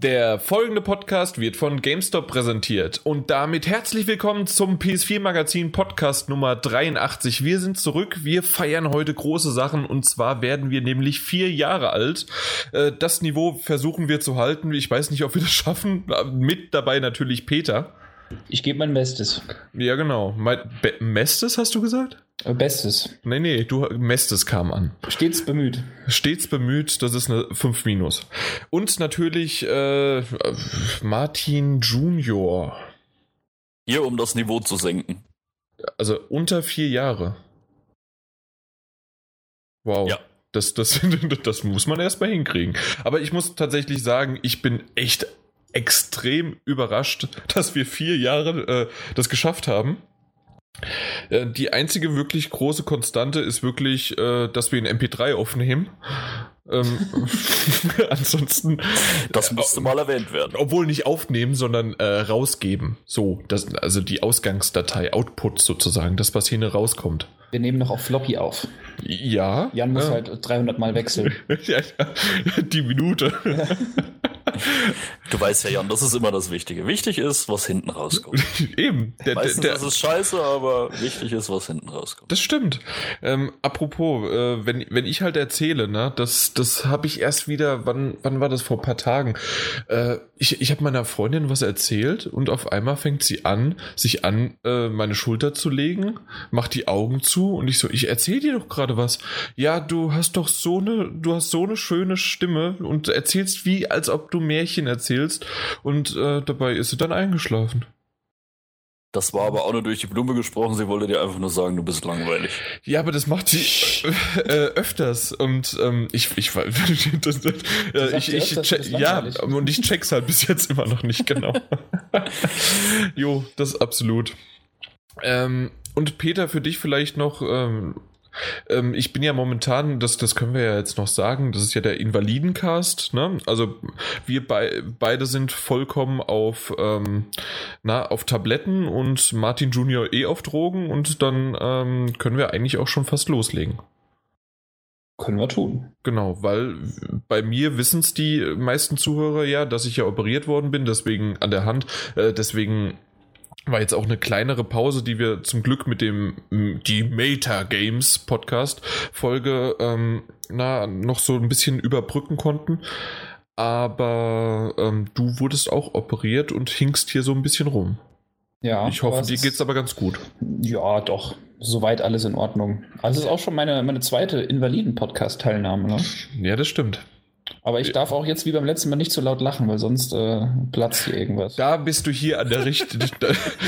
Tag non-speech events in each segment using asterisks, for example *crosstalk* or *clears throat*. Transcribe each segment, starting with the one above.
Der folgende Podcast wird von GameStop präsentiert und damit herzlich willkommen zum PS4 Magazin Podcast Nummer 83. Wir sind zurück, wir feiern heute große Sachen und zwar werden wir nämlich vier Jahre alt. Äh, das Niveau versuchen wir zu halten. Ich weiß nicht, ob wir das schaffen. Mit dabei natürlich Peter. Ich gebe mein Bestes. Ja, genau. Mein Be Bestes hast du gesagt? Bestes. Nee, nee, du Mestes kam an. Stets bemüht. Stets bemüht, das ist eine 5 minus. Und natürlich äh, Martin Junior. Hier, um das Niveau zu senken. Also unter vier Jahre. Wow. Ja. Das, das, *laughs* das muss man erstmal hinkriegen. Aber ich muss tatsächlich sagen, ich bin echt extrem überrascht, dass wir vier Jahre äh, das geschafft haben. Äh, die einzige wirklich große Konstante ist wirklich, äh, dass wir in MP3 aufnehmen. Ähm, *laughs* ansonsten. Das müsste äh, mal erwähnt werden. Obwohl nicht aufnehmen, sondern äh, rausgeben. So, das, also die Ausgangsdatei, Output sozusagen, das, was hier rauskommt. Wir nehmen noch auf Floppy auf. Ja. Jan muss ja. halt 300 Mal wechseln. *laughs* ja, die Minute. *laughs* Du weißt ja, Jan, das ist immer das Wichtige. Wichtig ist, was hinten rauskommt. *laughs* Eben. Der, Meistens der, der, ist es scheiße, aber wichtig ist, was hinten rauskommt. Das stimmt. Ähm, apropos, äh, wenn, wenn ich halt erzähle, ne, das, das habe ich erst wieder, wann, wann war das vor ein paar Tagen? Äh, ich ich habe meiner Freundin was erzählt und auf einmal fängt sie an, sich an äh, meine Schulter zu legen, macht die Augen zu und ich so, ich erzähle dir doch gerade was. Ja, du hast doch so eine, du hast so eine schöne Stimme und erzählst wie, als ob du Märchen erzählst und äh, dabei ist sie dann eingeschlafen. Das war aber auch nur durch die Blume gesprochen. Sie wollte dir einfach nur sagen, du bist langweilig. Ja, aber das macht sie äh, äh, öfters. Und ähm, ich, ich, *laughs* das, äh, ich, ich check, ja, und ich check's halt bis jetzt immer noch nicht genau. *laughs* jo, das ist absolut. Ähm, und Peter, für dich vielleicht noch, ähm, ähm, ich bin ja momentan, das, das können wir ja jetzt noch sagen, das ist ja der Invalidencast. Ne? Also wir bei, beide sind vollkommen auf, ähm, na, auf Tabletten und Martin Junior eh auf Drogen und dann ähm, können wir eigentlich auch schon fast loslegen. Können wir tun. Genau, weil bei mir wissen es die meisten Zuhörer ja, dass ich ja operiert worden bin, deswegen an der Hand. Äh, deswegen war jetzt auch eine kleinere Pause, die wir zum Glück mit dem die Meta Games Podcast Folge ähm, na noch so ein bisschen überbrücken konnten. Aber ähm, du wurdest auch operiert und hinkst hier so ein bisschen rum. Ja. Ich hoffe, dir geht's aber ganz gut. Ja, doch. Soweit alles in Ordnung. Also es ist auch schon meine, meine zweite Invaliden-Podcast-Teilnahme. Ne? Ja, das stimmt. Aber ich darf auch jetzt wie beim letzten Mal nicht so laut lachen, weil sonst äh, platzt hier irgendwas. Da bist du hier an der richtigen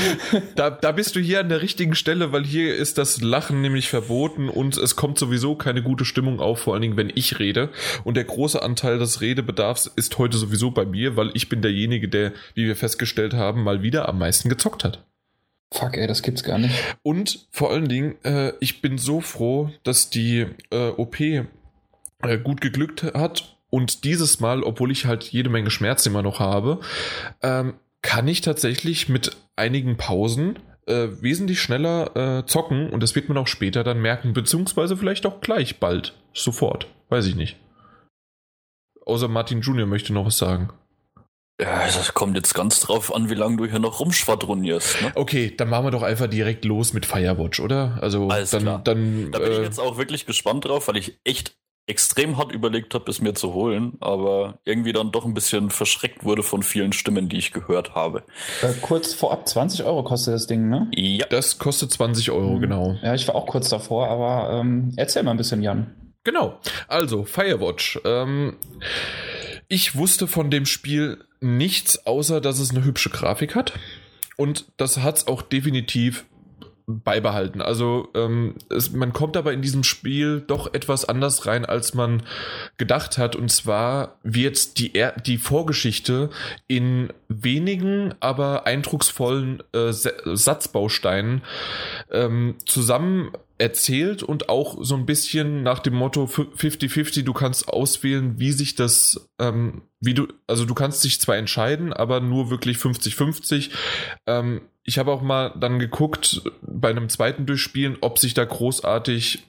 *laughs* da, da bist du hier an der richtigen Stelle, weil hier ist das Lachen nämlich verboten und es kommt sowieso keine gute Stimmung auf, vor allen Dingen, wenn ich rede. Und der große Anteil des Redebedarfs ist heute sowieso bei mir, weil ich bin derjenige, der, wie wir festgestellt haben, mal wieder am meisten gezockt hat. Fuck, ey, das gibt's gar nicht. Und vor allen Dingen, äh, ich bin so froh, dass die äh, OP äh, gut geglückt hat und dieses Mal, obwohl ich halt jede Menge Schmerz immer noch habe, ähm, kann ich tatsächlich mit einigen Pausen äh, wesentlich schneller äh, zocken und das wird man auch später dann merken, beziehungsweise vielleicht auch gleich bald, sofort, weiß ich nicht. Außer Martin Junior möchte noch was sagen. Ja, das kommt jetzt ganz drauf an, wie lange du hier noch rumschwadronierst. Ne? Okay, dann machen wir doch einfach direkt los mit Firewatch, oder? Also Alles dann, klar. dann. Da bin äh, ich jetzt auch wirklich gespannt drauf, weil ich echt extrem hart überlegt habe, es mir zu holen, aber irgendwie dann doch ein bisschen verschreckt wurde von vielen Stimmen, die ich gehört habe. Äh, kurz vorab, 20 Euro kostet das Ding, ne? Ja. Das kostet 20 Euro, mhm. genau. Ja, ich war auch kurz davor, aber ähm, erzähl mal ein bisschen, Jan. Genau. Also, Firewatch. Ähm, ich wusste von dem Spiel nichts, außer dass es eine hübsche Grafik hat. Und das hat es auch definitiv beibehalten. Also ähm, es, man kommt aber in diesem Spiel doch etwas anders rein, als man gedacht hat. Und zwar wird die, er die Vorgeschichte in wenigen, aber eindrucksvollen äh, Satzbausteinen ähm, zusammen erzählt und auch so ein bisschen nach dem Motto 50-50, du kannst auswählen, wie sich das, ähm, wie du, also du kannst dich zwar entscheiden, aber nur wirklich 50-50. Ähm, ich habe auch mal dann geguckt bei einem zweiten Durchspielen, ob sich da großartig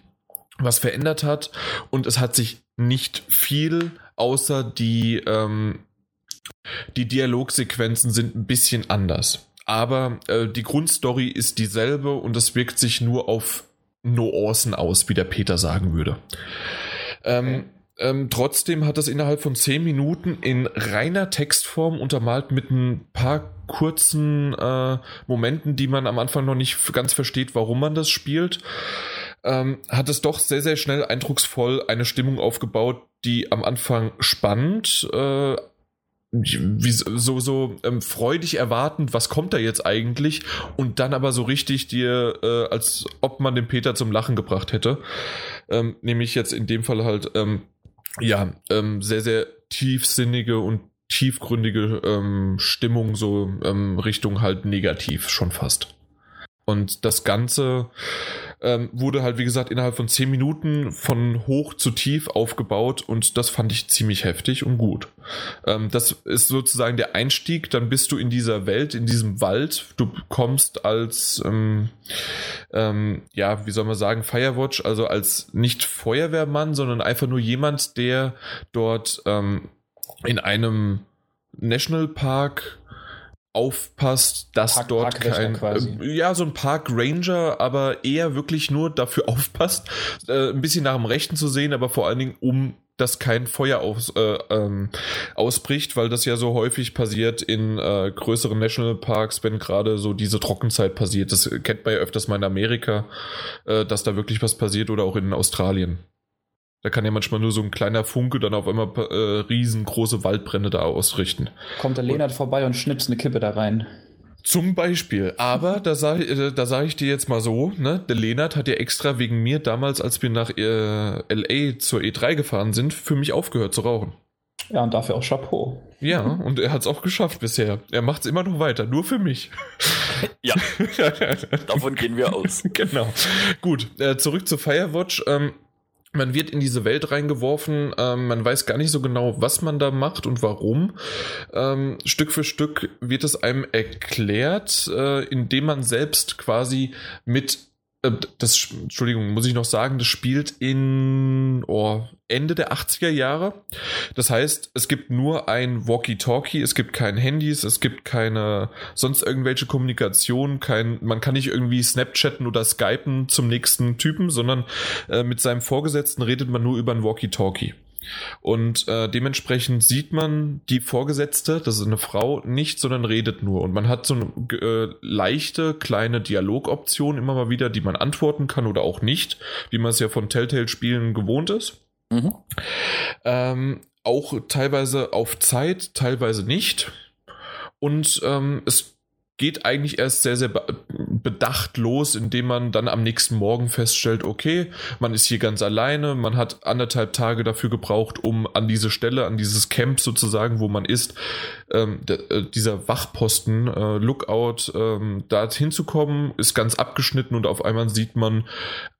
was verändert hat und es hat sich nicht viel, außer die, ähm, die Dialogsequenzen sind ein bisschen anders. Aber äh, die Grundstory ist dieselbe und es wirkt sich nur auf Nuancen aus, wie der Peter sagen würde. Ähm, okay. Ähm, trotzdem hat das innerhalb von 10 Minuten in reiner Textform untermalt mit ein paar kurzen äh, Momenten, die man am Anfang noch nicht ganz versteht, warum man das spielt. Ähm, hat es doch sehr, sehr schnell eindrucksvoll eine Stimmung aufgebaut, die am Anfang spannend, äh, wie, so, so ähm, freudig erwartend, was kommt da jetzt eigentlich? Und dann aber so richtig dir, äh, als ob man den Peter zum Lachen gebracht hätte. Ähm, nämlich jetzt in dem Fall halt, ähm, ja, ähm, sehr, sehr tiefsinnige und tiefgründige ähm, Stimmung, so ähm, Richtung halt negativ schon fast. Und das Ganze ähm, wurde halt, wie gesagt, innerhalb von 10 Minuten von hoch zu tief aufgebaut und das fand ich ziemlich heftig und gut. Ähm, das ist sozusagen der Einstieg, dann bist du in dieser Welt, in diesem Wald. Du kommst als, ähm, ähm, ja, wie soll man sagen, Firewatch, also als nicht Feuerwehrmann, sondern einfach nur jemand, der dort ähm, in einem Nationalpark aufpasst, dass Park, dort kein äh, ja so ein Park Ranger, aber eher wirklich nur dafür *laughs* aufpasst, äh, ein bisschen nach dem Rechten zu sehen, aber vor allen Dingen um dass kein Feuer aus, äh, ähm, ausbricht, weil das ja so häufig passiert in äh, größeren Nationalparks, wenn gerade so diese Trockenzeit passiert. Das kennt man ja öfters mal in Amerika, äh, dass da wirklich was passiert oder auch in Australien. Da kann ja manchmal nur so ein kleiner Funke dann auf einmal äh, riesengroße Waldbrände da ausrichten. Kommt der Lehnert vorbei und schnippst eine Kippe da rein. Zum Beispiel. Aber da sage äh, da sag ich dir jetzt mal so, ne, der Lehnert hat ja extra wegen mir damals, als wir nach äh, LA zur E3 gefahren sind, für mich aufgehört zu rauchen. Ja, und dafür auch Chapeau. Ja, und er hat es auch geschafft bisher. Er macht es immer noch weiter, nur für mich. *laughs* Ja, *laughs* davon gehen wir aus. Genau. Gut, äh, zurück zu Firewatch. Ähm, man wird in diese Welt reingeworfen, ähm, man weiß gar nicht so genau, was man da macht und warum. Ähm, Stück für Stück wird es einem erklärt, äh, indem man selbst quasi mit äh, das, Entschuldigung, muss ich noch sagen, das spielt in oh, Ende der 80er Jahre. Das heißt, es gibt nur ein Walkie-Talkie, es gibt kein Handys, es gibt keine sonst irgendwelche Kommunikation, kein, man kann nicht irgendwie Snapchatten oder Skypen zum nächsten Typen, sondern äh, mit seinem Vorgesetzten redet man nur über ein Walkie-Talkie. Und äh, dementsprechend sieht man die Vorgesetzte, das ist eine Frau, nicht, sondern redet nur. Und man hat so eine äh, leichte kleine Dialogoption immer mal wieder, die man antworten kann oder auch nicht, wie man es ja von Telltale-Spielen gewohnt ist. Mhm. Ähm, auch teilweise auf Zeit, teilweise nicht. Und ähm, es geht eigentlich erst sehr, sehr bedacht los, indem man dann am nächsten Morgen feststellt, okay, man ist hier ganz alleine, man hat anderthalb Tage dafür gebraucht, um an diese Stelle, an dieses Camp sozusagen, wo man ist, ähm, äh, dieser Wachposten, äh, Lookout, ähm, da hinzukommen, ist ganz abgeschnitten und auf einmal sieht man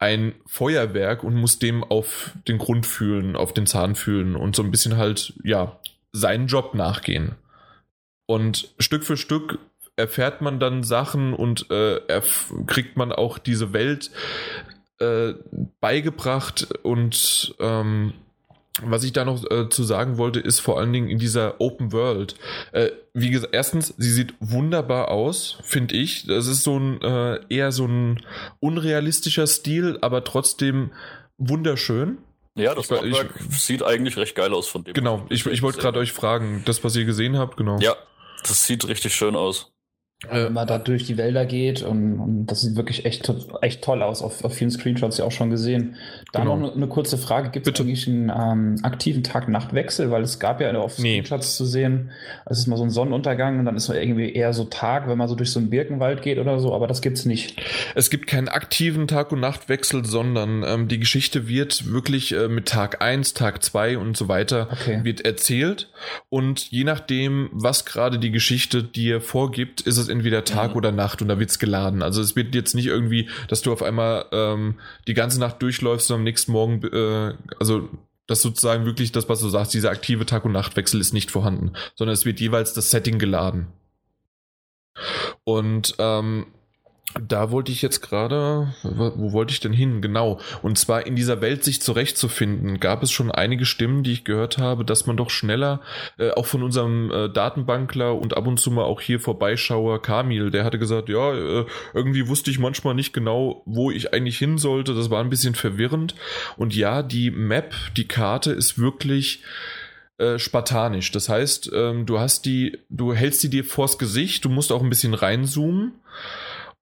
ein Feuerwerk und muss dem auf den Grund fühlen, auf den Zahn fühlen und so ein bisschen halt, ja, seinen Job nachgehen. Und Stück für Stück erfährt man dann Sachen und äh, kriegt man auch diese Welt äh, beigebracht und ähm, was ich da noch äh, zu sagen wollte, ist vor allen Dingen in dieser Open World. Äh, wie gesagt, erstens, sie sieht wunderbar aus, finde ich. Das ist so ein äh, eher so ein unrealistischer Stil, aber trotzdem wunderschön. Ja, das ich, ich, sieht eigentlich recht geil aus von dem. Genau, ich, ich wollte gerade euch fragen, das, was ihr gesehen habt, genau. Ja, das sieht richtig schön aus. Äh, wenn man da durch die Wälder geht und, und, das sieht wirklich echt, echt toll aus. Auf, auf vielen Screenshots ja auch schon gesehen. Da genau. noch eine, eine, kurze Frage: Gibt es eigentlich einen ähm, aktiven Tag-Nacht-Wechsel? Weil es gab ja auf nee. Screenshots zu sehen, es ist mal so ein Sonnenuntergang und dann ist man irgendwie eher so Tag, wenn man so durch so einen Birkenwald geht oder so, aber das gibt's nicht. Es gibt keinen aktiven Tag- und Nachtwechsel, sondern ähm, die Geschichte wird wirklich äh, mit Tag 1, Tag 2 und so weiter okay. wird erzählt. Und je nachdem, was gerade die Geschichte dir vorgibt, ist es entweder Tag mhm. oder Nacht und da wird's geladen. Also es wird jetzt nicht irgendwie, dass du auf einmal ähm, die ganze Nacht durchläufst und am nächsten Morgen, äh, also das sozusagen wirklich das, was du sagst, dieser aktive Tag- und Nachtwechsel ist nicht vorhanden, sondern es wird jeweils das Setting geladen. Und ähm, da wollte ich jetzt gerade, wo wollte ich denn hin? Genau. Und zwar in dieser Welt sich zurechtzufinden, gab es schon einige Stimmen, die ich gehört habe, dass man doch schneller, äh, auch von unserem äh, Datenbankler und ab und zu mal auch hier Vorbeischauer Kamil, der hatte gesagt, ja, äh, irgendwie wusste ich manchmal nicht genau, wo ich eigentlich hin sollte. Das war ein bisschen verwirrend. Und ja, die Map, die Karte ist wirklich äh, spartanisch. Das heißt, ähm, du hast die, du hältst die dir vors Gesicht, du musst auch ein bisschen reinzoomen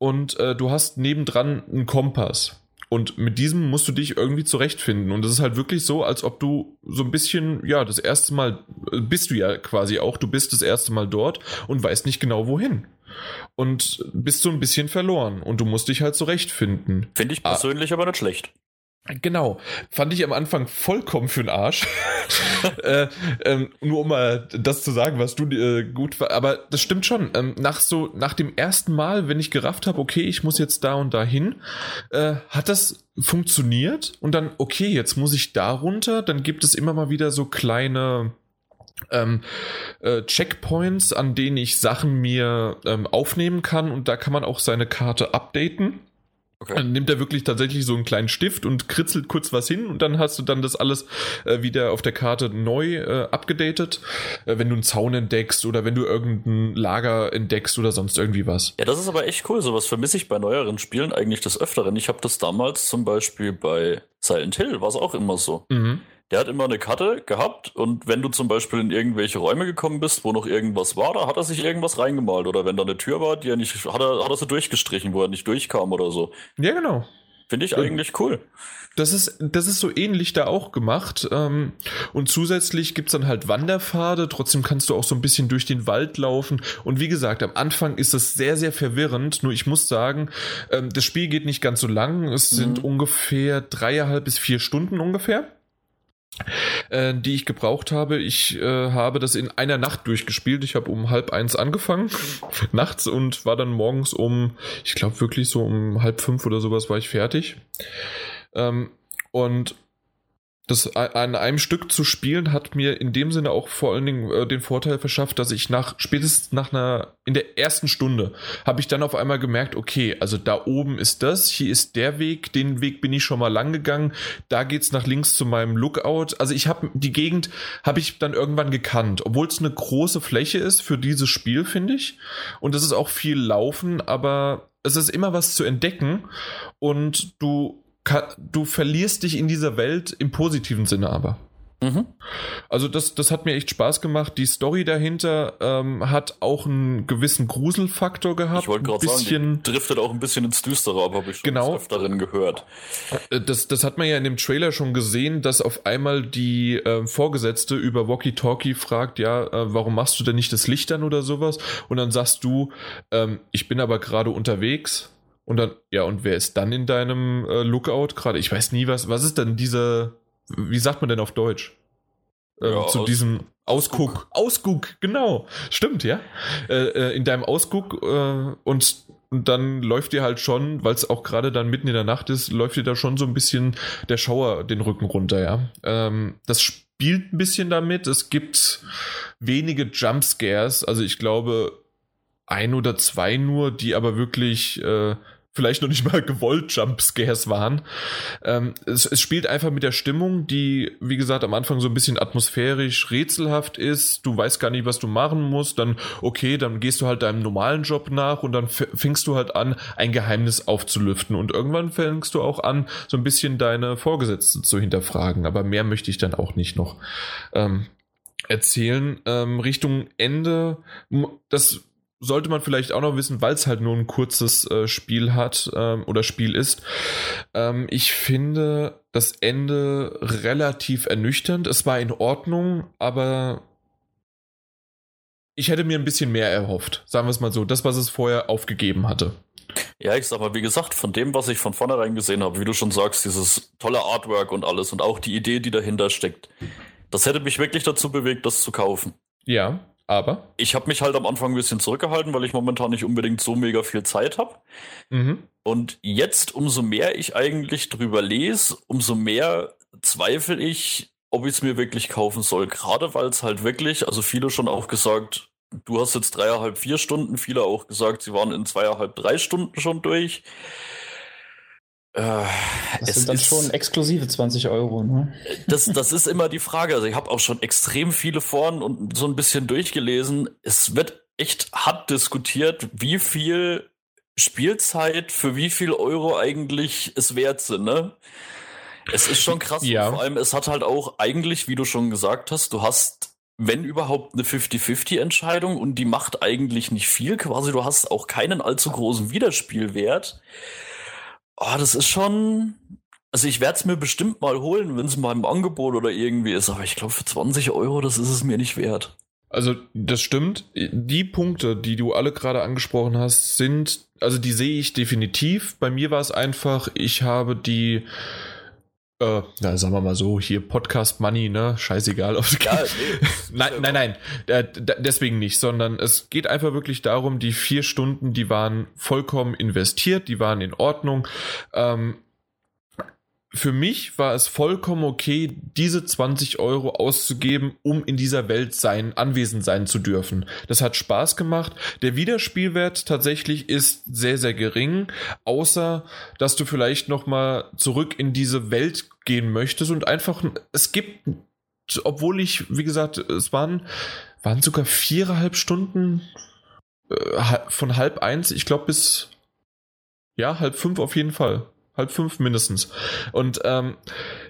und äh, du hast nebendran einen Kompass. Und mit diesem musst du dich irgendwie zurechtfinden. Und das ist halt wirklich so, als ob du so ein bisschen, ja, das erste Mal äh, bist du ja quasi auch, du bist das erste Mal dort und weißt nicht genau wohin. Und bist so ein bisschen verloren und du musst dich halt zurechtfinden. Finde ich persönlich ah. aber nicht schlecht. Genau, fand ich am Anfang vollkommen für den Arsch. *laughs* äh, ähm, nur um mal das zu sagen, was du äh, gut war. Aber das stimmt schon. Ähm, nach so, nach dem ersten Mal, wenn ich gerafft habe, okay, ich muss jetzt da und da hin, äh, hat das funktioniert und dann, okay, jetzt muss ich da runter. Dann gibt es immer mal wieder so kleine ähm, äh, Checkpoints, an denen ich Sachen mir ähm, aufnehmen kann und da kann man auch seine Karte updaten. Okay. Dann nimmt er wirklich tatsächlich so einen kleinen Stift und kritzelt kurz was hin und dann hast du dann das alles äh, wieder auf der Karte neu äh, abgedatet, äh, wenn du einen Zaun entdeckst oder wenn du irgendein Lager entdeckst oder sonst irgendwie was. Ja, das ist aber echt cool. Sowas vermisse ich bei neueren Spielen eigentlich des Öfteren. Ich habe das damals zum Beispiel bei Silent Hill, war es auch immer so. Mhm der hat immer eine Karte gehabt und wenn du zum Beispiel in irgendwelche Räume gekommen bist, wo noch irgendwas war, da hat er sich irgendwas reingemalt. Oder wenn da eine Tür war, die er nicht, hat er, hat er so durchgestrichen, wo er nicht durchkam oder so. Ja, genau. Finde ich eigentlich cool. Das ist, das ist so ähnlich da auch gemacht. Ähm, und zusätzlich gibt's dann halt Wanderpfade. Trotzdem kannst du auch so ein bisschen durch den Wald laufen. Und wie gesagt, am Anfang ist es sehr, sehr verwirrend. Nur ich muss sagen, ähm, das Spiel geht nicht ganz so lang. Es sind mhm. ungefähr dreieinhalb bis vier Stunden ungefähr äh, die ich gebraucht habe. Ich äh, habe das in einer Nacht durchgespielt. Ich habe um halb eins angefangen, *laughs* nachts, und war dann morgens um, ich glaube wirklich so um halb fünf oder sowas war ich fertig. Ähm, und das an einem Stück zu spielen hat mir in dem Sinne auch vor allen Dingen äh, den Vorteil verschafft, dass ich nach spätestens nach einer in der ersten Stunde habe ich dann auf einmal gemerkt, okay, also da oben ist das, hier ist der Weg, den Weg bin ich schon mal lang gegangen, da geht's nach links zu meinem Lookout. Also ich habe die Gegend habe ich dann irgendwann gekannt, obwohl es eine große Fläche ist für dieses Spiel, finde ich. Und es ist auch viel laufen, aber es ist immer was zu entdecken und du du verlierst dich in dieser Welt im positiven Sinne aber. Mhm. Also das, das hat mir echt Spaß gemacht. Die Story dahinter ähm, hat auch einen gewissen Gruselfaktor gehabt. Ich wollte gerade sagen, die driftet auch ein bisschen ins Düstere, aber habe ich schon genau. öfteren gehört. Äh, das, das hat man ja in dem Trailer schon gesehen, dass auf einmal die äh, Vorgesetzte über Walkie-Talkie fragt, ja, äh, warum machst du denn nicht das Licht an oder sowas? Und dann sagst du, ähm, ich bin aber gerade unterwegs und dann, ja, und wer ist dann in deinem äh, Lookout gerade? Ich weiß nie, was, was ist denn dieser, wie sagt man denn auf Deutsch? Ähm, ja, zu aus, diesem Ausguck. Ausguck, genau. Stimmt, ja. Äh, äh, in deinem Ausguck äh, und, und dann läuft dir halt schon, weil es auch gerade dann mitten in der Nacht ist, läuft dir da schon so ein bisschen der Schauer den Rücken runter, ja. Ähm, das spielt ein bisschen damit. Es gibt wenige Jumpscares. Also ich glaube, ein oder zwei nur, die aber wirklich äh, vielleicht noch nicht mal gewollt Jumpscares waren. Ähm, es, es, spielt einfach mit der Stimmung, die, wie gesagt, am Anfang so ein bisschen atmosphärisch rätselhaft ist. Du weißt gar nicht, was du machen musst. Dann, okay, dann gehst du halt deinem normalen Job nach und dann fängst du halt an, ein Geheimnis aufzulüften. Und irgendwann fängst du auch an, so ein bisschen deine Vorgesetzten zu hinterfragen. Aber mehr möchte ich dann auch nicht noch ähm, erzählen. Ähm, Richtung Ende, das sollte man vielleicht auch noch wissen, weil es halt nur ein kurzes äh, Spiel hat ähm, oder Spiel ist. Ähm, ich finde das Ende relativ ernüchternd. Es war in Ordnung, aber ich hätte mir ein bisschen mehr erhofft. Sagen wir es mal so. Das, was es vorher aufgegeben hatte. Ja, ich sag mal, wie gesagt, von dem, was ich von vornherein gesehen habe, wie du schon sagst, dieses tolle Artwork und alles und auch die Idee, die dahinter steckt, das hätte mich wirklich dazu bewegt, das zu kaufen. Ja, aber? Ich habe mich halt am Anfang ein bisschen zurückgehalten, weil ich momentan nicht unbedingt so mega viel Zeit habe. Mhm. Und jetzt, umso mehr ich eigentlich drüber lese, umso mehr zweifle ich, ob ich es mir wirklich kaufen soll. Gerade weil es halt wirklich, also viele schon auch gesagt, du hast jetzt dreieinhalb, vier Stunden, viele auch gesagt, sie waren in zweieinhalb, drei Stunden schon durch. Äh, das sind dann ist, schon exklusive 20 Euro, ne? Das, das ist immer die Frage. Also ich habe auch schon extrem viele Foren und so ein bisschen durchgelesen. Es wird echt hart diskutiert, wie viel Spielzeit für wie viel Euro eigentlich es wert sind, ne? Es ist schon krass. Ja. Vor allem, es hat halt auch eigentlich, wie du schon gesagt hast, du hast, wenn überhaupt, eine 50-50-Entscheidung und die macht eigentlich nicht viel. Quasi, du hast auch keinen allzu großen Wiederspielwert. Oh, das ist schon. Also ich werde es mir bestimmt mal holen, wenn es mal im Angebot oder irgendwie ist, aber ich glaube für 20 Euro, das ist es mir nicht wert. Also das stimmt. Die Punkte, die du alle gerade angesprochen hast, sind, also die sehe ich definitiv. Bei mir war es einfach, ich habe die äh, na, sagen wir mal so, hier Podcast Money, ne? Scheißegal. Auf ja, nee, *laughs* nein, nein, nein, äh, deswegen nicht, sondern es geht einfach wirklich darum, die vier Stunden, die waren vollkommen investiert, die waren in Ordnung. Ähm, für mich war es vollkommen okay, diese 20 Euro auszugeben, um in dieser Welt sein, anwesend sein zu dürfen. Das hat Spaß gemacht. Der Wiederspielwert tatsächlich ist sehr, sehr gering, außer, dass du vielleicht nochmal zurück in diese Welt gehen möchtest und einfach, es gibt, obwohl ich, wie gesagt, es waren, waren sogar viereinhalb Stunden äh, von halb eins, ich glaube bis, ja, halb fünf auf jeden Fall halb fünf mindestens. Und ähm,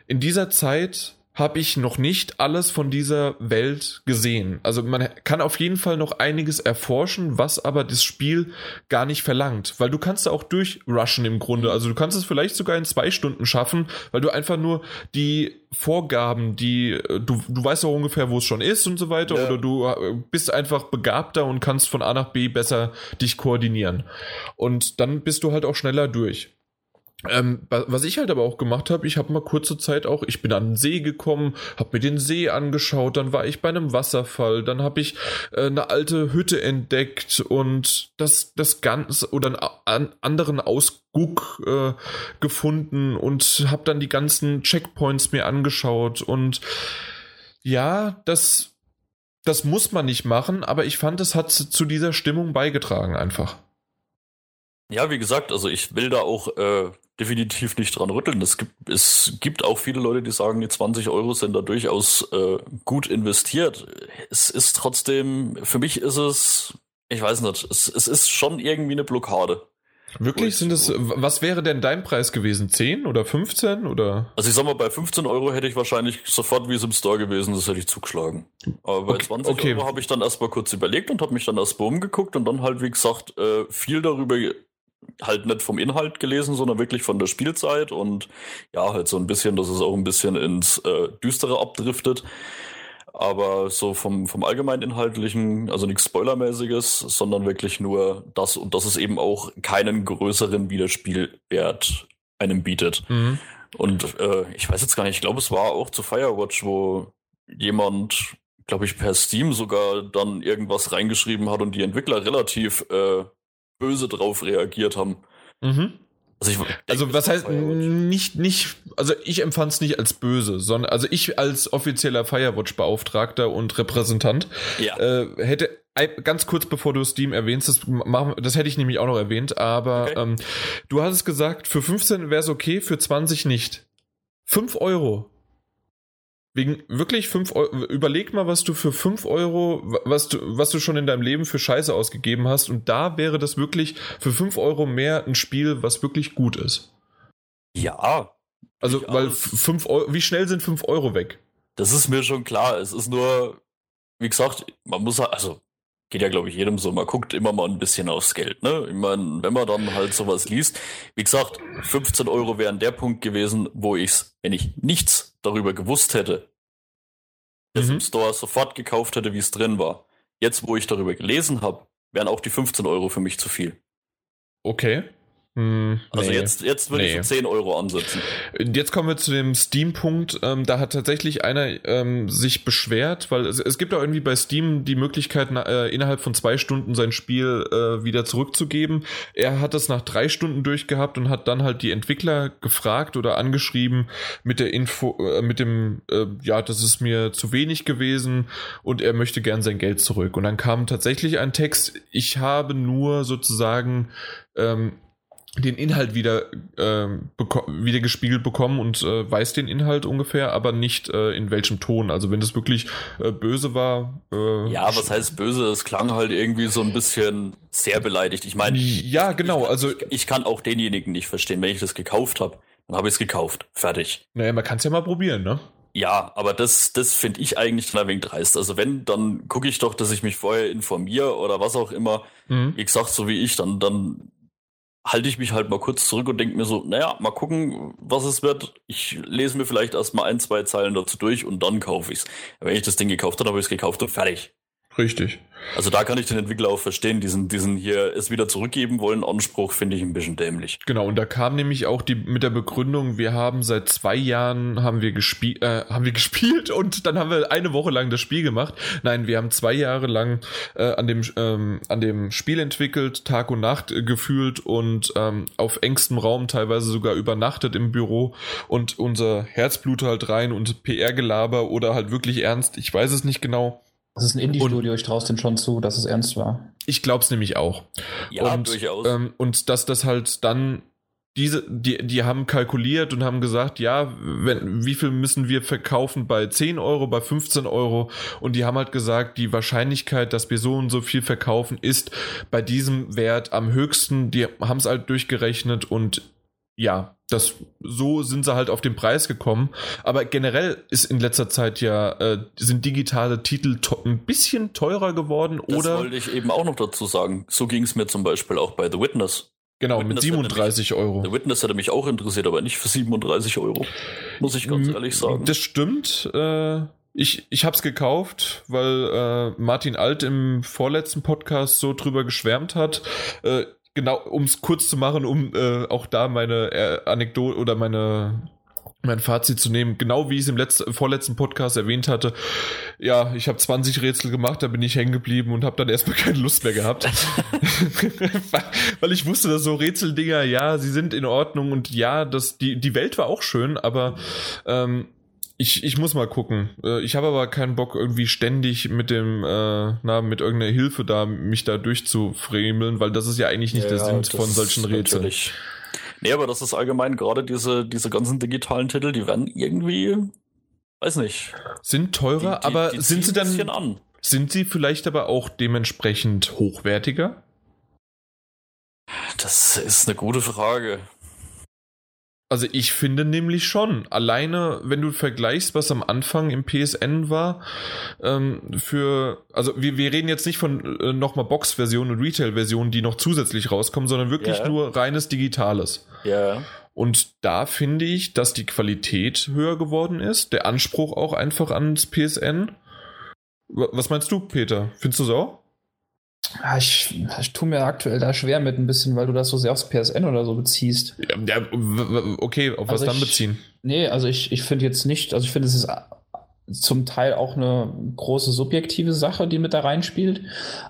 in dieser Zeit habe ich noch nicht alles von dieser Welt gesehen. Also man kann auf jeden Fall noch einiges erforschen, was aber das Spiel gar nicht verlangt, weil du kannst da auch durchrushen im Grunde. Also du kannst es vielleicht sogar in zwei Stunden schaffen, weil du einfach nur die Vorgaben, die du, du weißt auch ungefähr, wo es schon ist und so weiter, ja. oder du äh, bist einfach begabter und kannst von A nach B besser dich koordinieren. Und dann bist du halt auch schneller durch. Ähm, was ich halt aber auch gemacht habe, ich habe mal kurze Zeit auch, ich bin an den See gekommen, habe mir den See angeschaut, dann war ich bei einem Wasserfall, dann habe ich äh, eine alte Hütte entdeckt und das das Ganze oder einen anderen Ausguck äh, gefunden und habe dann die ganzen Checkpoints mir angeschaut und ja, das das muss man nicht machen, aber ich fand, es hat zu dieser Stimmung beigetragen einfach. Ja, wie gesagt, also ich will da auch äh, definitiv nicht dran rütteln. Es gibt, es gibt auch viele Leute, die sagen, die 20 Euro sind da durchaus äh, gut investiert. Es ist trotzdem, für mich ist es, ich weiß nicht, es, es ist schon irgendwie eine Blockade. Wirklich sind es, was wäre denn dein Preis gewesen? 10 oder 15 oder? Also ich sag mal, bei 15 Euro hätte ich wahrscheinlich sofort, wie es im Store gewesen ist, hätte ich zugeschlagen. Aber bei okay, 20 okay. Euro habe ich dann erstmal kurz überlegt und habe mich dann erstmal umgeguckt und dann halt, wie gesagt, äh, viel darüber halt nicht vom Inhalt gelesen, sondern wirklich von der Spielzeit und ja, halt so ein bisschen, dass es auch ein bisschen ins äh, Düstere abdriftet. Aber so vom, vom allgemein inhaltlichen, also nichts Spoilermäßiges, sondern wirklich nur das und dass es eben auch keinen größeren Wiederspielwert einem bietet. Mhm. Und äh, ich weiß jetzt gar nicht, ich glaube, es war auch zu Firewatch, wo jemand, glaube ich, per Steam sogar dann irgendwas reingeschrieben hat und die Entwickler relativ äh, böse drauf reagiert haben. Mhm. Also, denke, also was heißt nicht, nicht, also ich empfand es nicht als böse, sondern also ich als offizieller Firewatch-Beauftragter und Repräsentant ja. äh, hätte ganz kurz bevor du Steam erwähnst, das, das hätte ich nämlich auch noch erwähnt, aber okay. ähm, du hast es gesagt, für 15 wäre es okay, für 20 nicht. 5 Euro. Wegen wirklich 5 Euro. Überleg mal, was du für 5 Euro, was du, was du schon in deinem Leben für Scheiße ausgegeben hast. Und da wäre das wirklich für 5 Euro mehr ein Spiel, was wirklich gut ist. Ja. Also, weil 5 Euro, wie schnell sind 5 Euro weg? Das ist mir schon klar. Es ist nur, wie gesagt, man muss, also, geht ja, glaube ich, jedem so. Man guckt immer mal ein bisschen aufs Geld, ne? Ich meine, wenn man dann halt sowas liest, wie gesagt, 15 Euro wären der Punkt gewesen, wo ich's, wenn ich nichts darüber gewusst hätte, es mhm. im Store sofort gekauft hätte, wie es drin war. Jetzt, wo ich darüber gelesen habe, wären auch die 15 Euro für mich zu viel. Okay. Hm, also nee, jetzt, jetzt würde nee. ich 10 Euro ansetzen. Jetzt kommen wir zu dem Steam-Punkt. Ähm, da hat tatsächlich einer ähm, sich beschwert, weil es, es gibt auch irgendwie bei Steam die Möglichkeit, äh, innerhalb von zwei Stunden sein Spiel äh, wieder zurückzugeben. Er hat das nach drei Stunden durchgehabt und hat dann halt die Entwickler gefragt oder angeschrieben mit der Info, äh, mit dem, äh, ja, das ist mir zu wenig gewesen und er möchte gern sein Geld zurück. Und dann kam tatsächlich ein Text, ich habe nur sozusagen ähm, den Inhalt wieder, äh, wieder gespiegelt bekommen und äh, weiß den Inhalt ungefähr, aber nicht äh, in welchem Ton. Also wenn das wirklich äh, böse war. Äh, ja, was heißt böse? Es klang halt irgendwie so ein bisschen sehr beleidigt. Ich meine, ja, genau. Ich, also ich, ich, kann auch denjenigen nicht verstehen, wenn ich das gekauft habe. Dann habe ich es gekauft. Fertig. Naja, man kann es ja mal probieren, ne? Ja, aber das, das finde ich eigentlich dann ein wenig dreist. Also wenn, dann gucke ich doch, dass ich mich vorher informiere oder was auch immer. Mhm. Wie gesagt, so wie ich, dann, dann halte ich mich halt mal kurz zurück und denke mir so, naja, mal gucken, was es wird. Ich lese mir vielleicht erstmal ein, zwei Zeilen dazu durch und dann kaufe ich es. Wenn ich das Ding gekauft habe, habe ich es gekauft und fertig. Richtig. Also da kann ich den Entwickler auch verstehen, diesen, diesen hier es wieder zurückgeben wollen Anspruch finde ich ein bisschen dämlich. Genau, und da kam nämlich auch die mit der Begründung, wir haben seit zwei Jahren haben wir gespielt, äh, haben wir *laughs* gespielt und dann haben wir eine Woche lang das Spiel gemacht. Nein, wir haben zwei Jahre lang äh, an dem ähm, an dem Spiel entwickelt, Tag und Nacht äh, gefühlt und ähm, auf engstem Raum teilweise sogar übernachtet im Büro und unser Herzblut halt rein und PR-Gelaber oder halt wirklich ernst, ich weiß es nicht genau das ist ein Indie-Studio, ich traue es denen schon zu, dass es ernst war. Ich glaube es nämlich auch. Ja, und, durchaus. Ähm, und dass das halt dann diese, die, die haben kalkuliert und haben gesagt, ja, wenn, wie viel müssen wir verkaufen bei 10 Euro, bei 15 Euro? Und die haben halt gesagt, die Wahrscheinlichkeit, dass wir so und so viel verkaufen, ist bei diesem Wert am höchsten. Die haben es halt durchgerechnet und ja, das so sind sie halt auf den Preis gekommen. Aber generell ist in letzter Zeit ja äh, sind digitale Titel ein bisschen teurer geworden. Das oder wollte ich eben auch noch dazu sagen. So ging es mir zum Beispiel auch bei The Witness. Genau, Witness mit 37 mich, Euro. The Witness hätte mich auch interessiert, aber nicht für 37 Euro. Muss ich ganz ehrlich sagen. Das stimmt. Äh, ich, ich habe es gekauft, weil äh, Martin Alt im vorletzten Podcast so drüber geschwärmt hat. Äh, genau, um es kurz zu machen, um äh, auch da meine äh, Anekdote oder meine mein Fazit zu nehmen, genau wie ich es im letzten, vorletzten Podcast erwähnt hatte. Ja, ich habe 20 Rätsel gemacht, da bin ich hängen geblieben und habe dann erstmal *laughs* keine Lust mehr gehabt. *laughs* Weil ich wusste, dass so Rätseldinger, ja, sie sind in Ordnung und ja, das, die, die Welt war auch schön, aber ähm, ich, ich muss mal gucken. Äh, ich habe aber keinen Bock, irgendwie ständig mit dem, äh, na, mit irgendeiner Hilfe da, mich da durchzufremeln, weil das ist ja eigentlich nicht ja, der Sinn von solchen Rätseln. Natürlich. Nee, aber das ist allgemein gerade diese, diese ganzen digitalen Titel, die werden irgendwie, weiß nicht. Sind teurer, die, die, aber die sind sie dann, sind sie vielleicht aber auch dementsprechend hochwertiger? Das ist eine gute Frage. Also ich finde nämlich schon, alleine wenn du vergleichst, was am Anfang im PSN war, ähm, für, also wir, wir reden jetzt nicht von äh, nochmal Box-Versionen und Retail-Versionen, die noch zusätzlich rauskommen, sondern wirklich yeah. nur reines Digitales. Ja. Und da finde ich, dass die Qualität höher geworden ist, der Anspruch auch einfach ans PSN. Was meinst du, Peter? Findest du so? Ja, ich, ich tue mir aktuell da schwer mit ein bisschen, weil du das so sehr aufs PSN oder so beziehst. Ja, okay, auf was also dann beziehen? Nee, also ich, ich finde jetzt nicht, also ich finde, es ist zum Teil auch eine große subjektive Sache, die mit da reinspielt.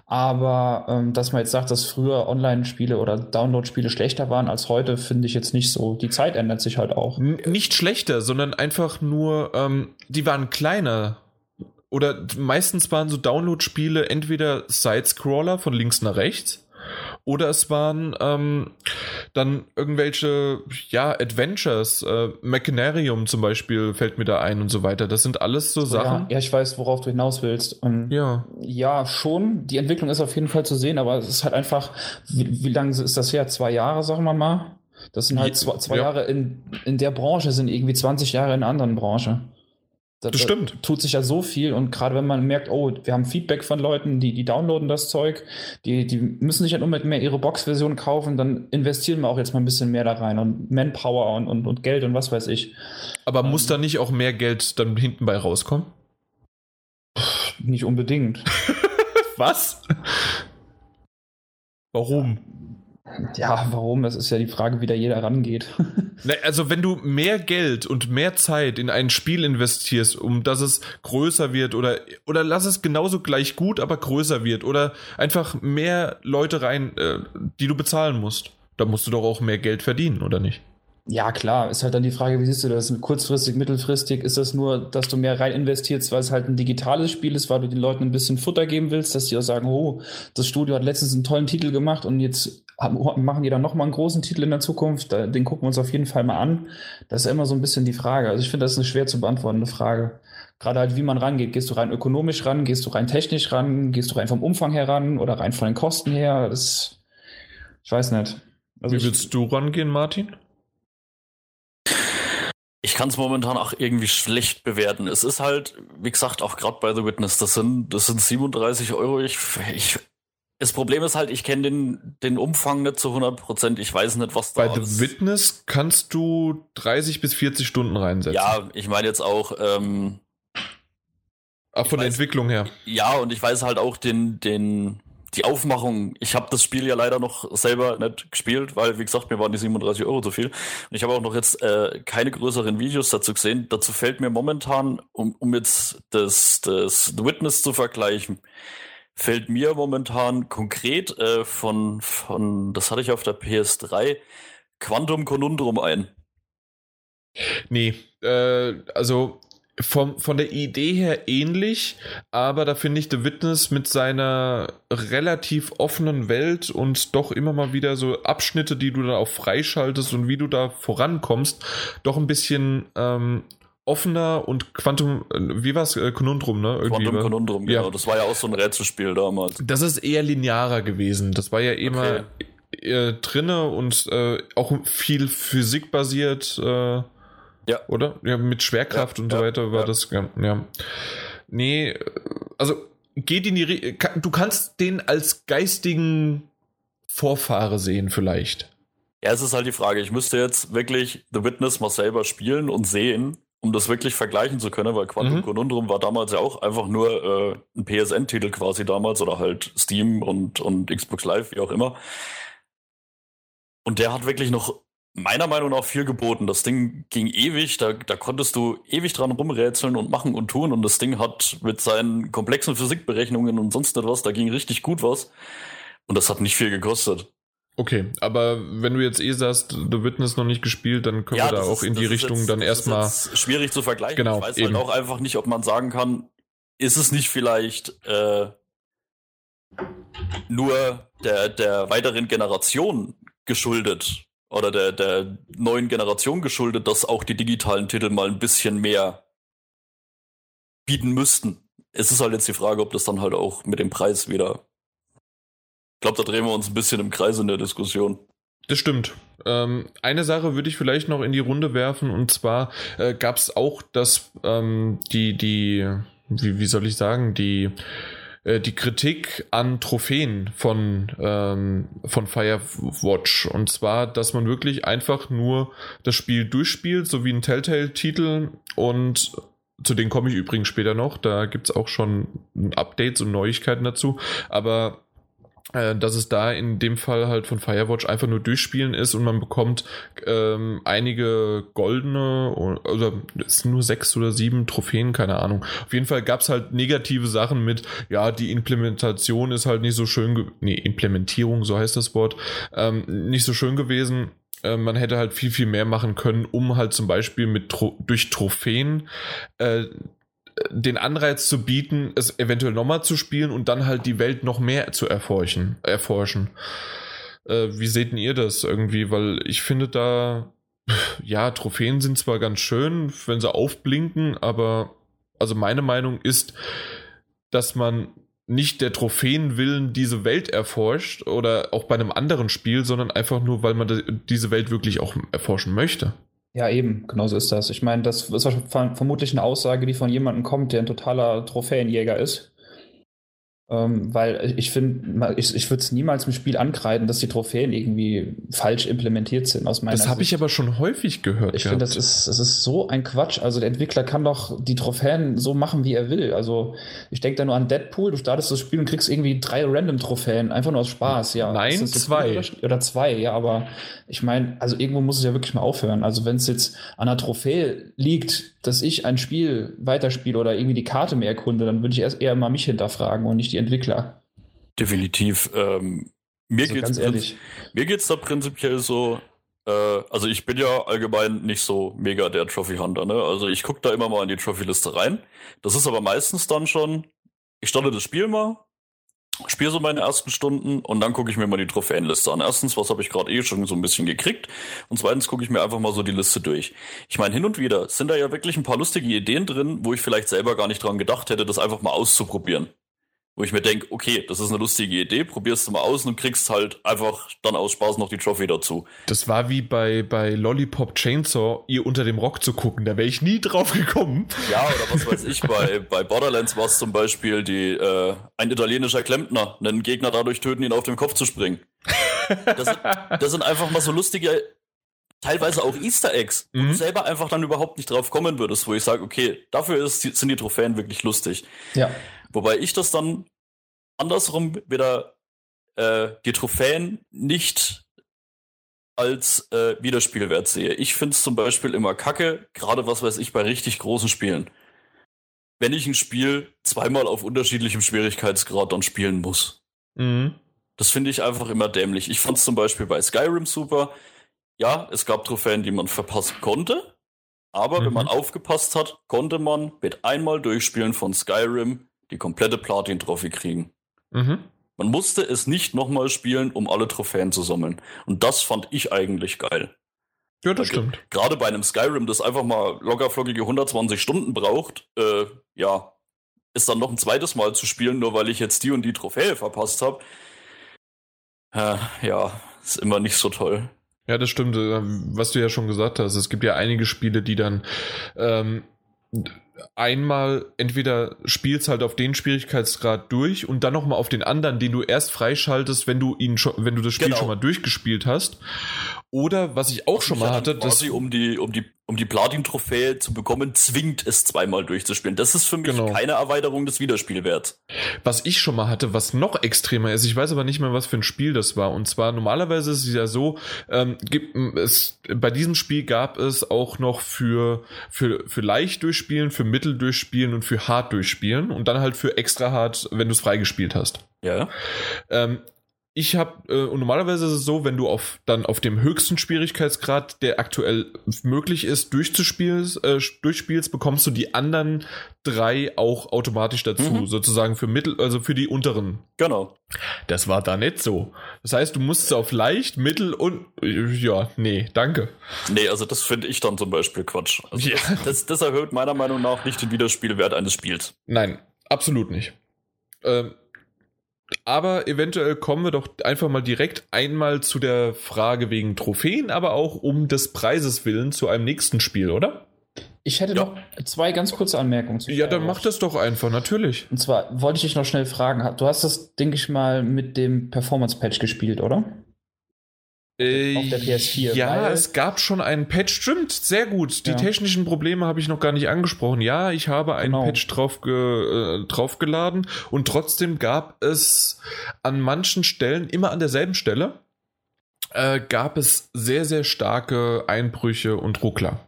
Aber ähm, dass man jetzt sagt, dass früher Online-Spiele oder Download-Spiele schlechter waren als heute, finde ich jetzt nicht so. Die Zeit ändert sich halt auch. Nicht schlechter, sondern einfach nur, ähm, die waren kleiner oder meistens waren so Download-Spiele entweder Side-Scroller von links nach rechts oder es waren ähm, dann irgendwelche, ja, Adventures, äh, Machinarium zum Beispiel fällt mir da ein und so weiter. Das sind alles so, so Sachen. Ja. ja, ich weiß, worauf du hinaus willst. Und ja. Ja, schon. Die Entwicklung ist auf jeden Fall zu sehen, aber es ist halt einfach, wie, wie lange ist das her? Zwei Jahre, sagen wir mal. Das sind halt zwei, zwei ja. Jahre in, in der Branche, sind irgendwie 20 Jahre in einer anderen Branche. Das, das stimmt. tut sich ja so viel und gerade wenn man merkt, oh, wir haben Feedback von Leuten, die, die downloaden das Zeug, die, die müssen sich halt unbedingt mehr ihre Box-Version kaufen, dann investieren wir auch jetzt mal ein bisschen mehr da rein und Manpower und, und, und Geld und was weiß ich. Aber ähm, muss da nicht auch mehr Geld dann hinten bei rauskommen? Nicht unbedingt. *laughs* was? *laughs* Warum? Ja, warum? Das ist ja die Frage, wie da jeder rangeht. *laughs* also wenn du mehr Geld und mehr Zeit in ein Spiel investierst, um dass es größer wird oder oder lass es genauso gleich gut, aber größer wird oder einfach mehr Leute rein, äh, die du bezahlen musst, dann musst du doch auch mehr Geld verdienen, oder nicht? Ja, klar, ist halt dann die Frage, wie siehst du das? Kurzfristig, mittelfristig ist das nur, dass du mehr rein investierst, weil es halt ein digitales Spiel ist, weil du den Leuten ein bisschen Futter geben willst, dass die auch sagen, oh, das Studio hat letztens einen tollen Titel gemacht und jetzt machen die dann nochmal einen großen Titel in der Zukunft, den gucken wir uns auf jeden Fall mal an. Das ist immer so ein bisschen die Frage. Also ich finde, das ist eine schwer zu beantwortende Frage. Gerade halt, wie man rangeht. Gehst du rein ökonomisch ran? Gehst du rein technisch ran? Gehst du rein vom Umfang her ran oder rein von den Kosten her? Das, ich weiß nicht. Also wie würdest du rangehen, Martin? Ich kann es momentan auch irgendwie schlecht bewerten. Es ist halt, wie gesagt, auch gerade bei The Witness, das sind, das sind 37 Euro. Ich, ich das Problem ist halt, ich kenne den, den Umfang nicht zu 100 Prozent. Ich weiß nicht, was da Bei The ist. Witness kannst du 30 bis 40 Stunden reinsetzen. Ja, ich meine jetzt auch. Ähm, Ach, von der weiß, Entwicklung her. Ja, und ich weiß halt auch den, den, die Aufmachung. Ich habe das Spiel ja leider noch selber nicht gespielt, weil, wie gesagt, mir waren die 37 Euro zu viel. Und ich habe auch noch jetzt äh, keine größeren Videos dazu gesehen. Dazu fällt mir momentan, um, um jetzt das, das The Witness zu vergleichen, fällt mir momentan konkret äh, von, von, das hatte ich auf der PS3, Quantum Conundrum ein. Nee, äh, also vom, von der Idee her ähnlich, aber da finde ich The Witness mit seiner relativ offenen Welt und doch immer mal wieder so Abschnitte, die du dann auch freischaltest und wie du da vorankommst, doch ein bisschen ähm, offener und Quantum, äh, wie war es, äh, Konundrum, ne? Irgendwie Quantum Konundrum, genau. Ja. Das war ja auch so ein Rätselspiel damals. Das ist eher linearer gewesen. Das war ja immer okay. äh, drinne und äh, auch viel Physik basiert, äh, ja. oder? Ja, mit Schwerkraft ja, und so ja, weiter war das, ja, ja. Nee, also geht in die, du kannst den als geistigen Vorfahre sehen vielleicht. Ja, es ist halt die Frage. Ich müsste jetzt wirklich The Witness mal selber spielen und sehen, um das wirklich vergleichen zu können, weil Quantum mhm. Conundrum war damals ja auch einfach nur äh, ein PSN-Titel quasi damals oder halt Steam und, und Xbox Live, wie auch immer. Und der hat wirklich noch meiner Meinung nach viel geboten. Das Ding ging ewig, da, da konntest du ewig dran rumrätseln und machen und tun und das Ding hat mit seinen komplexen Physikberechnungen und sonst etwas, da ging richtig gut was. Und das hat nicht viel gekostet. Okay, aber wenn du jetzt eh sagst, The Witness noch nicht gespielt, dann können ja, wir da auch ist, in die Richtung jetzt, dann erstmal. Schwierig zu vergleichen. Genau, ich weiß halt eben. halt auch einfach nicht, ob man sagen kann, ist es nicht vielleicht äh, nur der, der weiteren Generation geschuldet oder der, der neuen Generation geschuldet, dass auch die digitalen Titel mal ein bisschen mehr bieten müssten. Es ist halt jetzt die Frage, ob das dann halt auch mit dem Preis wieder ich glaube, da drehen wir uns ein bisschen im Kreis in der Diskussion. Das stimmt. Ähm, eine Sache würde ich vielleicht noch in die Runde werfen und zwar äh, gab es auch das, ähm, die, die, wie, wie soll ich sagen, die, die Kritik an Trophäen von, ähm, von Firewatch. Und zwar, dass man wirklich einfach nur das Spiel durchspielt, so wie ein Telltale-Titel und zu denen komme ich übrigens später noch. Da gibt es auch schon Updates und Neuigkeiten dazu. Aber äh, dass es da in dem Fall halt von Firewatch einfach nur durchspielen ist und man bekommt ähm, einige goldene oder es sind nur sechs oder sieben Trophäen, keine Ahnung. Auf jeden Fall gab es halt negative Sachen mit, ja, die Implementation ist halt nicht so schön, nee, Implementierung, so heißt das Wort, ähm, nicht so schön gewesen äh, man hätte halt viel, viel mehr machen können, um halt zum Beispiel mit durch Trophäen äh, den Anreiz zu bieten, es eventuell nochmal zu spielen und dann halt die Welt noch mehr zu erforschen. erforschen. Äh, wie seht ihr das irgendwie? Weil ich finde da, ja, Trophäen sind zwar ganz schön, wenn sie aufblinken, aber also meine Meinung ist, dass man nicht der Trophäen willen diese Welt erforscht oder auch bei einem anderen Spiel, sondern einfach nur, weil man diese Welt wirklich auch erforschen möchte. Ja, eben, genau so ist das. Ich meine, das ist vermutlich eine Aussage, die von jemandem kommt, der ein totaler Trophäenjäger ist. Ähm, weil ich finde, ich, ich würde es niemals im Spiel ankreiden, dass die Trophäen irgendwie falsch implementiert sind aus meiner Das habe ich aber schon häufig gehört. Ich finde, das ist, das ist so ein Quatsch. Also der Entwickler kann doch die Trophäen so machen, wie er will. Also ich denke da nur an Deadpool, du startest das Spiel und kriegst irgendwie drei Random-Trophäen, einfach nur aus Spaß, ja. Nein, zwei. Oder, oder, zwei, ja, aber ich meine, also irgendwo muss es ja wirklich mal aufhören. Also wenn es jetzt an einer Trophäe liegt, dass ich ein Spiel weiterspiele oder irgendwie die Karte mehr erkunde, dann würde ich erst eher mal mich hinterfragen und nicht die Entwickler. Definitiv. Ähm, mir also geht's ehrlich. Mir geht's da prinzipiell so. Äh, also ich bin ja allgemein nicht so mega der Trophy Hunter. Ne? Also ich gucke da immer mal in die Trophy-Liste rein. Das ist aber meistens dann schon. Ich starte das Spiel mal, spiele so meine ersten Stunden und dann gucke ich mir mal die Trophäenliste an. Erstens, was habe ich gerade eh schon so ein bisschen gekriegt und zweitens gucke ich mir einfach mal so die Liste durch. Ich meine, hin und wieder sind da ja wirklich ein paar lustige Ideen drin, wo ich vielleicht selber gar nicht dran gedacht hätte, das einfach mal auszuprobieren wo ich mir denke, okay, das ist eine lustige Idee, probierst du mal aus und kriegst halt einfach dann aus Spaß noch die Trophy dazu. Das war wie bei, bei Lollipop Chainsaw, ihr unter dem Rock zu gucken, da wäre ich nie drauf gekommen. Ja, oder was weiß ich, bei, *laughs* bei Borderlands war es zum Beispiel die, äh, ein italienischer Klempner, einen Gegner dadurch töten, ihn auf den Kopf zu springen. Das sind, das sind einfach mal so lustige teilweise auch Easter Eggs, wo mhm. du selber einfach dann überhaupt nicht drauf kommen würdest, wo ich sage, okay, dafür ist, sind die Trophäen wirklich lustig. Ja. Wobei ich das dann andersrum wieder äh, die Trophäen nicht als äh, Wiederspielwert sehe. Ich finde es zum Beispiel immer kacke, gerade was weiß ich bei richtig großen Spielen. Wenn ich ein Spiel zweimal auf unterschiedlichem Schwierigkeitsgrad dann spielen muss. Mhm. Das finde ich einfach immer dämlich. Ich fand es zum Beispiel bei Skyrim super. Ja, es gab Trophäen, die man verpassen konnte. Aber mhm. wenn man aufgepasst hat, konnte man mit einmal Durchspielen von Skyrim die komplette Platin-Trophy kriegen. Mhm. Man musste es nicht nochmal spielen, um alle Trophäen zu sammeln. Und das fand ich eigentlich geil. Ja, das stimmt. Gerade bei einem Skyrim, das einfach mal lockerflockige 120 Stunden braucht, äh, ja, ist dann noch ein zweites Mal zu spielen, nur weil ich jetzt die und die Trophäe verpasst habe. Äh, ja, ist immer nicht so toll. Ja, das stimmt. Äh, was du ja schon gesagt hast, es gibt ja einige Spiele, die dann ähm, einmal entweder spielst halt auf den Schwierigkeitsgrad durch und dann nochmal auf den anderen, den du erst freischaltest, wenn du ihn schon, wenn du das Spiel genau. schon mal durchgespielt hast. Oder was ich auch schon mal hatte, dass um die um die um die Platin-Trophäe zu bekommen, zwingt es zweimal durchzuspielen. Das ist für mich genau. keine Erweiterung des Wiederspielwerts. Was ich schon mal hatte, was noch extremer ist, ich weiß aber nicht mehr, was für ein Spiel das war. Und zwar normalerweise ist es ja so, ähm, gibt es bei diesem Spiel gab es auch noch für für für leicht durchspielen, für mittel durchspielen und für hart durchspielen und dann halt für extra hart, wenn du es freigespielt hast. Ja. Ähm, ich habe, äh, und normalerweise ist es so, wenn du auf dann auf dem höchsten Schwierigkeitsgrad, der aktuell möglich ist, durchzuspielen, äh, durchspielst, bekommst du die anderen drei auch automatisch dazu, mhm. sozusagen für Mittel, also für die unteren. Genau. Das war da nicht so. Das heißt, du musst auf leicht, mittel und ja, nee, danke. Nee, also das finde ich dann zum Beispiel Quatsch. Also ja. das, das erhöht meiner Meinung nach nicht den Wiederspielwert eines Spiels. Nein, absolut nicht. Ähm, aber eventuell kommen wir doch einfach mal direkt einmal zu der Frage wegen Trophäen, aber auch um des Preises willen zu einem nächsten Spiel, oder? Ich hätte ja. noch zwei ganz kurze Anmerkungen zu Ja, dann mach das doch einfach, natürlich. Und zwar wollte ich dich noch schnell fragen. Du hast das, denke ich mal, mit dem Performance-Patch gespielt, oder? Äh, auf der PS4. Ja, es gab schon einen Patch, stimmt, sehr gut. Die ja. technischen Probleme habe ich noch gar nicht angesprochen. Ja, ich habe einen genau. Patch drauf äh, draufgeladen und trotzdem gab es an manchen Stellen, immer an derselben Stelle, äh, gab es sehr, sehr starke Einbrüche und Ruckler.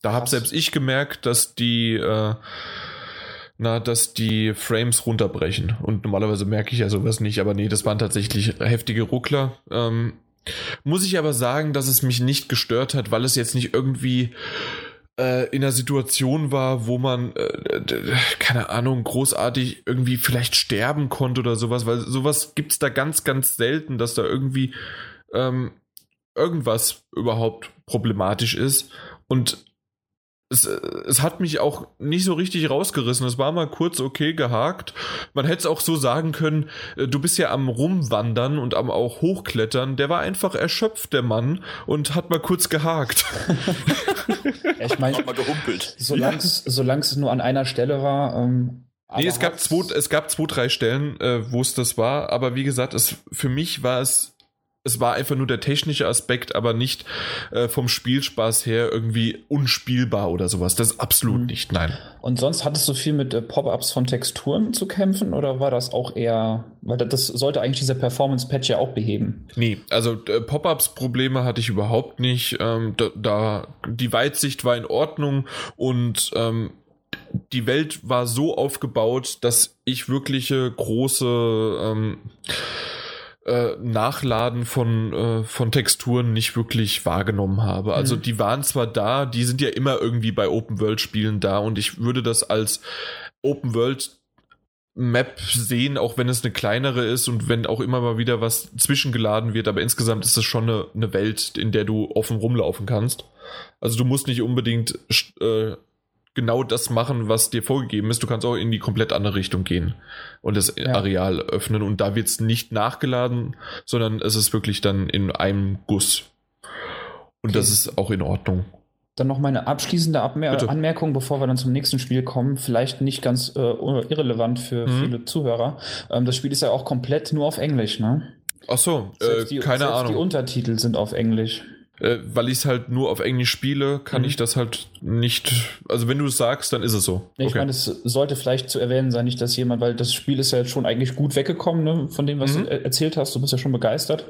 Da habe selbst ich gemerkt, dass die äh, na, dass die Frames runterbrechen. Und normalerweise merke ich ja sowas nicht, aber nee, das waren tatsächlich heftige Ruckler. Ähm, muss ich aber sagen, dass es mich nicht gestört hat, weil es jetzt nicht irgendwie äh, in einer Situation war, wo man, äh, keine Ahnung, großartig irgendwie vielleicht sterben konnte oder sowas, weil sowas gibt es da ganz, ganz selten, dass da irgendwie ähm, irgendwas überhaupt problematisch ist. Und es, es hat mich auch nicht so richtig rausgerissen. Es war mal kurz okay gehakt. Man hätte es auch so sagen können, äh, du bist ja am Rumwandern und am auch Hochklettern. Der war einfach erschöpft, der Mann, und hat mal kurz gehakt. *laughs* ich meine, solange es nur an einer Stelle war, ähm, nee, es gab, zwei, es gab zwei, drei Stellen, äh, wo es das war, aber wie gesagt, es, für mich war es es war einfach nur der technische Aspekt, aber nicht äh, vom Spielspaß her irgendwie unspielbar oder sowas. Das ist absolut mhm. nicht, nein. Und sonst hattest du viel mit äh, Pop-ups von Texturen zu kämpfen oder war das auch eher, weil das sollte eigentlich dieser Performance-Patch ja auch beheben? Nee, also äh, Pop-ups-Probleme hatte ich überhaupt nicht. Ähm, da, da, die Weitsicht war in Ordnung und ähm, die Welt war so aufgebaut, dass ich wirkliche große ähm, äh, Nachladen von, äh, von Texturen nicht wirklich wahrgenommen habe. Also mhm. die waren zwar da, die sind ja immer irgendwie bei Open-World-Spielen da und ich würde das als Open-World Map sehen, auch wenn es eine kleinere ist und wenn auch immer mal wieder was zwischengeladen wird, aber insgesamt ist es schon eine, eine Welt, in der du offen rumlaufen kannst. Also du musst nicht unbedingt äh, genau das machen, was dir vorgegeben ist. Du kannst auch in die komplett andere Richtung gehen und das ja. Areal öffnen. Und da wird es nicht nachgeladen, sondern es ist wirklich dann in einem Guss. Und okay. das ist auch in Ordnung. Dann noch meine abschließende Abmer. Anmerkung, bevor wir dann zum nächsten Spiel kommen. Vielleicht nicht ganz äh, irrelevant für mhm. viele Zuhörer. Ähm, das Spiel ist ja auch komplett nur auf Englisch, ne? Ach so, äh, die, keine Ahnung. Die Untertitel sind auf Englisch äh, weil ich es halt nur auf Englisch spiele, kann mhm. ich das halt nicht. Also wenn du es sagst, dann ist es so. Ja, ich okay. meine, es sollte vielleicht zu erwähnen sein, nicht, dass jemand, weil das Spiel ist ja jetzt schon eigentlich gut weggekommen, ne, von dem, was mhm. du erzählt hast. Du bist ja schon begeistert.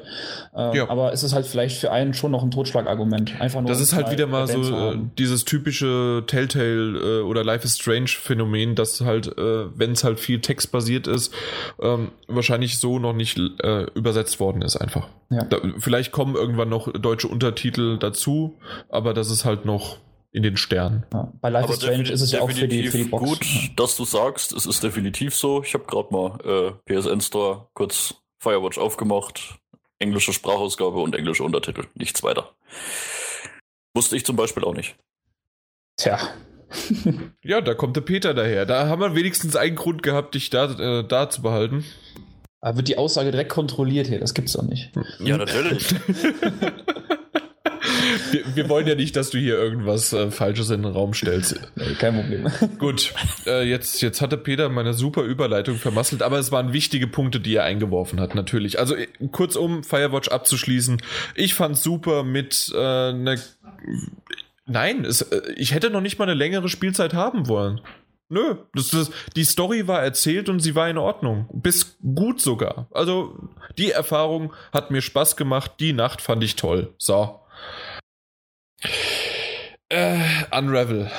Ähm, ja. Aber ist es halt vielleicht für einen schon noch ein Totschlagargument. Einfach nur. Das ist halt wieder mal so äh, dieses typische Telltale äh, oder Life is Strange Phänomen, dass halt, äh, wenn es halt viel textbasiert ist, ähm, wahrscheinlich so noch nicht äh, übersetzt worden ist einfach. Ja. Da, vielleicht kommen irgendwann noch deutsche Untertitel dazu, aber das ist halt noch in den Sternen. Ja, bei Life is Strange ist es ja auch für die, für die Box. Gut, dass du sagst, es ist definitiv so. Ich habe gerade mal äh, PSN Store kurz Firewatch aufgemacht, englische Sprachausgabe und englische Untertitel, nichts weiter. Wusste ich zum Beispiel auch nicht. Tja. *laughs* ja, da kommt der Peter daher. Da haben wir wenigstens einen Grund gehabt, dich da, äh, da zu behalten. Aber wird die Aussage direkt kontrolliert hier? Das gibt's doch nicht. Ja, natürlich. *laughs* wir, wir, wollen ja nicht, dass du hier irgendwas äh, Falsches in den Raum stellst. Nee, kein Problem. *laughs* Gut, äh, jetzt, jetzt hatte Peter meine super Überleitung vermasselt, aber es waren wichtige Punkte, die er eingeworfen hat, natürlich. Also äh, kurz um Firewatch abzuschließen. Ich fand's super mit äh, einer. Nein, es, äh, ich hätte noch nicht mal eine längere Spielzeit haben wollen. Nö, das, das, die Story war erzählt und sie war in Ordnung. Bis gut sogar. Also, die Erfahrung hat mir Spaß gemacht. Die Nacht fand ich toll. So. Äh, Unravel.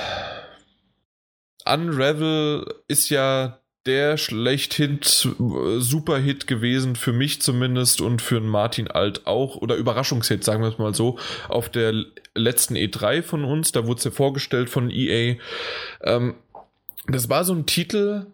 Unravel ist ja der schlechthin Superhit gewesen, für mich zumindest und für Martin Alt auch, oder Überraschungshit, sagen wir es mal so, auf der letzten E3 von uns, da wurde es ja vorgestellt von EA. Ähm, das war so ein Titel,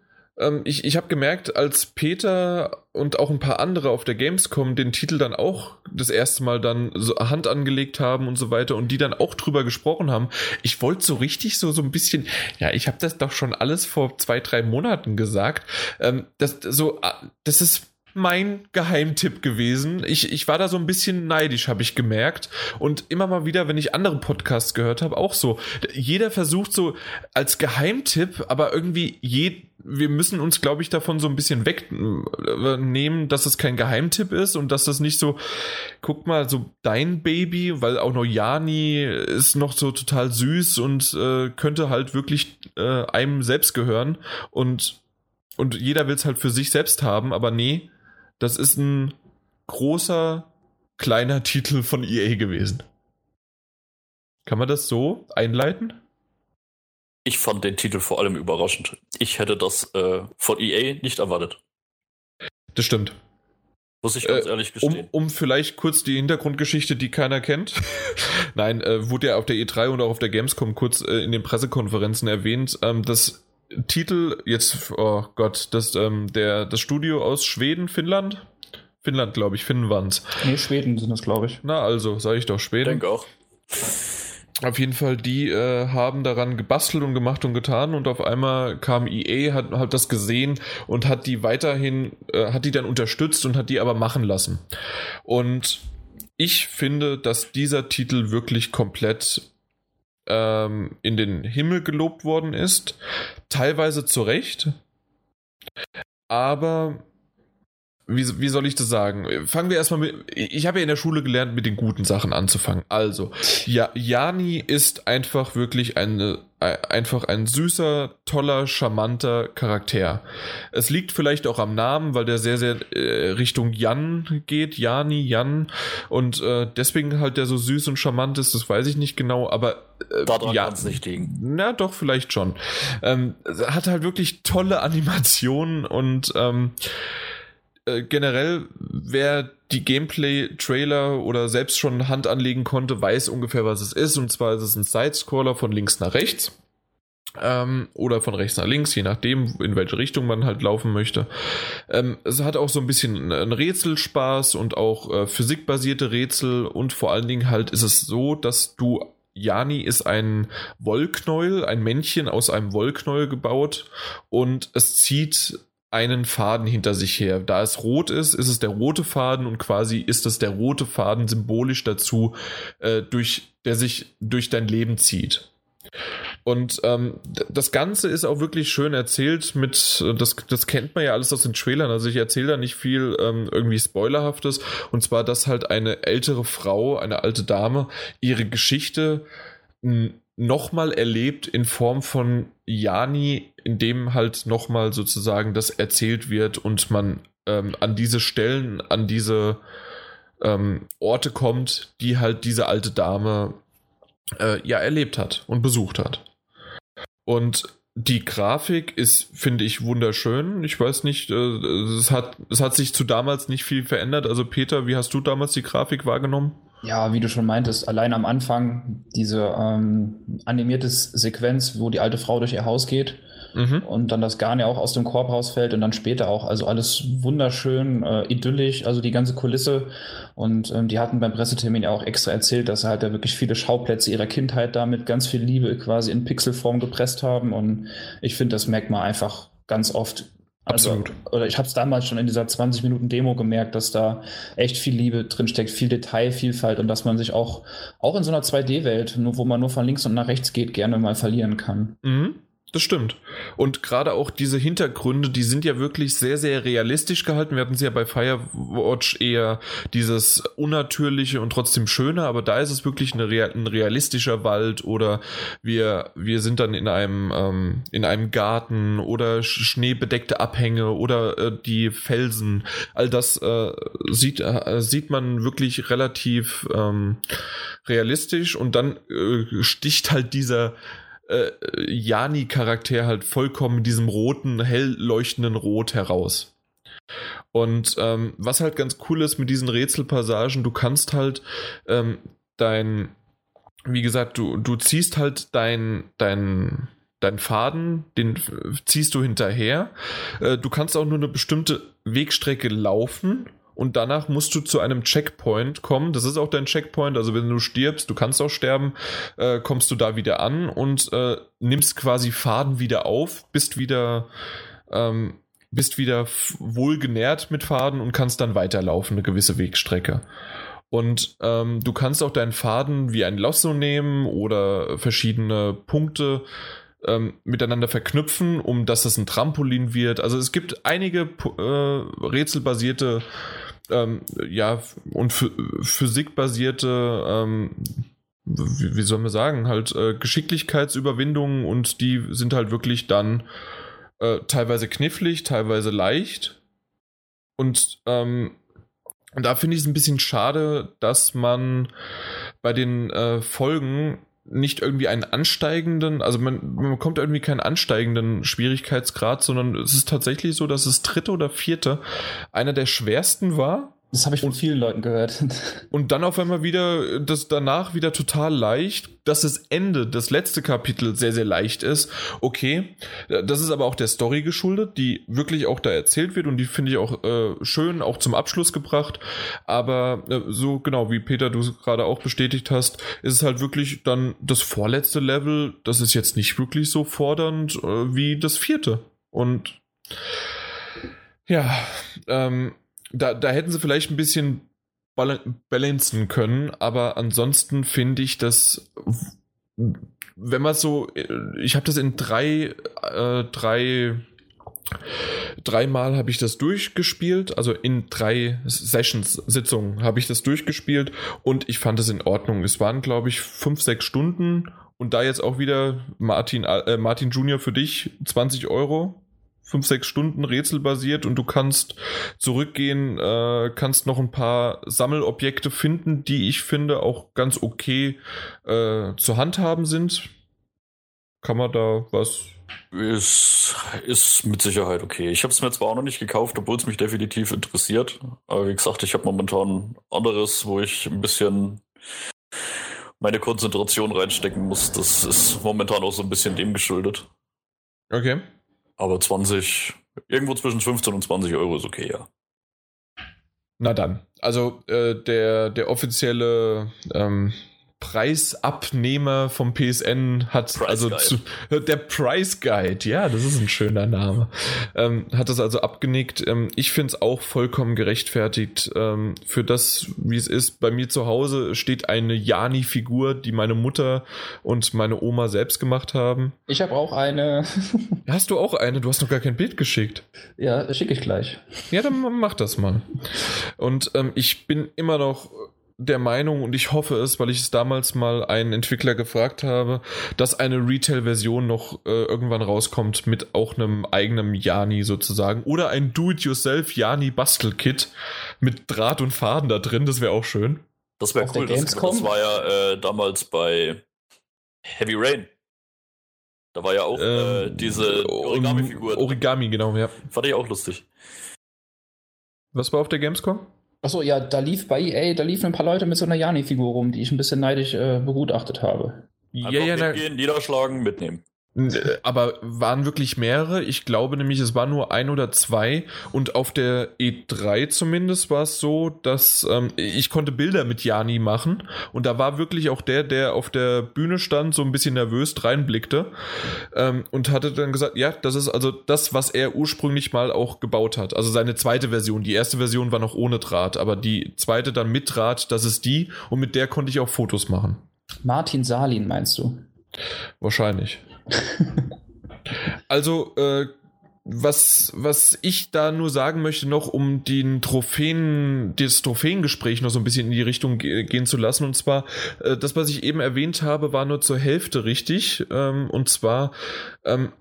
ich, ich habe gemerkt, als Peter und auch ein paar andere auf der Gamescom den Titel dann auch das erste Mal dann so Hand angelegt haben und so weiter und die dann auch drüber gesprochen haben, ich wollte so richtig so, so ein bisschen, ja, ich habe das doch schon alles vor zwei, drei Monaten gesagt, ähm, das, so, ah, das ist mein Geheimtipp gewesen. Ich, ich war da so ein bisschen neidisch, habe ich gemerkt. Und immer mal wieder, wenn ich andere Podcasts gehört habe, auch so. Jeder versucht so als Geheimtipp, aber irgendwie je, wir müssen uns, glaube ich, davon so ein bisschen wegnehmen, dass es kein Geheimtipp ist und dass das nicht so, guck mal, so dein Baby, weil auch noch Jani ist noch so total süß und äh, könnte halt wirklich äh, einem selbst gehören und und jeder will es halt für sich selbst haben, aber nee, das ist ein großer, kleiner *laughs* Titel von EA gewesen. Kann man das so einleiten? Ich fand den Titel vor allem überraschend. Ich hätte das äh, von EA nicht erwartet. Das stimmt. Muss ich ganz äh, ehrlich gestehen. Um, um, vielleicht kurz die Hintergrundgeschichte, die keiner kennt. *laughs* Nein, äh, wurde ja auf der E3 und auch auf der Gamescom kurz äh, in den Pressekonferenzen erwähnt. Ähm, das Titel, jetzt, oh Gott, das, ähm, der, das Studio aus Schweden, Finnland? Finnland, glaube ich, Finnen waren es. Nee, Schweden sind das, glaube ich. Na, also, sage ich doch Schweden. Denke auch. Auf jeden Fall, die äh, haben daran gebastelt und gemacht und getan und auf einmal kam EA, hat, hat das gesehen und hat die weiterhin, äh, hat die dann unterstützt und hat die aber machen lassen. Und ich finde, dass dieser Titel wirklich komplett ähm, in den Himmel gelobt worden ist. Teilweise zu Recht. Aber wie, wie soll ich das sagen? Fangen wir erstmal mit. Ich habe ja in der Schule gelernt, mit den guten Sachen anzufangen. Also, ja, Jani ist einfach wirklich eine, einfach ein süßer, toller, charmanter Charakter. Es liegt vielleicht auch am Namen, weil der sehr, sehr äh, Richtung Jan geht. Jani, Jan. Und äh, deswegen halt der so süß und charmant ist, das weiß ich nicht genau, aber. Äh, Daran ja, kann es nicht liegen. Na, doch, vielleicht schon. Ähm, hat halt wirklich tolle Animationen und. Ähm, äh, generell, wer die Gameplay-Trailer oder selbst schon Hand anlegen konnte, weiß ungefähr, was es ist. Und zwar ist es ein Sidescroller von links nach rechts. Ähm, oder von rechts nach links, je nachdem, in welche Richtung man halt laufen möchte. Ähm, es hat auch so ein bisschen einen Rätselspaß und auch äh, physikbasierte Rätsel und vor allen Dingen halt ist es so, dass du Jani ist ein Wollknäuel, ein Männchen aus einem Wollknäuel gebaut und es zieht einen Faden hinter sich her. Da es rot ist, ist es der rote Faden und quasi ist es der rote Faden symbolisch dazu, äh, durch, der sich durch dein Leben zieht. Und ähm, das Ganze ist auch wirklich schön erzählt mit, das, das kennt man ja alles aus den Trailern, also ich erzähle da nicht viel ähm, irgendwie Spoilerhaftes, und zwar, dass halt eine ältere Frau, eine alte Dame, ihre Geschichte nochmal erlebt in Form von Jani, in dem halt nochmal sozusagen das erzählt wird und man ähm, an diese Stellen, an diese ähm, Orte kommt, die halt diese alte Dame äh, ja erlebt hat und besucht hat. Und die Grafik ist, finde ich, wunderschön. Ich weiß nicht, äh, es, hat, es hat sich zu damals nicht viel verändert. Also Peter, wie hast du damals die Grafik wahrgenommen? Ja, wie du schon meintest, allein am Anfang diese ähm, animierte Sequenz, wo die alte Frau durch ihr Haus geht mhm. und dann das Garn ja auch aus dem Korb rausfällt und dann später auch. Also alles wunderschön, äh, idyllisch, also die ganze Kulisse. Und ähm, die hatten beim Pressetermin ja auch extra erzählt, dass sie halt ja wirklich viele Schauplätze ihrer Kindheit damit ganz viel Liebe quasi in Pixelform gepresst haben. Und ich finde, das merkt man einfach ganz oft Absolut. Also, oder ich habe es damals schon in dieser 20 Minuten Demo gemerkt, dass da echt viel Liebe drinsteckt, viel Detailvielfalt und dass man sich auch, auch in so einer 2D-Welt, wo man nur von links und nach rechts geht, gerne mal verlieren kann. Mhm. Das stimmt. Und gerade auch diese Hintergründe, die sind ja wirklich sehr, sehr realistisch gehalten. Wir hatten sie ja bei Firewatch eher dieses unnatürliche und trotzdem schöne, aber da ist es wirklich eine, ein realistischer Wald oder wir, wir sind dann in einem, ähm, in einem Garten oder schneebedeckte Abhänge oder äh, die Felsen. All das äh, sieht, äh, sieht man wirklich relativ ähm, realistisch und dann äh, sticht halt dieser äh, Jani-Charakter halt vollkommen in diesem roten, hell leuchtenden Rot heraus. Und ähm, was halt ganz cool ist mit diesen Rätselpassagen, du kannst halt ähm, dein, wie gesagt, du, du ziehst halt dein, dein, dein Faden, den ziehst du hinterher. Äh, du kannst auch nur eine bestimmte Wegstrecke laufen und danach musst du zu einem Checkpoint kommen. Das ist auch dein Checkpoint. Also wenn du stirbst, du kannst auch sterben, äh, kommst du da wieder an und äh, nimmst quasi Faden wieder auf, bist wieder ähm, bist wieder wohlgenährt mit Faden und kannst dann weiterlaufen, eine gewisse Wegstrecke. Und ähm, du kannst auch deinen Faden wie ein Lasso nehmen oder verschiedene Punkte ähm, miteinander verknüpfen, um dass es ein Trampolin wird. Also es gibt einige äh, rätselbasierte ähm, ja, und physikbasierte, ähm, wie, wie soll man sagen, halt äh, Geschicklichkeitsüberwindungen und die sind halt wirklich dann äh, teilweise knifflig, teilweise leicht. Und ähm, da finde ich es ein bisschen schade, dass man bei den äh, Folgen nicht irgendwie einen ansteigenden, also man, man bekommt irgendwie keinen ansteigenden Schwierigkeitsgrad, sondern es ist tatsächlich so, dass es dritte oder vierte einer der schwersten war das habe ich von und, vielen Leuten gehört. *laughs* Und dann auf einmal wieder, das danach wieder total leicht, dass das Ende, das letzte Kapitel sehr, sehr leicht ist. Okay, das ist aber auch der Story geschuldet, die wirklich auch da erzählt wird und die finde ich auch äh, schön, auch zum Abschluss gebracht. Aber äh, so genau, wie Peter du gerade auch bestätigt hast, ist es halt wirklich dann das vorletzte Level, das ist jetzt nicht wirklich so fordernd äh, wie das vierte. Und ja, ähm, da, da hätten sie vielleicht ein bisschen balancen können, aber ansonsten finde ich, dass wenn man so, ich habe das in drei, äh, drei Dreimal habe ich das durchgespielt, also in drei Sessions, Sitzungen habe ich das durchgespielt und ich fand es in Ordnung. Es waren, glaube ich, fünf, sechs Stunden und da jetzt auch wieder Martin, äh, Martin Junior für dich 20 Euro. Fünf, sechs Stunden rätselbasiert und du kannst zurückgehen, äh, kannst noch ein paar Sammelobjekte finden, die ich finde auch ganz okay äh, zu handhaben sind. Kann man da was ist, ist mit Sicherheit okay. Ich habe es mir zwar auch noch nicht gekauft, obwohl es mich definitiv interessiert. Aber wie gesagt, ich habe momentan anderes, wo ich ein bisschen meine Konzentration reinstecken muss. Das ist momentan auch so ein bisschen dem geschuldet. Okay. Aber 20, irgendwo zwischen 15 und 20 Euro ist okay, ja. Na dann. Also äh, der, der offizielle ähm, Preisabnehmer vom PSN hat Price also zu, der Price Guide, ja, das ist ein schöner Name, ähm, hat das also abgenickt. Ähm, ich finde es auch vollkommen gerechtfertigt ähm, für das, wie es ist. Bei mir zu Hause steht eine Jani-Figur, die meine Mutter und meine Oma selbst gemacht haben. Ich habe auch eine. *laughs* Hast du auch eine? Du hast noch gar kein Bild geschickt. Ja, schicke ich gleich. Ja, dann mach das mal. Und ähm, ich bin immer noch der Meinung und ich hoffe es, weil ich es damals mal einen Entwickler gefragt habe, dass eine Retail-Version noch äh, irgendwann rauskommt mit auch einem eigenen Jani sozusagen oder ein Do-it-yourself Jani Bastelkit mit Draht und Faden da drin, das wäre auch schön. Das wäre cool, das, das, war ja äh, damals bei Heavy Rain. Da war ja auch äh, ähm, diese Origami-Figur. Origami, genau, ja. Fand ich auch lustig. Was war auf der Gamescom? Achso, ja, da lief bei EA, da liefen ein paar Leute mit so einer Jani-Figur rum, die ich ein bisschen neidisch äh, begutachtet habe. Einfach ja, ja, mitgehen, niederschlagen, mitnehmen. Äh, aber waren wirklich mehrere. Ich glaube nämlich, es war nur ein oder zwei. Und auf der E3 zumindest war es so, dass ähm, ich konnte Bilder mit Jani machen. Und da war wirklich auch der, der auf der Bühne stand, so ein bisschen nervös reinblickte ähm, und hatte dann gesagt, ja, das ist also das, was er ursprünglich mal auch gebaut hat. Also seine zweite Version. Die erste Version war noch ohne Draht, aber die zweite dann mit Draht, das ist die. Und mit der konnte ich auch Fotos machen. Martin Salin meinst du? Wahrscheinlich. Also, äh, was, was ich da nur sagen möchte, noch um den Trophäen, das Trophäengespräch noch so ein bisschen in die Richtung gehen zu lassen. Und zwar, äh, das, was ich eben erwähnt habe, war nur zur Hälfte richtig. Ähm, und zwar, ähm,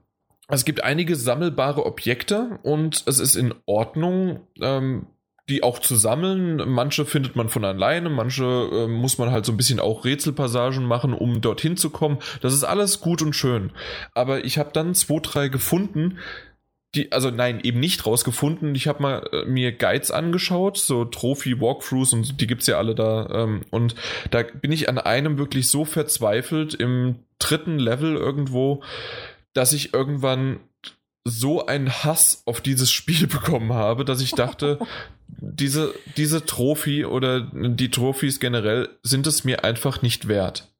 es gibt einige sammelbare Objekte und es ist in Ordnung, ähm, die auch zu sammeln. Manche findet man von alleine, manche äh, muss man halt so ein bisschen auch Rätselpassagen machen, um dorthin zu kommen. Das ist alles gut und schön. Aber ich habe dann zwei, drei gefunden, die, also nein, eben nicht rausgefunden. Ich habe mal äh, mir Guides angeschaut, so Trophy-Walkthroughs und die gibt's ja alle da. Ähm, und da bin ich an einem wirklich so verzweifelt im dritten Level irgendwo, dass ich irgendwann so einen Hass auf dieses Spiel *laughs* bekommen habe, dass ich dachte, *laughs* diese, diese Trophy oder die Trophys generell sind es mir einfach nicht wert.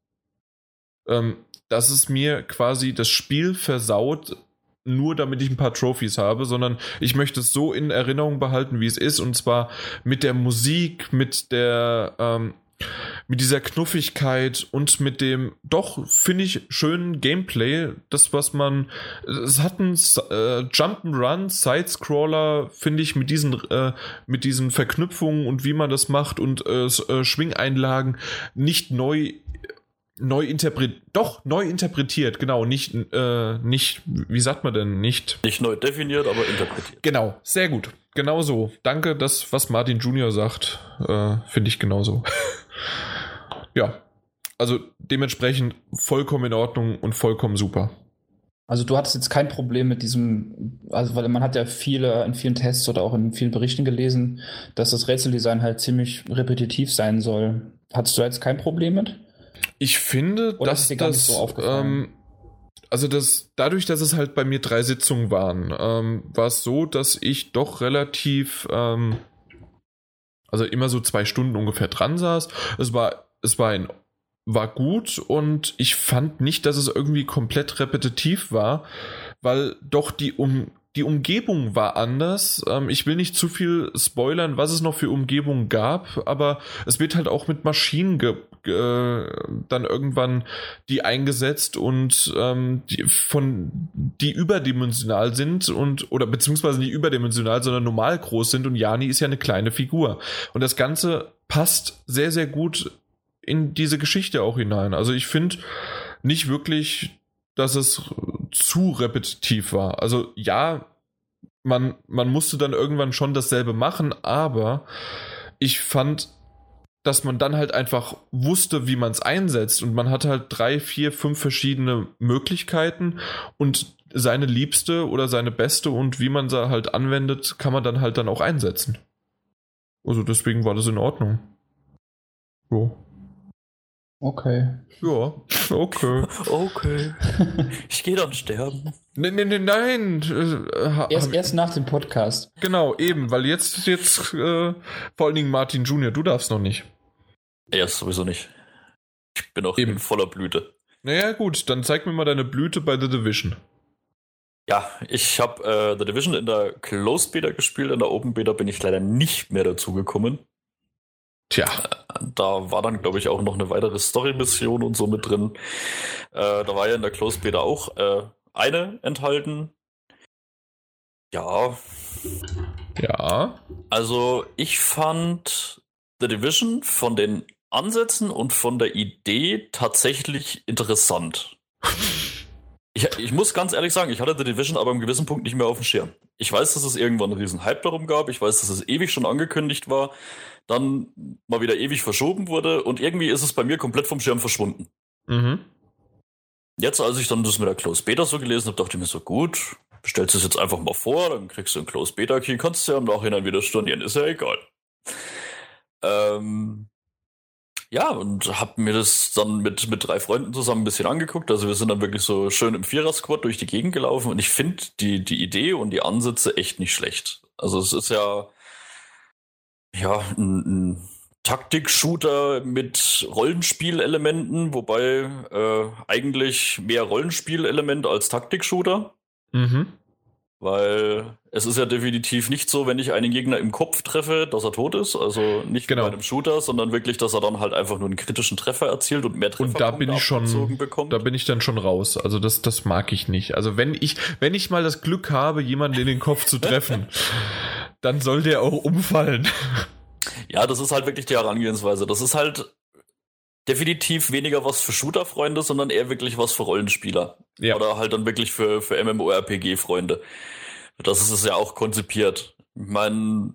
Ähm, dass es mir quasi das Spiel versaut, nur damit ich ein paar Trophys habe, sondern ich möchte es so in Erinnerung behalten, wie es ist, und zwar mit der Musik, mit der, ähm, mit dieser Knuffigkeit und mit dem doch, finde ich, schönen Gameplay, das, was man, es hat einen äh, Jump'n'Run, Sidescroller, finde ich, mit diesen, äh, mit diesen Verknüpfungen und wie man das macht und äh, äh Schwingeinlagen nicht neu neu interpretiert, doch neu interpretiert, genau, nicht, äh, nicht, wie sagt man denn, nicht? Nicht neu definiert, aber interpretiert. Genau, sehr gut, genau so. Danke, das, was Martin Junior sagt, äh, finde ich genauso. *laughs* ja, also dementsprechend vollkommen in Ordnung und vollkommen super. Also du hattest jetzt kein Problem mit diesem, also weil man hat ja viele in vielen Tests oder auch in vielen Berichten gelesen, dass das Rätseldesign halt ziemlich repetitiv sein soll. Hattest du jetzt kein Problem mit? Ich finde, Oder dass das, so ähm, also das, dadurch, dass es halt bei mir drei Sitzungen waren, ähm, war es so, dass ich doch relativ, ähm, also immer so zwei Stunden ungefähr dran saß. Es war, es war ein war gut und ich fand nicht, dass es irgendwie komplett repetitiv war, weil doch die um die Umgebung war anders. Ähm, ich will nicht zu viel spoilern, was es noch für Umgebungen gab, aber es wird halt auch mit Maschinen ge äh, dann irgendwann die eingesetzt und ähm, die von die überdimensional sind und oder beziehungsweise nicht überdimensional, sondern normal groß sind und Jani ist ja eine kleine Figur und das Ganze passt sehr sehr gut in diese Geschichte auch hinein. Also ich finde nicht wirklich dass es zu repetitiv war. Also ja, man, man musste dann irgendwann schon dasselbe machen, aber ich fand, dass man dann halt einfach wusste, wie man es einsetzt und man hat halt drei, vier, fünf verschiedene Möglichkeiten und seine liebste oder seine beste und wie man sie halt anwendet, kann man dann halt dann auch einsetzen. Also deswegen war das in Ordnung. So. Okay. Ja, okay. *laughs* okay. Ich gehe dann sterben. Nein, nein, nein, nein. Erst, erst nach dem Podcast. Genau, eben, weil jetzt, jetzt, äh, vor allen Dingen Martin Junior, du darfst noch nicht. Ja, sowieso nicht. Ich bin auch eben voller Blüte. Naja, gut, dann zeig mir mal deine Blüte bei The Division. Ja, ich habe äh, The Division in der Closed Beta gespielt, in der Open Beta bin ich leider nicht mehr dazu gekommen. Tja. Da war dann, glaube ich, auch noch eine weitere Story-Mission und so mit drin. Äh, da war ja in der Close Beta auch äh, eine enthalten. Ja. Ja. Also, ich fand The Division von den Ansätzen und von der Idee tatsächlich interessant. *laughs* Ich, ich, muss ganz ehrlich sagen, ich hatte The Division aber im gewissen Punkt nicht mehr auf dem Schirm. Ich weiß, dass es irgendwann einen riesen Hype darum gab. Ich weiß, dass es ewig schon angekündigt war dann mal wieder ewig verschoben wurde und irgendwie ist es bei mir komplett vom Schirm verschwunden. Mhm. Jetzt, als ich dann das mit der Close Beta so gelesen habe, dachte ich mir so, gut, stellst es jetzt einfach mal vor, dann kriegst du einen Close Beta Key, kannst du ja im Nachhinein wieder stornieren, ist ja egal. Ähm, ja, und hab mir das dann mit, mit drei Freunden zusammen ein bisschen angeguckt. Also wir sind dann wirklich so schön im Vierer-Squad durch die Gegend gelaufen und ich finde die, die Idee und die Ansätze echt nicht schlecht. Also es ist ja, ja, ein, ein Taktik-Shooter mit Rollenspielelementen, wobei äh, eigentlich mehr Rollenspielelement als Taktik-Shooter. Mhm. Weil es ist ja definitiv nicht so, wenn ich einen Gegner im Kopf treffe, dass er tot ist. Also nicht genau. bei einem Shooter, sondern wirklich, dass er dann halt einfach nur einen kritischen Treffer erzielt und mehr Treffer Und da bin ich schon, bekommt. da bin ich dann schon raus. Also das, das mag ich nicht. Also wenn ich, wenn ich mal das Glück habe, jemanden in den Kopf zu treffen, *laughs* dann soll der auch umfallen. Ja, das ist halt wirklich die Herangehensweise. Das ist halt definitiv weniger was für Shooter-Freunde, sondern eher wirklich was für Rollenspieler. Ja. Oder halt dann wirklich für, für MMORPG-Freunde. Das ist es ja auch konzipiert. Ich meine,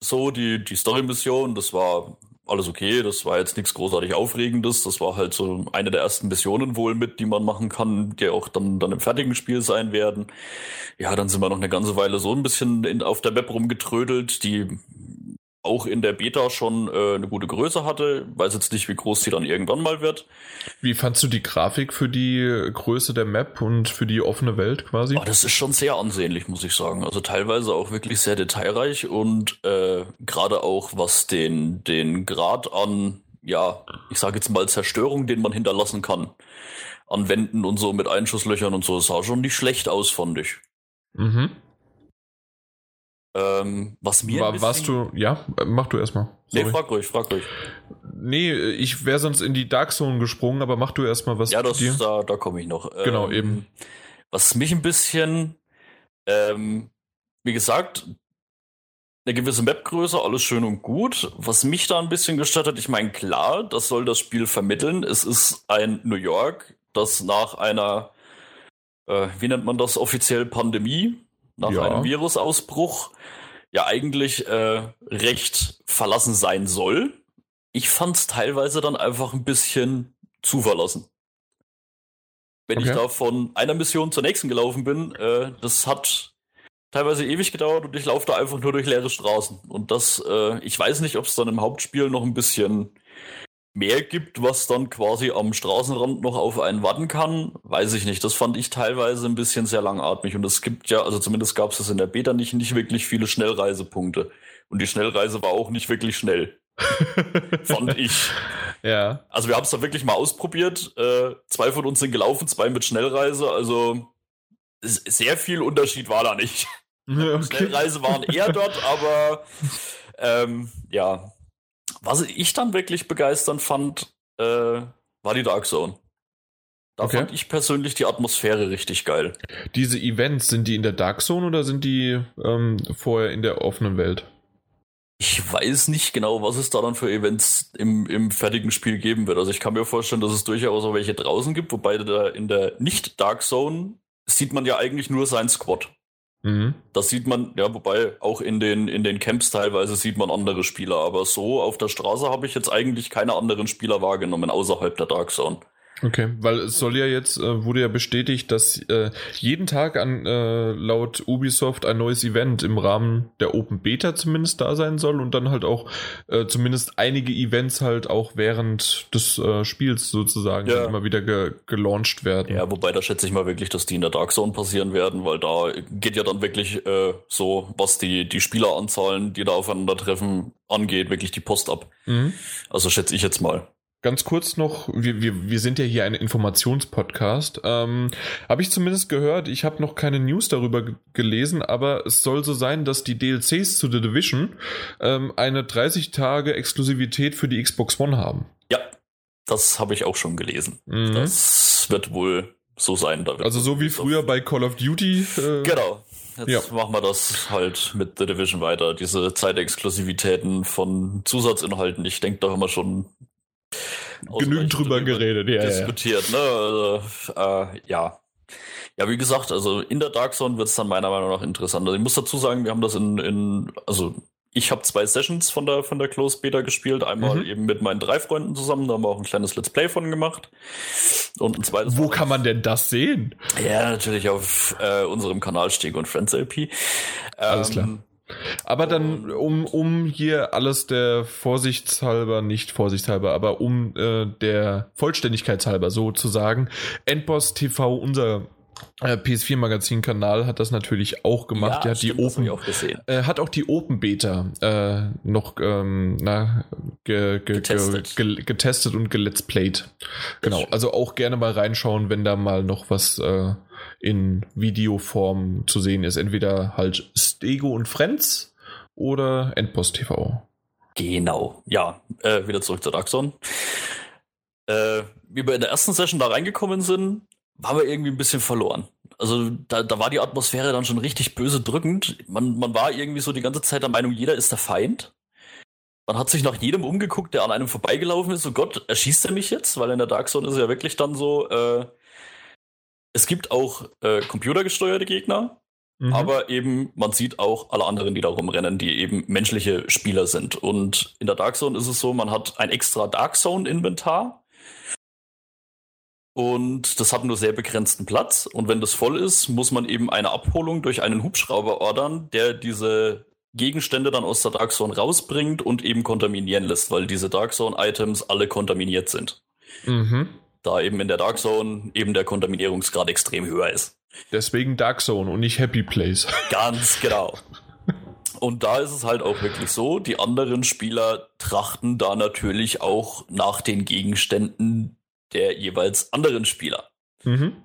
so die, die Story-Mission, das war alles okay, das war jetzt nichts großartig Aufregendes, das war halt so eine der ersten Missionen wohl mit, die man machen kann, die auch dann, dann im fertigen Spiel sein werden. Ja, dann sind wir noch eine ganze Weile so ein bisschen in, auf der Web rumgetrödelt, die auch in der Beta schon äh, eine gute Größe hatte. Weiß jetzt nicht, wie groß sie dann irgendwann mal wird. Wie fandst du die Grafik für die Größe der Map und für die offene Welt quasi? Oh, das ist schon sehr ansehnlich, muss ich sagen. Also teilweise auch wirklich sehr detailreich und äh, gerade auch was den, den Grad an, ja, ich sage jetzt mal Zerstörung, den man hinterlassen kann, an Wänden und so mit Einschusslöchern und so, sah schon nicht schlecht aus, fand ich. Mhm. Ähm, was mir. War, warst du, ja, mach du erstmal. Nee, frag ruhig, frag ruhig. Nee, ich wäre sonst in die Dark Zone gesprungen, aber mach du erstmal was. Ja, das, dir. da, da komme ich noch. Genau, ähm, eben. Was mich ein bisschen, ähm, wie gesagt, eine gewisse Mapgröße, alles schön und gut. Was mich da ein bisschen gestört hat, ich meine, klar, das soll das Spiel vermitteln. Es ist ein New York, das nach einer, äh, wie nennt man das offiziell, Pandemie, nach ja. einem Virusausbruch ja eigentlich äh, recht verlassen sein soll. Ich fand es teilweise dann einfach ein bisschen zu verlassen. Wenn okay. ich da von einer Mission zur nächsten gelaufen bin, äh, das hat teilweise ewig gedauert und ich laufe da einfach nur durch leere Straßen. Und das, äh, ich weiß nicht, ob es dann im Hauptspiel noch ein bisschen mehr gibt, was dann quasi am Straßenrand noch auf einen warten kann, weiß ich nicht. Das fand ich teilweise ein bisschen sehr langatmig. Und es gibt ja, also zumindest gab es das in der Beta nicht, nicht wirklich viele Schnellreisepunkte. Und die Schnellreise war auch nicht wirklich schnell. *laughs* fand ich. Ja. Also wir haben es da wirklich mal ausprobiert. Äh, zwei von uns sind gelaufen, zwei mit Schnellreise. Also sehr viel Unterschied war da nicht. *laughs* Okay. Schnellreise waren eher dort, aber ähm, ja. Was ich dann wirklich begeisternd fand, äh, war die Dark Zone. Da Okay. fand ich persönlich die Atmosphäre richtig geil. Diese Events, sind die in der Dark Zone oder sind die ähm, vorher in der offenen Welt? Ich weiß nicht genau, was es da dann für Events im, im fertigen Spiel geben wird. Also ich kann mir vorstellen, dass es durchaus auch welche draußen gibt, wobei da in der nicht-Dark Zone sieht man ja eigentlich nur sein Squad. Mhm. Das sieht man, ja, wobei auch in den, in den Camps teilweise sieht man andere Spieler, aber so auf der Straße habe ich jetzt eigentlich keine anderen Spieler wahrgenommen außerhalb der Dark Zone. Okay, weil es soll ja jetzt, äh, wurde ja bestätigt, dass äh, jeden Tag an äh, laut Ubisoft ein neues Event im Rahmen der Open Beta zumindest da sein soll und dann halt auch äh, zumindest einige Events halt auch während des äh, Spiels sozusagen Ja. immer wieder ge gelauncht werden. Ja, wobei da schätze ich mal wirklich, dass die in der Dark Zone passieren werden, weil da geht ja dann wirklich äh, so, was die, die Spieleranzahlen, die da aufeinandertreffen, angeht, wirklich die Post ab. Mhm. Also schätze ich jetzt mal. Ganz kurz noch, wir, wir, wir sind ja hier ein Informationspodcast. Ähm, habe ich zumindest gehört, ich habe noch keine News darüber gelesen, aber es soll so sein, dass die DLCs zu The Division ähm, eine 30 Tage Exklusivität für die Xbox One haben. Ja, das habe ich auch schon gelesen. Mhm. Das wird wohl so sein. Also so wie früher bei Call of Duty. Äh, Genau. Jetzt Ja. machen wir das halt mit The Division weiter. Diese Zeitexklusivitäten von Zusatzinhalten. Ich denke, da wir schon Genügend drüber geredet, ja, ja. diskutiert. Ne? Also, äh, ja. Ja, wie gesagt, also in der Dark Zone wird es dann meiner Meinung nach interessant. Also ich muss dazu sagen, wir haben das in, in also ich habe zwei Sessions von der von der Close Beta gespielt. Einmal Mhm. eben mit meinen drei Freunden zusammen, da haben wir auch ein kleines Let's Play von gemacht. Und ein zweites Wo Mal- kann man denn das sehen? ja, natürlich auf äh, unserem Kanal Steg und Friends LP. Alles Ähm, klar. Aber dann, um, um hier alles der Vorsichtshalber, nicht vorsichtshalber, aber um äh, der Vollständigkeitshalber so zu sagen, Endboss TV, unser äh, PS4-Magazin-Kanal, hat das natürlich auch gemacht. Ja, Der hat stimmt, die Open auch äh, hat auch die Open Beta äh, noch ähm, na, ge, ge, Getestet. Ge, ge, getestet und gelet's played. Genau, also auch gerne mal reinschauen, wenn da mal noch was äh, in Videoform zu sehen ist. Entweder halt Stego und Friends oder Endpost TV. Genau. Ja, äh, wieder zurück zur Dark Zone. Äh, wie wir in der ersten Session da reingekommen sind, waren wir irgendwie ein bisschen verloren. Also da, da war die Atmosphäre dann schon richtig böse drückend. Man, man war irgendwie so die ganze Zeit der Meinung, jeder ist der Feind. Man hat sich nach jedem umgeguckt, der an einem vorbeigelaufen ist. So Gott, erschießt er mich jetzt? Weil in der Dark Zone ist ja wirklich dann so, äh, es gibt auch äh, computergesteuerte Gegner, Mhm. aber eben, man sieht auch alle anderen, die da rumrennen, die eben menschliche Spieler sind. Und in der Dark Zone ist es so, man hat ein extra Dark Zone-Inventar. Und das hat nur sehr begrenzten Platz. Und wenn das voll ist, muss man eben eine Abholung durch einen Hubschrauber ordern, der diese Gegenstände dann aus der Dark Zone rausbringt und eben kontaminieren lässt, weil diese Dark Zone-Items alle kontaminiert sind. Mhm. Da eben in der Dark Zone eben der Kontaminierungsgrad extrem höher ist. Deswegen Dark Zone und nicht Happy Place. *laughs* Ganz genau. Und da ist es halt auch wirklich so, die anderen Spieler trachten da natürlich auch nach den Gegenständen der jeweils anderen Spieler. Mhm.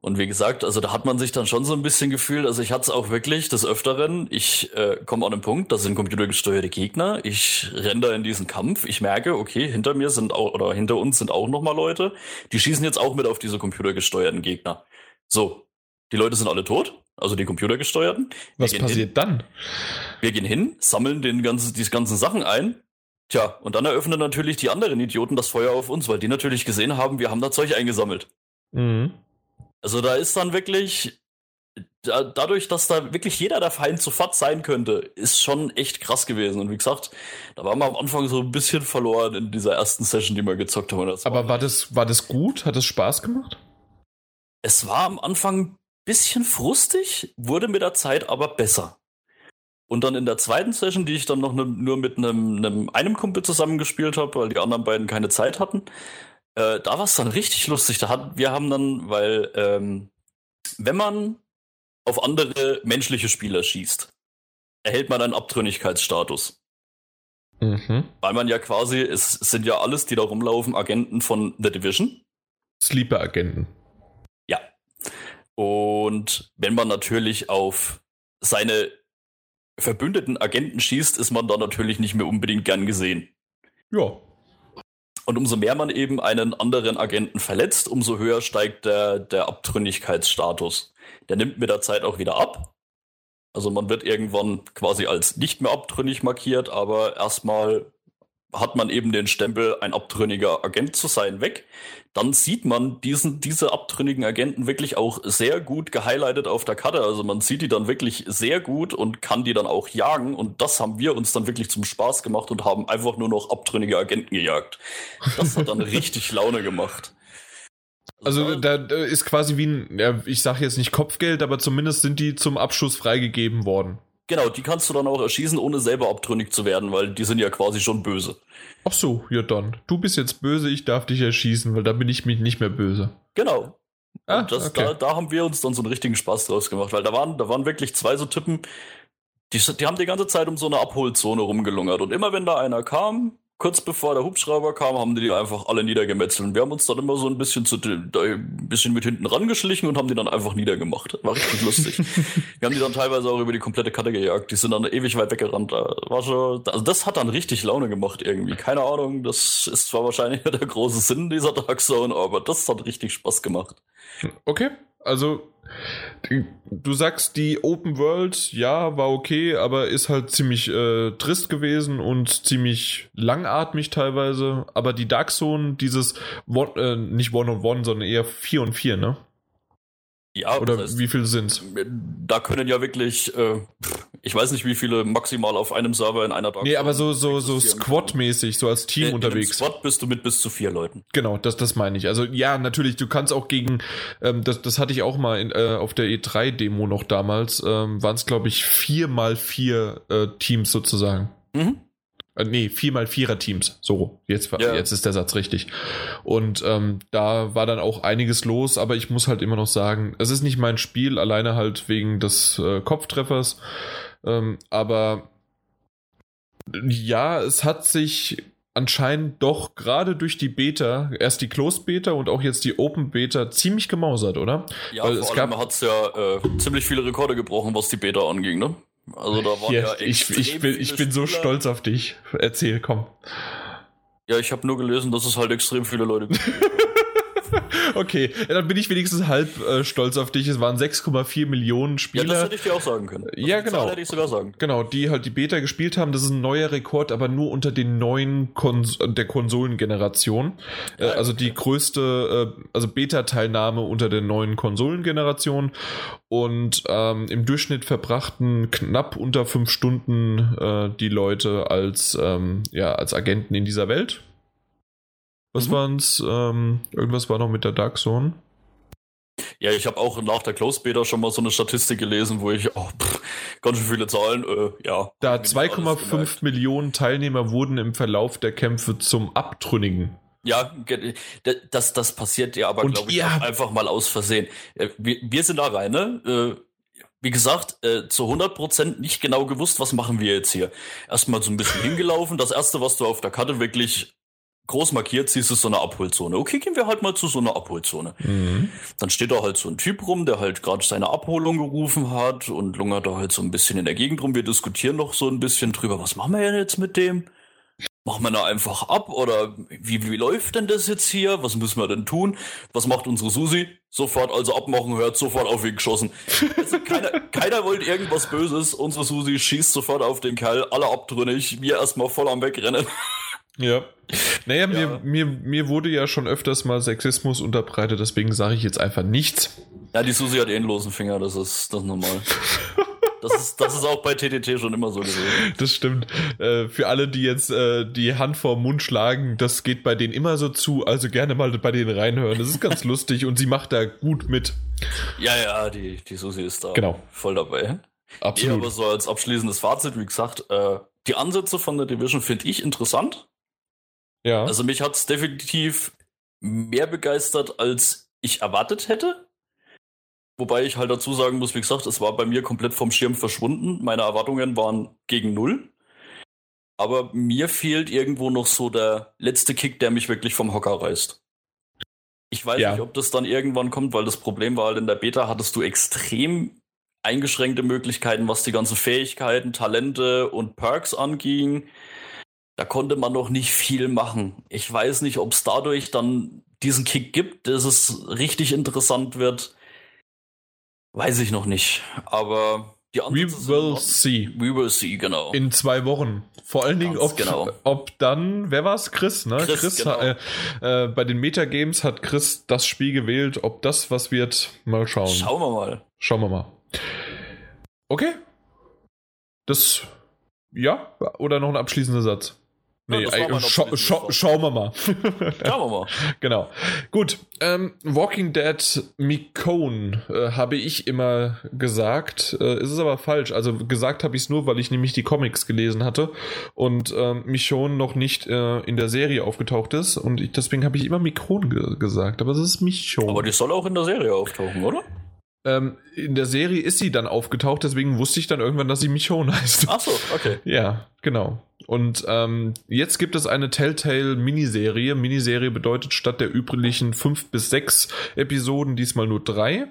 Und wie gesagt, also da hat man sich dann schon so ein bisschen gefühlt, also ich hatte es auch wirklich des Öfteren, ich äh, komme an den Punkt, das sind computergesteuerte Gegner, ich renne da in diesen Kampf, ich merke, okay, hinter mir sind auch, oder hinter uns sind auch nochmal Leute, die schießen jetzt auch mit auf diese computergesteuerten Gegner. So, die Leute sind alle tot, also die computergesteuerten. Was gehen hin, passiert dann? wir gehen hin, sammeln den ganzen, die ganzen Sachen ein. Tja, und dann eröffnen natürlich die anderen Idioten das Feuer auf uns, weil die natürlich gesehen haben, wir haben da Zeug eingesammelt. Mhm. Also da ist dann wirklich, da, dadurch, dass da wirklich jeder der Feind sofort sein könnte, ist schon echt krass gewesen. Und wie gesagt, da waren wir am Anfang so ein bisschen verloren in dieser ersten Session, die wir gezockt haben. Aber war das, war das gut? Hat es Spaß gemacht? Es war am Anfang ein bisschen frustig, wurde mit der Zeit aber besser. Und dann in der zweiten Session, die ich dann noch ne, nur mit einem, einem, einem Kumpel zusammengespielt habe, weil die anderen beiden keine Zeit hatten, äh, da war es dann richtig lustig. Da hat, wir haben dann, weil ähm, wenn man auf andere menschliche Spieler schießt, erhält man einen Abtrünnigkeitsstatus. Mhm. Weil man ja quasi, es sind ja alles, die da rumlaufen, Agenten von The Division. Sleeper-Agenten. Ja. Und wenn man natürlich auf seine verbündeten Agenten schießt, ist man da natürlich nicht mehr unbedingt gern gesehen. Ja. Und umso mehr man eben einen anderen Agenten verletzt, umso höher steigt der, der Abtrünnigkeitsstatus. Der nimmt mit der Zeit auch wieder ab. Also man wird irgendwann quasi als nicht mehr abtrünnig markiert, aber erstmal hat man eben den Stempel, ein abtrünniger Agent zu sein, weg. Dann sieht man diesen, diese abtrünnigen Agenten wirklich auch sehr gut gehighlightet auf der Karte. Also man sieht die dann wirklich sehr gut und kann die dann auch jagen. Und das haben wir uns dann wirklich zum Spaß gemacht und haben einfach nur noch abtrünnige Agenten gejagt. Das hat dann *laughs* richtig Laune gemacht. Also da, da ist quasi wie ein, ja, ich sage jetzt nicht Kopfgeld, aber zumindest sind die zum Abschuss freigegeben worden. Genau, die kannst du dann auch erschießen, ohne selber abtrünnig zu werden, weil die sind ja quasi schon böse. Ach so, ja dann. Du bist jetzt böse, ich darf dich erschießen, weil da bin ich mich nicht mehr böse. Genau. Ah, das, okay. da, da haben wir uns dann so einen richtigen Spaß draus gemacht, weil da waren, da waren wirklich zwei so Typen, die, die haben die ganze Zeit um so eine Abholzone rumgelungert. Und immer wenn da einer kam, kurz bevor der Hubschrauber kam, haben die die einfach alle niedergemetzelt. Und wir haben uns dann immer so ein bisschen, zu, ein bisschen mit hinten rangeschlichen und haben die dann einfach niedergemacht. War richtig lustig. *laughs* Wir haben die dann teilweise auch über die komplette Karte gejagt. Die sind dann ewig weit weggerannt. War schon, also das hat dann richtig Laune gemacht irgendwie. Keine Ahnung, das ist zwar wahrscheinlich *laughs* der große Sinn dieser Dark Zone, aber das hat richtig Spaß gemacht. Okay, also du sagst, die Open World, ja, war okay, aber ist halt ziemlich äh, trist gewesen und ziemlich langatmig teilweise. Aber die Dark Zone, dieses, one, äh, nicht One-on-One, -on -one, sondern eher 4 und 4, ne? Ja, oder das heißt, wie viele sind Da können ja wirklich, äh, ich weiß nicht, wie viele maximal auf einem Server in einer Dark Nee, aber so, so, so Squad-mäßig, so als Team in, unterwegs. In Squad bist du mit bis zu vier Leuten. Genau, das, das meine ich. Also ja, natürlich, du kannst auch gegen, ähm, das, das hatte ich auch mal in, äh, auf der E3-Demo noch damals, ähm, waren es, glaube ich, vier mal vier äh, Teams sozusagen. Mhm. Äh, nee, viermal Vierer-Teams. So, jetzt, ja. jetzt ist der Satz richtig. Und ähm, da war dann auch einiges los, aber ich muss halt immer noch sagen, es ist nicht mein Spiel, alleine halt wegen des äh, Kopftreffers. Ähm, aber ja, es hat sich anscheinend doch gerade durch die Beta, erst die Closed Beta und auch jetzt die Open Beta, ziemlich gemausert, oder? Ja, Weil vor es allem hat es ja äh, ziemlich viele Rekorde gebrochen, was die Beta anging, ne? Also da waren ja, ja ich, ich bin, ich bin so stolz auf dich. Erzähl, komm. Ja, ich habe nur gelesen, dass es halt extrem viele Leute gibt. *laughs* *laughs* okay, ja, dann bin ich wenigstens halb äh, stolz auf dich. Es waren 6,4 Millionen Spieler. Ja, das hätte ich dir auch sagen können. Also ja, genau. hätte ich sogar sagen. Genau, die halt die Beta gespielt haben. Das ist ein neuer Rekord, aber nur unter den neuen Kons der Konsolengeneration. Äh, also die größte, äh, also Beta-Teilnahme unter der neuen Konsolengeneration. Und ähm, im Durchschnitt verbrachten knapp unter fünf Stunden äh, die Leute als, ähm, ja, als Agenten in dieser Welt. Was mhm. waren's? Ähm, irgendwas war noch mit der Dark Zone. Ja, ich habe auch nach der Close Beta schon mal so eine Statistik gelesen, wo ich, oh, pff, ganz schön viele Zahlen, äh, ja. Da 2,5 Millionen Teilnehmer wurden im Verlauf der Kämpfe zum Abtrünnigen. Ja, das, das passiert ja aber, glaube ich, einfach mal aus Versehen. Äh, wir, wir sind da rein, ne? Äh, wie gesagt, äh, zu 100% nicht genau gewusst, was machen wir jetzt hier. Erstmal so ein bisschen hingelaufen. Das erste, was du auf der Karte wirklich groß markiert siehst, ist so eine Abholzone. Okay, gehen wir halt mal zu so einer Abholzone. Mhm. Dann steht da halt so ein Typ rum, der halt gerade seine Abholung gerufen hat und lungert da halt so ein bisschen in der Gegend rum. Wir diskutieren noch so ein bisschen drüber, was machen wir denn jetzt mit dem? Machen wir da einfach ab oder wie, wie läuft denn das jetzt hier? Was müssen wir denn tun? Was macht unsere Susi? Sofort also abmachen, hört sofort auf wie geschossen. Also keiner, *laughs* keiner wollte irgendwas Böses. Unsere Susi schießt sofort auf den Kerl, alle abtrünnig, wir erstmal voll am Wegrennen. Ja. Naja, ja. Mir, mir, mir wurde ja schon öfters mal Sexismus unterbreitet, deswegen sage ich jetzt einfach nichts. Ja, die Susi hat eh einen losen Finger, das ist, das ist normal. *laughs* Das ist, das ist auch bei TTT schon immer so gewesen. Das stimmt. Äh, für alle, die jetzt äh, die Hand vor Mund schlagen, das geht bei denen immer so zu. Also gerne mal bei denen reinhören. Das ist ganz *laughs* lustig und sie macht da gut mit. Ja, ja, die, die Susi ist da genau. voll dabei. Absolut. Ja, aber so als abschließendes Fazit, wie gesagt, äh, die Ansätze von der Division finde ich interessant. Ja. Also mich hat es definitiv mehr begeistert, als ich erwartet hätte. Wobei ich halt dazu sagen muss, wie gesagt, es war bei mir komplett vom Schirm verschwunden. Meine Erwartungen waren gegen null. Aber mir fehlt irgendwo noch so der letzte Kick, der mich wirklich vom Hocker reißt. Ich weiß ja. nicht, ob das dann irgendwann kommt, weil das Problem war halt in der Beta hattest du extrem eingeschränkte Möglichkeiten, was die ganzen Fähigkeiten, Talente und Perks anging. Da konnte man noch nicht viel machen. Ich weiß nicht, ob es dadurch dann diesen Kick gibt, dass es richtig interessant wird. Weiß ich noch nicht. Aber die We will see. We will see, genau. In zwei Wochen. Vor allen Dingen, ob, genau. ob dann, wer war's? Chris, ne? Chris, Chris genau. äh, äh, bei den Metagames hat Chris das Spiel gewählt. Ob das was wird, mal schauen. Schauen wir mal. Schauen wir mal. Okay. Das, ja, oder noch ein abschließender Satz? Nee, ja, scha scha schauen wir mal. *laughs* schauen wir mal. *laughs* genau. Gut. Ähm, Walking Dead Mikone äh, habe ich immer gesagt. Äh, ist es aber falsch. Also gesagt habe ich es nur, weil ich nämlich die Comics gelesen hatte und äh, Michonne noch nicht äh, in der Serie aufgetaucht ist. Und ich, deswegen habe ich immer Mikone ge gesagt. Aber es ist Michonne. Aber die soll auch in der Serie auftauchen, oder? Ähm, in der Serie ist sie dann aufgetaucht, deswegen wusste ich dann irgendwann, dass sie Michonne *laughs* heißt. Ach so, okay. Ja, genau. Und ähm, jetzt gibt es eine Telltale-Miniserie. Miniserie bedeutet statt der üblichen fünf bis sechs Episoden diesmal nur drei.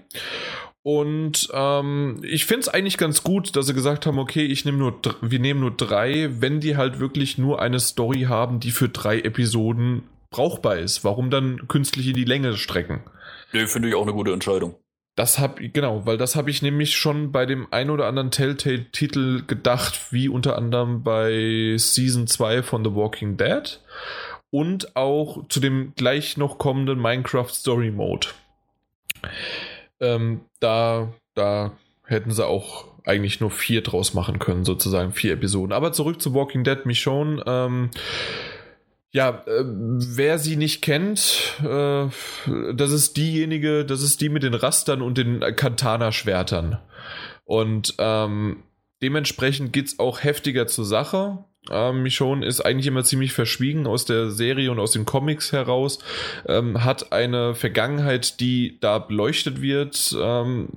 Und ähm, ich finde es eigentlich ganz gut, dass sie gesagt haben, okay, ich nehme nur, wir nehmen nur drei, wenn die halt wirklich nur eine Story haben, die für drei Episoden brauchbar ist. Warum dann künstlich in die Länge strecken? Nee, finde ich auch eine gute Entscheidung. Das hab genau, weil das habe ich nämlich schon bei dem ein oder anderen Telltale-Titel gedacht, wie unter anderem bei Season 2 von The Walking Dead und auch zu dem gleich noch kommenden Minecraft Story Mode. Ähm, da, da hätten sie auch eigentlich nur vier draus machen können, sozusagen vier Episoden. Aber zurück zu Walking Dead Michonne. Ähm, ja, äh, wer sie nicht kennt, äh, das ist diejenige, das ist die mit den Rastern und den Katana-Schwertern. Und ähm, dementsprechend geht's auch heftiger zur Sache. Ähm, Michonne ist eigentlich immer ziemlich verschwiegen aus der Serie und aus den Comics heraus, ähm, hat eine Vergangenheit, die da beleuchtet wird. Ähm,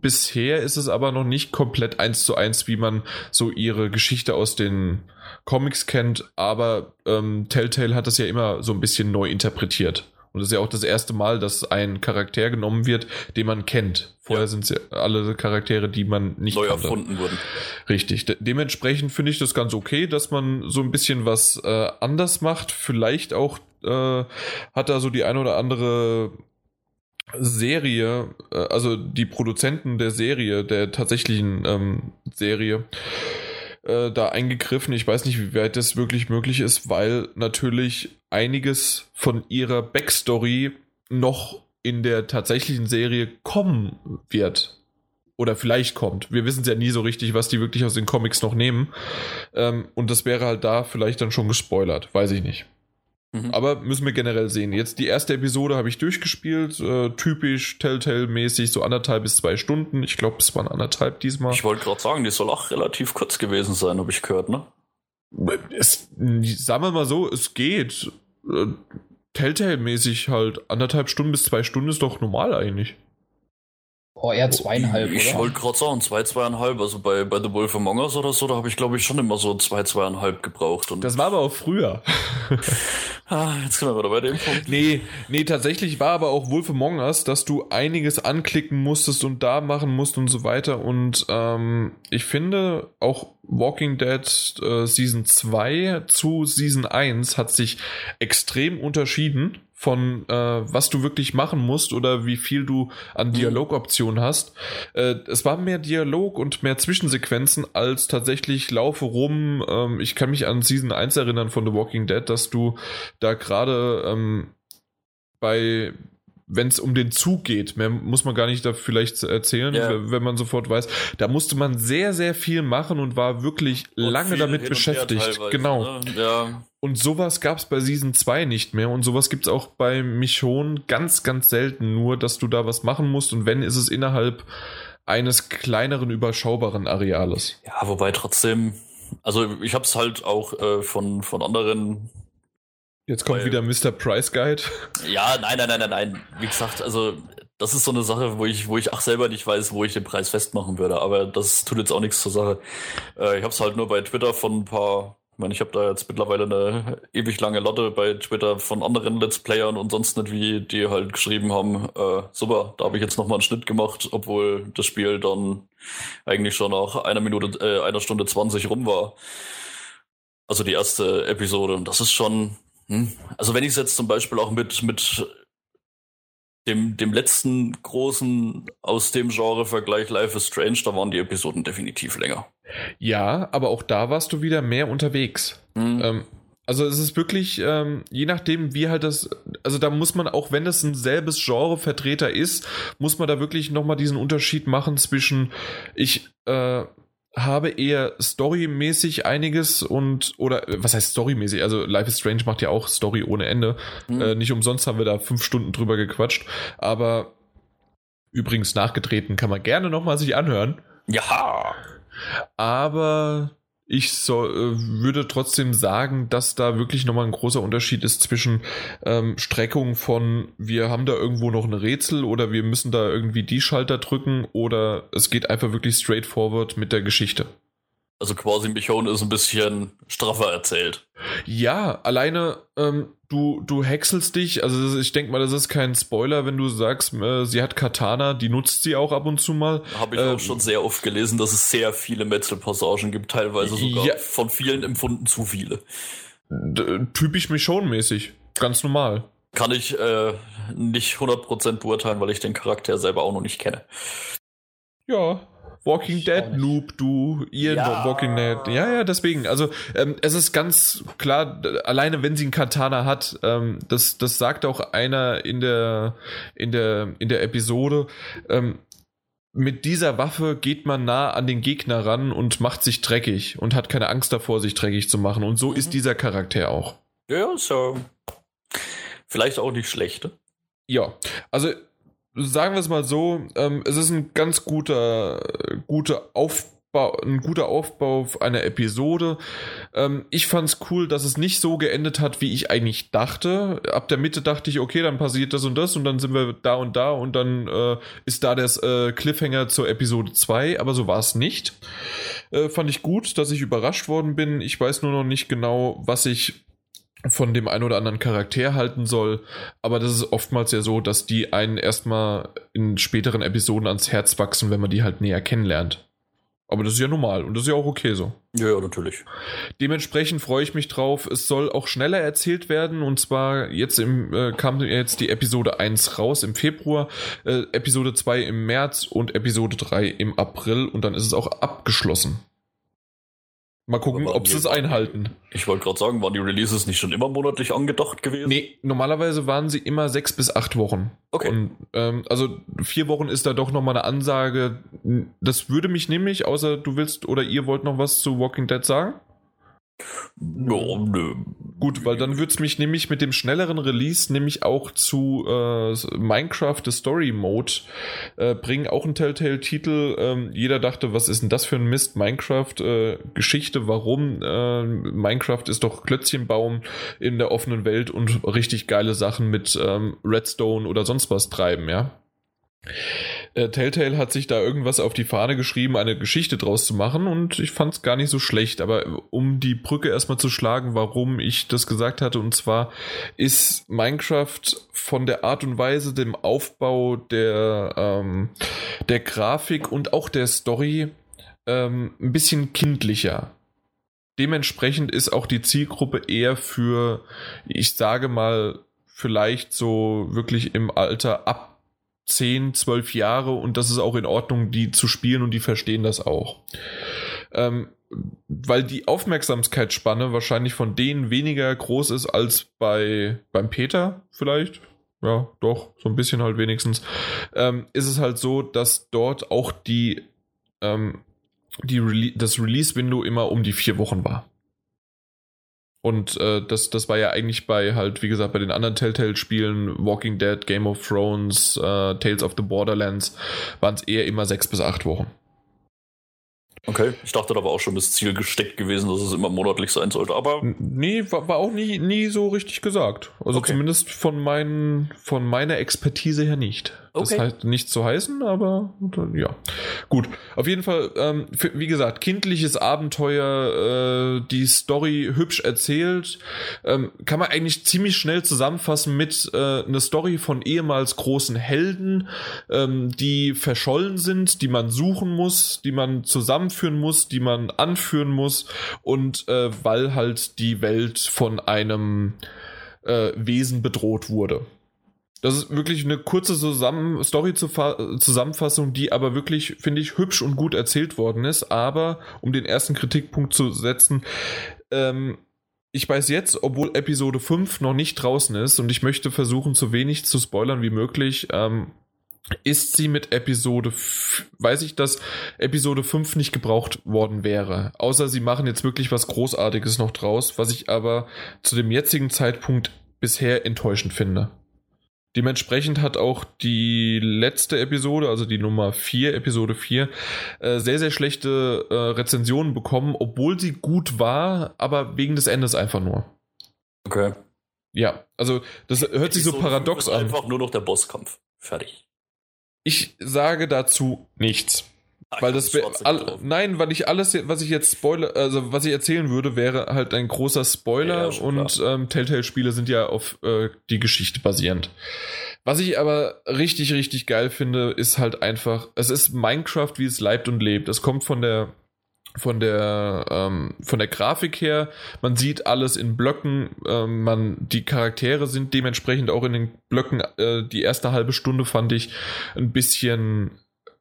bisher ist es aber noch nicht komplett eins zu eins, wie man so ihre Geschichte aus den Comics kennt, aber ähm, Telltale hat das ja immer so ein bisschen neu interpretiert. Und das ist ja auch das erste Mal, dass ein Charakter genommen wird, den man kennt. Vorher ja. sind es alle Charaktere, die man nicht neu kannte. erfunden wurden. Richtig. De dementsprechend finde ich das ganz okay, dass man so ein bisschen was äh, anders macht. Vielleicht auch äh, hat da so die ein oder andere Serie, äh, also die Produzenten der Serie, der tatsächlichen ähm, Serie, äh, da eingegriffen. Ich weiß nicht, wie weit das wirklich möglich ist, weil natürlich einiges von ihrer Backstory noch in der tatsächlichen Serie kommen wird. Oder vielleicht kommt. Wir wissen es ja nie so richtig, was die wirklich aus den Comics noch nehmen. Ähm, und das wäre halt da vielleicht dann schon gespoilert. Weiß ich nicht. Mhm. Aber müssen wir generell sehen. Jetzt die erste Episode habe ich durchgespielt, äh, typisch Telltale-mäßig, so anderthalb bis zwei Stunden. Ich glaube, es waren anderthalb diesmal. Ich wollte gerade sagen, die soll auch relativ kurz gewesen sein, habe ich gehört, ne? Es, sagen wir mal so, es geht. Äh, Telltale-mäßig halt anderthalb Stunden bis zwei Stunden ist doch normal eigentlich. Oh, eher zweieinhalb, ich, Ich wollte gerade sagen, zwei, zweieinhalb. Also bei, bei The Wolf Among Us oder so, da habe ich glaube ich schon immer so zwei, zweieinhalb gebraucht. Und das war aber auch früher. *laughs* ah, jetzt sind wir wieder bei dem Punkt. Nee, nee, tatsächlich war aber auch Wolf Among Us, dass du einiges anklicken musstest und da machen musst und so weiter. Und ähm, ich finde auch Walking Dead äh, Season 2 zu Season 1 hat sich extrem unterschieden von äh, was du wirklich machen musst oder wie viel du an mhm. Dialogoptionen hast. Äh, es war mehr Dialog und mehr Zwischensequenzen als tatsächlich laufe rum. Ähm, ich kann mich an Season 1 erinnern von The Walking Dead, dass du da gerade ähm, bei wenn es um den Zug geht, mehr muss man gar nicht da vielleicht erzählen, yeah. wenn man sofort weiß. Da musste man sehr, sehr viel machen und war wirklich und lange damit beschäftigt. Genau. Ne? Ja. Und sowas gab es bei Season 2 nicht mehr und sowas gibt es auch bei Michonne ganz, ganz selten nur, dass du da was machen musst und wenn, ist es innerhalb eines kleineren, überschaubaren Areales. Ja, wobei trotzdem, also ich habe es halt auch äh, von, von anderen Jetzt kommt Weil, wieder Mr. Price Guide. Ja, nein, nein, nein, nein, nein. Wie gesagt, also das ist so eine Sache, wo ich, wo ich auch selber nicht weiß, wo ich den Preis festmachen würde. Aber das tut jetzt auch nichts zur Sache. Äh, ich habe es halt nur bei Twitter von ein paar Ich meine, ich habe da jetzt mittlerweile eine ewig lange Lotte bei Twitter von anderen Let's Playern und sonst nicht wie, die halt geschrieben haben, äh, super, da habe ich jetzt nochmal einen Schnitt gemacht, obwohl das Spiel dann eigentlich schon nach einer Minute, äh, einer Stunde 20 rum war. Also die erste Episode. Und das ist schon. Also wenn ich es jetzt zum Beispiel auch mit, mit dem, dem letzten großen aus dem Genre-Vergleich Life is Strange, da waren die Episoden definitiv länger. Ja, aber auch da warst du wieder mehr unterwegs. Mhm. Ähm, also es ist wirklich, ähm, je nachdem, wie halt das, also da muss man, auch wenn es ein selbes Genre-Vertreter ist, muss man da wirklich nochmal diesen Unterschied machen zwischen, ich äh, habe eher storymäßig einiges und, oder was heißt storymäßig? Also Life is Strange macht ja auch Story ohne Ende. Mhm. Äh, nicht umsonst haben wir da fünf Stunden drüber gequatscht, aber übrigens nachgetreten kann man gerne nochmal sich anhören. Ja. Aber ich so, äh, würde trotzdem sagen, dass da wirklich nochmal ein großer Unterschied ist zwischen ähm, Streckung von wir haben da irgendwo noch ein Rätsel oder wir müssen da irgendwie die Schalter drücken oder es geht einfach wirklich straightforward mit der Geschichte. Also quasi Michonne ist ein bisschen straffer erzählt. Ja, alleine ähm, du, du häckselst dich. Also ich denke mal, das ist kein Spoiler, wenn du sagst, äh, sie hat Katana, die nutzt sie auch ab und zu mal. Habe ich äh, auch schon sehr oft gelesen, dass es sehr viele Metzel-Passagen gibt, teilweise sogar ja, von vielen empfunden zu viele. Typisch Michonne-mäßig. Ganz normal. Kann ich äh, nicht 100% beurteilen, weil ich den Charakter selber auch noch nicht kenne. Ja, Walking Dead Noob, du, Ian ja. Walking Dead. Ja, ja, deswegen. Also ähm, es ist ganz klar, alleine wenn sie einen Katana hat, ähm, das, das sagt auch einer in der, in der, in der Episode. Ähm, mit dieser Waffe geht man nah an den Gegner ran und macht sich dreckig und hat keine Angst davor, sich dreckig zu machen. Und so mhm. ist dieser Charakter auch. Ja, so. Vielleicht auch nicht schlecht. Ja, also sagen wir es mal so, ähm, es ist ein ganz guter, guter Aufbau, ein guter Aufbau einer Episode. Ähm, ich fand es cool, dass es nicht so geendet hat, wie ich eigentlich dachte. Ab der Mitte dachte ich, okay, dann passiert das und das und dann sind wir da und da und dann äh, ist da der äh, Cliffhanger zur Episode 2, aber so war es nicht. Äh, fand ich gut, dass ich überrascht worden bin. Ich weiß nur noch nicht genau, was ich von dem einen oder anderen Charakter halten soll. Aber das ist oftmals ja so, dass die einen erstmal in späteren Episoden ans Herz wachsen, wenn man die halt näher kennenlernt. Aber das ist ja normal und das ist ja auch okay so. Ja, ja, natürlich. Dementsprechend freue ich mich drauf. Es soll auch schneller erzählt werden und zwar jetzt im, äh, kam jetzt die Episode 1 raus im Februar, äh, Episode 2 im März und Episode 3 im April und dann ist es auch abgeschlossen. Mal gucken, ob sie es einhalten. Ich wollte gerade sagen, waren die Releases nicht schon immer monatlich angedacht gewesen? Nee, normalerweise waren sie immer sechs bis acht Wochen. Okay. Und, ähm, also vier Wochen ist da doch nochmal eine Ansage. Das würde mich nämlich, außer du willst oder ihr wollt noch was zu Walking Dead sagen? No, nö. Gut, weil dann würde es mich nämlich mit dem schnelleren Release nämlich auch zu äh, Minecraft The Story Mode äh, bringen. Auch ein Telltale-Titel. Ähm, jeder dachte, was ist denn das für ein Mist? Minecraft äh, Geschichte, warum? Äh, Minecraft ist doch Klötzchenbaum in der offenen Welt und richtig geile Sachen mit ähm, Redstone oder sonst was treiben, ja. Äh, Telltale hat sich da irgendwas auf die Fahne geschrieben, eine Geschichte draus zu machen und ich fand es gar nicht so schlecht. Aber um die Brücke erstmal zu schlagen, warum ich das gesagt hatte, und zwar ist Minecraft von der Art und Weise, dem Aufbau der, ähm, der Grafik und auch der Story ähm, ein bisschen kindlicher. Dementsprechend ist auch die Zielgruppe eher für, ich sage mal, vielleicht so wirklich im Alter ab 10, 12 Jahre und das ist auch in Ordnung, die zu spielen und die verstehen das auch. Ähm, weil die Aufmerksamkeitsspanne wahrscheinlich von denen weniger groß ist als bei beim Peter vielleicht. Ja, doch, so ein bisschen halt wenigstens. Ähm, ist es halt so, dass dort auch die, ähm, die Rele das Release-Window immer um die vier Wochen war. Und äh, das, das war ja eigentlich bei halt, wie gesagt, bei den anderen Telltale-Spielen, Walking Dead, Game of Thrones, äh, Tales of the Borderlands, waren es eher immer sechs bis acht Wochen. Okay, ich dachte, da war auch schon das Ziel gesteckt gewesen, dass es immer monatlich sein sollte, aber. Nee, war, war auch nie, nie so richtig gesagt. Also okay. zumindest von, mein, von meiner Expertise her nicht. Das okay. heißt nicht zu heißen, aber ja. Gut. Auf jeden Fall, ähm, für, wie gesagt, kindliches Abenteuer, äh, die Story hübsch erzählt. Ähm, kann man eigentlich ziemlich schnell zusammenfassen mit äh, einer Story von ehemals großen Helden, ähm, die verschollen sind, die man suchen muss, die man zusammenführen muss, die man anführen muss und äh, weil halt die Welt von einem äh, Wesen bedroht wurde. Das ist wirklich eine kurze Zusammen Story-Zusammenfassung, die aber wirklich, finde ich, hübsch und gut erzählt worden ist. Aber um den ersten Kritikpunkt zu setzen, ähm, ich weiß jetzt, obwohl Episode 5 noch nicht draußen ist und ich möchte versuchen, so wenig zu spoilern wie möglich, ähm, ist sie mit Episode, weiß ich, dass Episode 5 nicht gebraucht worden wäre. Außer sie machen jetzt wirklich was Großartiges noch draus, was ich aber zu dem jetzigen Zeitpunkt bisher enttäuschend finde. Dementsprechend hat auch die letzte Episode, also die Nummer 4, Episode 4, äh, sehr, sehr schlechte äh, Rezensionen bekommen, obwohl sie gut war, aber wegen des Endes einfach nur. Okay. Ja, also das hört Episode sich so paradox an. Einfach nur noch der Bosskampf. Fertig. Ich sage dazu nichts. Ach, weil das all, nein, weil ich alles, was ich jetzt spoiler, also was ich erzählen würde, wäre halt ein großer Spoiler ja, und ähm, Telltale-Spiele sind ja auf äh, die Geschichte basierend. Was ich aber richtig, richtig geil finde, ist halt einfach, es ist Minecraft, wie es leibt und lebt. Es kommt von der von der ähm, von der Grafik her, man sieht alles in Blöcken, ähm, man die Charaktere sind dementsprechend auch in den Blöcken. Äh, die erste halbe Stunde fand ich ein bisschen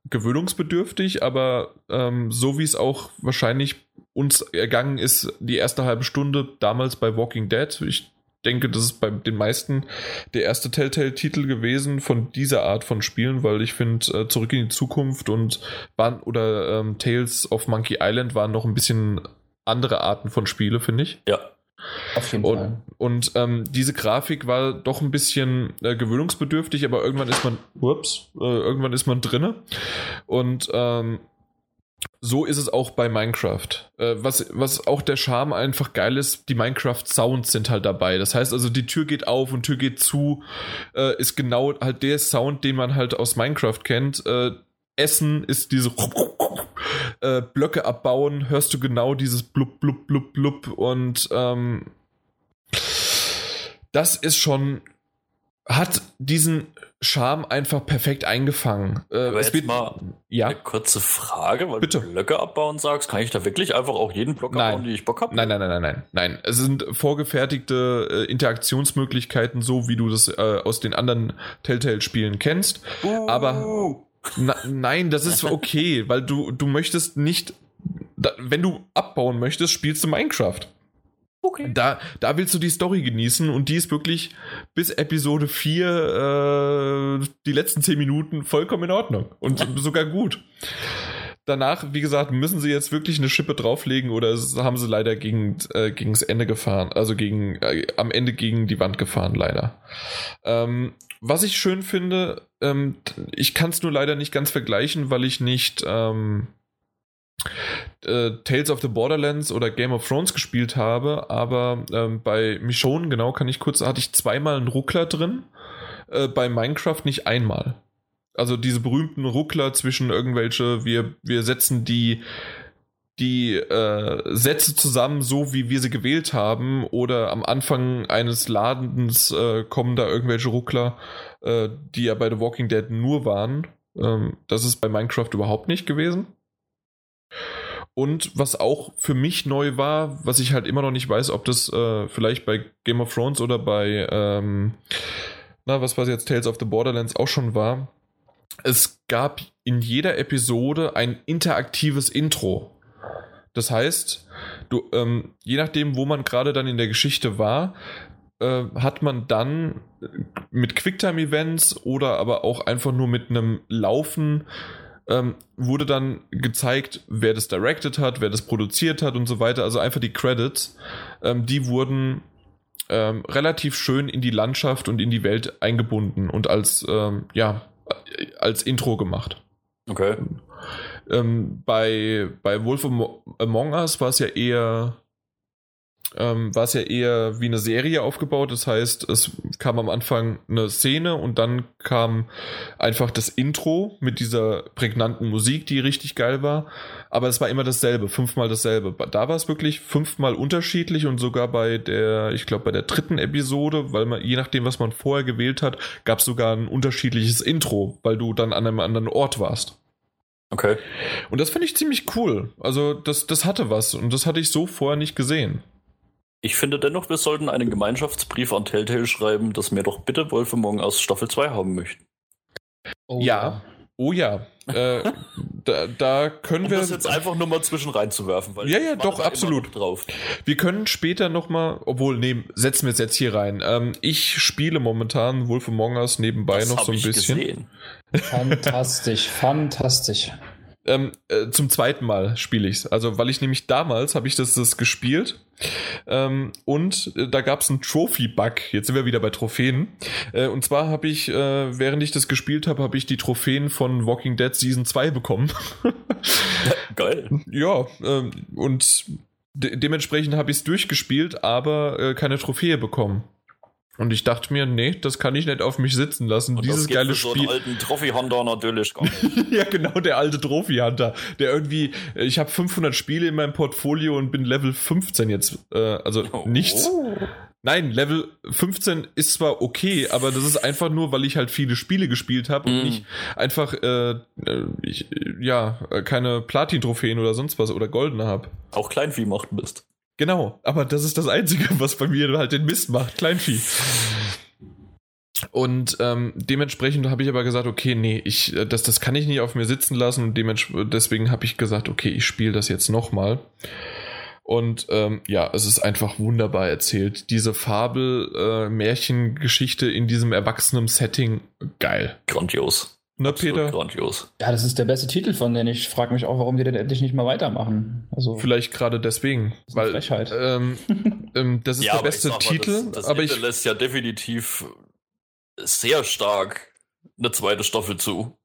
gewöhnungsbedürftig, aber ähm, so wie es auch wahrscheinlich uns ergangen ist, die erste halbe Stunde damals bei Walking Dead. Ich denke, das ist bei den meisten der erste Telltale-Titel gewesen von dieser Art von Spielen, weil ich finde, äh, Zurück in die Zukunft und waren, oder ähm, Tales of Monkey Island waren noch ein bisschen andere Arten von Spiele, finde ich. Ja. Auf jeden und, Fall. Und ähm, diese Grafik war doch ein bisschen äh, gewöhnungsbedürftig, aber irgendwann ist man, ups, äh, irgendwann ist man drinne. Und ähm, so ist es auch bei Minecraft. Äh, was, was auch der Charme einfach geil ist, die Minecraft-Sounds sind halt dabei. Das heißt also, die Tür geht auf und Tür geht zu, äh, ist genau halt der Sound, den man halt aus Minecraft kennt. Äh, Essen ist diese *laughs* äh, Blöcke abbauen, hörst du genau dieses blub, blub, blub, blub und ähm, das ist schon, hat diesen Charme einfach perfekt eingefangen. Äh, Aber es jetzt wird, mal ja? eine kurze Frage, weil Bitte. du Blöcke abbauen sagst, kann ich da wirklich einfach auch jeden Block nein. abbauen, die ich Bock habe? Nein, nein, nein, nein, nein, nein. Es sind vorgefertigte äh, Interaktionsmöglichkeiten, so wie du das äh, aus den anderen Telltale-Spielen kennst. Uh. Aber na, nein, das ist okay, weil du, du möchtest nicht, da, wenn du abbauen möchtest, spielst du Minecraft. Okay. Da, da willst du die Story genießen und die ist wirklich bis Episode 4 äh, die letzten 10 Minuten vollkommen in Ordnung und *laughs* sogar gut. Danach, wie gesagt, müssen sie jetzt wirklich eine Schippe drauflegen oder haben sie leider gegen, äh, gegen das Ende gefahren, also gegen, äh, am Ende gegen die Wand gefahren, leider. Ähm, was ich schön finde, ähm, ich kann es nur leider nicht ganz vergleichen, weil ich nicht ähm, äh, Tales of the Borderlands oder Game of Thrones gespielt habe, aber ähm, bei Michonne, genau, kann ich kurz, hatte ich zweimal einen Ruckler drin, äh, bei Minecraft nicht einmal. Also diese berühmten Ruckler zwischen irgendwelche, wir, wir setzen die, die äh, Sätze zusammen, so wie wir sie gewählt haben, oder am Anfang eines Ladens äh, kommen da irgendwelche Ruckler, äh, die ja bei The Walking Dead nur waren. Ähm, das ist bei Minecraft überhaupt nicht gewesen. Und was auch für mich neu war, was ich halt immer noch nicht weiß, ob das äh, vielleicht bei Game of Thrones oder bei, ähm, na, was war jetzt, Tales of the Borderlands auch schon war. Es gab in jeder Episode ein interaktives Intro. Das heißt, du, ähm, je nachdem, wo man gerade dann in der Geschichte war, äh, hat man dann mit Quicktime-Events oder aber auch einfach nur mit einem Laufen ähm, wurde dann gezeigt, wer das directed hat, wer das produziert hat und so weiter. Also einfach die Credits, ähm, die wurden ähm, relativ schön in die Landschaft und in die Welt eingebunden und als, ähm, ja, als Intro gemacht. Okay. Ähm, bei, bei Wolf Among Us war es ja eher ähm, war es ja eher wie eine Serie aufgebaut. Das heißt, es kam am Anfang eine Szene und dann kam einfach das Intro mit dieser prägnanten Musik, die richtig geil war. Aber es war immer dasselbe, fünfmal dasselbe. Da war es wirklich fünfmal unterschiedlich und sogar bei der, ich glaube, bei der dritten Episode, weil man, je nachdem, was man vorher gewählt hat, gab es sogar ein unterschiedliches Intro, weil du dann an einem anderen Ort warst. Okay. Und das finde ich ziemlich cool. Also, das, das hatte was und das hatte ich so vorher nicht gesehen. Ich finde dennoch, wir sollten einen Gemeinschaftsbrief an Telltale schreiben, dass wir doch bitte Wolf Among aus Staffel 2 haben möchten. Oh, ja. Oh ja. äh, *laughs* da, da, können um wir. das jetzt einfach nur mal zwischen reinzuwerfen. Weil ja, ja, doch, absolut. Drauf. Wir können später nochmal, obwohl, nee, setzen wir es jetzt hier rein. Ähm, ich spiele momentan Wolf Among Us nebenbei das noch so ein bisschen. Gesehen. Fantastisch, fantastisch. Ähm, äh, zum zweiten Mal spiele ich es. Also, weil ich nämlich damals habe ich das, das gespielt ähm, und äh, da gab es einen Trophy-Bug. Jetzt sind wir wieder bei Trophäen. Äh, und zwar habe ich, äh, während ich das gespielt habe, habe ich die Trophäen von Walking Dead Season 2 bekommen. *laughs* Geil. Ja, ähm, und de dementsprechend habe ich es durchgespielt, aber äh, keine Trophäe bekommen. Und ich dachte mir, nee, das kann ich nicht auf mich sitzen lassen. Und Dieses geile Spiel. So einen alten Trophy-Hunter natürlich gar nicht. *laughs* ja, genau, der alte Trophy-Hunter. Der irgendwie, ich habe 500 Spiele in meinem Portfolio und bin Level 15 jetzt. Äh, also oh. nichts. Nein, Level 15 ist zwar okay, aber das ist einfach nur, weil ich halt viele Spiele gespielt habe und mm. nicht einfach, äh, äh ich, ja, keine Platin-Trophäen oder sonst was oder goldene habe. Auch Kleinvieh macht bist. Genau, aber das ist das Einzige, *laughs* was bei mir halt den Mist macht, Kleinvieh. Und ähm, dementsprechend habe ich aber gesagt, okay, nee, ich, äh, das, das kann ich nicht auf mir sitzen lassen und deswegen habe ich gesagt, okay, ich spiele das jetzt nochmal. Und ähm, ja, es ist einfach wunderbar erzählt. Diese Fabel-Märchengeschichte äh, in diesem erwachsenen Setting, geil. Grandios. Na, Peter? Grandios. Ja, das ist der beste Titel von denen. Ich frage mich auch, warum die denn endlich nicht mehr weitermachen. Also Vielleicht gerade deswegen. Weil, Frechheit. Ähm, *laughs* ähm, das ist ja, der beste Titel. Mal, das, das aber ich lässt ja definitiv sehr stark eine zweite Staffel zu.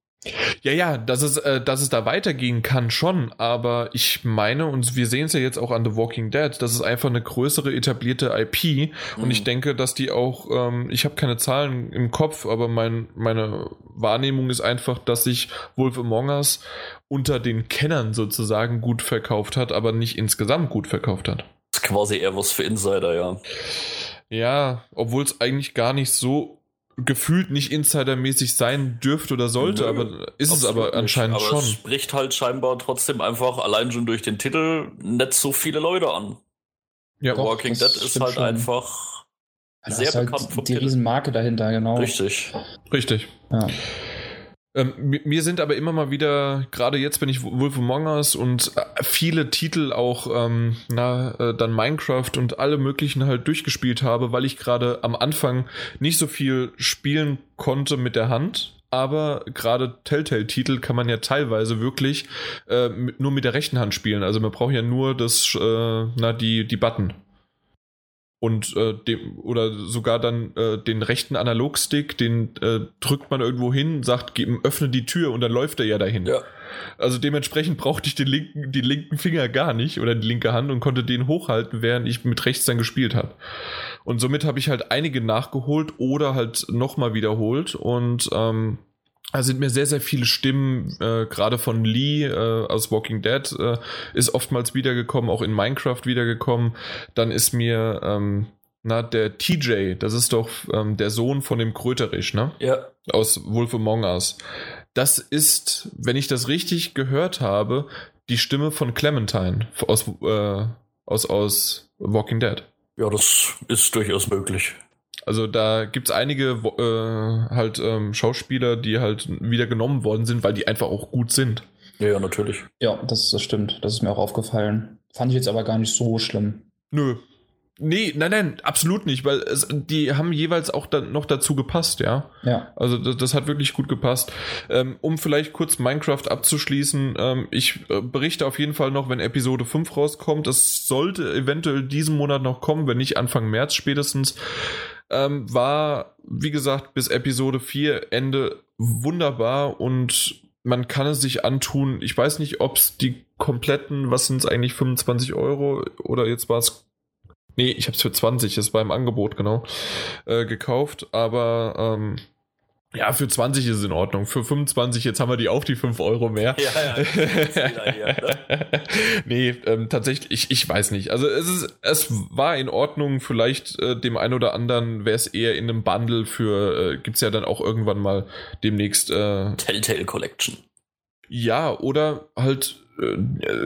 Ja, ja, dass es, äh, dass es da weitergehen kann schon, aber ich meine, und wir sehen es ja jetzt auch an The Walking Dead, das ist einfach eine größere etablierte IP mhm. und ich mhm. denke, dass die auch, ähm, ich habe keine Zahlen im Kopf, aber mein, meine Wahrnehmung ist einfach, dass sich Wolf Among Us unter den Kennern sozusagen gut verkauft hat, aber nicht insgesamt gut verkauft hat. Das ist quasi eher was für Insider, ja. Ja, obwohl es eigentlich gar nicht so gefühlt nicht insidermäßig sein dürfte oder sollte, Nö, aber ist es aber anscheinend aber schon. Es spricht halt scheinbar trotzdem einfach allein schon durch den Titel nicht so viele Leute an. Ja, The Walking Dead ist halt schon. einfach sehr halt bekannt vom Die Titel. Riesenmarke dahinter, genau. Richtig. Richtig. Ja. Ähm, mir sind aber immer mal wieder, gerade jetzt bin ich Wolf Among Us und äh, viele Titel auch, ähm, na, äh, dann Minecraft und alle möglichen halt durchgespielt habe, weil ich gerade am Anfang nicht so viel spielen konnte mit der Hand. Aber gerade Telltale-Titel kann man ja teilweise wirklich äh, mit, nur mit der rechten Hand spielen. Also man braucht ja nur das, äh, na, die, die Button und äh, dem, oder sogar dann äh, den rechten Analogstick, den äh, drückt man irgendwo hin, sagt, gib, öffne die Tür und dann läuft er ja dahin. Ja. Also dementsprechend brauchte ich den linken, den linken Finger gar nicht oder die linke Hand und konnte den hochhalten, während ich mit rechts dann gespielt habe. Und somit habe ich halt einige nachgeholt oder halt nochmal wiederholt und ähm, da sind mir sehr, sehr viele Stimmen, äh, gerade von Lee äh, aus Walking Dead, äh, ist oftmals wiedergekommen, auch in Minecraft wiedergekommen. Dann ist mir, ähm, na, der TJ, das ist doch ähm, der Sohn von dem Kröterich, ne? Ja. Aus Wolf Among Us. Das ist, wenn ich das richtig gehört habe, die Stimme von Clementine aus, äh, aus, aus Walking Dead. Ja, das ist durchaus möglich. Also da gibt es einige äh, halt ähm, Schauspieler, die halt wieder genommen worden sind, weil die einfach auch gut sind. Ja, ja, natürlich. Ja, das, das stimmt. Das ist mir auch aufgefallen. Fand ich jetzt aber gar nicht so schlimm. Nö. Nee, nein, nein, absolut nicht, weil es, die haben jeweils auch dann noch dazu gepasst, ja. Ja. Also das, das hat wirklich gut gepasst. Ähm, um vielleicht kurz Minecraft abzuschließen, ähm, ich äh, berichte auf jeden Fall noch, wenn Episode 5 rauskommt. Das sollte eventuell diesen Monat noch kommen, wenn nicht Anfang März spätestens ähm, war, wie gesagt, bis Episode 4 Ende wunderbar und man kann es sich antun. Ich weiß nicht, ob es die kompletten, was sind es eigentlich, 25 Euro oder jetzt war es Nee, ich habe es für 20, das war im Angebot, genau, äh, gekauft. Aber ähm, ja, für 20 ist es in Ordnung. Für 25, jetzt haben wir die auch die 5 Euro mehr. Ja, ja. Hier, ne? *laughs* nee, ähm, tatsächlich, ich, ich weiß nicht. Also es ist, es war in Ordnung. Vielleicht äh, dem einen oder anderen wäre es eher in einem Bundle für, äh, gibt's ja dann auch irgendwann mal demnächst. Äh, Telltale Collection. Ja, oder halt äh,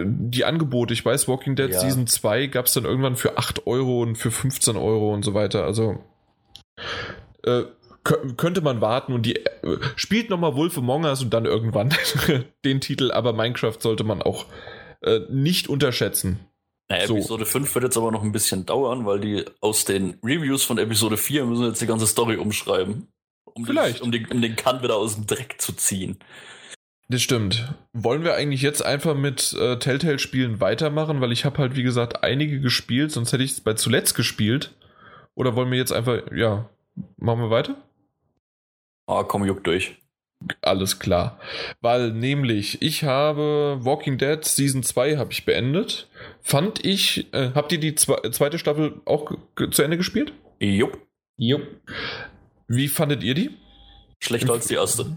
die Angebote. Ich weiß, Walking Dead ja. Season 2 gab's dann irgendwann für 8 Euro und für 15 Euro und so weiter. Also äh, könnte man warten und die äh, spielt nochmal Wolf Among Us und dann irgendwann *laughs* den Titel, aber Minecraft sollte man auch äh, nicht unterschätzen. Naja, so. Episode 5 wird jetzt aber noch ein bisschen dauern, weil die aus den Reviews von Episode 4 müssen jetzt die ganze Story umschreiben. Um Vielleicht. Den, um, den, um den Kant wieder aus dem Dreck zu ziehen. Das stimmt. Wollen wir eigentlich jetzt einfach mit äh, Telltale-Spielen weitermachen? Weil ich habe halt, wie gesagt, einige gespielt, sonst hätte ich es bei zuletzt gespielt. Oder wollen wir jetzt einfach, ja, machen wir weiter? Ah, komm, juck durch. Alles klar. Weil nämlich, ich habe Walking Dead Season 2 habe ich beendet. Fand ich, äh, habt ihr die zweite Staffel auch zu Ende gespielt? Jupp. Jupp. Wie fandet ihr die? Schlechter als die erste.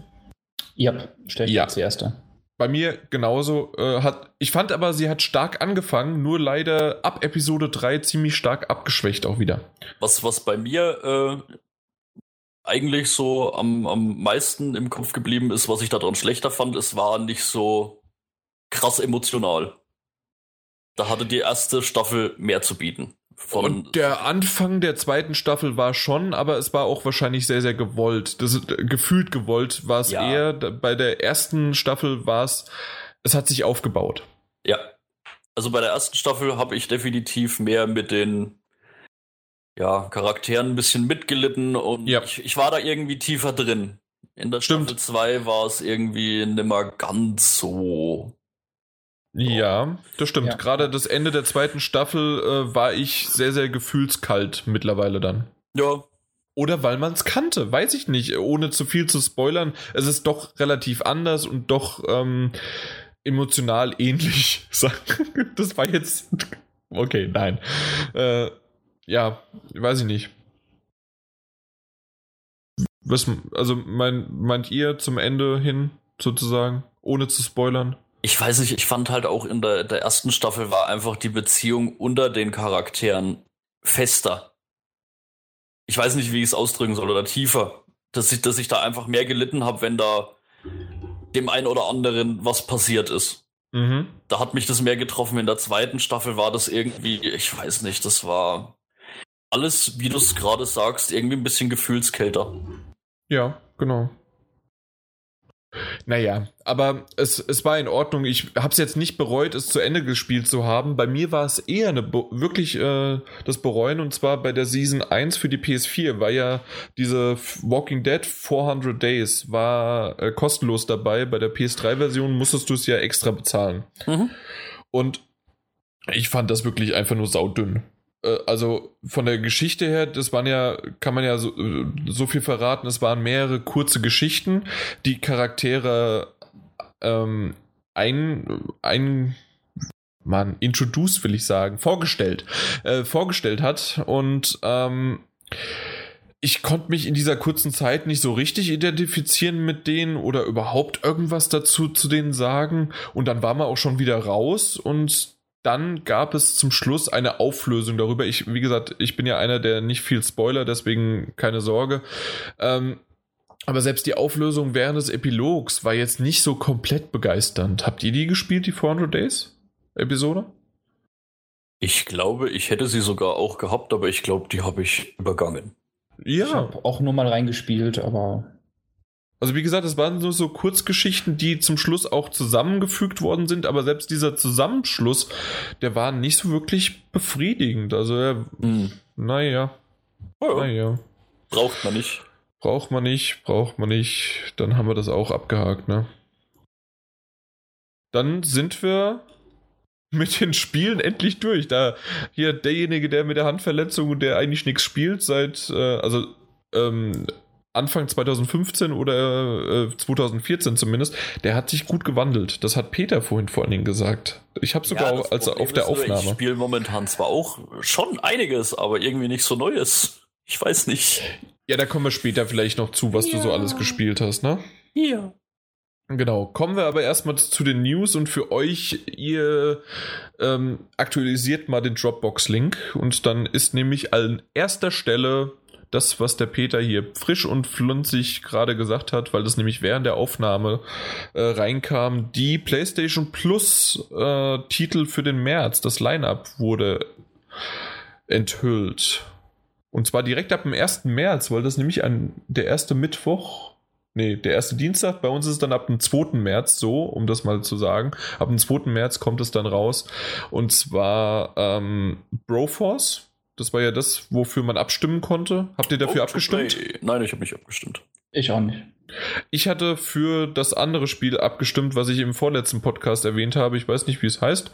Ja, schlechter ja. als die erste. Bei mir genauso. Äh, hat, ich fand aber, sie hat stark angefangen, nur leider ab Episode 3 ziemlich stark abgeschwächt auch wieder. Was, was bei mir äh, eigentlich so am, am meisten im Kopf geblieben ist, was ich daran schlechter fand, es war nicht so krass emotional. Da hatte die erste Staffel mehr zu bieten. und der Anfang der zweiten Staffel war schon, aber es war auch wahrscheinlich sehr, sehr gewollt. Das ist, gefühlt gewollt war es ja. eher. Bei der ersten Staffel war es, es hat sich aufgebaut. Ja. Also bei der ersten Staffel habe ich definitiv mehr mit den ja, Charakteren ein bisschen mitgelitten und ja. ich, ich war da irgendwie tiefer drin. In der Stimmt. Staffel 2 war es irgendwie nimmer ganz so. Ja, das stimmt. Ja. Gerade das Ende der zweiten Staffel äh, war ich sehr, sehr gefühlskalt mittlerweile dann. Ja. Oder weil man es kannte, weiß ich nicht, ohne zu viel zu spoilern. Es ist doch relativ anders und doch ähm, emotional ähnlich. *laughs* das war jetzt. Okay, nein. Äh, ja, weiß ich nicht. Was, also mein, meint ihr zum Ende hin sozusagen, ohne zu spoilern? Ich weiß nicht, ich fand halt auch in der, der ersten Staffel war einfach die Beziehung unter den Charakteren fester. Ich weiß nicht, wie ich es ausdrücken soll oder tiefer. Dass ich, dass ich da einfach mehr gelitten habe, wenn da dem einen oder anderen was passiert ist. Mhm. Da hat mich das mehr getroffen. In der zweiten Staffel war das irgendwie, ich weiß nicht, das war alles, wie du es gerade sagst, irgendwie ein bisschen gefühlskälter. Ja, genau. Naja, aber es, es war in Ordnung. Ich habe es jetzt nicht bereut, es zu Ende gespielt zu haben. Bei mir war es eher eine, wirklich äh, das Bereuen und zwar bei der Season 1 für die PS4, weil ja diese Walking Dead 400 Days war äh, kostenlos dabei. Bei der PS3-Version musstest du es ja extra bezahlen. Mhm. Und ich fand das wirklich einfach nur saudünn. Äh, also von der Geschichte her, das waren ja, kann man ja so, so viel verraten, es waren mehrere kurze Geschichten, die Charaktere ähm, ein, ein man, introduced will ich sagen, vorgestellt, äh, vorgestellt hat. Und ähm, ich konnte mich in dieser kurzen Zeit nicht so richtig identifizieren mit denen oder überhaupt irgendwas dazu zu denen sagen. Und dann war man auch schon wieder raus und dann gab es zum Schluss eine Auflösung darüber. Ich, wie gesagt, ich bin ja einer, der nicht viel Spoiler, deswegen keine Sorge. Ähm, aber selbst die Auflösung während des Epilogs war jetzt nicht so komplett begeisternd. Habt ihr die gespielt, die 400 Days Episode? Ich glaube, ich hätte sie sogar auch gehabt, aber ich glaube, die habe ich übergangen. Ja. Ich habe auch nur mal reingespielt, aber also wie gesagt, es waren nur so Kurzgeschichten, die zum Schluss auch zusammengefügt worden sind, aber selbst dieser Zusammenschluss, der war nicht so wirklich befriedigend. Also, äh, hm. naja. Oh, naja. Braucht man nicht. Braucht man nicht, braucht man nicht. Dann haben wir das auch abgehakt, ne? Dann sind wir mit den Spielen endlich durch. Da hier derjenige, der mit der Handverletzung und der eigentlich nichts spielt, seit, äh, also ähm, Anfang 2015 oder äh, 2014 zumindest, der hat sich gut gewandelt. Das hat Peter vorhin vor allen Dingen gesagt. Ich habe sogar ja, auch, also auf der Aufnahme. Ich spiele momentan zwar auch schon einiges, aber irgendwie nicht so Neues. Ich weiß nicht. Ja, da kommen wir später vielleicht noch zu, was ja. du so alles gespielt hast, ne? Ja. Genau, kommen wir aber erstmal zu den News und für euch, ihr ähm, aktualisiert mal den Dropbox-Link und dann ist nämlich an erster Stelle das, was der Peter hier frisch und flunzig gerade gesagt hat, weil das nämlich während der Aufnahme äh, reinkam, die PlayStation Plus äh, Titel für den März, das Line-up wurde enthüllt. Und zwar direkt ab dem 1. März, weil das nämlich ein, der erste Mittwoch Nee, der erste Dienstag. Bei uns ist es dann ab dem 2. März so, um das mal zu sagen. Ab dem 2. März kommt es dann raus. Und zwar ähm, Broforce. Das war ja das, wofür man abstimmen konnte. Habt ihr dafür oh, abgestimmt? Nein, ich habe nicht abgestimmt. Ich auch nicht. Ich hatte für das andere Spiel abgestimmt, was ich im vorletzten Podcast erwähnt habe. Ich weiß nicht, wie es heißt.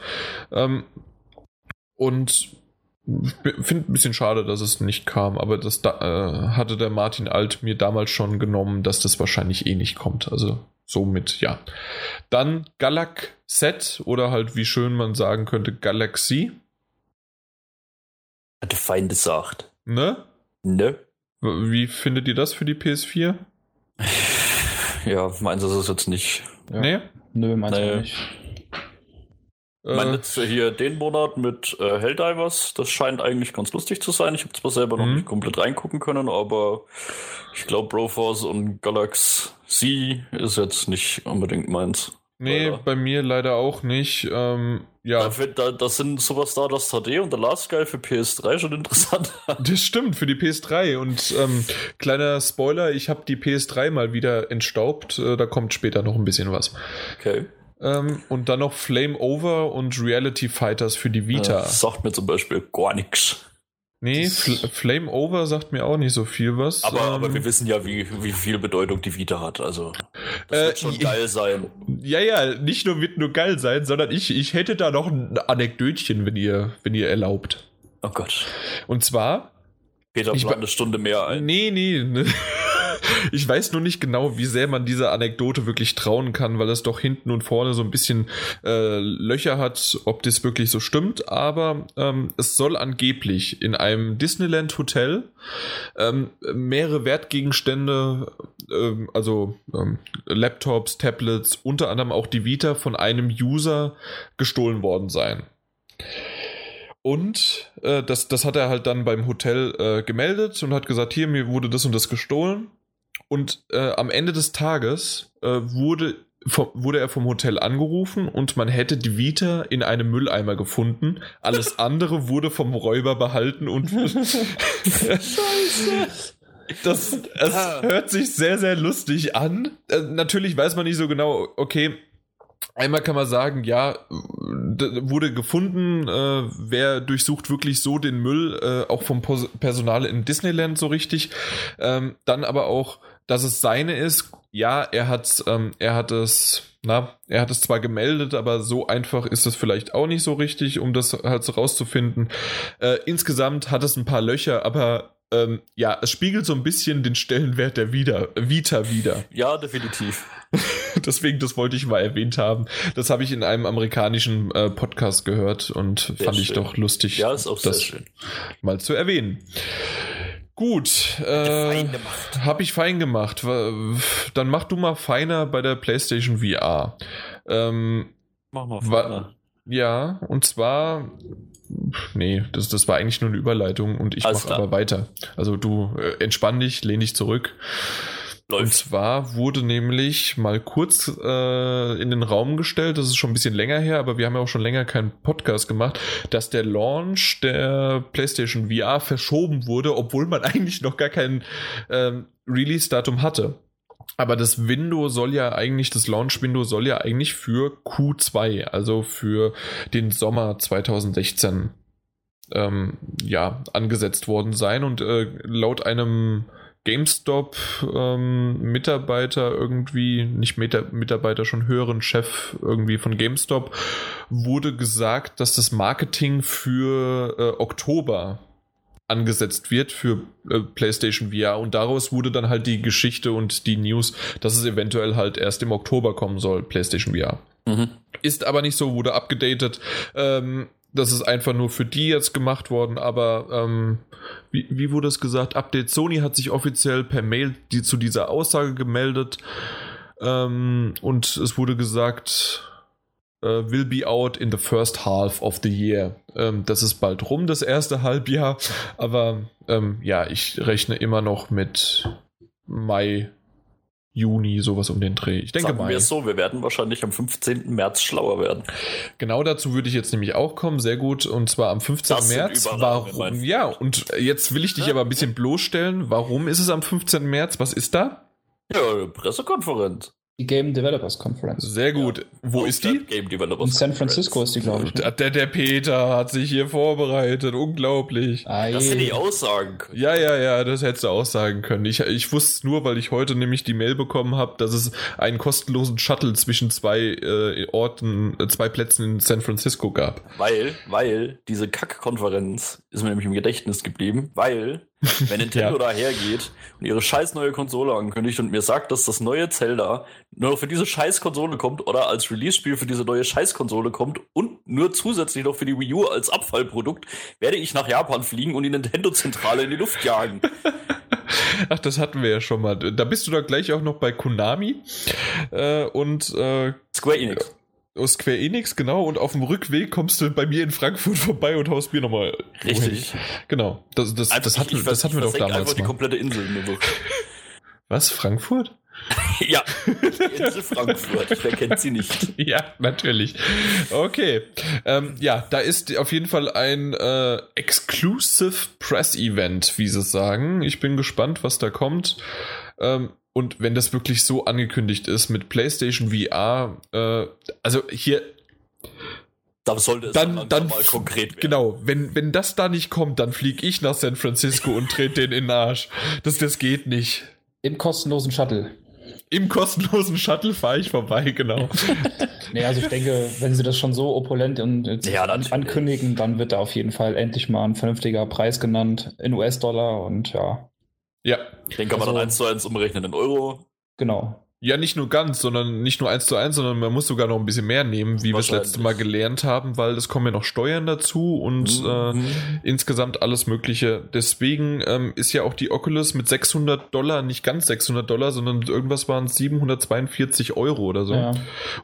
Ähm, und finde ein bisschen schade, dass es nicht kam, aber das da, äh, hatte der Martin Alt mir damals schon genommen, dass das wahrscheinlich eh nicht kommt. Also somit ja. Dann Galax Set oder halt wie schön man sagen könnte Galaxy. Hat der Feind sagt. Ne? Ne? Wie findet ihr das für die PS4? *laughs* Ja, meins ist es jetzt nicht. Ja. Nee? Nö, meins nee. nicht. Äh, mein letzter hier den Monat mit äh, Helldivers, das scheint eigentlich ganz lustig zu sein. Ich habe zwar selber noch mhm. nicht komplett reingucken können, aber ich glaube Broforce und Galaxy ist jetzt nicht unbedingt meins. Nee, leider. bei mir leider auch nicht. Ähm, ja. Da, da, das sind sowas da, das HD und der Last Guy für PS3 schon interessant. *laughs* das stimmt, für die PS3. Und ähm, kleiner Spoiler, ich habe die PS3 mal wieder entstaubt. Äh, da kommt später noch ein bisschen was. Okay. Ähm, und dann noch Flame Over und Reality Fighters für die Vita. Das sagt mir zum Beispiel gar nichts. Nee, Fl Flame Over sagt mir auch nicht so viel was. Aber, ähm, aber wir wissen ja, wie, wie viel Bedeutung die Vita hat. Also, das äh, wird schon geil sein. Ja, ja, nicht nur wird nur geil sein, sondern ich, ich hätte da noch ein Anekdötchen, wenn ihr, wenn ihr erlaubt. Oh Gott. Und zwar. Peter plant eine Stunde mehr ein. Nee, nee. *laughs* ich weiß nur nicht genau, wie sehr man dieser Anekdote wirklich trauen kann, weil es doch hinten und vorne so ein bisschen äh, Löcher hat, ob das wirklich so stimmt. Aber ähm, es soll angeblich in einem Disneyland Hotel ähm, mehrere Wertgegenstände, ähm, also ähm, Laptops, Tablets, unter anderem auch die Vita von einem User gestohlen worden sein. Und äh, das, das hat er halt dann beim Hotel äh, gemeldet und hat gesagt, hier, mir wurde das und das gestohlen. Und äh, am Ende des Tages äh, wurde, vom, wurde er vom Hotel angerufen und man hätte die Vita in einem Mülleimer gefunden. Alles *laughs* andere wurde vom Räuber behalten und. *laughs* Scheiße. Das, es ah. hört sich sehr, sehr lustig an. Äh, natürlich weiß man nicht so genau, okay, Einmal kann man sagen, ja, wurde gefunden, äh, wer durchsucht wirklich so den Müll, äh, auch vom Personal in Disneyland so richtig. Ähm, dann aber auch, dass es seine ist. Ja, er hat, ähm, er hat es, na, er hat es zwar gemeldet, aber so einfach ist es vielleicht auch nicht so richtig, um das halt so rauszufinden. Äh, insgesamt hat es ein paar Löcher, aber ähm, ja, es spiegelt so ein bisschen den Stellenwert der Vita, Vita wieder. Ja, definitiv. *laughs* Deswegen, das wollte ich mal erwähnt haben. Das habe ich in einem amerikanischen äh, Podcast gehört und sehr fand schön. ich doch lustig, ja, ist auch das sehr schön. mal zu erwähnen. Gut, äh, habe ich fein gemacht. Dann mach du mal feiner bei der PlayStation VR. Ähm, mach mal feiner. Ja, und zwar, nee, das, das war eigentlich nur eine Überleitung und ich mache aber weiter. Also du äh, entspann dich, lehn dich zurück. Läuft. Und zwar wurde nämlich mal kurz äh, in den Raum gestellt, das ist schon ein bisschen länger her, aber wir haben ja auch schon länger keinen Podcast gemacht, dass der Launch der PlayStation VR verschoben wurde, obwohl man *laughs* eigentlich noch gar kein ähm, Release-Datum hatte. Aber das Window soll ja eigentlich, das Launch-Window soll ja eigentlich für Q2, also für den Sommer 2016, ähm, ja, angesetzt worden sein. Und äh, laut einem GameStop-Mitarbeiter ähm, irgendwie, nicht Meta Mitarbeiter, schon höheren Chef irgendwie von GameStop, wurde gesagt, dass das Marketing für äh, Oktober angesetzt wird für äh, PlayStation VR und daraus wurde dann halt die Geschichte und die News, dass es eventuell halt erst im Oktober kommen soll, PlayStation VR. Mhm. Ist aber nicht so, wurde abgedatet. Ähm, das ist einfach nur für die jetzt gemacht worden, aber ähm, wie, wie wurde es gesagt? Update Sony hat sich offiziell per Mail die, zu dieser Aussage gemeldet ähm, und es wurde gesagt, uh, will be out in the first half of the year. Ähm, das ist bald rum, das erste Halbjahr, aber ähm, ja, ich rechne immer noch mit Mai Juni, sowas um den Dreh. Ich denke Sagen mal. wir so, wir werden wahrscheinlich am 15. März schlauer werden. Genau dazu würde ich jetzt nämlich auch kommen, sehr gut. Und zwar am 15. Das März. Warum? Ja, und jetzt will ich dich ja. aber ein bisschen bloßstellen. Warum ist es am 15. März? Was ist da? Ja, Pressekonferenz. Die Game Developers Conference. Sehr gut. Ja. Wo ist die? Game Developers In San Francisco ist die, glaube ich. Ne? Der, der Peter hat sich hier vorbereitet. Unglaublich. Ei. Das hätte ich auch sagen können. Ja, ja, ja, das hättest du auch sagen können. Ich, ich wusste es nur, weil ich heute nämlich die Mail bekommen habe, dass es einen kostenlosen Shuttle zwischen zwei äh, Orten, äh, zwei Plätzen in San Francisco gab. Weil, weil diese Kack-Konferenz ist mir nämlich im Gedächtnis geblieben, weil wenn *laughs* Nintendo ja. dahergeht und ihre scheiß neue Konsole ankündigt und mir sagt, dass das neue Zelda nur für diese scheiß Konsole kommt oder als Release-Spiel für diese neue scheiß Konsole kommt und nur zusätzlich noch für die Wii U als Abfallprodukt, werde ich nach Japan fliegen und die Nintendo-Zentrale in die Luft jagen. *laughs* Ach, das hatten wir ja schon mal. Da bist du da gleich auch noch bei Konami äh, und äh, Square Enix aus Square Enix, genau, und auf dem Rückweg kommst du bei mir in Frankfurt *laughs* vorbei und haust mir nochmal. Richtig. Genau. Das, das, das, hatten, ich, das hatten wir doch damals. einfach die komplette Insel in der *laughs* Was? Frankfurt? *laughs* ja, die Insel Frankfurt. Wer kennt sie nicht? Ja, natürlich. Okay. Ähm, ja, da ist auf jeden Fall ein äh, Exclusive Press Event, wie sie es sagen. Ich bin gespannt, was da kommt. Ähm, und wenn das wirklich so angekündigt ist mit PlayStation VR, äh, also hier. Da sollte es dann, dann mal konkret werden. Genau, wenn, wenn das da nicht kommt, dann fliege ich nach San Francisco und trete den in den Arsch. Das, das geht nicht. Im kostenlosen Shuttle. Im kostenlosen Shuttle fahre ich vorbei, genau. *laughs* nee, also ich denke, wenn sie das schon so opulent und ja, ankündigen, dann wird da auf jeden Fall endlich mal ein vernünftiger Preis genannt in US-Dollar und ja, ja. Den kann man also, dann eins zu eins umrechnen in Euro. Genau. Ja, nicht nur ganz, sondern nicht nur eins zu eins, sondern man muss sogar noch ein bisschen mehr nehmen, wie wir es letzte Mal gelernt haben, weil es kommen ja noch Steuern dazu und mhm. äh, insgesamt alles Mögliche. Deswegen ähm, ist ja auch die Oculus mit 600 Dollar, nicht ganz 600 Dollar, sondern irgendwas waren 742 Euro oder so. Ja.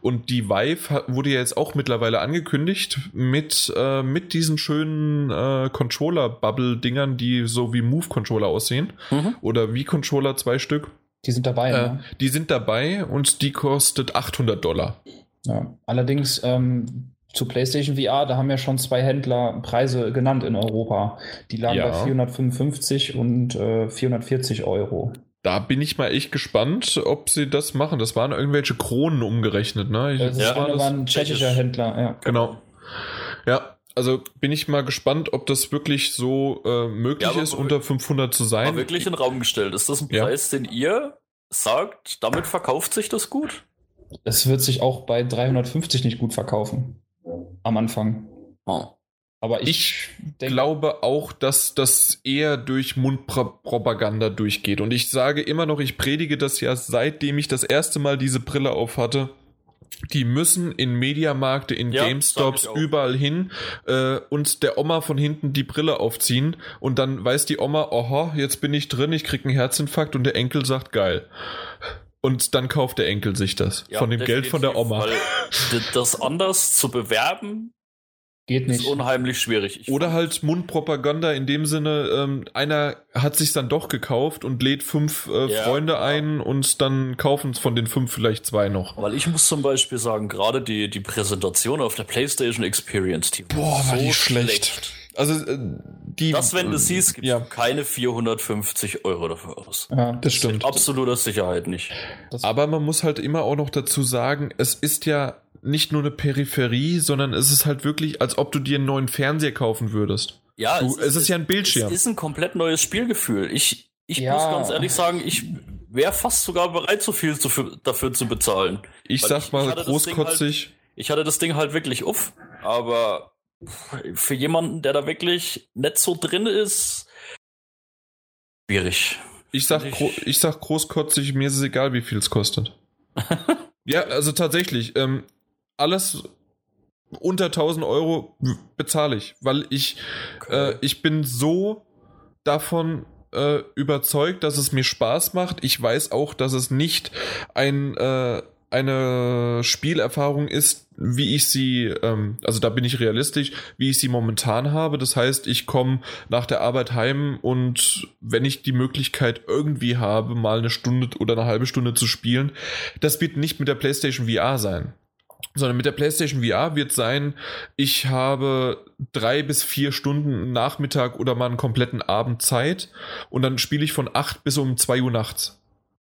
Und die Vive wurde ja jetzt auch mittlerweile angekündigt mit, äh, mit diesen schönen äh, Controller-Bubble-Dingern, die so wie Move-Controller aussehen. Mhm. Oder wie Controller zwei Stück. Die sind dabei. Äh, ne? Die sind dabei und die kostet 800 Dollar. Ja. Allerdings ähm, zu PlayStation VR, da haben ja schon zwei Händler Preise genannt in Europa. Die lagen ja. bei 455 und äh, 440 Euro. Da bin ich mal echt gespannt, ob sie das machen. Das waren irgendwelche Kronen umgerechnet, ne? Ich, das, ja, war, das war ein tschechischer Händler, ja. Genau. Ja, also bin ich mal gespannt, ob das wirklich so äh, möglich ja, ist, unter 500 zu sein. Aber wirklich in den Raum gestellt. Ist das ein Preis, ja. den ihr sagt, damit verkauft sich das gut? Es wird sich auch bei 350 nicht gut verkaufen. Am Anfang. Oh. Aber ich, ich glaube auch, dass das eher durch Mundpropaganda durchgeht. Und ich sage immer noch, ich predige das ja seitdem ich das erste Mal diese Brille auf hatte die müssen in Mediamarkte, in ja, GameStops, überall hin äh, und der Oma von hinten die Brille aufziehen und dann weiß die Oma, oha, jetzt bin ich drin, ich krieg einen Herzinfarkt und der Enkel sagt geil. Und dann kauft der Enkel sich das ja, von dem Geld von der Oma. *laughs* das anders zu bewerben, Geht nicht. Ist unheimlich schwierig. Ich Oder halt Mundpropaganda in dem Sinne, ähm, einer hat sich dann doch gekauft und lädt fünf äh, ja, Freunde ja. ein und dann kaufen von den fünf vielleicht zwei noch. Weil ich muss zum Beispiel sagen, gerade die, die Präsentation auf der PlayStation Experience, die Boah, war so die schlecht. schlecht. Also äh, die. Das, wenn du siehst, gibt ja. keine 450 Euro dafür aus. Ja, das stimmt. Absoluter Sicherheit nicht. Aber man muss halt immer auch noch dazu sagen, es ist ja nicht nur eine Peripherie, sondern es ist halt wirklich, als ob du dir einen neuen Fernseher kaufen würdest. Ja, du, es, ist, es, ist, ja ein Bildschirm. Es ist ein komplett neues Spielgefühl. Ich, ich ja. muss ganz ehrlich sagen, ich wäre fast sogar bereit, so viel zu, dafür zu bezahlen. Ich Weil sag ich, mal ich großkotzig. Halt, ich hatte das Ding halt wirklich uff, aber für jemanden, der da wirklich nicht so drin ist, Schwierig. Ich sag, ich sag großkotzig, mir ist es egal, wie viel es kostet. *laughs* ja, also tatsächlich, ähm, alles unter 1000 Euro bezahle ich, weil ich, okay. äh, ich bin so davon äh, überzeugt, dass es mir Spaß macht. Ich weiß auch, dass es nicht ein äh, eine Spielerfahrung ist, wie ich sie, ähm, also da bin ich realistisch, wie ich sie momentan habe. Das heißt, ich komme nach der Arbeit heim und wenn ich die Möglichkeit irgendwie habe, mal eine Stunde oder eine halbe Stunde zu spielen, das wird nicht mit der PlayStation VR sein sondern mit der PlayStation VR wird sein, ich habe drei bis vier Stunden Nachmittag oder mal einen kompletten Abend Zeit und dann spiele ich von acht bis um zwei Uhr nachts.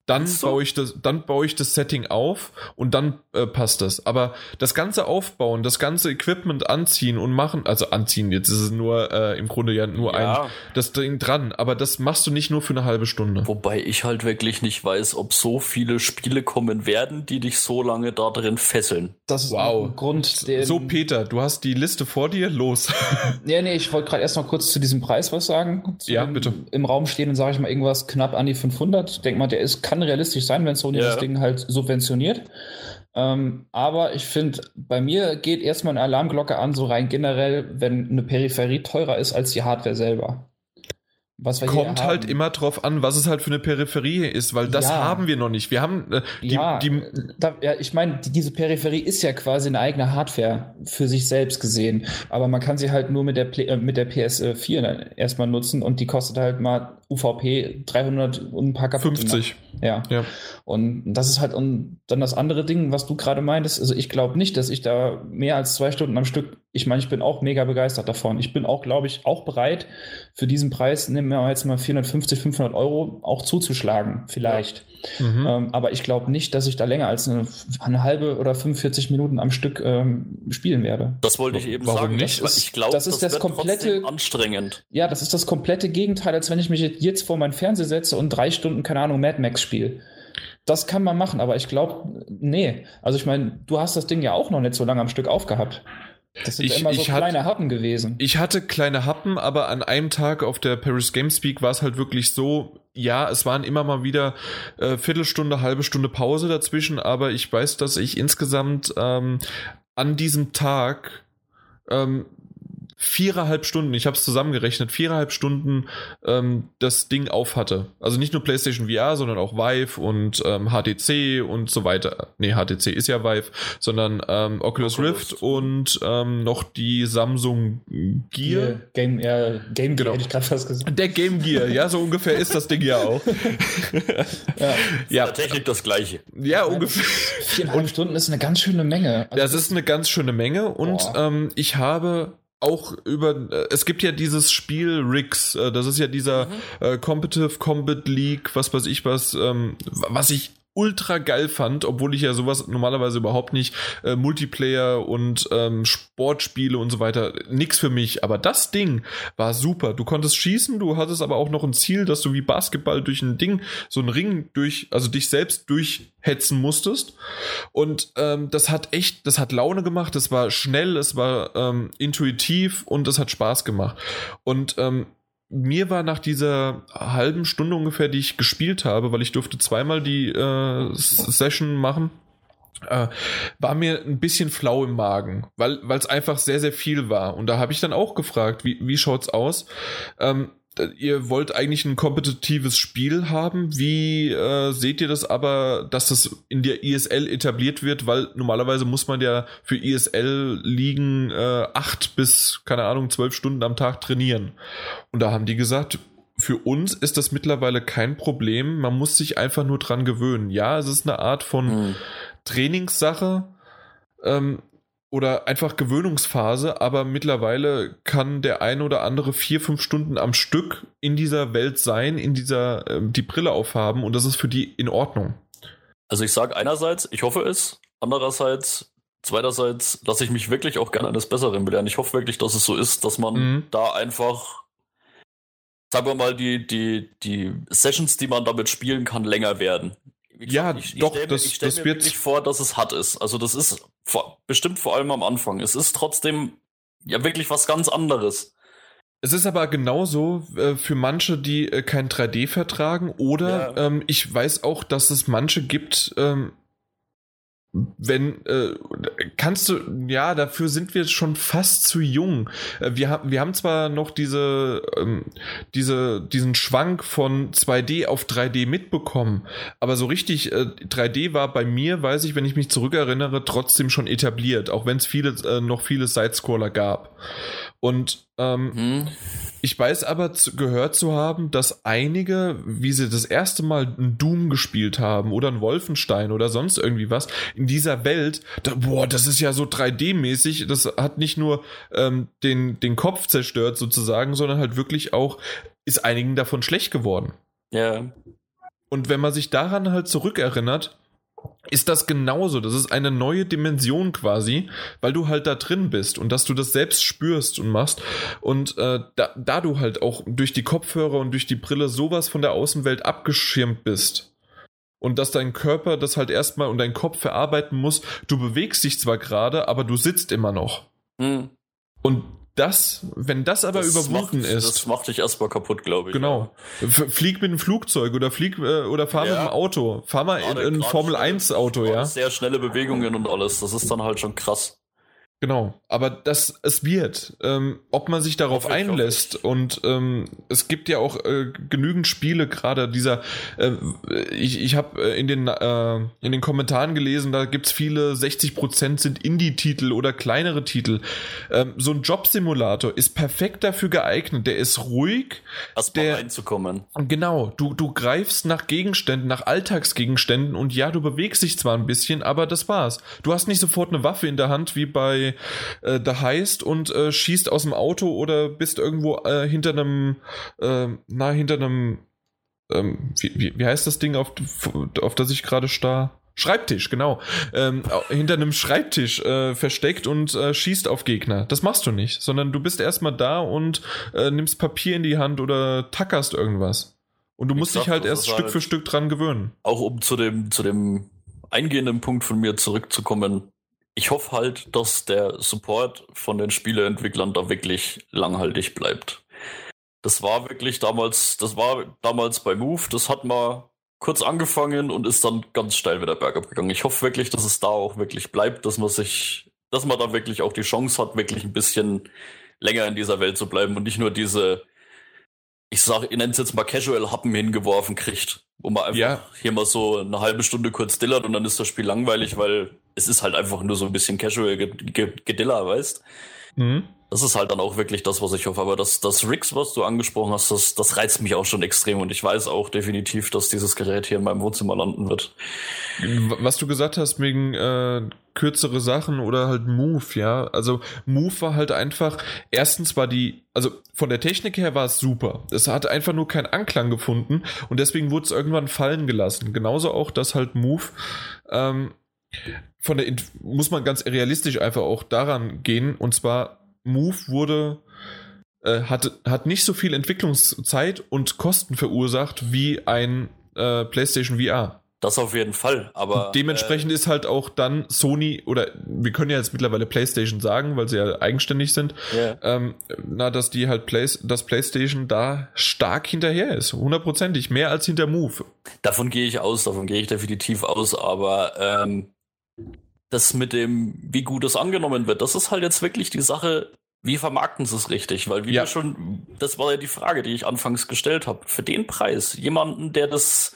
Dann so. baue ich das, dann baue ich das Setting auf und dann äh, passt das. Aber das ganze Aufbauen, das ganze Equipment anziehen und machen, also anziehen, jetzt ist es nur äh, im Grunde ja nur ja. ein das Ding dran, aber das machst du nicht nur für eine halbe Stunde. Wobei ich halt wirklich nicht weiß, ob so viele Spiele kommen werden, die dich so lange da drin fesseln. Das ist wow. ein Grund. Den so Peter, du hast die Liste vor dir, los. *laughs* ja, nee, ich wollte gerade erst noch kurz zu diesem Preis was sagen. Zu ja, bitte. Im Raum stehen und sage ich mal irgendwas knapp an die 500. Denk mal, der ist kann realistisch sein, wenn Sony ja. das Ding halt subventioniert. Ähm, aber ich finde, bei mir geht erstmal eine Alarmglocke an, so rein generell, wenn eine Peripherie teurer ist als die Hardware selber. Was Kommt halt immer drauf an, was es halt für eine Peripherie ist, weil das ja. haben wir noch nicht. Wir haben äh, die, ja, die, da, ja, ich meine, die, diese Peripherie ist ja quasi eine eigene Hardware für sich selbst gesehen, aber man kann sie halt nur mit der äh, mit der PS4 erstmal nutzen und die kostet halt mal UVP 300 und ein paar kaputte. 50. Ja. ja. Und das ist halt und dann das andere Ding, was du gerade meintest. Also ich glaube nicht, dass ich da mehr als zwei Stunden am Stück. Ich meine, ich bin auch mega begeistert davon. Ich bin auch, glaube ich, auch bereit für diesen Preis, nehmen wir jetzt mal 450, 500 Euro, auch zuzuschlagen, vielleicht. Ja. Mhm. Ähm, aber ich glaube nicht, dass ich da länger als eine, eine, halbe oder 45 Minuten am Stück ähm, spielen werde. Das wollte ich eben Warum sagen. Nicht? Das ist, ich glaube, das ist das, das komplette anstrengend. Ja, das ist das komplette Gegenteil, als wenn ich mich jetzt vor meinen Fernseher setze und drei Stunden, keine Ahnung, Mad Max spiele. Das kann man machen, aber ich glaube, nee. Also ich meine, du hast das Ding ja auch noch nicht so lange am Stück aufgehabt. Das sind ich, immer so kleine hat, Happen gewesen. Ich hatte kleine Happen, aber an einem Tag auf der Paris Gamespeak war es halt wirklich so, ja, es waren immer mal wieder äh, Viertelstunde, halbe Stunde Pause dazwischen, aber ich weiß, dass ich insgesamt ähm, an diesem Tag ähm, viereinhalb Stunden, ich habe es zusammengerechnet, viereinhalb Stunden ähm, das Ding auf hatte. Also nicht nur PlayStation VR, sondern auch Vive und ähm, HTC und so weiter. Nee, HTC ist ja Vive, sondern ähm, Oculus, Oculus, Rift und ähm, noch die Samsung Gear. Yeah, Game, ja, Game Gear, genau. hätte ich gerade fast gesagt. Der Game Gear, ja, so ungefähr ist das Ding ja auch. *laughs* ja. ja. Technik das gleiche. Ja, ungefähr. Viereinhalb Stunden ist eine ganz schöne Menge. Also das ist eine ganz schöne Menge und ähm, ich habe auch über, äh, es gibt ja dieses Spiel Rix, äh, das ist ja dieser mhm. äh, Competitive Combat League, was weiß ich was, ähm, was ich ultra geil fand, obwohl ich ja sowas normalerweise überhaupt nicht äh, Multiplayer und ähm, Sportspiele und so weiter nix für mich, aber das Ding war super. Du konntest schießen, du hattest aber auch noch ein Ziel, dass du wie Basketball durch ein Ding, so ein Ring durch, also dich selbst durchhetzen musstest. Und ähm, das hat echt, das hat Laune gemacht, es war schnell, es war ähm, intuitiv und es hat Spaß gemacht. Und ähm, mir war nach dieser halben Stunde ungefähr, die ich gespielt habe, weil ich durfte zweimal die äh, Session machen, äh, war mir ein bisschen flau im Magen, weil es einfach sehr, sehr viel war. Und da habe ich dann auch gefragt, wie, wie schaut's aus? Ähm, ihr wollt eigentlich ein kompetitives Spiel haben. Wie äh, seht ihr das aber, dass das in der ISL etabliert wird? Weil normalerweise muss man ja für ISL liegen äh, acht bis, keine Ahnung, zwölf Stunden am Tag trainieren. Und da haben die gesagt, für uns ist das mittlerweile kein Problem. Man muss sich einfach nur dran gewöhnen. Ja, es ist eine Art von hm. Trainingssache. Ähm, oder einfach Gewöhnungsphase, aber mittlerweile kann der ein oder andere vier, fünf Stunden am Stück in dieser Welt sein, in dieser, äh, die Brille aufhaben und das ist für die in Ordnung. Also ich sage einerseits, ich hoffe es, andererseits, zweiterseits lasse ich mich wirklich auch gerne eines Besseren belehren. Ich hoffe wirklich, dass es so ist, dass man mhm. da einfach, sagen wir mal, die, die, die Sessions, die man damit spielen kann, länger werden ja, ich, doch, ich das, ich das mir wird wirklich vor, dass es hart ist. Also das ist vor, bestimmt vor allem am Anfang. Es ist trotzdem ja wirklich was ganz anderes. Es ist aber genauso äh, für manche, die äh, kein 3D vertragen. Oder ja. ähm, ich weiß auch, dass es manche gibt, ähm, wenn äh, kannst du ja dafür sind wir schon fast zu jung. Äh, wir haben wir haben zwar noch diese ähm, diese diesen Schwank von 2D auf 3D mitbekommen aber so richtig äh, 3D war bei mir weiß ich wenn ich mich zurückerinnere trotzdem schon etabliert auch wenn es viele äh, noch viele Sidescroller gab und ähm, hm. ich weiß aber zu, gehört zu haben, dass einige, wie sie das erste Mal ein Doom gespielt haben oder ein Wolfenstein oder sonst irgendwie was, in dieser Welt, da, boah, das ist ja so 3D-mäßig, das hat nicht nur ähm, den, den Kopf zerstört sozusagen, sondern halt wirklich auch, ist einigen davon schlecht geworden. Ja. Und wenn man sich daran halt zurückerinnert, ist das genauso. Das ist eine neue Dimension quasi, weil du halt da drin bist und dass du das selbst spürst und machst. Und äh, da, da du halt auch durch die Kopfhörer und durch die Brille sowas von der Außenwelt abgeschirmt bist. Und dass dein Körper das halt erstmal und dein Kopf verarbeiten muss. Du bewegst dich zwar gerade, aber du sitzt immer noch. Mhm. Und das, wenn das aber das überwunden macht, ist. Das macht dich erstmal kaputt, glaube ich. Genau. Ja. Flieg mit einem Flugzeug oder flieg äh, oder fahr ja. mit einem Auto. Fahr mal gerade, in ein Formel 1 Auto, ja. Sehr schnelle Bewegungen und alles. Das ist dann halt schon krass. Genau, aber das es wird, ähm, ob man sich darauf hoffe einlässt und ähm, es gibt ja auch äh, genügend Spiele gerade dieser. Äh, ich ich habe äh, in den äh, in den Kommentaren gelesen, da gibt's viele 60% sind Indie-Titel oder kleinere Titel. Ähm, so ein Jobsimulator ist perfekt dafür geeignet. Der ist ruhig, erstmal der, reinzukommen. Genau, du du greifst nach Gegenständen, nach Alltagsgegenständen und ja, du bewegst dich zwar ein bisschen, aber das war's. Du hast nicht sofort eine Waffe in der Hand wie bei äh, da heißt und äh, schießt aus dem Auto oder bist irgendwo äh, hinter einem, äh, na, hinter einem, ähm, wie, wie, wie heißt das Ding, auf, auf das ich gerade starr? Schreibtisch, genau. Ähm, hinter einem Schreibtisch äh, versteckt und äh, schießt auf Gegner. Das machst du nicht, sondern du bist erstmal da und äh, nimmst Papier in die Hand oder tackerst irgendwas. Und du musst dich halt erst Stück halt für Stück dran gewöhnen. Auch um zu dem, zu dem eingehenden Punkt von mir zurückzukommen ich hoffe halt, dass der Support von den Spieleentwicklern da wirklich langhaltig bleibt. Das war wirklich damals, das war damals bei Move, das hat mal kurz angefangen und ist dann ganz steil wieder bergab gegangen. Ich hoffe wirklich, dass es da auch wirklich bleibt, dass man sich, dass man da wirklich auch die Chance hat, wirklich ein bisschen länger in dieser Welt zu bleiben und nicht nur diese, ich sage, ich nenne es jetzt mal Casual-Happen hingeworfen kriegt, wo man einfach ja. hier mal so eine halbe Stunde kurz dillert und dann ist das Spiel langweilig, weil es ist halt einfach nur so ein bisschen casual Gediller, weißt? Mhm. Das ist halt dann auch wirklich das, was ich hoffe. Aber das, das Rigs, was du angesprochen hast, das, das reizt mich auch schon extrem. Und ich weiß auch definitiv, dass dieses Gerät hier in meinem Wohnzimmer landen wird. Was du gesagt hast, wegen äh, kürzere Sachen oder halt Move, ja. Also Move war halt einfach, erstens war die, also von der Technik her war es super. Es hat einfach nur keinen Anklang gefunden und deswegen wurde es irgendwann fallen gelassen. Genauso auch, dass halt Move ähm, von der muss man ganz realistisch einfach auch daran gehen und zwar Move wurde äh, hat, hat nicht so viel Entwicklungszeit und Kosten verursacht wie ein äh, PlayStation VR. Das auf jeden Fall, aber. Dementsprechend äh, ist halt auch dann Sony, oder wir können ja jetzt mittlerweile PlayStation sagen, weil sie ja eigenständig sind, yeah. ähm, na, dass die halt Play, dass PlayStation da stark hinterher ist. Hundertprozentig, mehr als hinter Move. Davon gehe ich aus, davon gehe ich definitiv aus, aber ähm, das mit dem, wie gut es angenommen wird, das ist halt jetzt wirklich die Sache, wie vermarkten sie es richtig? Weil wie ja. schon, das war ja die Frage, die ich anfangs gestellt habe. Für den Preis, jemanden, der das,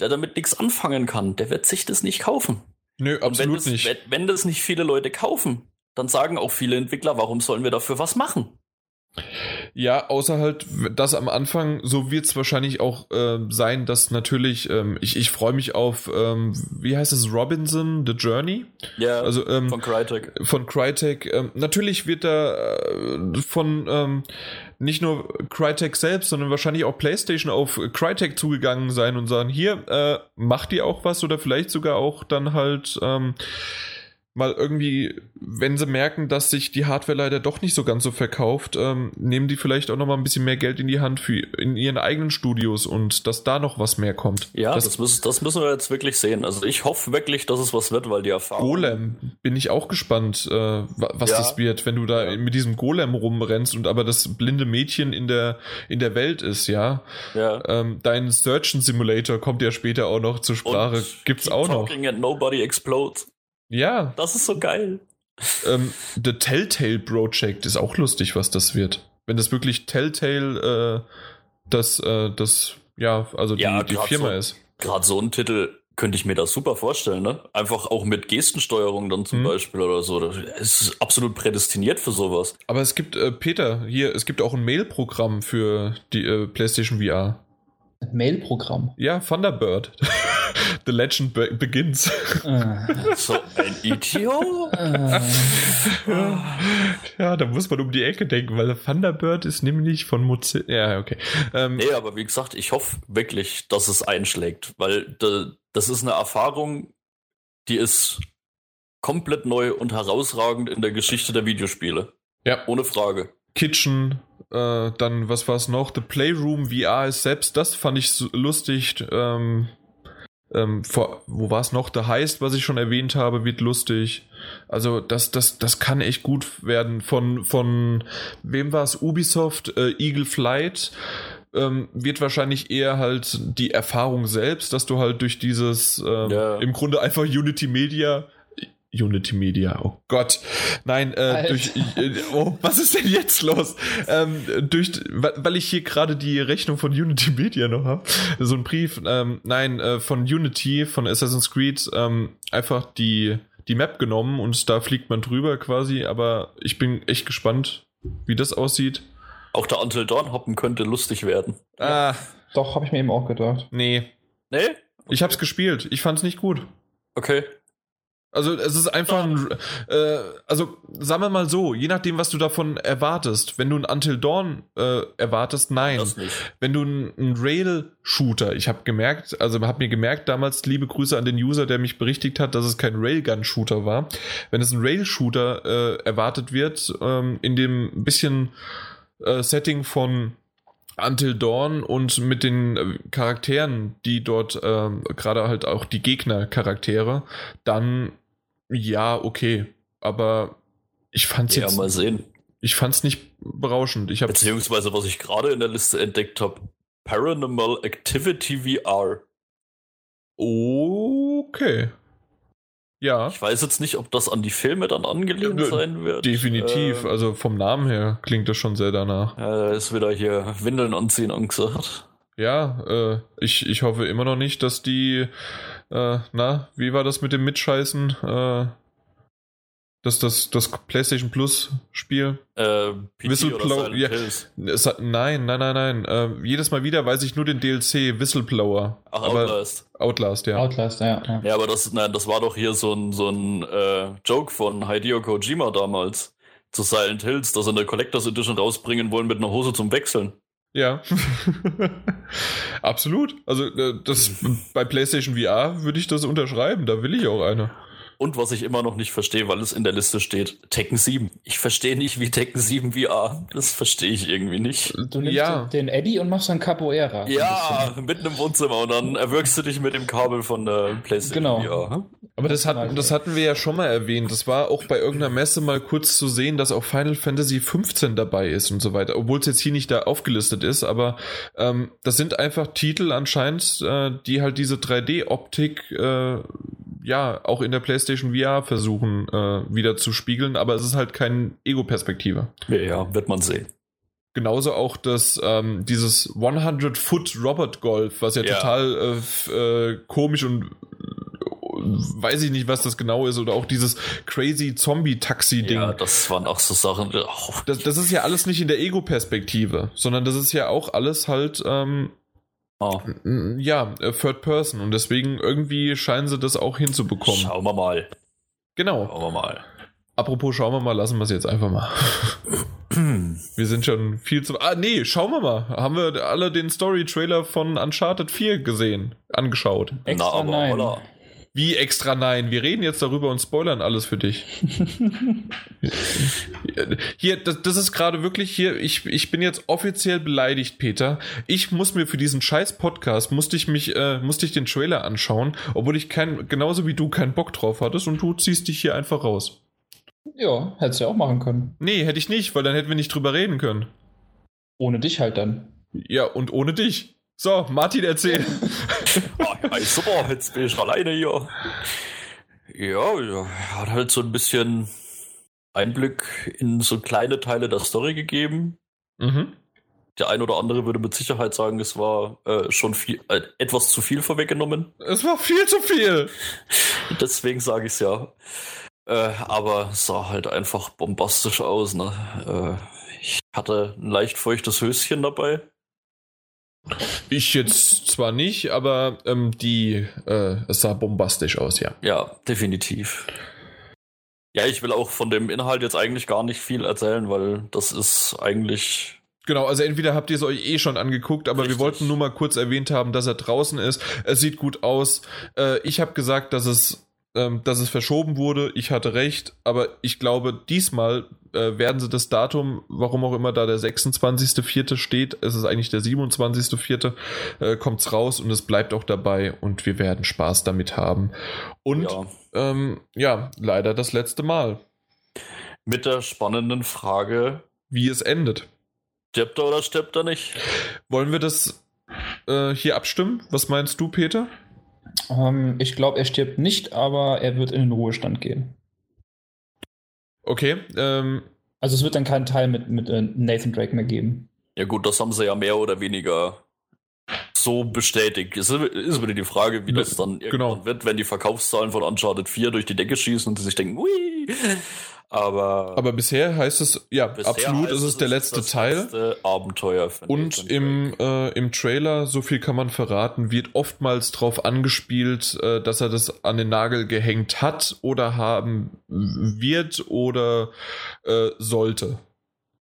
der damit nichts anfangen kann, der wird sich das nicht kaufen. Nö, absolut das, nicht. Wenn, wenn das nicht viele Leute kaufen, dann sagen auch viele Entwickler, warum sollen wir dafür was machen? Ja, außer halt, dass am Anfang, so wird es wahrscheinlich auch äh, sein, dass natürlich, ähm, ich, ich freue mich auf, ähm, wie heißt es, Robinson, The Journey? Ja, also, ähm, von Crytek. Von Crytek. Ähm, natürlich wird da äh, von ähm, nicht nur Crytek selbst, sondern wahrscheinlich auch PlayStation auf Crytek zugegangen sein und sagen, hier, äh, macht ihr auch was oder vielleicht sogar auch dann halt ähm, mal irgendwie, wenn sie merken, dass sich die Hardware leider doch nicht so ganz so verkauft, ähm, nehmen die vielleicht auch noch mal ein bisschen mehr Geld in die Hand für in ihren eigenen Studios und dass da noch was mehr kommt. Ja, das, das, müssen, das müssen wir jetzt wirklich sehen. Also ich hoffe wirklich, dass es was wird, weil die Erfahrung. Golem, bin ich auch gespannt, äh, was ja. das wird, wenn du da ja. mit diesem Golem rumrennst und aber das blinde Mädchen in der in der Welt ist, ja. ja. Ähm, dein Surgeon Simulator kommt ja später auch noch zur Sprache. Und Gibt's auch noch. And nobody explodes. Ja. Das ist so geil. Ähm, The Telltale Project ist auch lustig, was das wird. Wenn das wirklich Telltale äh, das, äh, das, ja, also ja, die, die Firma so, ist. Gerade so ein Titel könnte ich mir das super vorstellen, ne? Einfach auch mit Gestensteuerung dann zum hm. Beispiel oder so. Das ist absolut prädestiniert für sowas. Aber es gibt, äh, Peter, hier, es gibt auch ein Mail-Programm für die äh, PlayStation VR. Mail-Programm? Ja, Thunderbird. *laughs* The Legend be begins. Äh. so ein Idiot. ja, da muss man um die Ecke denken, weil Thunderbird ist nämlich von Mozilla. Ja, okay. Ähm, nee, aber wie gesagt, ich hoffe wirklich, dass es einschlägt, weil das ist eine Erfahrung, die ist komplett neu und herausragend in der Geschichte der Videospiele. Ja. Ohne Frage. Kitchen, äh, dann was war es noch? The Playroom VR ist selbst, das fand ich so lustig. Ähm, ähm, vor, wo war es noch? The Heist, was ich schon erwähnt habe, wird lustig. Also das, das, das kann echt gut werden. Von, von wem war es? Ubisoft, äh, Eagle Flight. Ähm, wird wahrscheinlich eher halt die Erfahrung selbst, dass du halt durch dieses ähm, ja. im Grunde einfach Unity Media Unity Media, oh Gott. Nein, äh, durch, äh, oh, was ist denn jetzt los? Ähm, durch, weil ich hier gerade die Rechnung von Unity Media noch habe, so ein Brief, ähm, nein, äh, von Unity, von Assassin's Creed, ähm, einfach die, die Map genommen und da fliegt man drüber quasi, aber ich bin echt gespannt, wie das aussieht. Auch der Until Dawn hoppen könnte lustig werden. Ah. Doch, habe ich mir eben auch gedacht. Nee. Nee? Okay. Ich hab's gespielt. Ich fand's nicht gut. Okay. Also es ist einfach ein, äh, also sagen wir mal so, je nachdem, was du davon erwartest. Wenn du ein Until Dawn äh, erwartest, nein. Wenn du ein, ein Rail-Shooter, ich habe gemerkt, also habe mir gemerkt damals, liebe Grüße an den User, der mich berichtigt hat, dass es kein Railgun-Shooter war. Wenn es ein Rail-Shooter äh, erwartet wird, ähm, in dem bisschen äh, Setting von Until Dawn und mit den äh, Charakteren, die dort ähm, gerade halt auch die Gegner-Charaktere, dann ja, okay. Aber ich fand's ja, jetzt. mal sehen. Ich fand's nicht berauschend. Ich Beziehungsweise, was ich gerade in der Liste entdeckt habe: Paranormal Activity VR. Okay. Ja. Ich weiß jetzt nicht, ob das an die Filme dann angelehnt ja, sein wird. Definitiv. Äh, also vom Namen her klingt das schon sehr danach. Ja, äh, ist wieder hier Windeln anziehen angesagt. Ja, äh, ich, ich hoffe immer noch nicht, dass die äh, na, wie war das mit dem Mitscheißen? Äh, das, das, das PlayStation Plus Spiel. Äh, Whistleblower. Ja, hat, nein, nein, nein, nein. Äh, jedes Mal wieder weiß ich nur den DLC Whistleblower. Ach, aber Outlast. Outlast, ja. Outlast, ja. Ja, ja aber das, nein, das war doch hier so ein, so ein äh, Joke von Hideo Kojima damals zu Silent Hills, dass sie eine Collectors Edition rausbringen wollen mit einer Hose zum Wechseln. Ja, *laughs* absolut. Also äh, das bei PlayStation VR würde ich das unterschreiben. Da will ich auch eine. Und was ich immer noch nicht verstehe, weil es in der Liste steht, Tekken 7. Ich verstehe nicht, wie Tekken 7 VR. Das verstehe ich irgendwie nicht. Du nimmst ja. den Eddie und machst dann Capoeira. Ja, mitten im Wohnzimmer und dann erwürgst du dich mit dem Kabel von der PlayStation genau. VR. Aber das, hat, das hatten wir ja schon mal erwähnt. Das war auch bei irgendeiner Messe mal kurz zu sehen, dass auch Final Fantasy 15 dabei ist und so weiter. Obwohl es jetzt hier nicht da aufgelistet ist, aber ähm, das sind einfach Titel anscheinend, äh, die halt diese 3D-Optik äh, ja auch in der PlayStation VR versuchen äh, wieder zu spiegeln, aber es ist halt keine Ego-Perspektive. Ja, wird man sehen. Genauso auch das, ähm, dieses 100-Foot Robot Golf, was ja, ja. total äh, äh, komisch und weiß ich nicht, was das genau ist, oder auch dieses crazy Zombie-Taxi-Ding. Ja, das waren auch so Sachen. Oh. Das, das ist ja alles nicht in der Ego-Perspektive, sondern das ist ja auch alles halt ähm, Oh. Ja, äh, Third Person. Und deswegen irgendwie scheinen sie das auch hinzubekommen. Schauen wir mal. Genau. Schauen wir mal. Apropos, schauen wir mal, lassen wir es jetzt einfach mal. *clears throat* wir sind schon viel zu. Ah, nee, schauen wir mal. Haben wir alle den Story-Trailer von Uncharted 4 gesehen, angeschaut? Extra Na, aber, nein. Oder? Wie extra nein? Wir reden jetzt darüber und spoilern alles für dich. *laughs* hier, das, das ist gerade wirklich hier, ich, ich bin jetzt offiziell beleidigt, Peter. Ich muss mir für diesen scheiß Podcast, musste ich mich, äh, musste ich den Trailer anschauen, obwohl ich kein, genauso wie du keinen Bock drauf hattest und du ziehst dich hier einfach raus. Ja, hättest du ja auch machen können. Nee, hätte ich nicht, weil dann hätten wir nicht drüber reden können. Ohne dich halt dann. Ja, und ohne dich. So, Martin, erzähl. *laughs* ja, super, jetzt bin ich alleine hier. Ja, ja, hat halt so ein bisschen Einblick in so kleine Teile der Story gegeben. Mhm. Der ein oder andere würde mit Sicherheit sagen, es war äh, schon viel, äh, etwas zu viel vorweggenommen. Es war viel zu viel. *laughs* Deswegen sage ich es ja. Äh, aber sah halt einfach bombastisch aus. Ne? Äh, ich hatte ein leicht feuchtes Höschen dabei. Ich jetzt zwar nicht, aber ähm, die, äh, es sah bombastisch aus, ja. Ja, definitiv. Ja, ich will auch von dem Inhalt jetzt eigentlich gar nicht viel erzählen, weil das ist eigentlich. Genau, also entweder habt ihr es euch eh schon angeguckt, aber Richtig. wir wollten nur mal kurz erwähnt haben, dass er draußen ist. Es sieht gut aus. Äh, ich habe gesagt, dass es ähm, dass es verschoben wurde. Ich hatte recht, aber ich glaube, diesmal äh, werden sie das Datum, warum auch immer da der 26.04. steht, es ist eigentlich der 27.04., äh, kommt's raus und es bleibt auch dabei und wir werden Spaß damit haben. Und ja, ähm, ja leider das letzte Mal. Mit der spannenden Frage, wie es endet. Stirbt er oder stirbt er nicht? Wollen wir das äh, hier abstimmen? Was meinst du, Peter? Ähm, ich glaube, er stirbt nicht, aber er wird in den Ruhestand gehen. Okay. Ähm, also es wird dann keinen Teil mit, mit äh, Nathan Drake mehr geben. Ja gut, das haben sie ja mehr oder weniger so bestätigt. Es ist wieder die Frage, wie das dann genau. wird, wenn die Verkaufszahlen von Uncharted 4 durch die Decke schießen und sie sich denken, ui. Aber, aber bisher heißt es, ja, absolut ist es der letzte das Teil. Letzte Abenteuer. Und im, äh, im Trailer, so viel kann man verraten, wird oftmals drauf angespielt, äh, dass er das an den Nagel gehängt hat oder haben wird oder äh, sollte.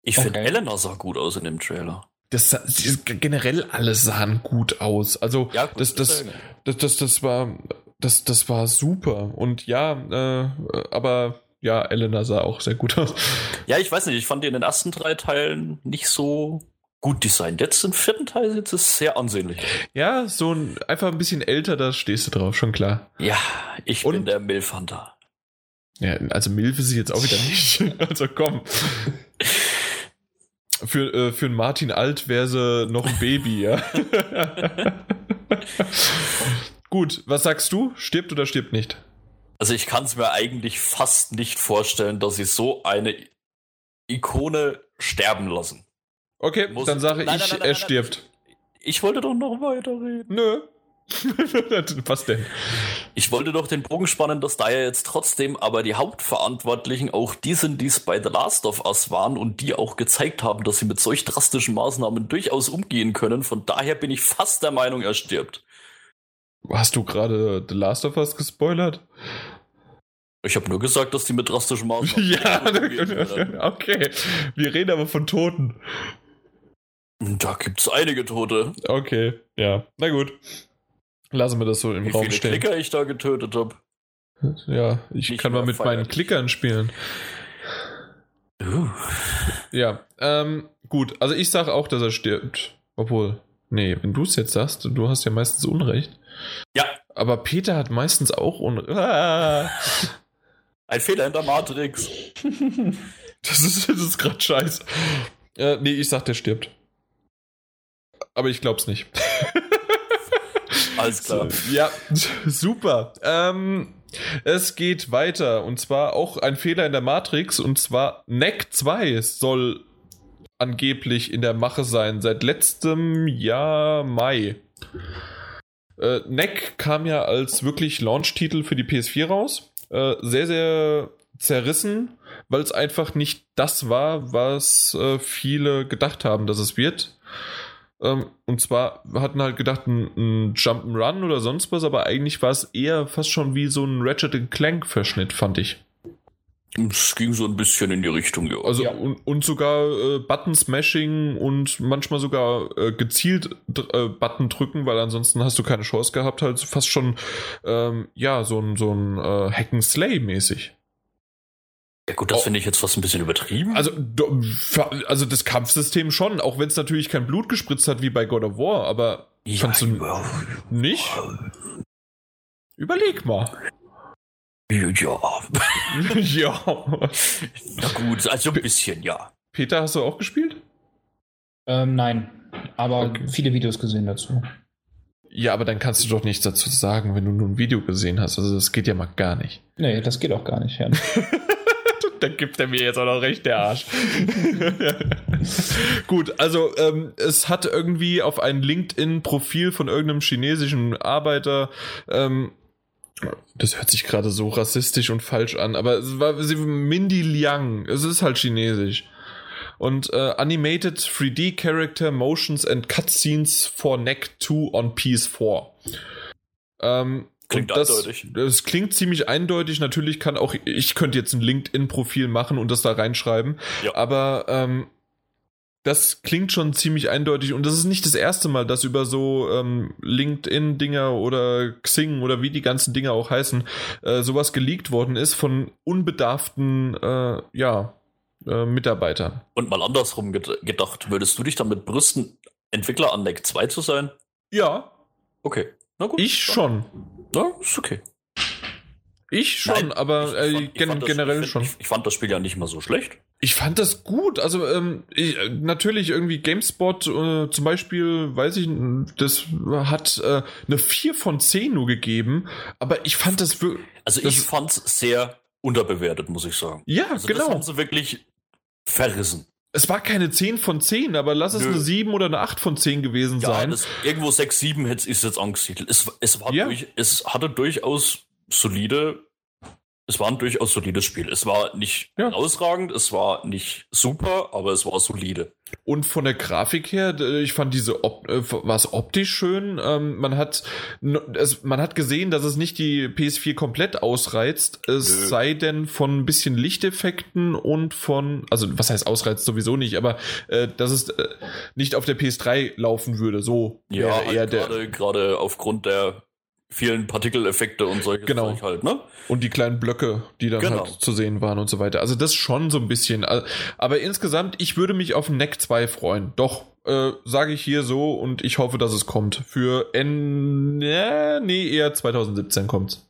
Ich okay. finde, Elena sah gut aus in dem Trailer das, generell alles sahen gut aus. Also ja, gut, das, das, das, das, das war das, das war super. Und ja, äh, aber ja, Elena sah auch sehr gut aus. Ja, ich weiß nicht, ich fand die in den ersten drei Teilen nicht so gut designt. Jetzt im vierten Teil ist es sehr ansehnlich. Ja, so ein einfach ein bisschen älter, da stehst du drauf, schon klar. Ja, ich Und, bin der Milfhunter. Ja, also Milf ist sie jetzt auch wieder nicht. *laughs* *laughs* also komm. Für, äh, für einen Martin Alt wäre sie noch ein Baby, ja. *laughs* Gut, was sagst du? Stirbt oder stirbt nicht? Also ich kann es mir eigentlich fast nicht vorstellen, dass sie so eine Ikone sterben lassen. Okay, Muss dann sage ich, nein, nein, nein, er stirbt. Ich wollte doch noch weiterreden. Nö. *laughs* Was denn? Ich wollte doch den Bogen spannen, dass da ja jetzt trotzdem aber die Hauptverantwortlichen auch die sind, die es bei The Last of Us waren und die auch gezeigt haben, dass sie mit solch drastischen Maßnahmen durchaus umgehen können. Von daher bin ich fast der Meinung, er stirbt. Hast du gerade The Last of Us gespoilert? Ich habe nur gesagt, dass die mit drastischen Maßnahmen. *laughs* ja, okay. Wir reden aber von Toten. Da gibt's einige Tote. Okay, ja. Na gut. Lassen wir das so im Wie Raum stehen. Wie viele Klicker ich da getötet habe. Ja, ich Nicht kann mal mit meinen Klickern spielen. Uh. Ja, ähm, gut. Also ich sage auch, dass er stirbt. Obwohl, nee, wenn du es jetzt sagst, du hast ja meistens Unrecht. Ja. Aber Peter hat meistens auch Unrecht. Ah. Ein Fehler in der Matrix. *laughs* das ist, das ist gerade scheiße. Äh, nee, ich sag, der stirbt. Aber ich glaub's nicht. Alles klar. Ja, *laughs* super. Ähm, es geht weiter und zwar auch ein Fehler in der Matrix und zwar NEC 2 soll angeblich in der Mache sein seit letztem Jahr Mai. Äh, NEC kam ja als wirklich Launch-Titel für die PS4 raus. Äh, sehr, sehr zerrissen, weil es einfach nicht das war, was äh, viele gedacht haben, dass es wird. Ähm, und zwar hatten halt gedacht, ein, ein Jump'n'Run oder sonst was, aber eigentlich war es eher fast schon wie so ein Ratchet Clank-Verschnitt, fand ich. Es ging so ein bisschen in die Richtung, ja. Also ja. Und, und, sogar äh, Button-Smashing und manchmal sogar äh, gezielt äh, Button drücken, weil ansonsten hast du keine Chance gehabt, halt fast schon ähm, ja, so ein, so ein äh, Hack-and-Slay-mäßig. Ja gut, das oh. finde ich jetzt fast ein bisschen übertrieben. Also, also das Kampfsystem schon, auch wenn es natürlich kein Blut gespritzt hat wie bei God of War, aber ja, fandst du nicht? Überleg mal. Ja. *laughs* ja. Na gut, also ein bisschen, ja. Peter, hast du auch gespielt? Ähm, nein, aber okay. viele Videos gesehen dazu. Ja, aber dann kannst du doch nichts dazu sagen, wenn du nur ein Video gesehen hast. Also das geht ja mal gar nicht. Nee, das geht auch gar nicht, ja. *laughs* dann gibt er mir jetzt auch noch recht, der Arsch. *laughs* Gut, also ähm, es hat irgendwie auf ein LinkedIn-Profil von irgendeinem chinesischen Arbeiter ähm, das hört sich gerade so rassistisch und falsch an, aber es war sie, Mindy Liang. Es ist halt chinesisch. Und äh, Animated 3D Character Motions and Cutscenes for Neck 2 on PS4. Ähm, klingt das, eindeutig. Das klingt ziemlich eindeutig. Natürlich kann auch ich könnte jetzt ein LinkedIn-Profil machen und das da reinschreiben. Ja. Aber ähm, das klingt schon ziemlich eindeutig und das ist nicht das erste Mal, dass über so ähm, LinkedIn-Dinger oder Xing oder wie die ganzen Dinger auch heißen, äh, sowas geleakt worden ist von unbedarften, äh, ja, äh, Mitarbeitern. Und mal andersrum gedacht, würdest du dich damit brüsten, Entwickler an NEC 2 zu sein? Ja. Okay. Na gut. Ich schon. Ja, ist okay. Ich schon, Nein, aber äh, ich, ich fand, generell ich, schon. Ich, fand das Spiel ja nicht mal so schlecht. Ich fand das gut. Also ähm, ich, natürlich irgendwie GameSpot äh, zum Beispiel, weiß ich, das hat äh, eine 4 von 10 nur gegeben, aber ich fand das wirklich. Also ich fand's sehr unterbewertet, muss ich sagen. Ja, also genau. Das haben sie wirklich verrissen. Es war keine 10 von 10, aber lass es Nö. eine 7 oder eine 8 von 10 gewesen ja, sein. Das, irgendwo 6, 7 hätte ich jetzt angesiedelt. Es, es, war ja. durch, es hatte durchaus solide. Es war ein durchaus solides Spiel. Es war nicht ja. ausragend, es war nicht super, aber es war solide. Und von der Grafik her, ich fand diese Op äh, war es optisch schön. Ähm, man hat es, man hat gesehen, dass es nicht die PS4 komplett ausreizt, es Nö. sei denn von ein bisschen Lichteffekten und von, also was heißt ausreizt sowieso nicht, aber äh, dass es äh, nicht auf der PS3 laufen würde. So ja, halt der gerade aufgrund der vielen Partikeleffekte und solche genau. Zeug halt, ne? Und die kleinen Blöcke, die dann genau. halt zu sehen waren und so weiter. Also das schon so ein bisschen. Aber insgesamt, ich würde mich auf NEC 2 freuen. Doch, äh, sage ich hier so und ich hoffe, dass es kommt. Für äh, nee, eher 2017 kommt's.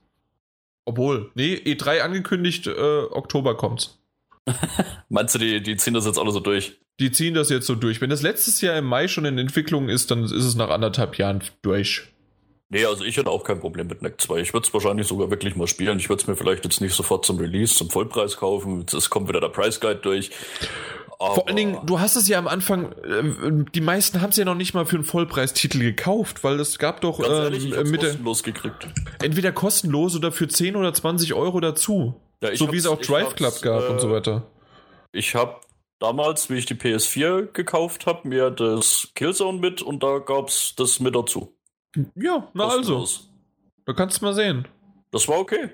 Obwohl, nee, E3 angekündigt, äh, Oktober kommt's. *laughs* Meinst du, die, die ziehen das jetzt alle so durch? Die ziehen das jetzt so durch. Wenn das letztes Jahr im Mai schon in Entwicklung ist, dann ist es nach anderthalb Jahren durch. Nee, also ich hätte auch kein Problem mit NEC 2. Ich würde es wahrscheinlich sogar wirklich mal spielen. Ich würde es mir vielleicht jetzt nicht sofort zum Release, zum Vollpreis kaufen. Es kommt wieder der Price Guide durch. Aber Vor allen Dingen, du hast es ja am Anfang, äh, die meisten haben es ja noch nicht mal für einen Vollpreistitel gekauft, weil es gab doch ehrlich, ich mit kostenlos gekriegt. Entweder kostenlos oder für 10 oder 20 Euro dazu. Ja, so wie es auch Drive Club gab äh, und so äh, weiter. Ich habe damals, wie ich die PS4 gekauft habe, mir das Killzone mit und da gab es das mit dazu. Ja, na also. Du kannst mal sehen. Das war okay.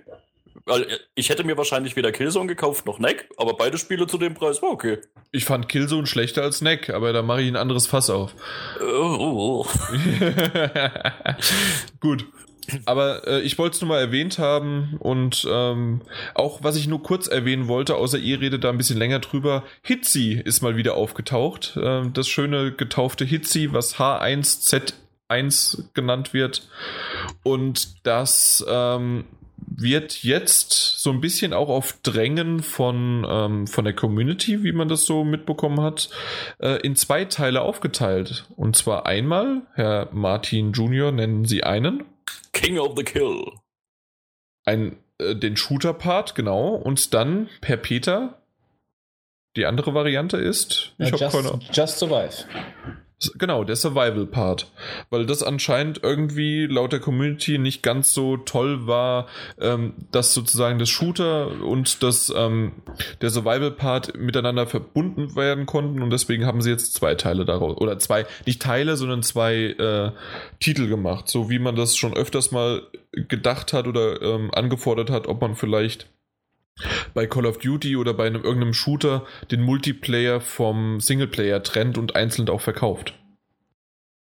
Ich hätte mir wahrscheinlich weder Killzone gekauft noch Neck, aber beide Spiele zu dem Preis war okay. Ich fand Killzone schlechter als Neck, aber da mache ich ein anderes Fass auf. Oh. *laughs* Gut. Aber äh, ich wollte es nur mal erwähnt haben und ähm, auch was ich nur kurz erwähnen wollte, außer ihr redet da ein bisschen länger drüber, Hitzi ist mal wieder aufgetaucht. Äh, das schöne getaufte Hitzi, was H1Z 1 genannt wird. Und das ähm, wird jetzt so ein bisschen auch auf Drängen von, ähm, von der Community, wie man das so mitbekommen hat, äh, in zwei Teile aufgeteilt. Und zwar einmal, Herr Martin Jr. nennen Sie einen. King of the Kill. Ein, äh, den Shooter-Part, genau. Und dann per Peter. Die andere Variante ist. Ich uh, just, keine... just Survive. Genau, der Survival-Part. Weil das anscheinend irgendwie laut der Community nicht ganz so toll war, ähm, dass sozusagen das Shooter und das, ähm, der Survival-Part miteinander verbunden werden konnten und deswegen haben sie jetzt zwei Teile daraus, oder zwei, nicht Teile, sondern zwei äh, Titel gemacht, so wie man das schon öfters mal gedacht hat oder ähm, angefordert hat, ob man vielleicht bei Call of Duty oder bei einem irgendeinem Shooter den Multiplayer vom Singleplayer trennt und einzeln auch verkauft.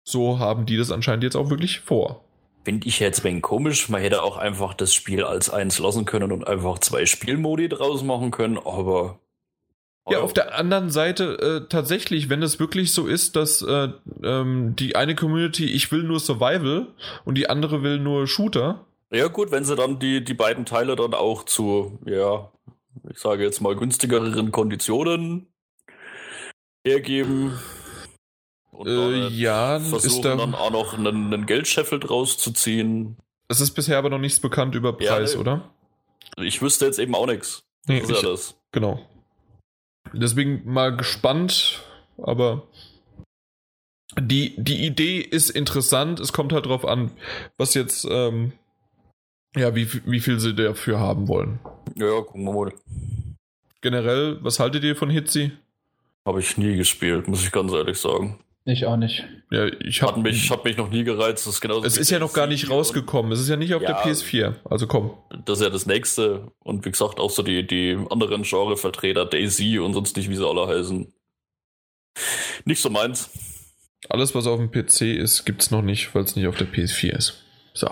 So haben die das anscheinend jetzt auch wirklich vor. Finde ich jetzt ein wenig komisch. Man hätte auch einfach das Spiel als eins lassen können und einfach zwei Spielmodi draus machen können, aber. Ja, auf der anderen Seite äh, tatsächlich, wenn es wirklich so ist, dass äh, ähm, die eine Community, ich will nur Survival und die andere will nur Shooter, ja, gut, wenn sie dann die, die beiden Teile dann auch zu, ja, ich sage jetzt mal günstigeren Konditionen hergeben. Und äh, ja, versuchen ist da, dann auch noch einen, einen Geldscheffel draus zu ziehen. Es ist bisher aber noch nichts bekannt über Preis, ja, oder? Ich wüsste jetzt eben auch nichts. Nee, das ist ich, ja das. Genau. Deswegen mal gespannt, aber die, die Idee ist interessant. Es kommt halt drauf an, was jetzt ähm, ja, wie, wie viel sie dafür haben wollen. Ja, gucken wir mal. Generell, was haltet ihr von Hitzi? Habe ich nie gespielt, muss ich ganz ehrlich sagen. Ich auch nicht. Ja, ich habe mich, hab mich noch nie gereizt. Das ist genauso es ist ja noch gar nicht rausgekommen. Es ist ja nicht auf ja, der PS4. Also komm. Das ist ja das nächste. Und wie gesagt, auch so die, die anderen Genrevertreter, Daisy und sonst nicht, wie sie alle heißen. Nicht so meins. Alles, was auf dem PC ist, gibt es noch nicht, weil es nicht auf der PS4 ist. So.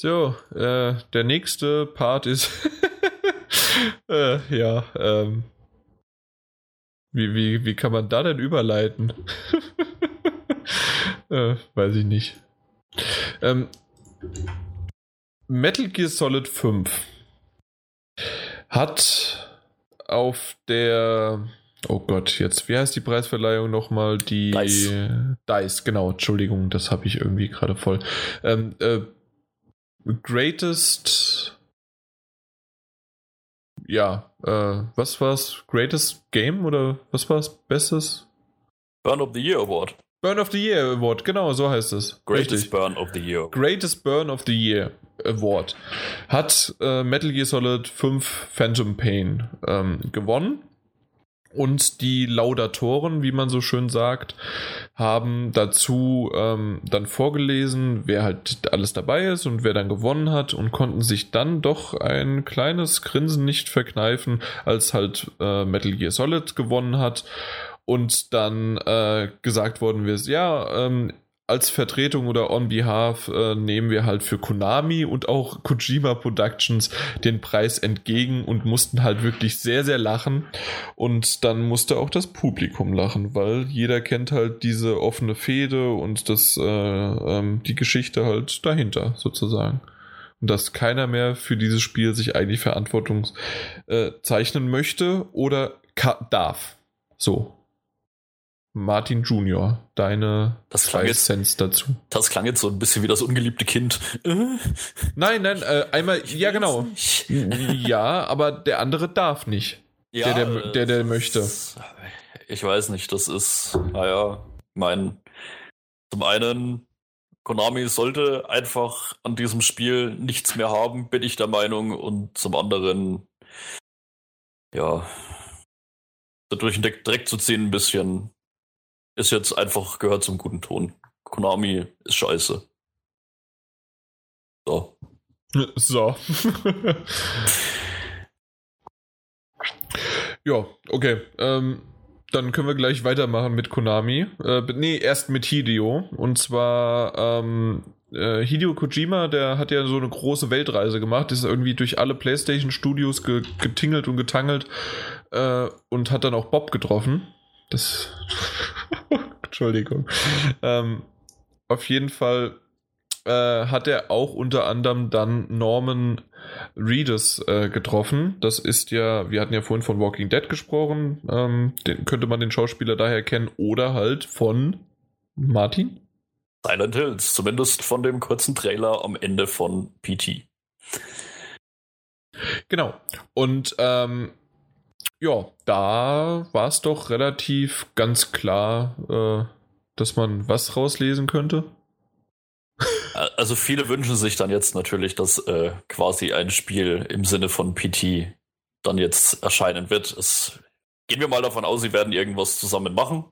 So, äh, der nächste Part ist. *laughs* äh, ja, ähm. Wie, wie, wie kann man da denn überleiten? *laughs* äh, weiß ich nicht. Ähm, Metal Gear Solid 5 hat auf der Oh Gott, jetzt, wie heißt die Preisverleihung nochmal? Die Dice. Dice, genau, Entschuldigung, das habe ich irgendwie gerade voll. Ähm, äh, Greatest. Ja, äh, was war's? Greatest Game oder was war's? Bestes? Burn of the Year Award. Burn of the Year Award, genau, so heißt es. Greatest Richtig. Burn of the Year. Greatest Burn of the Year Award. Hat äh, Metal Gear Solid 5 Phantom Pain ähm, gewonnen. Und die Laudatoren, wie man so schön sagt, haben dazu ähm, dann vorgelesen, wer halt alles dabei ist und wer dann gewonnen hat und konnten sich dann doch ein kleines Grinsen nicht verkneifen, als halt äh, Metal Gear Solid gewonnen hat. Und dann äh, gesagt worden ist, ja, ähm, als Vertretung oder on behalf äh, nehmen wir halt für Konami und auch Kojima Productions den Preis entgegen und mussten halt wirklich sehr, sehr lachen. Und dann musste auch das Publikum lachen, weil jeder kennt halt diese offene Fehde und das, äh, ähm, die Geschichte halt dahinter sozusagen. Und dass keiner mehr für dieses Spiel sich eigentlich Verantwortung äh, zeichnen möchte oder darf. So, Martin Junior, deine das klang jetzt, Cents dazu. Das klang jetzt so ein bisschen wie das ungeliebte Kind. Nein, nein, äh, einmal, ja genau. Ja, aber der andere darf nicht. Ja, der, der, der, der möchte. Ich weiß nicht, das ist, naja, mein, zum einen, Konami sollte einfach an diesem Spiel nichts mehr haben, bin ich der Meinung, und zum anderen, ja, durch den Dreck zu ziehen ein bisschen ist jetzt einfach, gehört zum guten Ton. Konami ist scheiße. So. So. *laughs* ja, okay. Ähm, dann können wir gleich weitermachen mit Konami. Äh, nee, erst mit Hideo. Und zwar ähm, äh, Hideo Kojima, der hat ja so eine große Weltreise gemacht, ist irgendwie durch alle PlayStation Studios ge getingelt und getangelt äh, und hat dann auch Bob getroffen. Das *laughs* Entschuldigung. Ähm, auf jeden Fall äh, hat er auch unter anderem dann Norman Reedus äh, getroffen. Das ist ja, wir hatten ja vorhin von Walking Dead gesprochen, ähm, den könnte man den Schauspieler daher kennen oder halt von Martin? Silent Hills, zumindest von dem kurzen Trailer am Ende von PT. Genau. Und ähm, ja, da war es doch relativ ganz klar, äh, dass man was rauslesen könnte. Also viele wünschen sich dann jetzt natürlich, dass äh, quasi ein Spiel im Sinne von PT dann jetzt erscheinen wird. Es, gehen wir mal davon aus, sie werden irgendwas zusammen machen.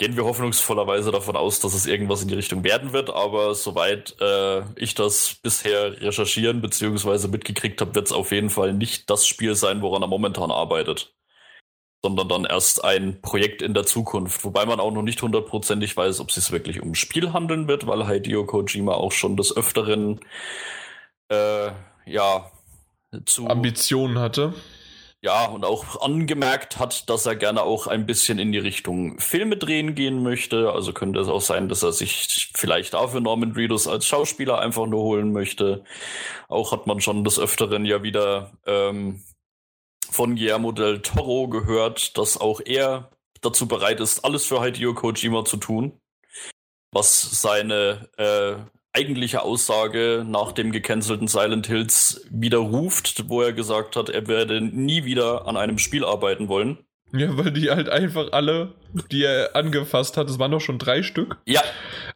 Gehen wir hoffnungsvollerweise davon aus, dass es irgendwas in die Richtung werden wird. Aber soweit äh, ich das bisher recherchieren bzw. mitgekriegt habe, wird es auf jeden Fall nicht das Spiel sein, woran er momentan arbeitet. Sondern dann erst ein Projekt in der Zukunft. Wobei man auch noch nicht hundertprozentig weiß, ob es sich wirklich um ein Spiel handeln wird, weil Hideo Kojima auch schon des Öfteren äh, ja zu Ambitionen hatte ja, und auch angemerkt hat, dass er gerne auch ein bisschen in die Richtung Filme drehen gehen möchte. Also könnte es auch sein, dass er sich vielleicht dafür Norman Reedus als Schauspieler einfach nur holen möchte. Auch hat man schon des Öfteren ja wieder ähm, von Guillermo del Toro gehört, dass auch er dazu bereit ist, alles für Hideo Kojima zu tun, was seine äh, eigentliche Aussage nach dem gecancelten Silent Hills widerruft, wo er gesagt hat, er werde nie wieder an einem Spiel arbeiten wollen. Ja, weil die halt einfach alle, die er angefasst hat, es waren doch schon drei Stück. Ja.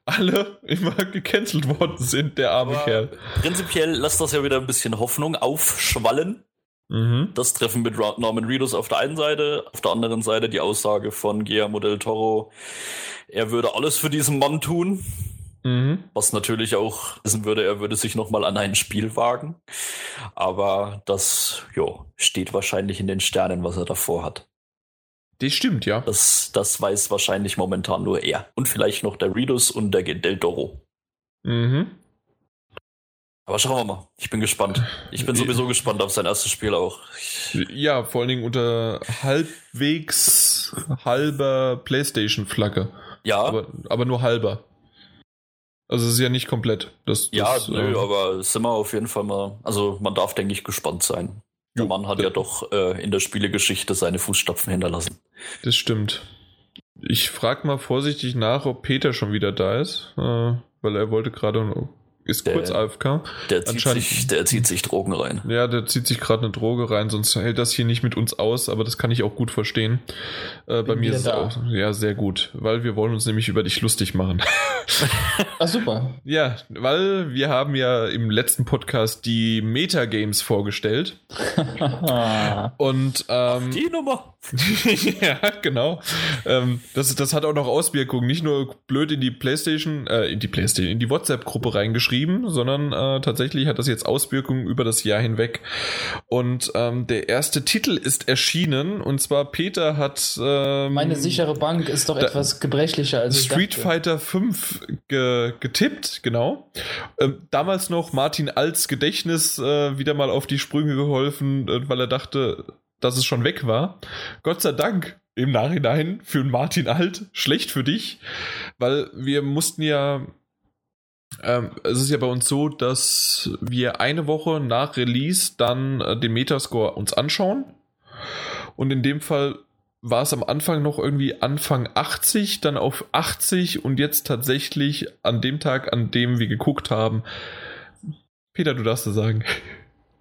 Alle immer gecancelt worden sind, der arme Aber Kerl. Prinzipiell lässt das ja wieder ein bisschen Hoffnung aufschwallen. Mhm. Das Treffen mit Norman Reedus auf der einen Seite, auf der anderen Seite die Aussage von Guillermo del Toro, er würde alles für diesen Mann tun. Mhm. Was natürlich auch wissen würde, er würde sich nochmal an ein Spiel wagen. Aber das jo, steht wahrscheinlich in den Sternen, was er davor hat. Das stimmt, ja. Das, das weiß wahrscheinlich momentan nur er. Und vielleicht noch der Redus und der Del Toro. Mhm. Aber schauen wir mal. Ich bin gespannt. Ich bin sowieso gespannt auf sein erstes Spiel auch. Ja, vor allen Dingen unter halbwegs halber PlayStation-Flagge. Ja. Aber, aber nur halber. Also es ist ja nicht komplett. Das, ja, das, nö, äh, aber sind wir auf jeden Fall mal. Also man darf, denke ich, gespannt sein. Der Mann hat ja doch äh, in der Spielegeschichte seine Fußstapfen hinterlassen. Das stimmt. Ich frage mal vorsichtig nach, ob Peter schon wieder da ist, äh, weil er wollte gerade ist der, kurz AFK. Der zieht, sich, der zieht sich Drogen rein. Ja, der zieht sich gerade eine Droge rein, sonst hält das hier nicht mit uns aus, aber das kann ich auch gut verstehen. Äh, bei mir ist es auch ja sehr gut, weil wir wollen uns nämlich über dich lustig machen. *laughs* Ah, super. Ja, weil wir haben ja im letzten Podcast die Metagames vorgestellt. *laughs* Und ähm, die Nummer. *laughs* ja, genau. Ähm, das, das hat auch noch Auswirkungen, nicht nur blöd in die Playstation, äh, in die Playstation, in die WhatsApp-Gruppe reingeschrieben geschrieben, sondern äh, tatsächlich hat das jetzt Auswirkungen über das Jahr hinweg. Und ähm, der erste Titel ist erschienen und zwar Peter hat. Ähm, Meine sichere Bank ist doch etwas gebrechlicher als Street Fighter 5 ge getippt, genau. Ähm, damals noch Martin Als Gedächtnis äh, wieder mal auf die Sprünge geholfen, äh, weil er dachte, dass es schon weg war. Gott sei Dank im Nachhinein für Martin Alt schlecht für dich, weil wir mussten ja ähm, es ist ja bei uns so, dass wir eine Woche nach Release dann äh, den Metascore uns anschauen. Und in dem Fall war es am Anfang noch irgendwie Anfang 80, dann auf 80 und jetzt tatsächlich an dem Tag, an dem wir geguckt haben. Peter, du darfst es sagen.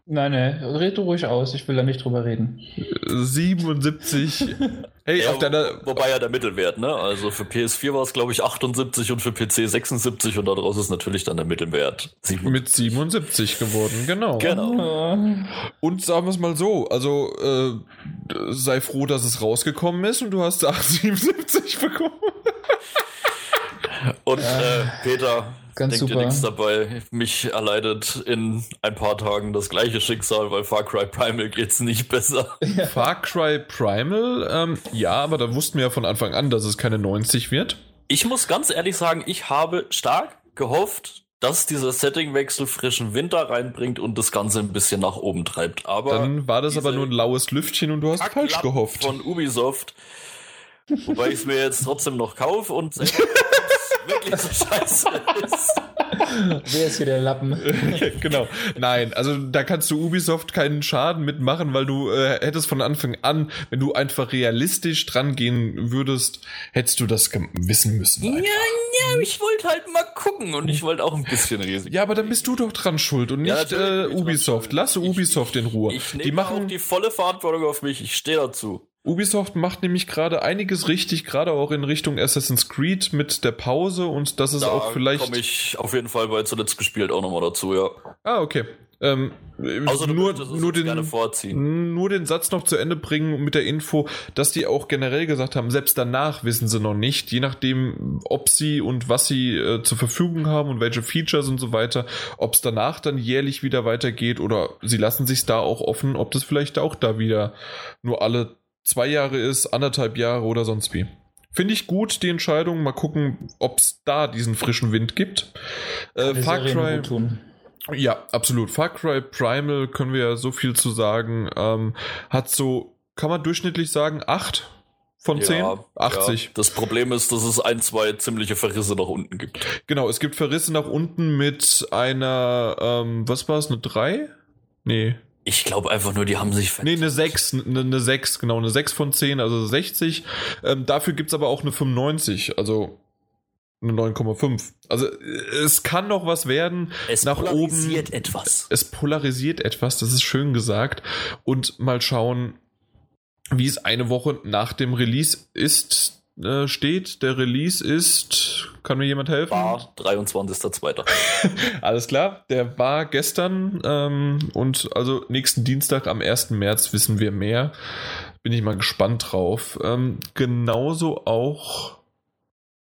Nein, nein, red du ruhig aus, ich will da nicht drüber reden. 77. *laughs* Hey, ja, auf deiner. Wobei ja der Mittelwert, ne? Also für PS4 war es, glaube ich, 78 und für PC 76 und daraus ist natürlich dann der Mittelwert 77. Mit 77 geworden, genau. Genau. Und sagen wir es mal so, also äh, sei froh, dass es rausgekommen ist und du hast 77 bekommen. Und äh, Peter, Ganz Denk super. dir nichts dabei. Mich erleidet in ein paar Tagen das gleiche Schicksal, weil Far Cry Primal geht's nicht besser. *laughs* Ja. Far Cry Primal, ähm, ja, aber da wussten wir ja von Anfang an, dass es keine 90 wird. Ich muss ganz ehrlich sagen, ich habe stark gehofft, dass dieser Settingwechsel frischen Winter reinbringt und das Ganze ein bisschen nach oben treibt. Aber dann war das aber nur ein laues Lüftchen und du hast falsch gehofft. Von Ubisoft. Wobei ich es mir jetzt trotzdem noch kaufe und *laughs* wirklich so scheiße ist. Wer ist hier der Lappen? *laughs* genau. Nein, also da kannst du Ubisoft keinen Schaden mitmachen, weil du äh, hättest von Anfang an, wenn du einfach realistisch dran gehen würdest, hättest du das wissen müssen. Einfach. Ja, ja, ich wollte halt mal gucken und ich wollte auch ein bisschen riesig. Ja, aber dann bist du doch dran schuld und nicht ja, äh, Ubisoft. Lass Ubisoft in Ruhe. Ich, ich nehme die machen die volle Verantwortung auf mich. Ich stehe dazu. Ubisoft macht nämlich gerade einiges richtig, gerade auch in Richtung Assassin's Creed mit der Pause und das ist da auch vielleicht. komme ich auf jeden Fall bei zuletzt gespielt auch nochmal dazu, ja. Ah, okay. Ähm, also nur, nur, den, vorziehen. nur den Satz noch zu Ende bringen mit der Info, dass die auch generell gesagt haben, selbst danach wissen sie noch nicht, je nachdem, ob sie und was sie äh, zur Verfügung haben und welche Features und so weiter, ob es danach dann jährlich wieder weitergeht oder sie lassen sich da auch offen, ob das vielleicht auch da wieder nur alle zwei Jahre ist, anderthalb Jahre oder sonst wie. Finde ich gut, die Entscheidung. Mal gucken, ob es da diesen frischen Wind gibt. Äh, Far Cry. Ja, absolut. Far Cry Primal können wir ja so viel zu sagen. Ähm, hat so, kann man durchschnittlich sagen, 8 von 10? Ja, 80. Ja. Das Problem ist, dass es ein, zwei ziemliche Verrisse nach unten gibt. Genau, es gibt Verrisse nach unten mit einer, ähm, was war es, eine 3? Nee. Ich glaube einfach nur, die haben sich verkackt. Nee, eine 6, eine, eine 6, genau, eine 6 von 10, also 60. Ähm, dafür gibt's aber auch eine 95, also eine 9,5. Also es kann noch was werden. Es nach polarisiert oben. etwas. Es polarisiert etwas, das ist schön gesagt. Und mal schauen, wie es eine Woche nach dem Release ist äh, steht. Der Release ist, kann mir jemand helfen? War 23.02. *laughs* Alles klar, der war gestern ähm, und also nächsten Dienstag am 1. März wissen wir mehr. Bin ich mal gespannt drauf. Ähm, genauso auch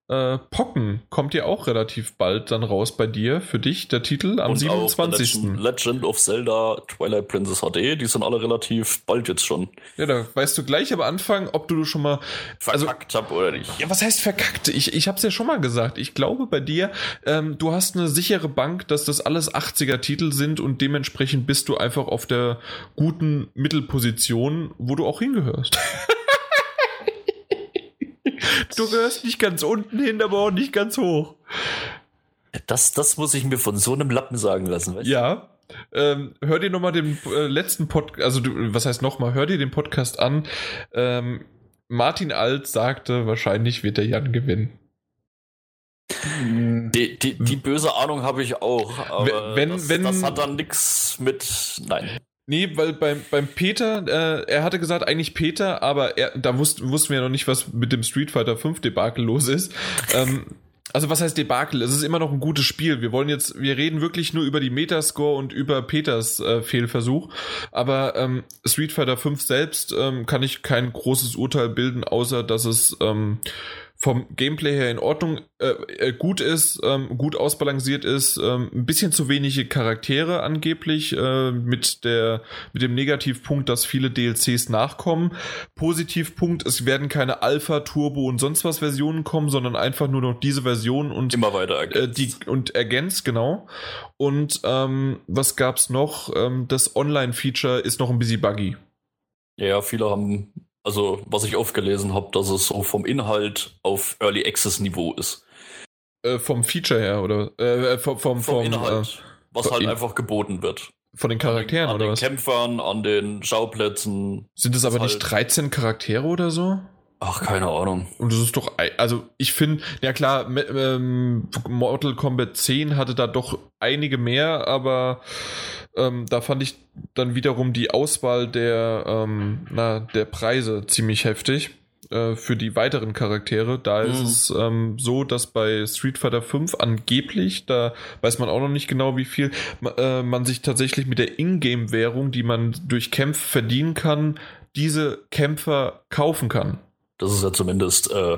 äh, Pocken kommt ja auch relativ bald dann raus bei dir, für dich, der Titel am Und 27. Legend, Legend, of Zelda Twilight Princess HD, die sind alle relativ bald jetzt schon. Ja, da weißt du gleich am Anfang, ob du schon mal also verkackt also, hab oder nicht. Ja, was heißt verkackt? Ich, ich hab's ja schon mal gesagt. Ich glaube bei dir, ähm, du hast eine sichere Bank, dass das alles 80er Titel sind und dementsprechend bist du einfach auf der guten Mittelposition, wo du auch hingehörst. *laughs* Du gehörst nicht ganz unten hin, aber auch nicht ganz hoch. Das, das muss ich mir von so einem Lappen sagen lassen. Weißt? Ja. Ähm, hör dir nochmal den äh, letzten Podcast, also du, was heißt nochmal, hör dir den Podcast an. Ähm, Martin Alt sagte, wahrscheinlich wird der Jan gewinnen. Die, die, die böse Ahnung habe ich auch, aber wenn, das, wenn, das hat dann nichts mit. Nein. Nee, weil beim, beim Peter, äh, er hatte gesagt, eigentlich Peter, aber er, da wussten, wussten wir ja noch nicht, was mit dem Street Fighter 5 Debakel los ist. Ähm, also was heißt Debakel? Es ist immer noch ein gutes Spiel. Wir wollen jetzt, wir reden wirklich nur über die Metascore und über Peters äh, Fehlversuch. Aber ähm, Street Fighter 5 selbst ähm, kann ich kein großes Urteil bilden, außer dass es ähm, vom Gameplay her in Ordnung äh, äh, gut ist, ähm, gut ausbalanciert ist, ähm, ein bisschen zu wenige Charaktere angeblich äh, mit der mit dem Negativpunkt, dass viele DLCs nachkommen. Positivpunkt, es werden keine Alpha, Turbo und sonst was Versionen kommen, sondern einfach nur noch diese Version und immer weiter ergänzt. Äh, die und ergänzt genau. Und ähm, was gab's noch? Ähm, das Online-Feature ist noch ein bisschen buggy. Ja, viele haben also, was ich oft gelesen habe, dass es so vom Inhalt auf Early Access Niveau ist. Äh, vom Feature her, oder? Äh, vom, vom, vom, Inhalt, äh, was halt einfach geboten wird. Von den Charakteren, an oder den was? Kämpfern, an den Schauplätzen. Sind es aber halt nicht 13 Charaktere oder so? Ach, keine Ahnung. Und das ist doch, also ich finde, ja klar, ähm, Mortal Kombat 10 hatte da doch einige mehr, aber ähm, da fand ich dann wiederum die Auswahl der, ähm, na, der Preise ziemlich heftig äh, für die weiteren Charaktere. Da mhm. ist es ähm, so, dass bei Street Fighter 5 angeblich, da weiß man auch noch nicht genau wie viel, äh, man sich tatsächlich mit der Ingame-Währung, die man durch Kämpfe verdienen kann, diese Kämpfer kaufen kann. Das ist ja zumindest äh,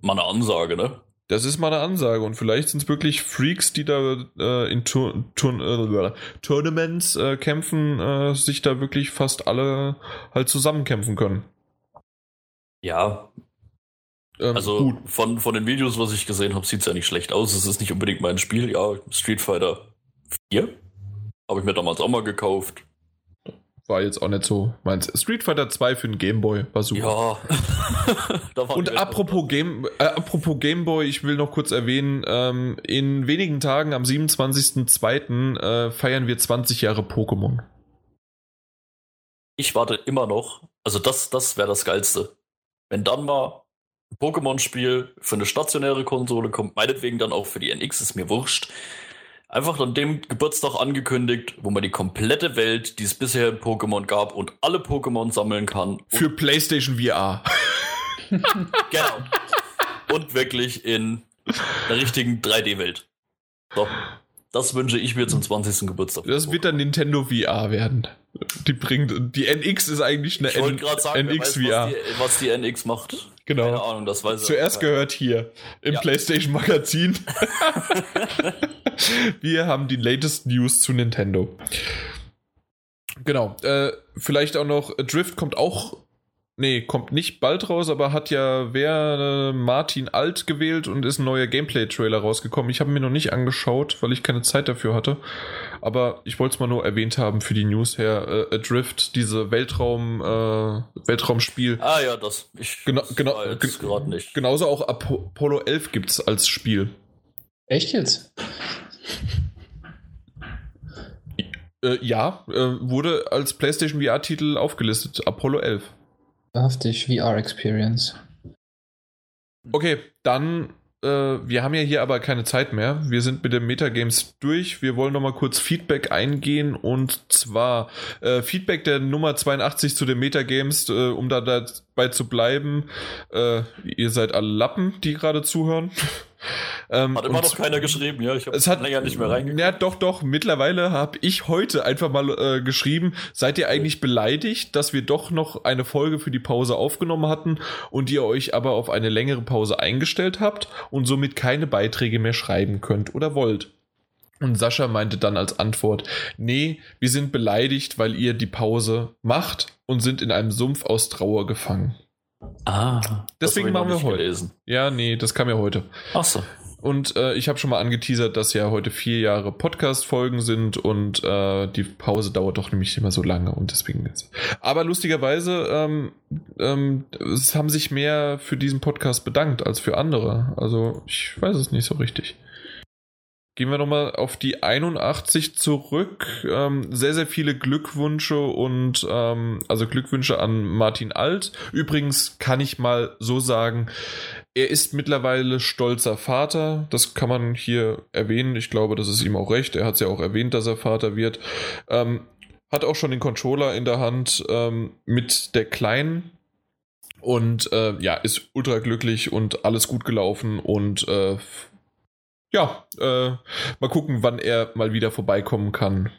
mal eine Ansage, ne? Das ist mal eine Ansage und vielleicht sind es wirklich Freaks, die da äh, in Tur Tur äh, Tournaments äh, kämpfen, äh, sich da wirklich fast alle halt zusammenkämpfen können. Ja. Ähm, also gut. Von, von den Videos, was ich gesehen habe, sieht es ja nicht schlecht aus. Es ist nicht unbedingt mein Spiel. Ja, Street Fighter 4 habe ich mir damals auch mal gekauft war jetzt auch nicht so meins. Street Fighter 2 für den Gameboy war super. Ja. *laughs* Und apropos, Game, äh, apropos Gameboy, ich will noch kurz erwähnen, ähm, in wenigen Tagen, am 27.02., äh, feiern wir 20 Jahre Pokémon. Ich warte immer noch, also das, das wäre das Geilste. Wenn dann mal ein Pokémon-Spiel für eine stationäre Konsole kommt, meinetwegen dann auch für die NX, ist mir wurscht. Einfach an dem Geburtstag angekündigt, wo man die komplette Welt, die es bisher in Pokémon gab und alle Pokémon sammeln kann. Für PlayStation VR. *laughs* genau. Und wirklich in der richtigen 3D-Welt. So. Das wünsche ich mir zum 20. Geburtstag. Das wird dann Nintendo VR werden. Die bringt, die NX ist eigentlich eine ich N sagen, NX weiß, VR. Was die, was die, NX macht. Genau. Keine Ahnung, das weiß ich. Zuerst gehört hier im ja. PlayStation Magazin. *laughs* *laughs* Wir haben die latest News zu Nintendo. Genau. Äh, vielleicht auch noch, Drift kommt auch Nee, kommt nicht bald raus, aber hat ja wer äh, Martin Alt gewählt und ist ein neuer Gameplay-Trailer rausgekommen. Ich habe mir noch nicht angeschaut, weil ich keine Zeit dafür hatte. Aber ich wollte es mal nur erwähnt haben für die News her. Äh, Adrift, diese Weltraum, äh, Weltraumspiel. Ah ja, das. Ich genau, genau, gerade nicht. Genauso auch Apollo 11 gibt es als Spiel. Echt jetzt? Äh, ja, äh, wurde als PlayStation VR-Titel aufgelistet. Apollo 11. Wahrhaftig VR-Experience. Okay, dann, äh, wir haben ja hier aber keine Zeit mehr. Wir sind mit den Metagames durch. Wir wollen nochmal kurz Feedback eingehen und zwar äh, Feedback der Nummer 82 zu den Metagames, äh, um da dabei zu bleiben. Äh, ihr seid alle Lappen, die gerade zuhören. *laughs* Ähm, hat immer noch keiner geschrieben, ja. Ich habe länger nicht mehr reingeguckt. Ja, doch, doch. Mittlerweile habe ich heute einfach mal äh, geschrieben, seid ihr eigentlich beleidigt, dass wir doch noch eine Folge für die Pause aufgenommen hatten und ihr euch aber auf eine längere Pause eingestellt habt und somit keine Beiträge mehr schreiben könnt oder wollt? Und Sascha meinte dann als Antwort, nee, wir sind beleidigt, weil ihr die Pause macht und sind in einem Sumpf aus Trauer gefangen. Ah, deswegen machen wir heute. Gelesen. Ja, nee, das kam ja heute. Ach so. Und äh, ich habe schon mal angeteasert, dass ja heute vier Jahre Podcast-Folgen sind und äh, die Pause dauert doch nämlich immer so lange und deswegen jetzt. Aber lustigerweise, ähm, ähm, es haben sich mehr für diesen Podcast bedankt als für andere. Also ich weiß es nicht so richtig. Gehen wir nochmal auf die 81 zurück. Ähm, sehr, sehr viele Glückwünsche und ähm, also Glückwünsche an Martin Alt. Übrigens kann ich mal so sagen, er ist mittlerweile stolzer Vater. Das kann man hier erwähnen. Ich glaube, das ist ihm auch recht. Er hat es ja auch erwähnt, dass er Vater wird. Ähm, hat auch schon den Controller in der Hand ähm, mit der Kleinen. Und äh, ja, ist ultra glücklich und alles gut gelaufen und äh, ja, äh, mal gucken, wann er mal wieder vorbeikommen kann.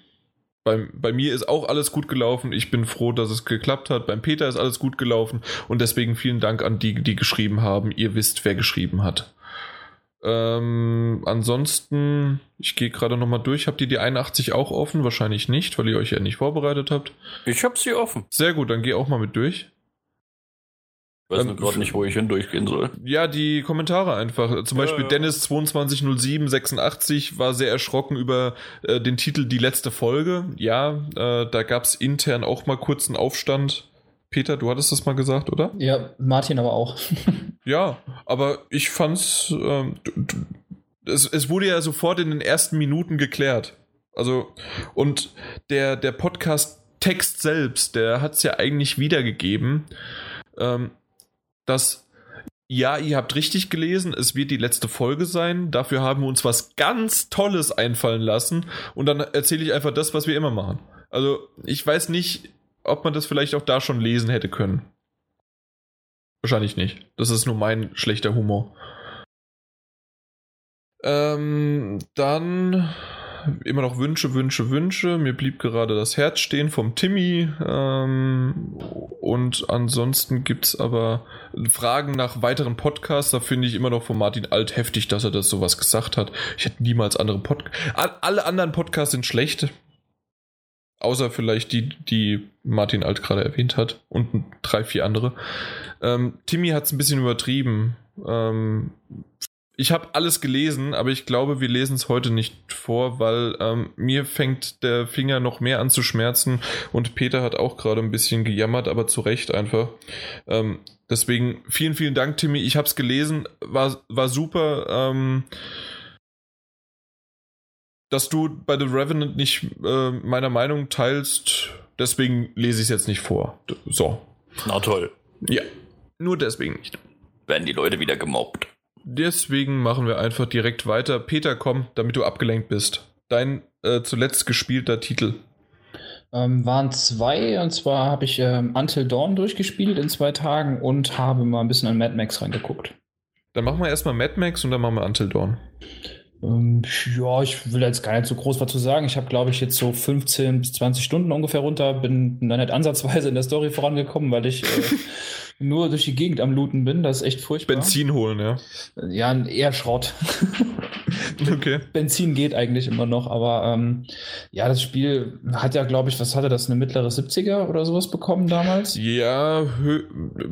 Bei, bei mir ist auch alles gut gelaufen. Ich bin froh, dass es geklappt hat. Beim Peter ist alles gut gelaufen. Und deswegen vielen Dank an die, die geschrieben haben. Ihr wisst, wer geschrieben hat. Ähm, ansonsten, ich gehe gerade nochmal durch. Habt ihr die 81 auch offen? Wahrscheinlich nicht, weil ihr euch ja nicht vorbereitet habt. Ich habe sie offen. Sehr gut, dann geh auch mal mit durch. Ich weiß ähm, nur gerade nicht, wo ich hindurchgehen soll. Ja, die Kommentare einfach. Zum ja, Beispiel ja. Dennis 220786 war sehr erschrocken über äh, den Titel Die letzte Folge. Ja, äh, da gab es intern auch mal kurz einen Aufstand. Peter, du hattest das mal gesagt, oder? Ja, Martin aber auch. *laughs* ja, aber ich fand's. Ähm, es, es wurde ja sofort in den ersten Minuten geklärt. Also, und der, der Podcast-Text selbst, der hat es ja eigentlich wiedergegeben. Ähm, dass ja, ihr habt richtig gelesen, es wird die letzte Folge sein. Dafür haben wir uns was ganz Tolles einfallen lassen. Und dann erzähle ich einfach das, was wir immer machen. Also, ich weiß nicht, ob man das vielleicht auch da schon lesen hätte können. Wahrscheinlich nicht. Das ist nur mein schlechter Humor. Ähm, dann immer noch Wünsche, Wünsche, Wünsche. Mir blieb gerade das Herz stehen vom Timmy. Ähm, und ansonsten gibt es aber Fragen nach weiteren Podcasts. Da finde ich immer noch von Martin Alt heftig, dass er das sowas gesagt hat. Ich hätte niemals andere Podcasts. Alle anderen Podcasts sind schlecht. Außer vielleicht die, die Martin Alt gerade erwähnt hat. Und drei, vier andere. Ähm, Timmy hat es ein bisschen übertrieben. Ähm, ich habe alles gelesen, aber ich glaube, wir lesen es heute nicht vor, weil ähm, mir fängt der Finger noch mehr an zu schmerzen und Peter hat auch gerade ein bisschen gejammert, aber zu Recht einfach. Ähm, deswegen vielen, vielen Dank, Timmy. Ich habe es gelesen, war, war super. Ähm, dass du bei The Revenant nicht äh, meiner Meinung teilst, deswegen lese ich es jetzt nicht vor. So. Na toll. Ja, nur deswegen nicht. Werden die Leute wieder gemobbt. Deswegen machen wir einfach direkt weiter. Peter, komm, damit du abgelenkt bist. dein äh, zuletzt gespielter Titel? Ähm, waren zwei, und zwar habe ich ähm, Until Dawn durchgespielt in zwei Tagen und habe mal ein bisschen an Mad Max reingeguckt. Dann machen wir erstmal Mad Max und dann machen wir Until Dawn. Ähm, ja, ich will jetzt gar nicht so groß was zu sagen. Ich habe, glaube ich, jetzt so 15 bis 20 Stunden ungefähr runter, bin dann nicht ansatzweise in der Story vorangekommen, weil ich äh, *laughs* nur durch die Gegend am Looten bin. Das ist echt furchtbar. Benzin holen, ja. Ja, eher Schrott. *laughs* okay. Benzin geht eigentlich immer noch, aber ähm, ja, das Spiel hat ja, glaube ich, was hatte das, eine mittlere 70er oder sowas bekommen damals? Ja, hö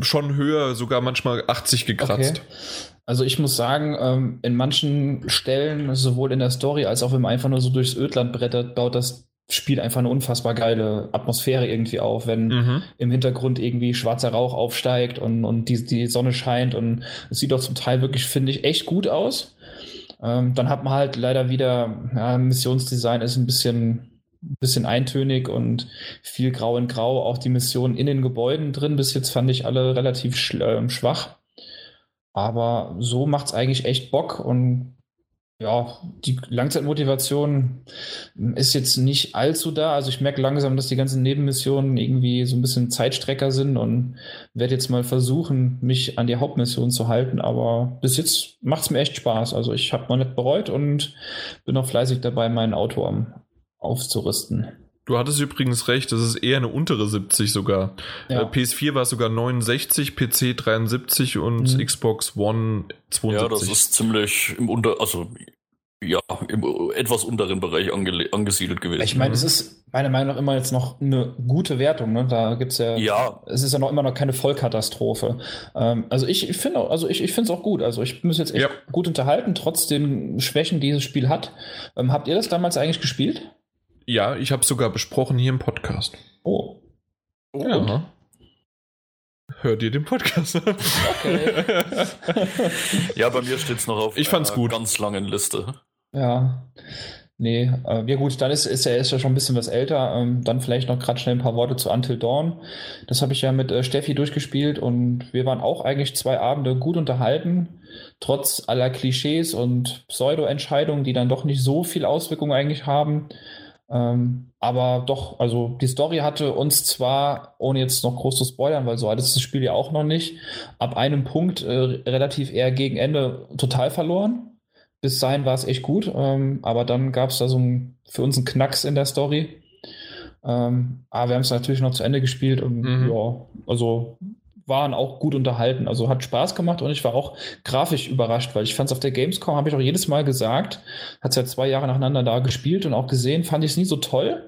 schon höher, sogar manchmal 80 gekratzt. Okay. Also ich muss sagen, ähm, in manchen Stellen, sowohl in der Story als auch wenn man einfach nur so durchs Ödland brettert, baut das Spiel einfach eine unfassbar geile Atmosphäre irgendwie auf, wenn mhm. im Hintergrund irgendwie schwarzer Rauch aufsteigt und, und die, die Sonne scheint und es sieht doch zum Teil wirklich, finde ich, echt gut aus. Ähm, dann hat man halt leider wieder, ja, Missionsdesign ist ein bisschen, bisschen eintönig und viel grau in grau, auch die Missionen in den Gebäuden drin. Bis jetzt fand ich alle relativ äh, schwach. Aber so macht es eigentlich echt Bock und ja, die Langzeitmotivation ist jetzt nicht allzu da. Also ich merke langsam, dass die ganzen Nebenmissionen irgendwie so ein bisschen Zeitstrecker sind und werde jetzt mal versuchen, mich an die Hauptmission zu halten. Aber bis jetzt macht es mir echt Spaß. Also ich habe noch nicht bereut und bin noch fleißig dabei, mein Auto aufzurüsten. Du hattest übrigens recht, das ist eher eine untere 70 sogar. Ja. Äh, PS4 war es sogar 69, PC 73 und mhm. Xbox One 72. Ja, das ist ziemlich im Unter, also ja, im etwas unteren Bereich angesiedelt gewesen. Ich meine, mhm. es ist meiner Meinung nach immer jetzt noch eine gute Wertung. Ne? Da gibt's ja, ja, es ist ja noch immer noch keine Vollkatastrophe. Ähm, also ich, ich finde, also ich, ich finde es auch gut. Also ich bin es jetzt echt ja. gut unterhalten, trotz den Schwächen, die dieses Spiel hat. Ähm, habt ihr das damals eigentlich gespielt? Ja, ich habe sogar besprochen hier im Podcast. Oh. oh. Ja. Hört ihr den Podcast an? *laughs* Okay. *laughs* ja, bei mir steht es noch auf ich fand's gut. ganz langen Liste. Ja. Nee, äh, ja gut, dann ist, ist er ist ja schon ein bisschen was älter. Ähm, dann vielleicht noch gerade schnell ein paar Worte zu Until Dawn. Das habe ich ja mit äh, Steffi durchgespielt und wir waren auch eigentlich zwei Abende gut unterhalten, trotz aller Klischees und Pseudo-Entscheidungen, die dann doch nicht so viel Auswirkungen eigentlich haben. Ähm, aber doch, also die Story hatte uns zwar, ohne jetzt noch groß zu spoilern, weil so alt ist das Spiel ja auch noch nicht, ab einem Punkt äh, relativ eher gegen Ende total verloren. Bis dahin war es echt gut, ähm, aber dann gab es da so ein, für uns einen Knacks in der Story. Ähm, aber wir haben es natürlich noch zu Ende gespielt und mhm. ja, also waren auch gut unterhalten. Also hat Spaß gemacht und ich war auch grafisch überrascht, weil ich fand es auf der Gamescom, habe ich auch jedes Mal gesagt, hat es ja zwei Jahre nacheinander da gespielt und auch gesehen, fand ich es nie so toll.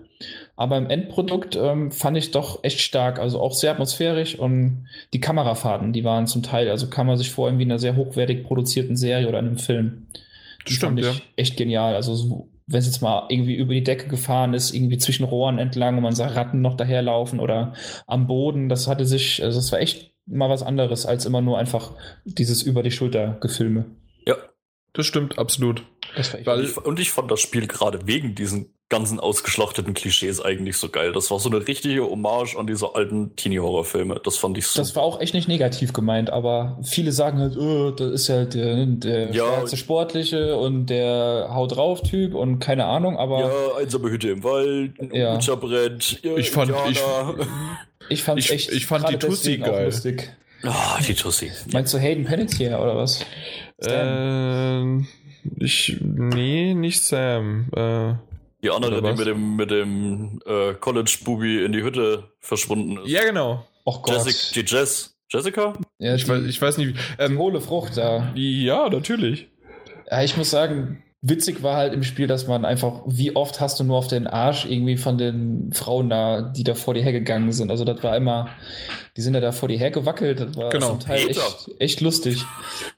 Aber im Endprodukt ähm, fand ich doch echt stark, also auch sehr atmosphärisch und die Kamerafahrten, die waren zum Teil, also kann man sich vor irgendwie einer sehr hochwertig produzierten Serie oder einem Film. Die Stimmt, fand ich ja. echt genial. Also so, wenn es jetzt mal irgendwie über die Decke gefahren ist, irgendwie zwischen Rohren entlang und man sah Ratten noch daherlaufen oder am Boden, das hatte sich, also das war echt mal was anderes als immer nur einfach dieses über die Schulter Gefilme. Ja, das stimmt, absolut. Das Weil, und ich fand das Spiel gerade wegen diesen ganzen ausgeschlachteten Klischees eigentlich so geil. Das war so eine richtige Hommage an diese alten Teenie-Horror-Filme. Das fand ich so. Das war auch echt nicht negativ gemeint, aber viele sagen halt, oh, das ist ja der, der ja, sportliche und der Haut drauf Typ und keine Ahnung, aber. Ja, einsame Hütte im Wald, ja. brennt. Ja, ich fand, ich, *laughs* ich fand ich, echt. Ich fand die Tussi geil. Lustig. Ah, oh, die Tussi. Meinst du Hayden Panettiere oder was? Ähm, ich, nee, nicht Sam. Äh, die andere, die mit dem, mit dem äh, College-Bubi in die Hütte verschwunden ist. Ja, genau. Och Gott. Jessica, die Jess. Jessica? Ja, ich, die, weiß, ich weiß nicht. Ähm, hohle Frucht da. Ja, natürlich. Ja, ich muss sagen, witzig war halt im Spiel, dass man einfach, wie oft hast du nur auf den Arsch irgendwie von den Frauen da, die da vor dir hergegangen sind. Also das war immer, die sind ja da vor dir hergewackelt. Das war genau. zum Teil echt, echt lustig.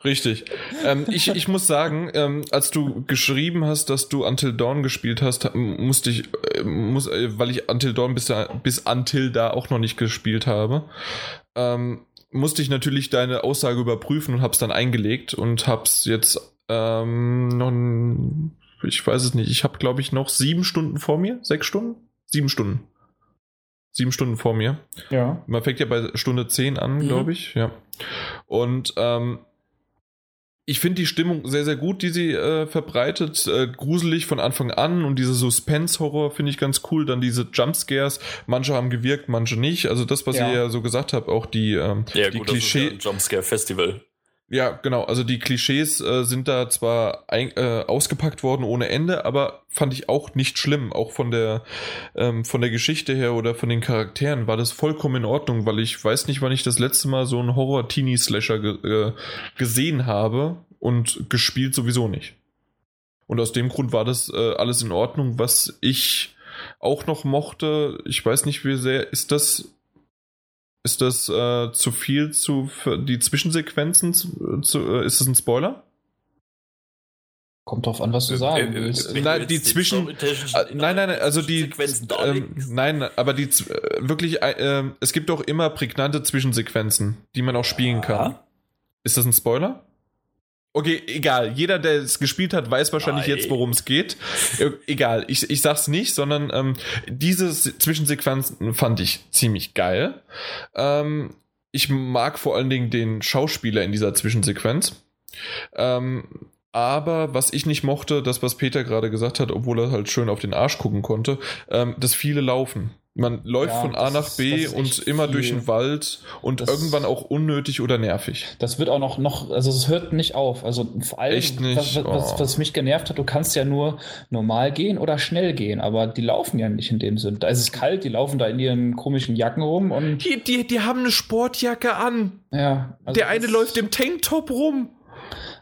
Richtig. ähm, ich, ich muss sagen, ähm, als du geschrieben hast, dass du Until Dawn gespielt hast, musste ich, äh, muss, äh, weil ich Until Dawn bis, bis Until da auch noch nicht gespielt habe, ähm, musste ich natürlich deine Aussage überprüfen und hab's dann eingelegt und hab's jetzt ähm, noch, ich weiß es nicht. Ich habe, glaube ich, noch sieben Stunden vor mir. Sechs Stunden? Sieben Stunden. Sieben Stunden vor mir. Ja. Man fängt ja bei Stunde zehn an, mhm. glaube ich. Ja. Und ähm, ich finde die Stimmung sehr, sehr gut, die sie äh, verbreitet. Äh, gruselig von Anfang an und diese Suspense-Horror finde ich ganz cool. Dann diese Jumpscares. Manche haben gewirkt, manche nicht. Also das, was ja. ihr ja so gesagt habt, auch die, ähm, ja, die gut, Klischee. Ja Jumpscare-Festival. Ja, genau. Also die Klischees äh, sind da zwar ein, äh, ausgepackt worden ohne Ende, aber fand ich auch nicht schlimm. Auch von der ähm, von der Geschichte her oder von den Charakteren war das vollkommen in Ordnung, weil ich weiß nicht, wann ich das letzte Mal so einen Horror-Teenie-Slasher ge äh, gesehen habe und gespielt sowieso nicht. Und aus dem Grund war das äh, alles in Ordnung. Was ich auch noch mochte, ich weiß nicht, wie sehr ist das ist das äh, zu viel zu für die Zwischensequenzen? Zu, zu, äh, ist das ein Spoiler? Kommt drauf an, was du äh, sagen äh, willst. Äh, nein, die Zwischen. Nein, nein, also die. Ähm, nein, aber die wirklich. Ähm, es gibt auch immer prägnante Zwischensequenzen, die man auch spielen kann. Ist das ein Spoiler? Okay, egal. Jeder, der es gespielt hat, weiß wahrscheinlich Nein. jetzt, worum es geht. Äh, egal, ich, ich sag's nicht, sondern ähm, diese Zwischensequenzen fand ich ziemlich geil. Ähm, ich mag vor allen Dingen den Schauspieler in dieser Zwischensequenz. Ähm, aber was ich nicht mochte, das, was Peter gerade gesagt hat, obwohl er halt schön auf den Arsch gucken konnte, ähm, das viele Laufen. Man läuft ja, von A nach B und immer viel. durch den Wald und das, irgendwann auch unnötig oder nervig. Das wird auch noch, noch also es hört nicht auf. Also vor allem, Echt nicht? Was, was, oh. was, mich genervt hat, du kannst ja nur normal gehen oder schnell gehen, aber die laufen ja nicht in dem Sinn. Da ist es kalt, die laufen da in ihren komischen Jacken rum und. Die, die, die haben eine Sportjacke an. Ja. Also Der eine läuft im Tanktop rum.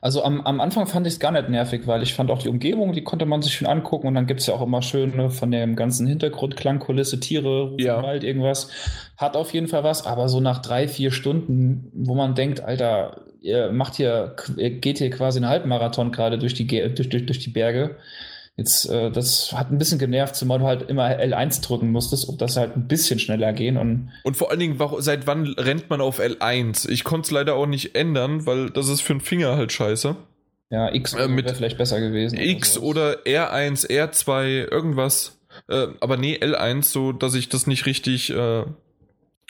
Also am, am Anfang fand ich es gar nicht nervig, weil ich fand auch die Umgebung, die konnte man sich schön angucken und dann gibt es ja auch immer schöne von dem ganzen Hintergrund, Klangkulisse, Tiere, ja. Wald, irgendwas. Hat auf jeden Fall was, aber so nach drei, vier Stunden, wo man denkt, Alter, ihr macht hier, ihr geht hier quasi einen Halbmarathon gerade durch die, durch, durch, durch die Berge Jetzt, äh, das hat ein bisschen genervt, zumal du halt immer L1 drücken musstest, ob das halt ein bisschen schneller gehen. Und, und vor allen Dingen, seit wann rennt man auf L1? Ich konnte es leider auch nicht ändern, weil das ist für den Finger halt scheiße. Ja, X äh, wäre vielleicht besser gewesen. X oder, oder R1, R2, irgendwas. Äh, aber nee, L1, so dass ich das nicht richtig, äh,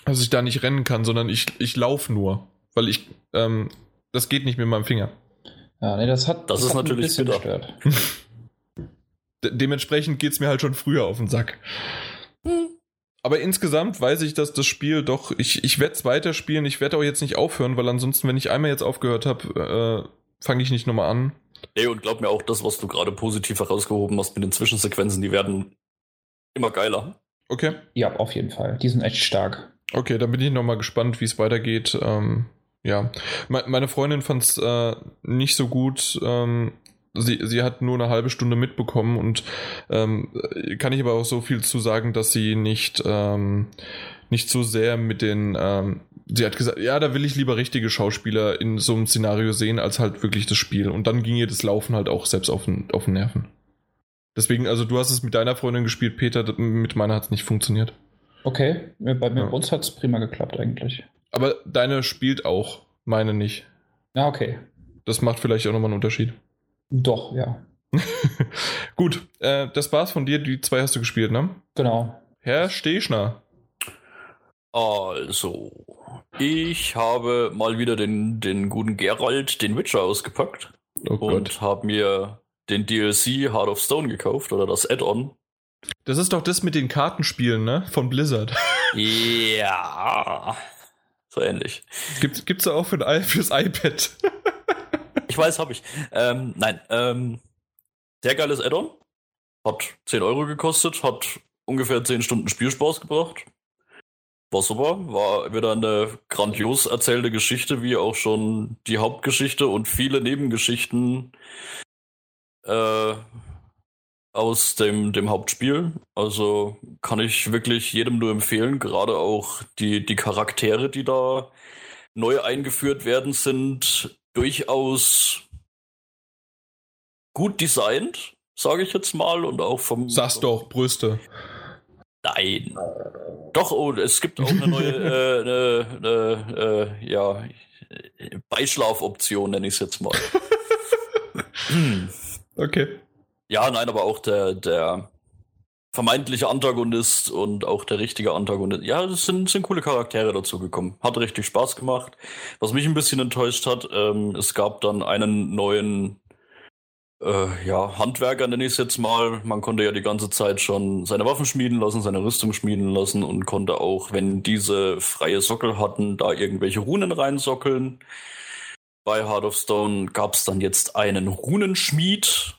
dass ich da nicht rennen kann, sondern ich, ich laufe nur. Weil ich, ähm, das geht nicht mit meinem Finger. Ja, nee, das hat, das, das ist hat natürlich ein bisschen gestört. *laughs* dementsprechend geht es mir halt schon früher auf den Sack. Hm. Aber insgesamt weiß ich, dass das Spiel doch, ich, ich werde es weiterspielen, ich werde auch jetzt nicht aufhören, weil ansonsten, wenn ich einmal jetzt aufgehört habe, äh, fange ich nicht nochmal an. Ey, und glaub mir auch, das, was du gerade positiv herausgehoben hast mit den Zwischensequenzen, die werden immer geiler. Okay. Ja, auf jeden Fall. Die sind echt stark. Okay, dann bin ich nochmal gespannt, wie es weitergeht. Ähm, ja, meine Freundin fand es äh, nicht so gut. Ähm, sie, sie hat nur eine halbe Stunde mitbekommen und ähm, kann ich aber auch so viel zu sagen, dass sie nicht, ähm, nicht so sehr mit den, ähm, sie hat gesagt, ja, da will ich lieber richtige Schauspieler in so einem Szenario sehen, als halt wirklich das Spiel. Und dann ging ihr das Laufen halt auch selbst auf den, auf den Nerven. Deswegen, also du hast es mit deiner Freundin gespielt, Peter, mit meiner hat es nicht funktioniert. Okay, bei, ja. uns hat es prima geklappt eigentlich. Aber deine spielt auch, meine nicht. Ja, okay. Das macht vielleicht auch nochmal einen Unterschied. Doch, ja. *laughs* Gut, äh, das war's von dir. Die zwei hast du gespielt, ne? Genau. Herr Stechner. Also, ich habe mal wieder den, den guten Gerald, den Witcher, ausgepackt. Oh und habe mir den DLC Heart of Stone gekauft oder das Add-on. Das ist doch das mit den Kartenspielen, ne? Von Blizzard. *laughs* Ja. So ähnlich. Gibt, gibt's da auch für ein, fürs iPad? *laughs* Ich weiß, habe ich. Ähm, nein, ähm, sehr geiles Add-on. Hat 10 Euro gekostet, hat ungefähr 10 Stunden Spielspaß gebracht. War super, war wieder eine grandios erzählte Geschichte, wie auch schon die Hauptgeschichte und viele Nebengeschichten äh, aus dem, dem Hauptspiel. Also kann ich wirklich jedem nur empfehlen, gerade auch die, die Charaktere, die da neu eingeführt werden, sind durchaus gut designt, sage ich jetzt mal, und auch vom. Sag's doch, Brüste. Nein. Doch, oh, es gibt auch eine neue, *laughs* äh, eine, eine, äh, ja, Beischlafoption, nenne ich es jetzt mal. *laughs* Okay. Ja, nein, aber auch der, der vermeintliche Antagonist und auch der richtige Antagonist. Ja, es sind, sind coole Charaktere dazu gekommen. Hat richtig Spaß gemacht. Was mich ein bisschen enttäuscht hat, ähm, es gab dann einen neuen äh, ja, Handwerker nenne ich es jetzt mal. Man konnte ja die ganze Zeit schon seine Waffen schmieden lassen, seine Rüstung schmieden lassen und konnte auch, wenn diese freie Sockel hatten, da irgendwelche Runen reinsockeln. Bei Heart of Stone gab es dann jetzt einen Runenschmied,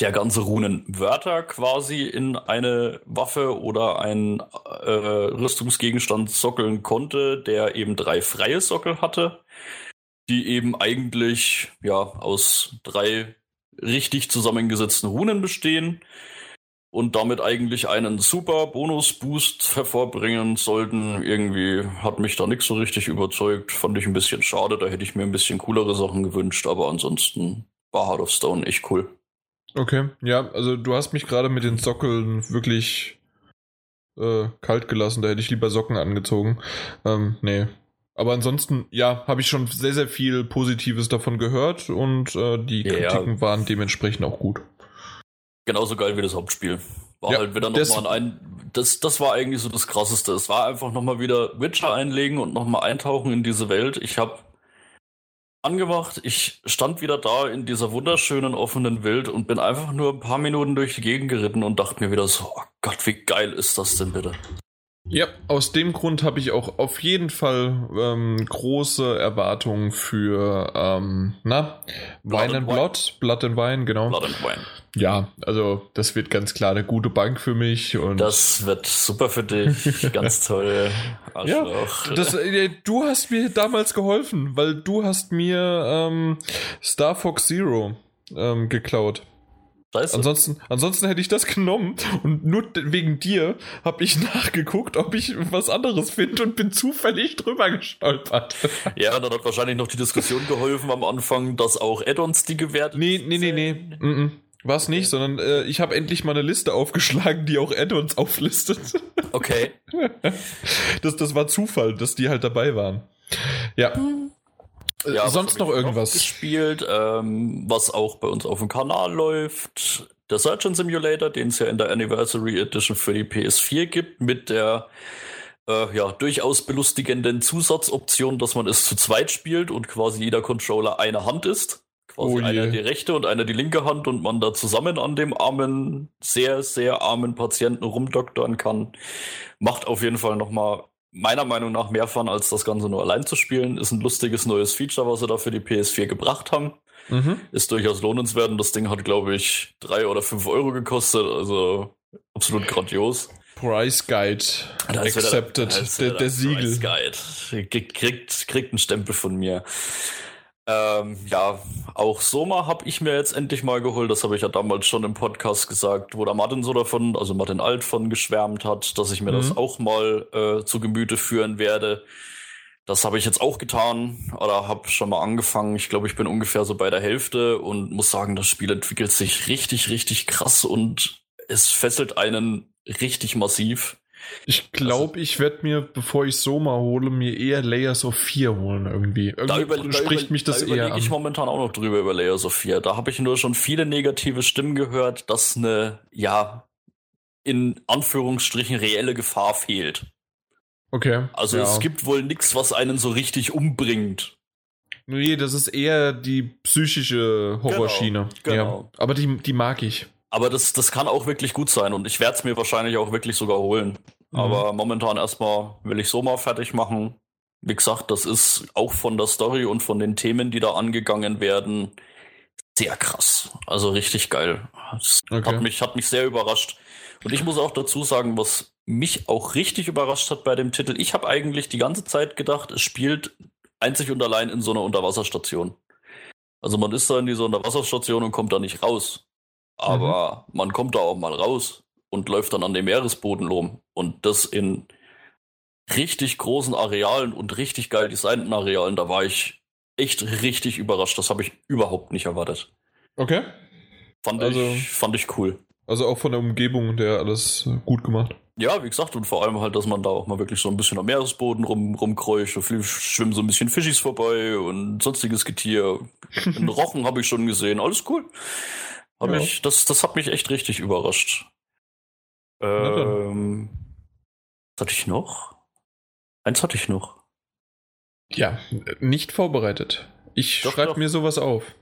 der ganze Runenwörter quasi in eine Waffe oder ein äh, Rüstungsgegenstand sockeln konnte, der eben drei freie Sockel hatte die eben eigentlich ja aus drei richtig zusammengesetzten Runen bestehen und damit eigentlich einen super Bonus-Boost hervorbringen sollten. Irgendwie hat mich da nichts so richtig überzeugt. Fand ich ein bisschen schade. Da hätte ich mir ein bisschen coolere Sachen gewünscht. Aber ansonsten war Heart of Stone echt cool. Okay, ja, also du hast mich gerade mit den Sockeln wirklich äh, kalt gelassen. Da hätte ich lieber Socken angezogen. Ähm, nee, aber ansonsten, ja, habe ich schon sehr, sehr viel Positives davon gehört und äh, die ja, Kritiken waren dementsprechend auch gut. Genauso geil wie das Hauptspiel. War ja, halt wieder nochmal ein. Das, das war eigentlich so das Krasseste. Es war einfach nochmal wieder Witcher einlegen und nochmal eintauchen in diese Welt. Ich habe angemacht, ich stand wieder da in dieser wunderschönen offenen Welt und bin einfach nur ein paar Minuten durch die Gegend geritten und dachte mir wieder so, oh Gott, wie geil ist das denn bitte? Ja, aus dem Grund habe ich auch auf jeden Fall ähm, große Erwartungen für, ähm, na, Blood Wine and Blood, Blood and Wine, genau. Blood and Wine. Ja, also das wird ganz klar eine gute Bank für mich. Und das wird super für dich, *laughs* ganz toll. Arschloch. Ja, das, äh, du hast mir damals geholfen, weil du hast mir ähm, Star Fox Zero ähm, geklaut. Scheiße. Ansonsten, ansonsten hätte ich das genommen und nur wegen dir habe ich nachgeguckt, ob ich was anderes finde und bin zufällig drüber gestolpert. *laughs* Ja, dann hat wahrscheinlich noch die Diskussion geholfen am Anfang, dass auch Add-ons die gewährt Nee, nee, nee, nee. Mm -mm. War es nicht, sondern äh, ich habe endlich mal eine Liste aufgeschlagen, die auch Add-ons auflistet. Okay. *laughs* das, das war Zufall, dass die halt dabei waren. Ja. Hm. Äh, ja, sonst noch irgendwas gespielt, ähm, was auch bei uns auf dem Kanal läuft. Der Surgeon Simulator, den es ja in der Anniversary Edition für die PS4 gibt, mit der äh, ja durchaus belustigenden Zusatzoption, dass man es zu zweit spielt und quasi jeder Controller eine Hand ist. Quasi oh einer die rechte und einer die linke Hand und man da zusammen an dem armen, sehr, sehr armen Patienten rumdoktern kann. Macht auf jeden Fall nochmal meiner Meinung nach mehr Fun, als das Ganze nur allein zu spielen. Ist ein lustiges neues Feature, was sie da für die PS4 gebracht haben. Mhm. Ist durchaus lohnenswert und das Ding hat, glaube ich, drei oder fünf Euro gekostet. Also absolut grandios. Price Guide accepted, der, der, der Siegel. Price Guide. Kriegt, kriegt einen Stempel von mir. Ähm, ja, auch Soma habe ich mir jetzt endlich mal geholt. Das habe ich ja damals schon im Podcast gesagt, wo der Martin so davon, also Martin Alt von geschwärmt hat, dass ich mir mhm. das auch mal äh, zu Gemüte führen werde. Das habe ich jetzt auch getan oder habe schon mal angefangen. Ich glaube, ich bin ungefähr so bei der Hälfte und muss sagen, das Spiel entwickelt sich richtig, richtig krass und es fesselt einen richtig massiv. Ich glaube, also, ich werde mir, bevor ich Soma hole, mir eher Layers of 4 holen irgendwie. Irgendwie da über, spricht da mich das da eher an. ich momentan auch noch drüber über Layers of 4. Da habe ich nur schon viele negative Stimmen gehört, dass eine, ja, in Anführungsstrichen reelle Gefahr fehlt. Okay. Also ja. es gibt wohl nichts, was einen so richtig umbringt. Nee, das ist eher die psychische Horrorschiene. Genau, genau. Ja, aber die, die mag ich. Aber das, das kann auch wirklich gut sein und ich werde es mir wahrscheinlich auch wirklich sogar holen. Mhm. Aber momentan erstmal will ich so mal fertig machen. Wie gesagt, das ist auch von der Story und von den Themen, die da angegangen werden, sehr krass. Also richtig geil. Das okay. hat, mich, hat mich sehr überrascht. Und ich muss auch dazu sagen, was mich auch richtig überrascht hat bei dem Titel. Ich habe eigentlich die ganze Zeit gedacht, es spielt einzig und allein in so einer Unterwasserstation. Also man ist da in dieser Unterwasserstation und kommt da nicht raus. Aber mhm. man kommt da auch mal raus und läuft dann an dem Meeresboden rum. Und das in richtig großen Arealen und richtig geil designten Arealen. Da war ich echt richtig überrascht. Das habe ich überhaupt nicht erwartet. Okay. Fand, also, ich, fand ich cool. Also auch von der Umgebung der alles gut gemacht. Ja, wie gesagt, und vor allem halt, dass man da auch mal wirklich so ein bisschen am Meeresboden rum, rumkreucht, schwimmen so ein bisschen Fischis vorbei und sonstiges Getier. Einen *laughs* Rochen habe ich schon gesehen, alles cool. Hab ja. ich, das, das hat mich echt richtig überrascht. Ähm, was hatte ich noch? Eins hatte ich noch. Ja, nicht vorbereitet. Ich schreibe mir sowas auf.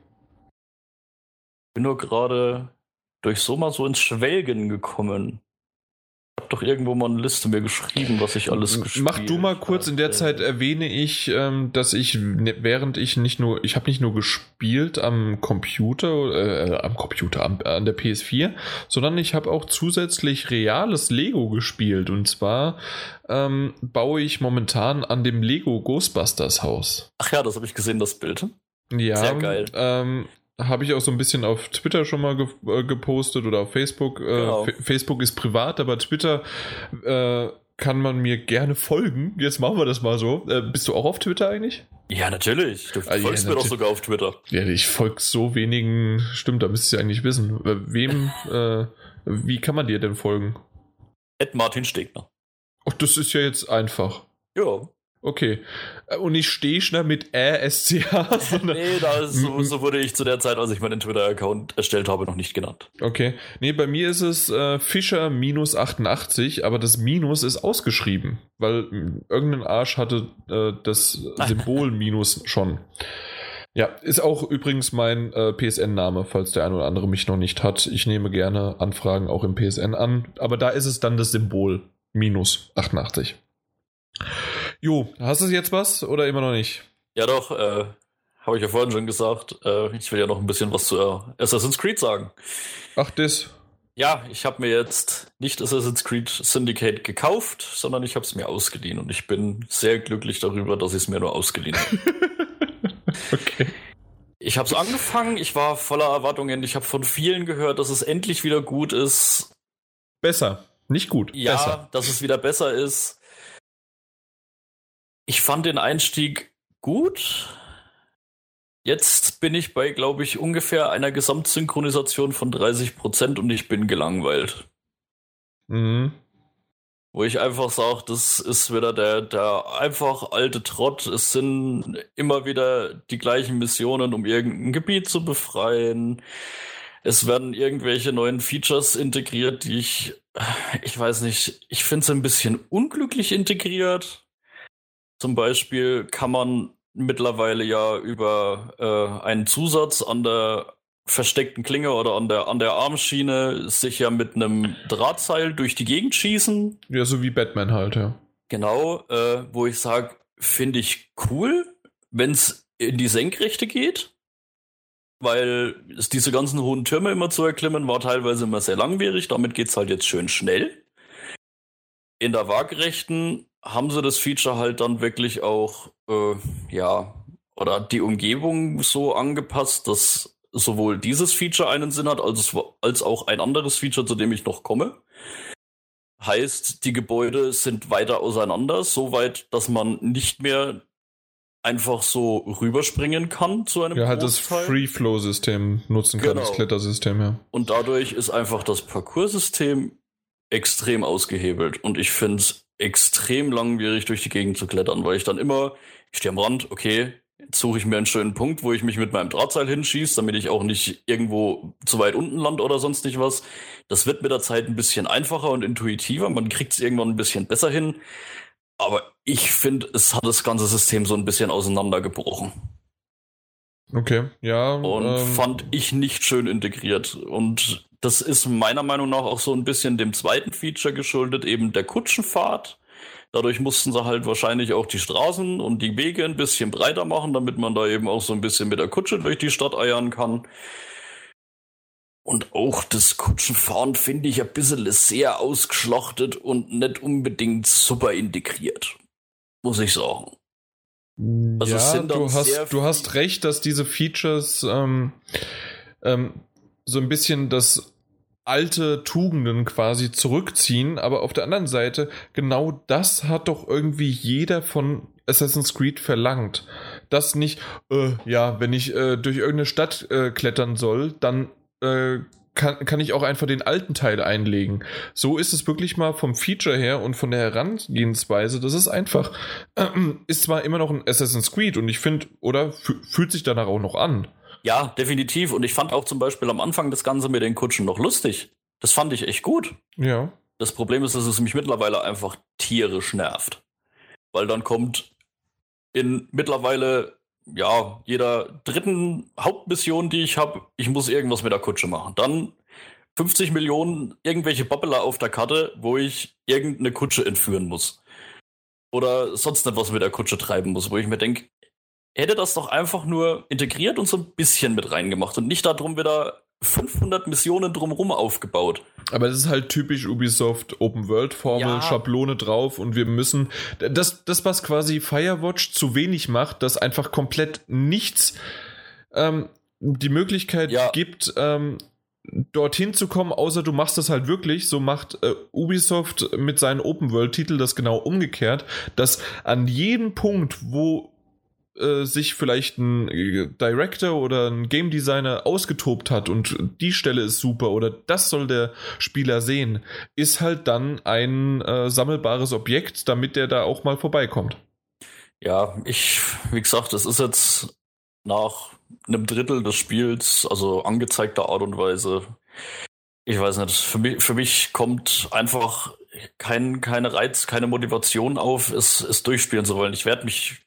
Bin nur gerade durch so mal so ins Schwelgen gekommen habe doch irgendwo mal eine Liste mir geschrieben, was ich alles gespielt Mach du mal kurz, in der Zeit erwähne ich, ähm, dass ich, ne, während ich nicht nur, ich habe nicht nur gespielt am Computer, äh, am Computer, am, an der PS4, sondern ich habe auch zusätzlich reales Lego gespielt. Und zwar ähm, baue ich momentan an dem Lego Ghostbusters Haus. Ach ja, das habe ich gesehen, das Bild. Ja, Sehr geil. Ähm, habe ich auch so ein bisschen auf Twitter schon mal ge äh, gepostet oder auf Facebook. Äh, genau. Äh, Facebook ist privat, aber Twitter äh, kann man mir gerne folgen. Jetzt machen wir das mal so. Äh, bist du auch auf Twitter eigentlich? Ja, natürlich. Du ah, folgst ja, mir doch sogar auf Twitter. Ja, ich folge so wenigen. Stimmt, da müsstest du eigentlich wissen. Wem, *laughs* wie kann man dir denn folgen? Ed Martin Stegner. Ach, das ist ja jetzt einfach. Ja. Okay. Äh, und nicht Stechner mit RSCH, *laughs* sondern. nee, da ist, so, so, wurde ich zu der Zeit, als ich meinen Twitter-Account erstellt habe, noch nicht genannt. Okay. Nee, bei mir ist es äh, Fischer minus 88, aber das Minus ist ausgeschrieben, weil hm, irgendein Arsch hatte äh, das Symbol *laughs* Minus schon. Ja, ist auch übrigens mein äh, PSN-Name, falls der eine oder andere mich noch nicht hat. Ich nehme gerne Anfragen auch im PSN an, aber da ist es dann das Symbol minus 88. Jo, hast du jetzt was oder immer noch nicht? Ja, doch, äh, habe ich ja vorhin schon gesagt. Äh, ich will ja noch ein bisschen was zu äh, Assassin's Creed sagen. Ach, das. Ja, ich habe mir jetzt nicht Assassin's Creed Syndicate gekauft, sondern ich habe es mir ausgeliehen und ich bin sehr glücklich darüber, dass ich es mir nur ausgeliehen habe. *laughs* okay. Ich habe es angefangen, ich war voller Erwartungen. Ich habe von vielen gehört, dass es endlich wieder gut ist. Besser, nicht gut. Ja, besser. dass es wieder besser ist. Ich fand den Einstieg gut. Jetzt bin ich bei, glaube ich, ungefähr einer Gesamtsynchronisation von 30 Prozent und ich bin gelangweilt. Mhm. Wo ich einfach sage, das ist wieder der, der einfach alte Trott. Es sind immer wieder die gleichen Missionen, um irgendein Gebiet zu befreien. Es werden irgendwelche neuen Features integriert, die ich, ich weiß nicht, ich finde es ein bisschen unglücklich integriert. Zum Beispiel kann man mittlerweile ja über äh, einen Zusatz an der versteckten Klinge oder an der, an der Armschiene sich ja mit einem Drahtseil durch die Gegend schießen. Ja, so wie Batman halt, ja. Genau, äh, wo ich sage, finde ich cool, wenn es in die Senkrechte geht. Weil es diese ganzen hohen Türme immer zu erklimmen war teilweise immer sehr langwierig. Damit geht es halt jetzt schön schnell. In der Waagerechten haben sie das Feature halt dann wirklich auch, äh, ja, oder die Umgebung so angepasst, dass sowohl dieses Feature einen Sinn hat, als, als auch ein anderes Feature, zu dem ich noch komme. Heißt, die Gebäude sind weiter auseinander, so weit, dass man nicht mehr einfach so rüberspringen kann zu einem Ja, halt Großteil. das Free-Flow-System nutzen kann, genau. das Klettersystem, ja. Und dadurch ist einfach das Parcoursystem extrem ausgehebelt. Und ich finde es extrem langwierig durch die Gegend zu klettern, weil ich dann immer, ich stehe am Rand, okay, jetzt suche ich mir einen schönen Punkt, wo ich mich mit meinem Drahtseil hinschieße, damit ich auch nicht irgendwo zu weit unten lande oder sonst nicht was. Das wird mit der Zeit ein bisschen einfacher und intuitiver, man kriegt es irgendwann ein bisschen besser hin. Aber ich finde, es hat das ganze System so ein bisschen auseinandergebrochen. Okay, ja. Und ähm, fand ich nicht schön integriert. Und das ist meiner Meinung nach auch so ein bisschen dem zweiten Feature geschuldet, eben der Kutschenfahrt. Dadurch mussten sie halt wahrscheinlich auch die Straßen und die Wege ein bisschen breiter machen, damit man da eben auch so ein bisschen mit der Kutsche durch die Stadt eiern kann. Und auch das Kutschenfahren finde ich ein bisschen sehr ausgeschlachtet und nicht unbedingt super integriert. Muss ich sagen. Also ja, du hast, du hast recht, dass diese Features ähm, ähm, so ein bisschen das alte Tugenden quasi zurückziehen, aber auf der anderen Seite, genau das hat doch irgendwie jeder von Assassin's Creed verlangt. Dass nicht, äh, ja, wenn ich äh, durch irgendeine Stadt äh, klettern soll, dann äh, kann, kann ich auch einfach den alten Teil einlegen. So ist es wirklich mal vom Feature her und von der Herangehensweise. Das ist einfach, äh, *clears throat* ist zwar immer noch ein Assassin's Creed und ich finde, oder fühlt sich danach auch noch an. Ja, definitiv. Und ich fand auch zum Beispiel am Anfang das Ganze mit den Kutschen noch lustig. Das fand ich echt gut. Ja. das Problem ist, dass es mich mittlerweile einfach tierisch nervt. Weil dann kommt in mittlerweile, ja, jeder dritten Hauptmission, die ich habe, ich muss irgendwas mit der Kutsche machen. Dann 50 Millionen irgendwelche Babbler auf der Karte, wo ich irgendeine Kutsche entführen muss. Oder sonst etwas mit der Kutsche treiben muss, wo ich mir denke, hätte das doch einfach nur integriert und so ein bisschen mit reingemacht und nicht darum wieder 500 Missionen drumherum aufgebaut. Aber es ist halt typisch Ubisoft Open World Formel, ja. Schablone drauf und wir müssen das das was quasi Firewatch zu wenig macht, das einfach komplett nichts ähm, die Möglichkeit ja. gibt ähm, dorthin zu kommen, außer du machst das halt wirklich. So macht äh, Ubisoft mit seinen Open World Titel das genau umgekehrt, dass an jedem Punkt, wo äh, sich vielleicht ein äh, Director oder ein Game Designer ausgetobt hat und die Stelle ist super oder das soll der Spieler sehen, ist halt dann ein äh, sammelbares Objekt, damit der da auch mal vorbeikommt. Ja, ich, wie gesagt, das ist jetzt nach einem Drittel des Spiels, also angezeigter Art und Weise. Ich weiß nicht, für mich, für mich kommt einfach kein, keine Reiz, keine Motivation auf, es, es durchspielen zu wollen. Ich werde mich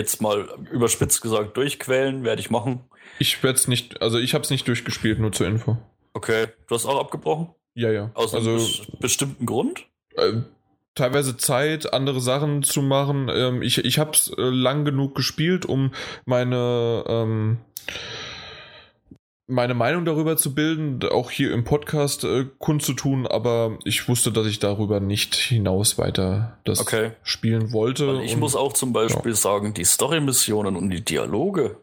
jetzt mal überspitzt gesagt durchquälen, werde ich machen. Ich werde es nicht, also ich habe es nicht durchgespielt, nur zur Info. Okay, du hast auch abgebrochen? Ja, ja. Aus einem also, bestimmten Grund? Äh, teilweise Zeit, andere Sachen zu machen. Ähm, ich ich habe es äh, lang genug gespielt, um meine ähm, meine Meinung darüber zu bilden, auch hier im Podcast äh, kundzutun, aber ich wusste, dass ich darüber nicht hinaus weiter das okay. spielen wollte. Weil ich und, muss auch zum Beispiel ja. sagen, die Story-Missionen und die Dialoge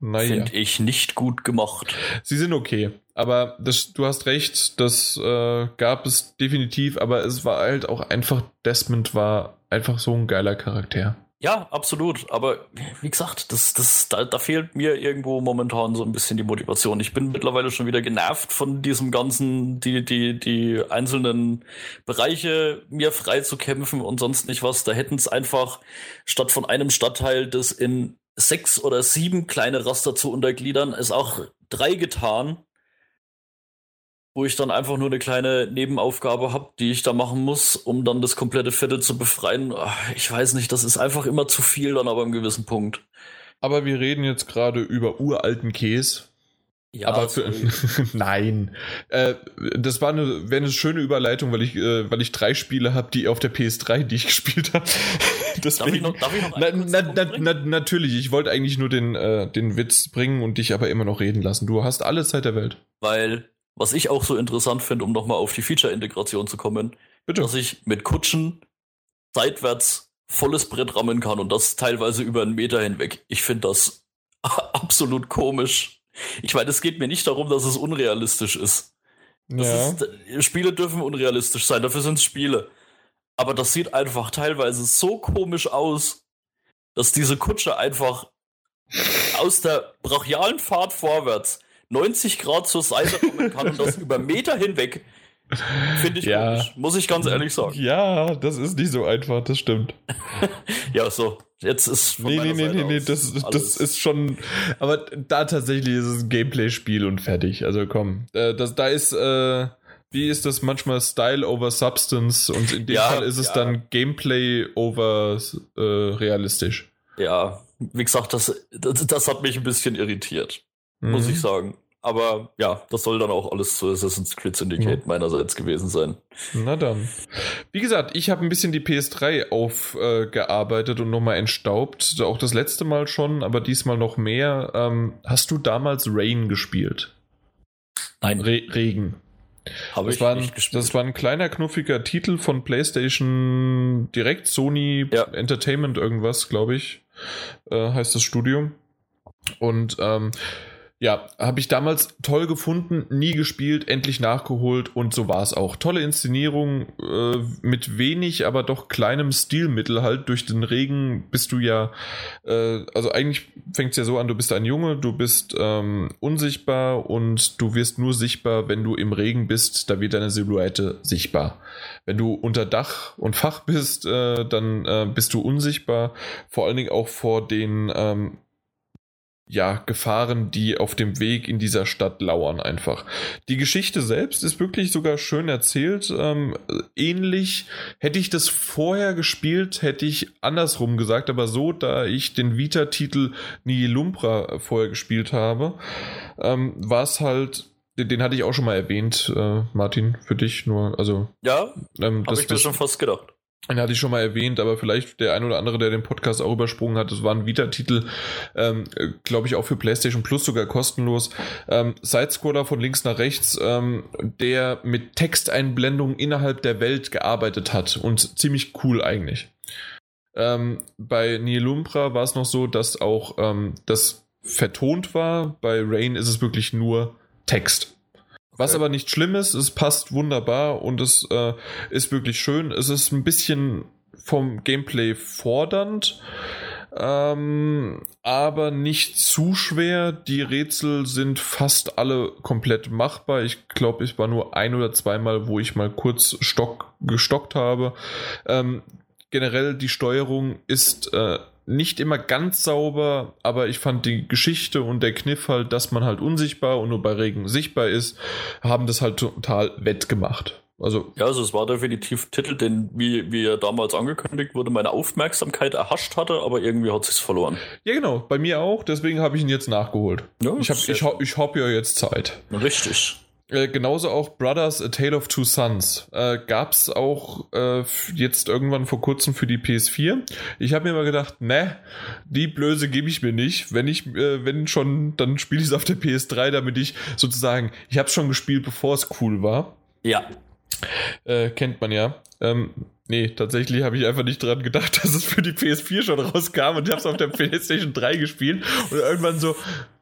naja. finde ich nicht gut gemacht. Sie sind okay, aber das, du hast recht, das äh, gab es definitiv, aber es war halt auch einfach, Desmond war einfach so ein geiler Charakter. Ja, absolut. Aber wie gesagt, das, das, da, da fehlt mir irgendwo momentan so ein bisschen die Motivation. Ich bin mittlerweile schon wieder genervt von diesem ganzen, die, die, die einzelnen Bereiche mir frei zu kämpfen und sonst nicht was. Da hätten es einfach statt von einem Stadtteil das in sechs oder sieben kleine Raster zu untergliedern, es auch drei getan wo ich dann einfach nur eine kleine Nebenaufgabe habe, die ich da machen muss, um dann das komplette Viertel zu befreien. Ich weiß nicht, das ist einfach immer zu viel dann aber im gewissen Punkt. Aber wir reden jetzt gerade über uralten Käse. Ja, aber für, *laughs* nein, äh, das war eine, wäre eine schöne Überleitung, weil ich, äh, weil ich drei Spiele habe, die auf der PS3, *laughs* die ich gespielt habe. darf ich noch, darf ich noch na, na, na, natürlich, ich wollte eigentlich nur den, äh, den Witz bringen und dich aber immer noch reden lassen. Du hast alle Zeit der Welt. Weil was ich auch so interessant finde, um nochmal auf die Feature-Integration zu kommen, Bitte. dass ich mit Kutschen seitwärts volles Brett rammen kann und das teilweise über einen Meter hinweg. Ich finde das *laughs* absolut komisch. Ich meine, es geht mir nicht darum, dass es unrealistisch ist. Ja. Ist, Spiele dürfen unrealistisch sein, dafür sind es Spiele. Aber das sieht einfach teilweise so komisch aus, dass diese Kutsche einfach aus der brachialen Fahrt vorwärts 90 Grad zur Seite kommen kann und das *laughs* über Meter hinweg. Finde ich ja. Komisch, muss ich ganz ehrlich sagen. Ja, das ist nicht so einfach, das stimmt. *laughs* ja, so. Jetzt ist von Nee, nee, nee, nee, nee, das, das ist schon. Aber da tatsächlich ist es ein Gameplay-Spiel und fertig. Also komm. Äh, das, da ist. Äh, wie ist das manchmal Style over Substance und in dem ja, Fall ist es ja. dann Gameplay over äh, realistisch. Ja, wie gesagt, das, das, das hat mich ein bisschen irritiert mhm. muss ich sagen. Aber ja, das soll dann auch alles zu Assassin's Creed Syndicate mhm. meinerseits gewesen sein. Na dann. Wie gesagt, ich habe ein bisschen die PS3 aufgearbeitet äh, und nochmal entstaubt. Auch das letzte Mal schon, aber diesmal noch mehr. Ähm, hast du damals Rain gespielt? Nein. Re Regen. Habe ich war ein, Das war ein kleiner, knuffiger Titel von PlayStation direkt, Sony ja. Entertainment irgendwas, glaube ich, äh, heißt das Studium. Und ähm, ja, habe ich damals toll gefunden, nie gespielt, endlich nachgeholt und so war es auch. Tolle Inszenierung äh, mit wenig, aber doch kleinem Stilmittel halt. Durch den Regen bist du ja, äh, also eigentlich fängt es ja so an, du bist ein Junge, du bist ähm, unsichtbar und du wirst nur sichtbar, wenn du im Regen bist, da wird deine Silhouette sichtbar. Wenn du unter Dach und Fach bist, äh, dann äh, bist du unsichtbar, vor allen Dingen auch vor den ähm, ja, Gefahren, die auf dem Weg in dieser Stadt lauern einfach. Die Geschichte selbst ist wirklich sogar schön erzählt. Ähm, ähnlich hätte ich das vorher gespielt, hätte ich andersrum gesagt, aber so, da ich den Vita-Titel Nihilumpra vorher gespielt habe, ähm, war es halt den, den, hatte ich auch schon mal erwähnt, äh, Martin, für dich nur, also. Ja, ähm, habe ich mir schon fast gedacht. Den hatte ich schon mal erwähnt, aber vielleicht der ein oder andere, der den Podcast auch übersprungen hat, das war ein Vita-Titel, ähm, glaube ich auch für PlayStation Plus sogar kostenlos. Ähm, Sidescroller von links nach rechts, ähm, der mit Texteinblendungen innerhalb der Welt gearbeitet hat und ziemlich cool eigentlich. Ähm, bei Nielumbra war es noch so, dass auch ähm, das vertont war. Bei Rain ist es wirklich nur Text. Was aber nicht schlimm ist, es passt wunderbar und es äh, ist wirklich schön. Es ist ein bisschen vom Gameplay fordernd, ähm, aber nicht zu schwer. Die Rätsel sind fast alle komplett machbar. Ich glaube, ich war nur ein oder zweimal, wo ich mal kurz stock, gestockt habe. Ähm, generell die Steuerung ist äh, nicht immer ganz sauber, aber ich fand die Geschichte und der Kniff halt, dass man halt unsichtbar und nur bei Regen sichtbar ist, haben das halt total wettgemacht. Also, ja, also es war definitiv Titel, den, wie, wie er damals angekündigt wurde, meine Aufmerksamkeit erhascht hatte, aber irgendwie hat sich's verloren. Ja, genau, bei mir auch, deswegen habe ich ihn jetzt nachgeholt. Ja, ich habe ich, ich hab ja jetzt Zeit. Richtig. Äh, genauso auch Brothers A Tale of Two Sons. Äh, Gab es auch äh, jetzt irgendwann vor kurzem für die PS4. Ich habe mir mal gedacht, ne, die Blöße gebe ich mir nicht. Wenn ich, äh, wenn schon, dann spiele ich es auf der PS3, damit ich sozusagen, ich habe es schon gespielt, bevor es cool war. Ja. Äh, kennt man ja. Ähm, nee, tatsächlich habe ich einfach nicht dran gedacht, *laughs* dass es für die PS4 schon rauskam und ich habe es auf der *laughs* PlayStation 3 gespielt und irgendwann so,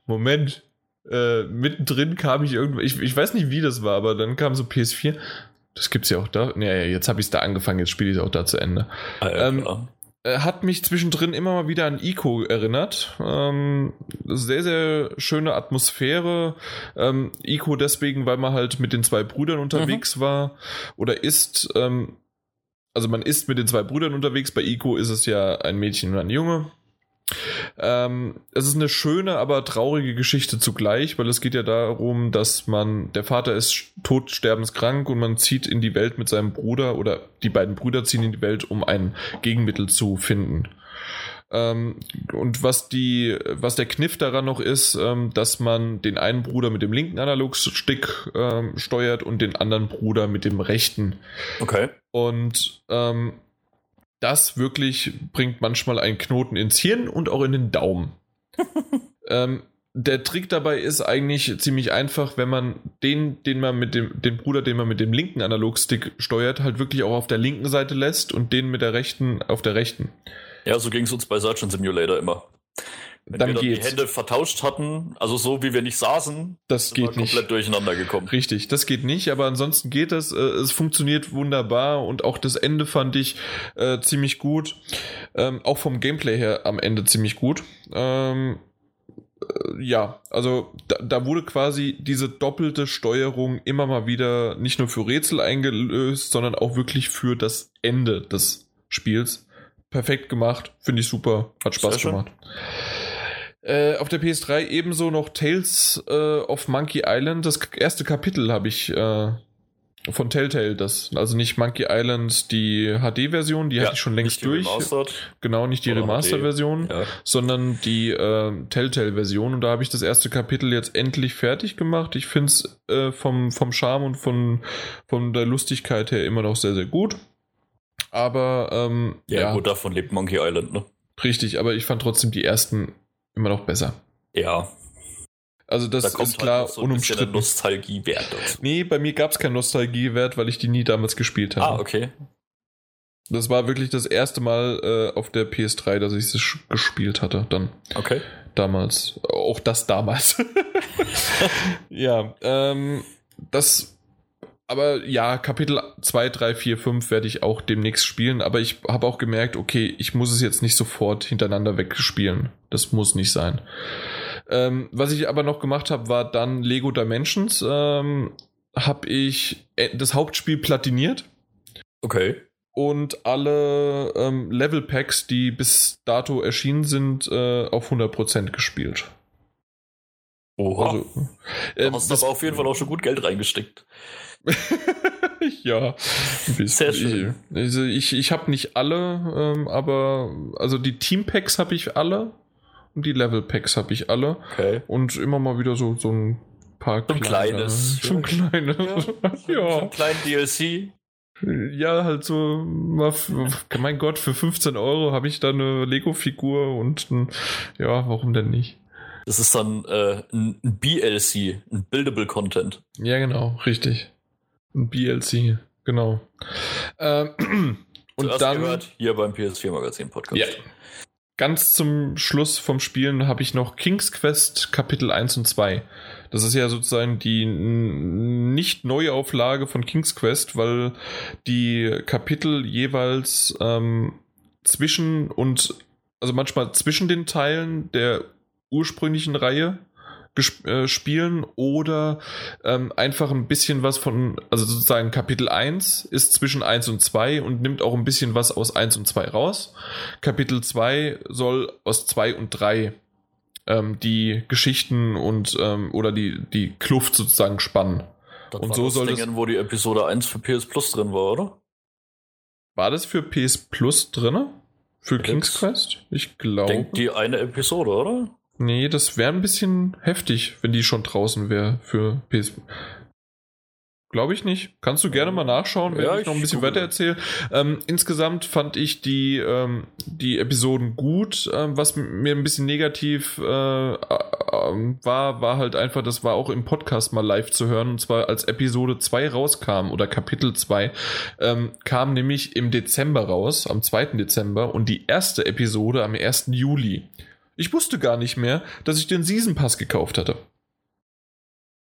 Moment, äh, mittendrin kam ich irgendwann, ich, ich weiß nicht, wie das war, aber dann kam so PS4. Das gibt's ja auch da. Nee, jetzt habe ich es da angefangen, jetzt spiele ich es auch da zu Ende. Ah, ja, ähm, äh, hat mich zwischendrin immer mal wieder an Ico erinnert. Ähm, sehr, sehr schöne Atmosphäre. Ähm, Ico deswegen, weil man halt mit den zwei Brüdern unterwegs mhm. war oder ist. Ähm, also man ist mit den zwei Brüdern unterwegs. Bei Ico ist es ja ein Mädchen und ein Junge. Ähm, es ist eine schöne, aber traurige Geschichte zugleich, weil es geht ja darum, dass man, der Vater ist tot, sterbenskrank und man zieht in die Welt mit seinem Bruder oder die beiden Brüder ziehen in die Welt, um ein Gegenmittel zu finden. Ähm, und was die, was der Kniff daran noch ist, ähm, dass man den einen Bruder mit dem linken Analogstick ähm, steuert und den anderen Bruder mit dem rechten. Okay. Und ähm, das wirklich bringt manchmal einen Knoten ins Hirn und auch in den Daumen. *laughs* ähm, der Trick dabei ist eigentlich ziemlich einfach, wenn man den, den man mit dem, den Bruder, den man mit dem linken Analogstick steuert, halt wirklich auch auf der linken Seite lässt und den mit der rechten auf der rechten. Ja, so ging es uns bei Surgeon Simulator immer. Wenn dann wir dann geht's. die Hände vertauscht hatten, also so wie wir nicht saßen, das geht komplett nicht. durcheinander gekommen. Richtig, das geht nicht, aber ansonsten geht es. Äh, es funktioniert wunderbar und auch das Ende fand ich äh, ziemlich gut. Ähm, auch vom Gameplay her am Ende ziemlich gut. Ähm, äh, ja, also da, da, wurde quasi diese doppelte Steuerung immer mal wieder nicht nur für Rätsel eingelöst, sondern auch wirklich für das Ende des Spiels. Perfekt gemacht, finde ich super, hat Spaß gemacht. Äh, auf der PS3 ebenso noch Tales äh, of Monkey Island. Das erste Kapitel habe ich äh, von Telltale, das, also nicht Monkey Island die HD-Version, die ja, hatte ich schon längst durch. Remastered. Genau, nicht die Remaster-Version, ja. sondern die äh, Telltale-Version. Und da habe ich das erste Kapitel jetzt endlich fertig gemacht. Ich finde es äh, vom, vom Charme und von, von der Lustigkeit her immer noch sehr, sehr gut. Aber ähm, ja, ja, gut, davon lebt Monkey Island, ne? Richtig, aber ich fand trotzdem die ersten immer noch besser. Ja. Also das da ist klar halt so unumstritten. Nostalgiewert. Dazu. Nee, bei mir gab es keinen Nostalgiewert, weil ich die nie damals gespielt habe. Ah, okay. Das war wirklich das erste Mal äh, auf der PS3, dass ich es gespielt hatte. Dann. Okay. Damals. Auch das damals. *laughs* ja, ähm, das aber ja, Kapitel 2, 3, 4, 5 werde ich auch demnächst spielen, aber ich habe auch gemerkt, okay, ich muss es jetzt nicht sofort hintereinander wegspielen. Das muss nicht sein. Ähm, was ich aber noch gemacht habe, war dann Lego Dimensions. Ähm, habe ich äh, das Hauptspiel platiniert. Okay. Und alle ähm, Level Packs, die bis dato erschienen sind, äh, auf 100% gespielt. Oha. Also, äh, du hast das, aber auf jeden Fall auch schon gut Geld reingesteckt. *laughs* ja, Sehr schön. Also ich, ich habe nicht alle, ähm, aber also die Team Packs habe ich alle und die Level Packs habe ich alle. Okay. Und immer mal wieder so, so ein paar so ein kleines. *laughs* Schon kleine. Ja. *laughs* ja. So ein kleinen DLC. Ja, halt so, mein Gott, für 15 Euro habe ich da eine Lego-Figur und ein, ja, warum denn nicht? Das ist dann äh, ein BLC, ein Buildable Content. Ja, genau, richtig. Ein BLC, genau. Ähm, *clears throat* und Zuerst dann gehört hier beim PS4 Magazin Podcast. Ja. Ganz zum Schluss vom Spielen habe ich noch King's Quest Kapitel 1 und 2. Das ist ja sozusagen die nicht Neuauflage von King's Quest, weil die Kapitel jeweils ähm, zwischen und also manchmal zwischen den Teilen der ursprünglichen Reihe äh, spielen oder ähm, einfach ein bisschen was von, also sozusagen Kapitel 1 ist zwischen 1 und 2 und nimmt auch ein bisschen was aus 1 und 2 raus. Kapitel 2 soll aus 2 und 3 ähm, die Geschichten und ähm, oder die, die Kluft sozusagen spannen. Das und so soll Dingen, das, wo die Episode 1 für PS Plus drin war, oder? War das für PS Plus drin? Für King's Quest? Ich glaube. Denkt die eine Episode, oder? Nee, das wäre ein bisschen heftig, wenn die schon draußen wäre für PS. Glaube ich nicht. Kannst du gerne mal nachschauen, wenn ja, ich noch ein bisschen weiter erzähle. Ähm, insgesamt fand ich die, ähm, die Episoden gut. Ähm, was mir ein bisschen negativ äh, äh, war, war halt einfach, das war auch im Podcast mal live zu hören. Und zwar als Episode 2 rauskam oder Kapitel 2, ähm, kam nämlich im Dezember raus, am 2. Dezember und die erste Episode am 1. Juli. Ich wusste gar nicht mehr, dass ich den Season Pass gekauft hatte.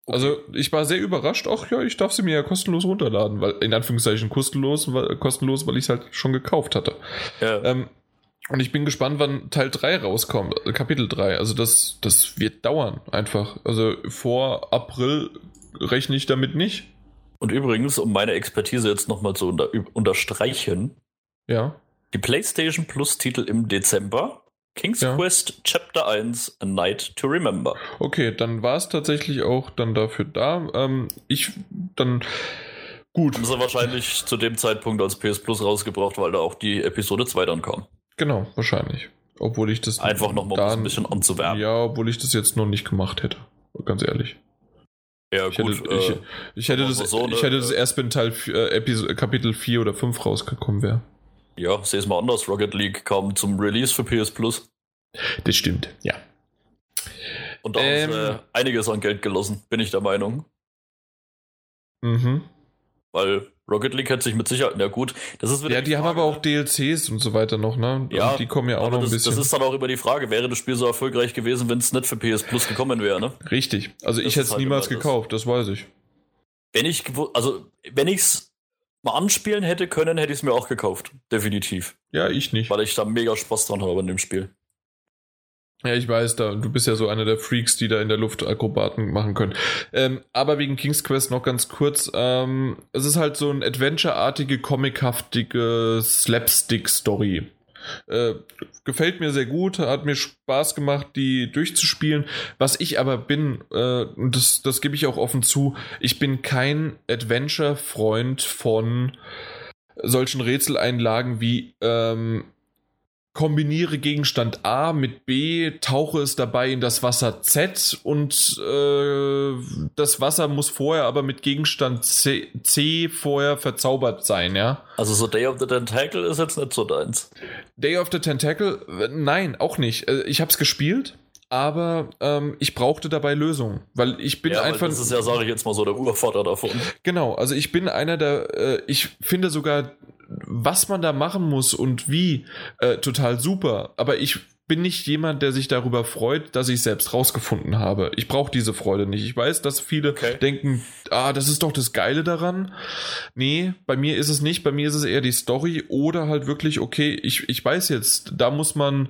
Okay. Also ich war sehr überrascht. Ach ja, ich darf sie mir ja kostenlos runterladen, weil in Anführungszeichen kostenlos, weil, kostenlos, weil ich es halt schon gekauft hatte. Ja. Ähm, und ich bin gespannt, wann Teil 3 rauskommt, äh, Kapitel 3. Also das, das wird dauern einfach. Also vor April rechne ich damit nicht. Und übrigens, um meine Expertise jetzt nochmal zu unter, unterstreichen. Ja. Die PlayStation Plus Titel im Dezember King's ja. Quest Chapter 1 A Night to Remember. Okay, dann war es tatsächlich auch dann dafür da. Ähm, ich dann gut. Haben sie wahrscheinlich zu dem Zeitpunkt als PS Plus rausgebracht, weil da auch die Episode 2 dann kam. Genau, wahrscheinlich. Obwohl ich das einfach noch mal ein bisschen anzuwerben. Ja, obwohl ich das jetzt noch nicht gemacht hätte. Ganz ehrlich. Ja, ich gut. Hätte, äh, ich, ich, hätte das, so, ich hätte das äh, erst wenn Teil äh, Episode, Kapitel 4 oder 5 rausgekommen wäre. Ja, sehe es mal anders. Rocket League kam zum Release für PS Plus. Das stimmt, ja. Und da ähm, haben sie ähm. einiges an Geld gelassen, bin ich der Meinung. Mhm. Weil Rocket League hat sich mit Sicherheit, ja gut, das ist. Ja, die, die haben aber auch DLCs und so weiter noch, ne? Ja, und die kommen ja auch noch das, ein bisschen. Das ist dann auch über die Frage, wäre das Spiel so erfolgreich gewesen, wenn es nicht für PS Plus gekommen wäre, ne? Richtig. Also das ich hätte es halt niemals gekauft, das weiß ich. Wenn ich, also wenn ich es mal anspielen hätte können, hätte ich es mir auch gekauft. Definitiv. Ja, ich nicht. Weil ich da mega Spaß dran habe an dem Spiel. Ja, ich weiß, da, du bist ja so einer der Freaks, die da in der Luft Akrobaten machen können. Ähm, aber wegen King's Quest noch ganz kurz. Ähm, es ist halt so ein Adventure-artige, comichaftige Slapstick-Story. Äh, gefällt mir sehr gut, hat mir Spaß gemacht, die durchzuspielen. Was ich aber bin, äh, das, das gebe ich auch offen zu, ich bin kein Adventure-Freund von solchen Rätseleinlagen wie ähm, kombiniere Gegenstand A mit B, tauche es dabei in das Wasser Z und äh, das Wasser muss vorher aber mit Gegenstand C, C, vorher verzaubert sein, ja. Also so Day of the Tentacle ist jetzt nicht so deins. Day of the Tentacle, äh, nein, auch nicht. Äh, ich habe es gespielt, aber ähm, ich brauchte dabei Lösungen, weil ich bin ja, einfach. Das ist ja, sage ich jetzt mal so, der Urvater davon. Genau, also ich bin einer der, äh, ich finde sogar was man da machen muss und wie, äh, total super. Aber ich bin nicht jemand, der sich darüber freut, dass ich selbst rausgefunden habe. Ich brauche diese Freude nicht. Ich weiß, dass viele okay. denken, ah, das ist doch das Geile daran. Nee, bei mir ist es nicht. Bei mir ist es eher die Story oder halt wirklich, okay, ich, ich weiß jetzt, da muss man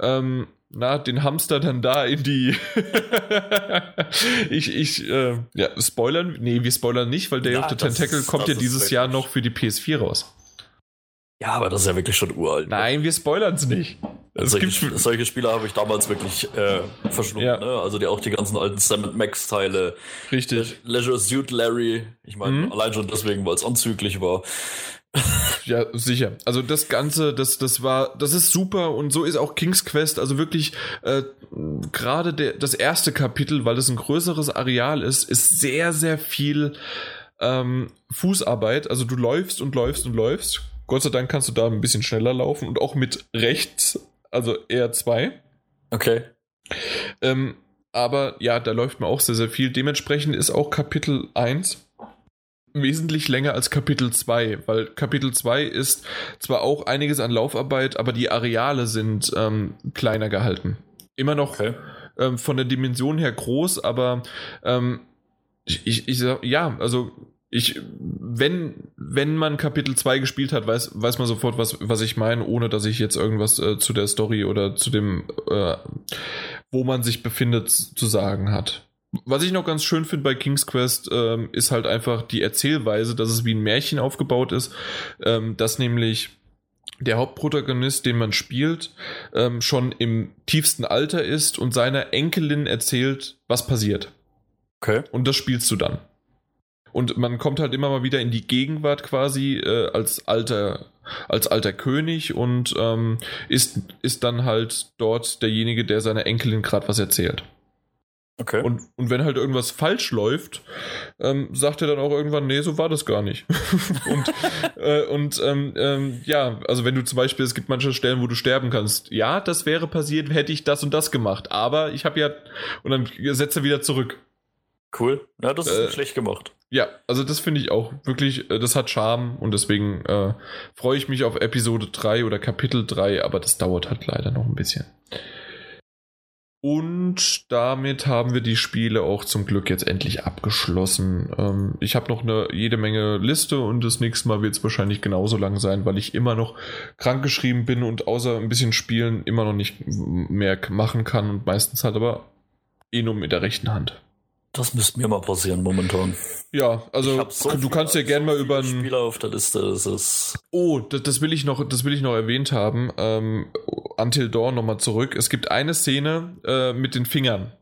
ähm, na, den Hamster dann da in die. *laughs* ich, ich, äh, ja, spoilern? Nee, wir spoilern nicht, weil Day ja, of the Tentacle kommt ja dieses Jahr noch für die PS4 raus. Ja, aber das ist ja wirklich schon uralt. Nein, wir spoilern es nicht. Solche, solche, Spiele habe ich damals wirklich äh, verschlungen. Ja. Ne? Also die auch die ganzen alten Sam Max Teile. Richtig. Le Leisure Suit Larry. Ich meine, mhm. allein schon deswegen, weil es anzüglich war. *laughs* Ja, sicher. Also das Ganze, das, das war, das ist super und so ist auch King's Quest. Also wirklich äh, gerade das erste Kapitel, weil das ein größeres Areal ist, ist sehr, sehr viel ähm, Fußarbeit. Also du läufst und läufst und läufst. Gott sei Dank kannst du da ein bisschen schneller laufen und auch mit rechts also eher zwei. Okay. Ähm, aber ja, da läuft man auch sehr, sehr viel. Dementsprechend ist auch Kapitel 1 wesentlich länger als Kapitel 2, weil Kapitel 2 ist zwar auch einiges an Laufarbeit, aber die Areale sind ähm, kleiner gehalten. Immer noch okay. ähm, von der Dimension her groß, aber ähm, ich, ich, ich sag, ja, also ich, wenn, wenn man Kapitel 2 gespielt hat, weiß, weiß man sofort, was, was ich meine, ohne dass ich jetzt irgendwas äh, zu der Story oder zu dem, äh, wo man sich befindet, zu sagen hat. Was ich noch ganz schön finde bei King's Quest, ähm, ist halt einfach die Erzählweise, dass es wie ein Märchen aufgebaut ist, ähm, dass nämlich der Hauptprotagonist, den man spielt, ähm, schon im tiefsten Alter ist und seiner Enkelin erzählt, was passiert. Okay. Und das spielst du dann. Und man kommt halt immer mal wieder in die Gegenwart quasi äh, als alter als alter König und ähm, ist, ist dann halt dort derjenige, der seiner Enkelin gerade was erzählt. Okay. Und, und wenn halt irgendwas falsch läuft, ähm, sagt er dann auch irgendwann, nee, so war das gar nicht. *laughs* und äh, und ähm, ähm, ja, also wenn du zum Beispiel, es gibt manche Stellen, wo du sterben kannst. Ja, das wäre passiert, hätte ich das und das gemacht. Aber ich habe ja, und dann setzt er wieder zurück. Cool. Ja, das ist äh, schlecht gemacht. Ja, also das finde ich auch wirklich, äh, das hat Charme und deswegen äh, freue ich mich auf Episode 3 oder Kapitel 3, aber das dauert halt leider noch ein bisschen. Und damit haben wir die Spiele auch zum Glück jetzt endlich abgeschlossen. Ähm, ich habe noch eine jede Menge Liste und das nächste Mal wird es wahrscheinlich genauso lang sein, weil ich immer noch krankgeschrieben bin und außer ein bisschen Spielen immer noch nicht mehr machen kann und meistens halt aber eh nur mit der rechten Hand. Das müsste mir mal passieren momentan. Ja, also so du kannst ja gerne mal über einen Spieler auf der Liste. Das ist oh, das, das, will ich noch, das will ich noch erwähnt haben. Ähm, Until Dawn nochmal zurück. Es gibt eine Szene äh, mit den Fingern.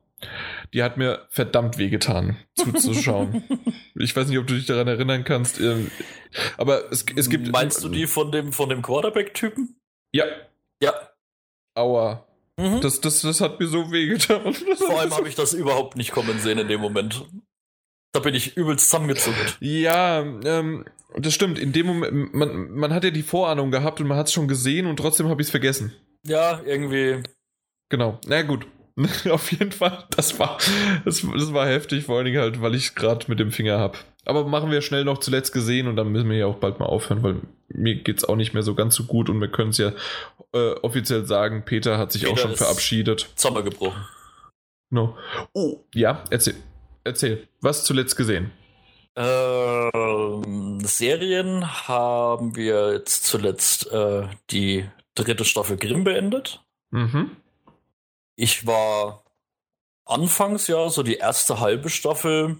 Die hat mir verdammt wehgetan zuzuschauen. *laughs* ich weiß nicht, ob du dich daran erinnern kannst. Ähm, aber es, es gibt. Meinst du die von dem von dem Quarterback-Typen? Ja. Ja. Aua. Mhm. Das, das, das hat mir so wehgetan. *laughs* Vor allem habe ich das überhaupt nicht kommen sehen in dem Moment. Da bin ich übelst zusammengezuckt. Ja, ähm, das stimmt. In dem Moment, man, man hat ja die Vorahnung gehabt und man hat es schon gesehen und trotzdem habe ich es vergessen. Ja, irgendwie. Genau. Na gut. *laughs* Auf jeden Fall, das war, das, das war heftig, vor allen Dingen halt, weil ich gerade mit dem Finger habe. Aber machen wir schnell noch zuletzt gesehen und dann müssen wir ja auch bald mal aufhören, weil mir geht es auch nicht mehr so ganz so gut und wir können es ja äh, offiziell sagen, Peter hat sich Peter auch schon verabschiedet. Sommer gebrochen. No. Oh, ja, erzähl. Erzähl. Was zuletzt gesehen? Ähm, Serien haben wir jetzt zuletzt äh, die dritte Staffel Grimm beendet. Mhm. Ich war anfangs ja so die erste halbe Staffel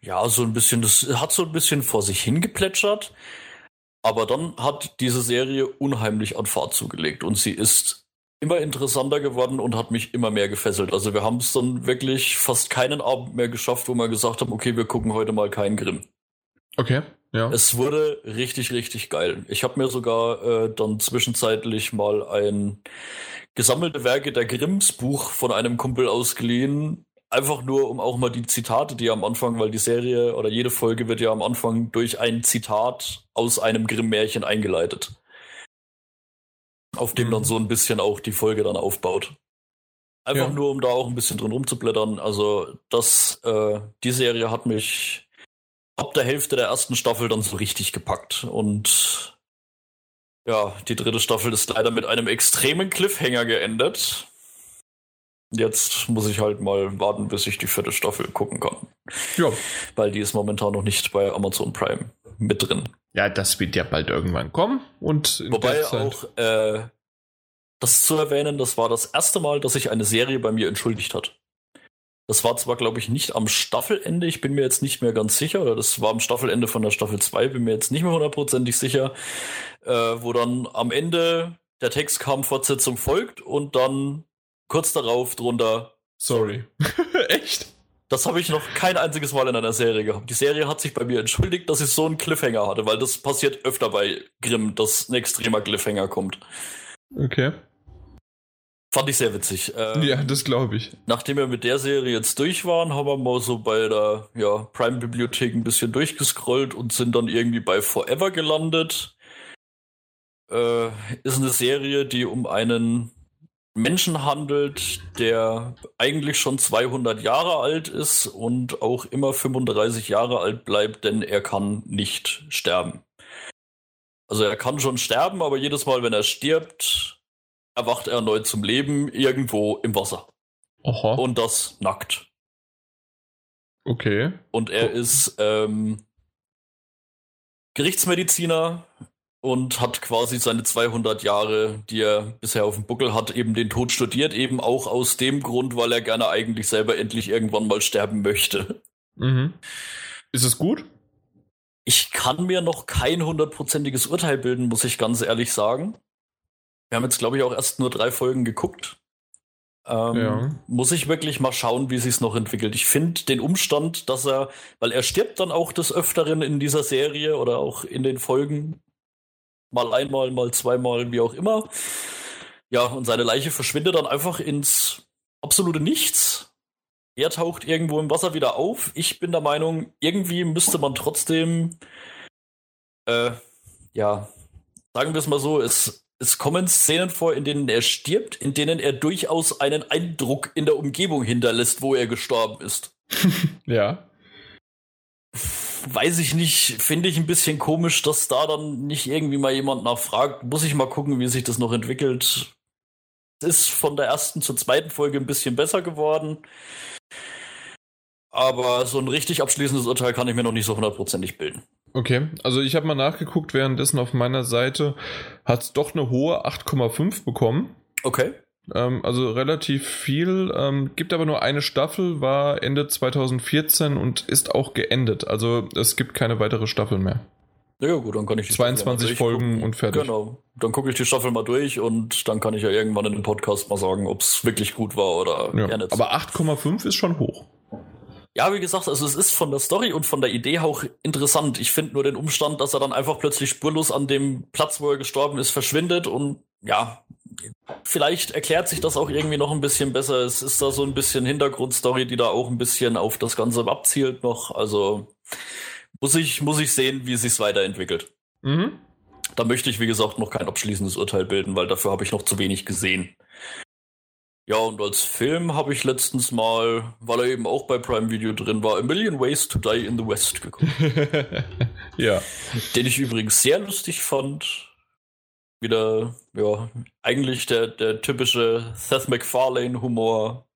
ja, so ein bisschen, das hat so ein bisschen vor sich hingeplätschert. Aber dann hat diese Serie unheimlich an Fahrt zugelegt und sie ist immer interessanter geworden und hat mich immer mehr gefesselt. Also wir haben es dann wirklich fast keinen Abend mehr geschafft, wo wir gesagt haben, okay, wir gucken heute mal keinen Grimm. Okay, ja. Es wurde richtig, richtig geil. Ich habe mir sogar äh, dann zwischenzeitlich mal ein gesammelte Werke der Grimms Buch von einem Kumpel ausgeliehen, Einfach nur, um auch mal die Zitate, die am Anfang, weil die Serie oder jede Folge wird ja am Anfang durch ein Zitat aus einem Grimm-Märchen eingeleitet. Auf dem mhm. dann so ein bisschen auch die Folge dann aufbaut. Einfach ja. nur, um da auch ein bisschen drin rumzublättern. Also, das, äh, die Serie hat mich ab der Hälfte der ersten Staffel dann so richtig gepackt. Und ja, die dritte Staffel ist leider mit einem extremen Cliffhanger geendet. Jetzt muss ich halt mal warten, bis ich die vierte Staffel gucken kann. Ja. Weil die ist momentan noch nicht bei Amazon Prime mit drin. Ja, das wird ja bald irgendwann kommen. Und Wobei auch äh, das zu erwähnen, das war das erste Mal, dass sich eine Serie bei mir entschuldigt hat. Das war zwar, glaube ich, nicht am Staffelende, ich bin mir jetzt nicht mehr ganz sicher, oder das war am Staffelende von der Staffel 2, bin mir jetzt nicht mehr hundertprozentig sicher, äh, wo dann am Ende der Text kam, Fortsetzung folgt und dann kurz darauf drunter. Sorry. *laughs* Echt? Das habe ich noch kein einziges Mal in einer Serie gehabt. Die Serie hat sich bei mir entschuldigt, dass ich so einen Cliffhanger hatte, weil das passiert öfter bei Grimm, dass ein extremer Cliffhanger kommt. Okay. Fand ich sehr witzig. Ähm, ja, das glaube ich. Nachdem wir mit der Serie jetzt durch waren, haben wir mal so bei der ja, Prime-Bibliothek ein bisschen durchgescrollt und sind dann irgendwie bei Forever gelandet. Äh, ist eine Serie, die um einen Menschen handelt, der eigentlich schon 200 Jahre alt ist und auch immer 35 Jahre alt bleibt, denn er kann nicht sterben. Also er kann schon sterben, aber jedes Mal, wenn er stirbt, erwacht er erneut zum Leben irgendwo im Wasser. Aha. Und das nackt. Okay. Und er oh. ist ähm, Gerichtsmediziner und hat quasi seine 200 Jahre, die er bisher auf dem Buckel hat, eben den Tod studiert, eben auch aus dem Grund, weil er gerne eigentlich selber endlich irgendwann mal sterben möchte. Mhm. Ist es gut? Ich kann mir noch kein hundertprozentiges Urteil bilden, muss ich ganz ehrlich sagen. Wir haben jetzt, glaube ich, auch erst nur drei Folgen geguckt. Ähm, ja. Muss ich wirklich mal schauen, wie sich es noch entwickelt. Ich finde den Umstand, dass er, weil er stirbt dann auch des Öfteren in dieser Serie oder auch in den Folgen, mal einmal, mal zweimal, wie auch immer. Ja, und seine Leiche verschwindet dann einfach ins absolute Nichts. Er taucht irgendwo im Wasser wieder auf. Ich bin der Meinung, irgendwie müsste man trotzdem, äh, ja, sagen wir es mal so, es, es kommen Szenen vor, in denen er stirbt, in denen er durchaus einen Eindruck in der Umgebung hinterlässt, wo er gestorben ist. *laughs* ja *laughs* weiß ich nicht, finde ich ein bisschen komisch, dass da dann nicht irgendwie mal jemand nachfragt. Muss ich mal gucken, wie sich das noch entwickelt. Es ist von der ersten zur zweiten Folge ein bisschen besser geworden. Aber so ein richtig abschließendes Urteil kann ich mir noch nicht so hundertprozentig bilden. Okay, also ich habe mal nachgeguckt, währenddessen auf meiner Seite hat es doch eine hohe 8,5 bekommen. Okay. Ähm, also relativ viel. Ähm, gibt aber nur eine Staffel, war Ende 2014 und ist auch geendet. Also es gibt keine weitere Staffel mehr. Ja gut, dann kann ich die 22 Folgen und fertig. Genau, dann gucke ich die Staffel mal durch und dann kann ich ja irgendwann in dem Podcast mal sagen, ob es wirklich gut war oder ja, eher nicht. Aber 8,5 ist schon hoch. Ja, wie gesagt, also es ist von der Story und von der Idee auch interessant. Ich finde nur den Umstand, dass er dann einfach plötzlich spurlos an dem Platz, wo er gestorben ist, verschwindet und ja, vielleicht erklärt sich das auch irgendwie noch ein bisschen besser. Es ist da so ein bisschen Hintergrundstory, die da auch ein bisschen auf das Ganze abzielt noch. Also muss ich, muss ich sehen, wie es sich weiterentwickelt. Mhm. Da möchte ich, wie gesagt, noch kein abschließendes Urteil bilden, weil dafür habe ich noch zu wenig gesehen. Ja, und als Film habe ich letztens mal, weil er eben auch bei Prime Video drin war, A Million Ways to Die in the West geguckt. *laughs* ja. Den ich übrigens sehr lustig fand wieder, ja, eigentlich der, der typische Seth MacFarlane-Humor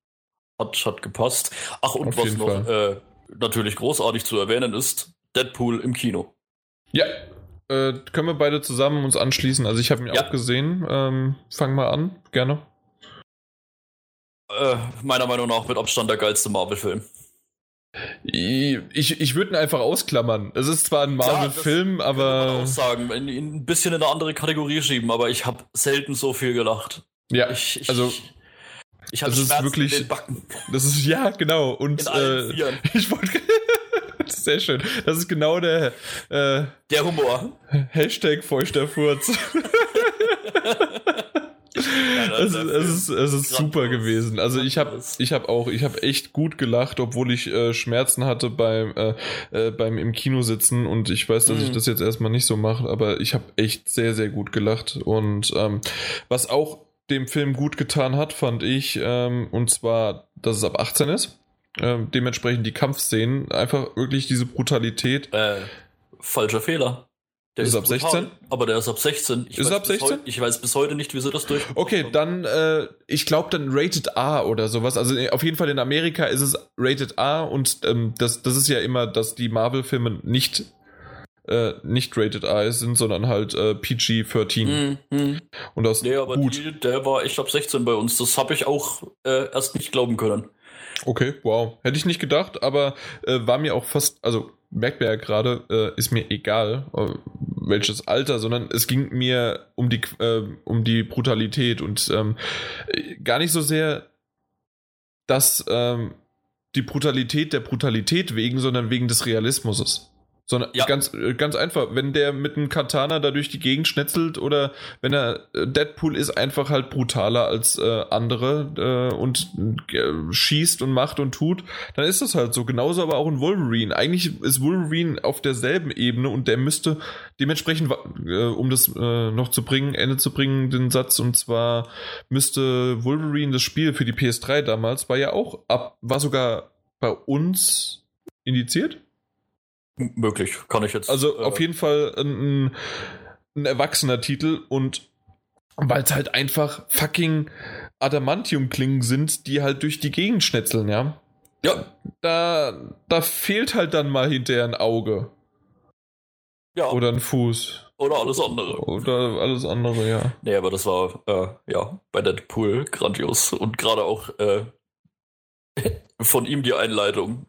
hat, hat gepasst. Ach, und Auf was noch äh, natürlich großartig zu erwähnen ist, Deadpool im Kino. Ja, äh, können wir beide zusammen uns anschließen. Also ich habe ihn ja. auch gesehen. Ähm, fang mal an, gerne. Äh, meiner Meinung nach mit Abstand der geilste Marvel-Film. Ich, ich würde ihn einfach ausklammern. Es ist zwar ein Marvel-Film, aber. Kann man auch sagen, ein bisschen in eine andere Kategorie schieben, aber ich habe selten so viel gelacht. Ja, ich, ich, also. Ich hatte das ist wirklich. Das ist, ja, genau. Und äh, *laughs* ich wollte. *laughs* sehr schön. Das ist genau der. Äh, der Humor. Hashtag feuchter Furz. *laughs* es, ist, es, ist, super gewesen. Also ich habe ich hab auch, ich habe echt gut gelacht, obwohl ich äh, Schmerzen hatte beim, äh, äh, beim im Kino sitzen und ich weiß, dass mhm. ich das jetzt erstmal nicht so mache, aber ich habe echt sehr, sehr gut gelacht. Und ähm, was auch dem Film gut getan hat, fand ich, ähm, und zwar, dass es ab 18 ist. Ähm, dementsprechend die Kampfszenen, einfach wirklich diese Brutalität. Äh, falscher Fehler. Der ist, ist ab brutal, 16? Aber der ist ab 16. Ich ist ab 16? Heute, ich weiß bis heute nicht, wieso das durch. Okay, dann, äh, ich glaube dann Rated A oder sowas. Also auf jeden Fall in Amerika ist es Rated A und ähm, das, das ist ja immer, dass die Marvel-Filme nicht äh, nicht Rated A sind, sondern halt äh, PG-13. Mhm. Und das nee, aber gut. Die, der war echt ab 16 bei uns. Das habe ich auch äh, erst nicht glauben können. Okay, wow. Hätte ich nicht gedacht, aber äh, war mir auch fast, also merkt man ja gerade, äh, ist mir egal, äh, welches Alter, sondern es ging mir um die, äh, um die Brutalität und ähm, gar nicht so sehr, dass ähm, die Brutalität der Brutalität wegen, sondern wegen des Realismus. Sondern ja. ganz, äh, ganz einfach, wenn der mit einem Katana da durch die Gegend schnetzelt oder wenn er äh, Deadpool ist einfach halt brutaler als äh, andere äh, und äh, schießt und macht und tut, dann ist das halt so. Genauso aber auch ein Wolverine. Eigentlich ist Wolverine auf derselben Ebene und der müsste dementsprechend, äh, um das noch zu bringen, Ende zu bringen, den Satz, und zwar müsste Wolverine das Spiel für die PS3 damals, war ja auch ab, war sogar bei uns indiziert Möglich, kann ich jetzt. Also äh, auf jeden Fall ein, ein erwachsener Titel und weil es halt einfach fucking Adamantium-Klingen sind, die halt durch die Gegend schnetzeln, ja. Ja. Da, da fehlt halt dann mal hinterher ein Auge. Ja. Oder ein Fuß. Oder alles andere. Oder alles andere, ja. Nee, aber das war, äh, ja, bei Deadpool grandios. Und gerade auch äh, *laughs* von ihm die Einleitung.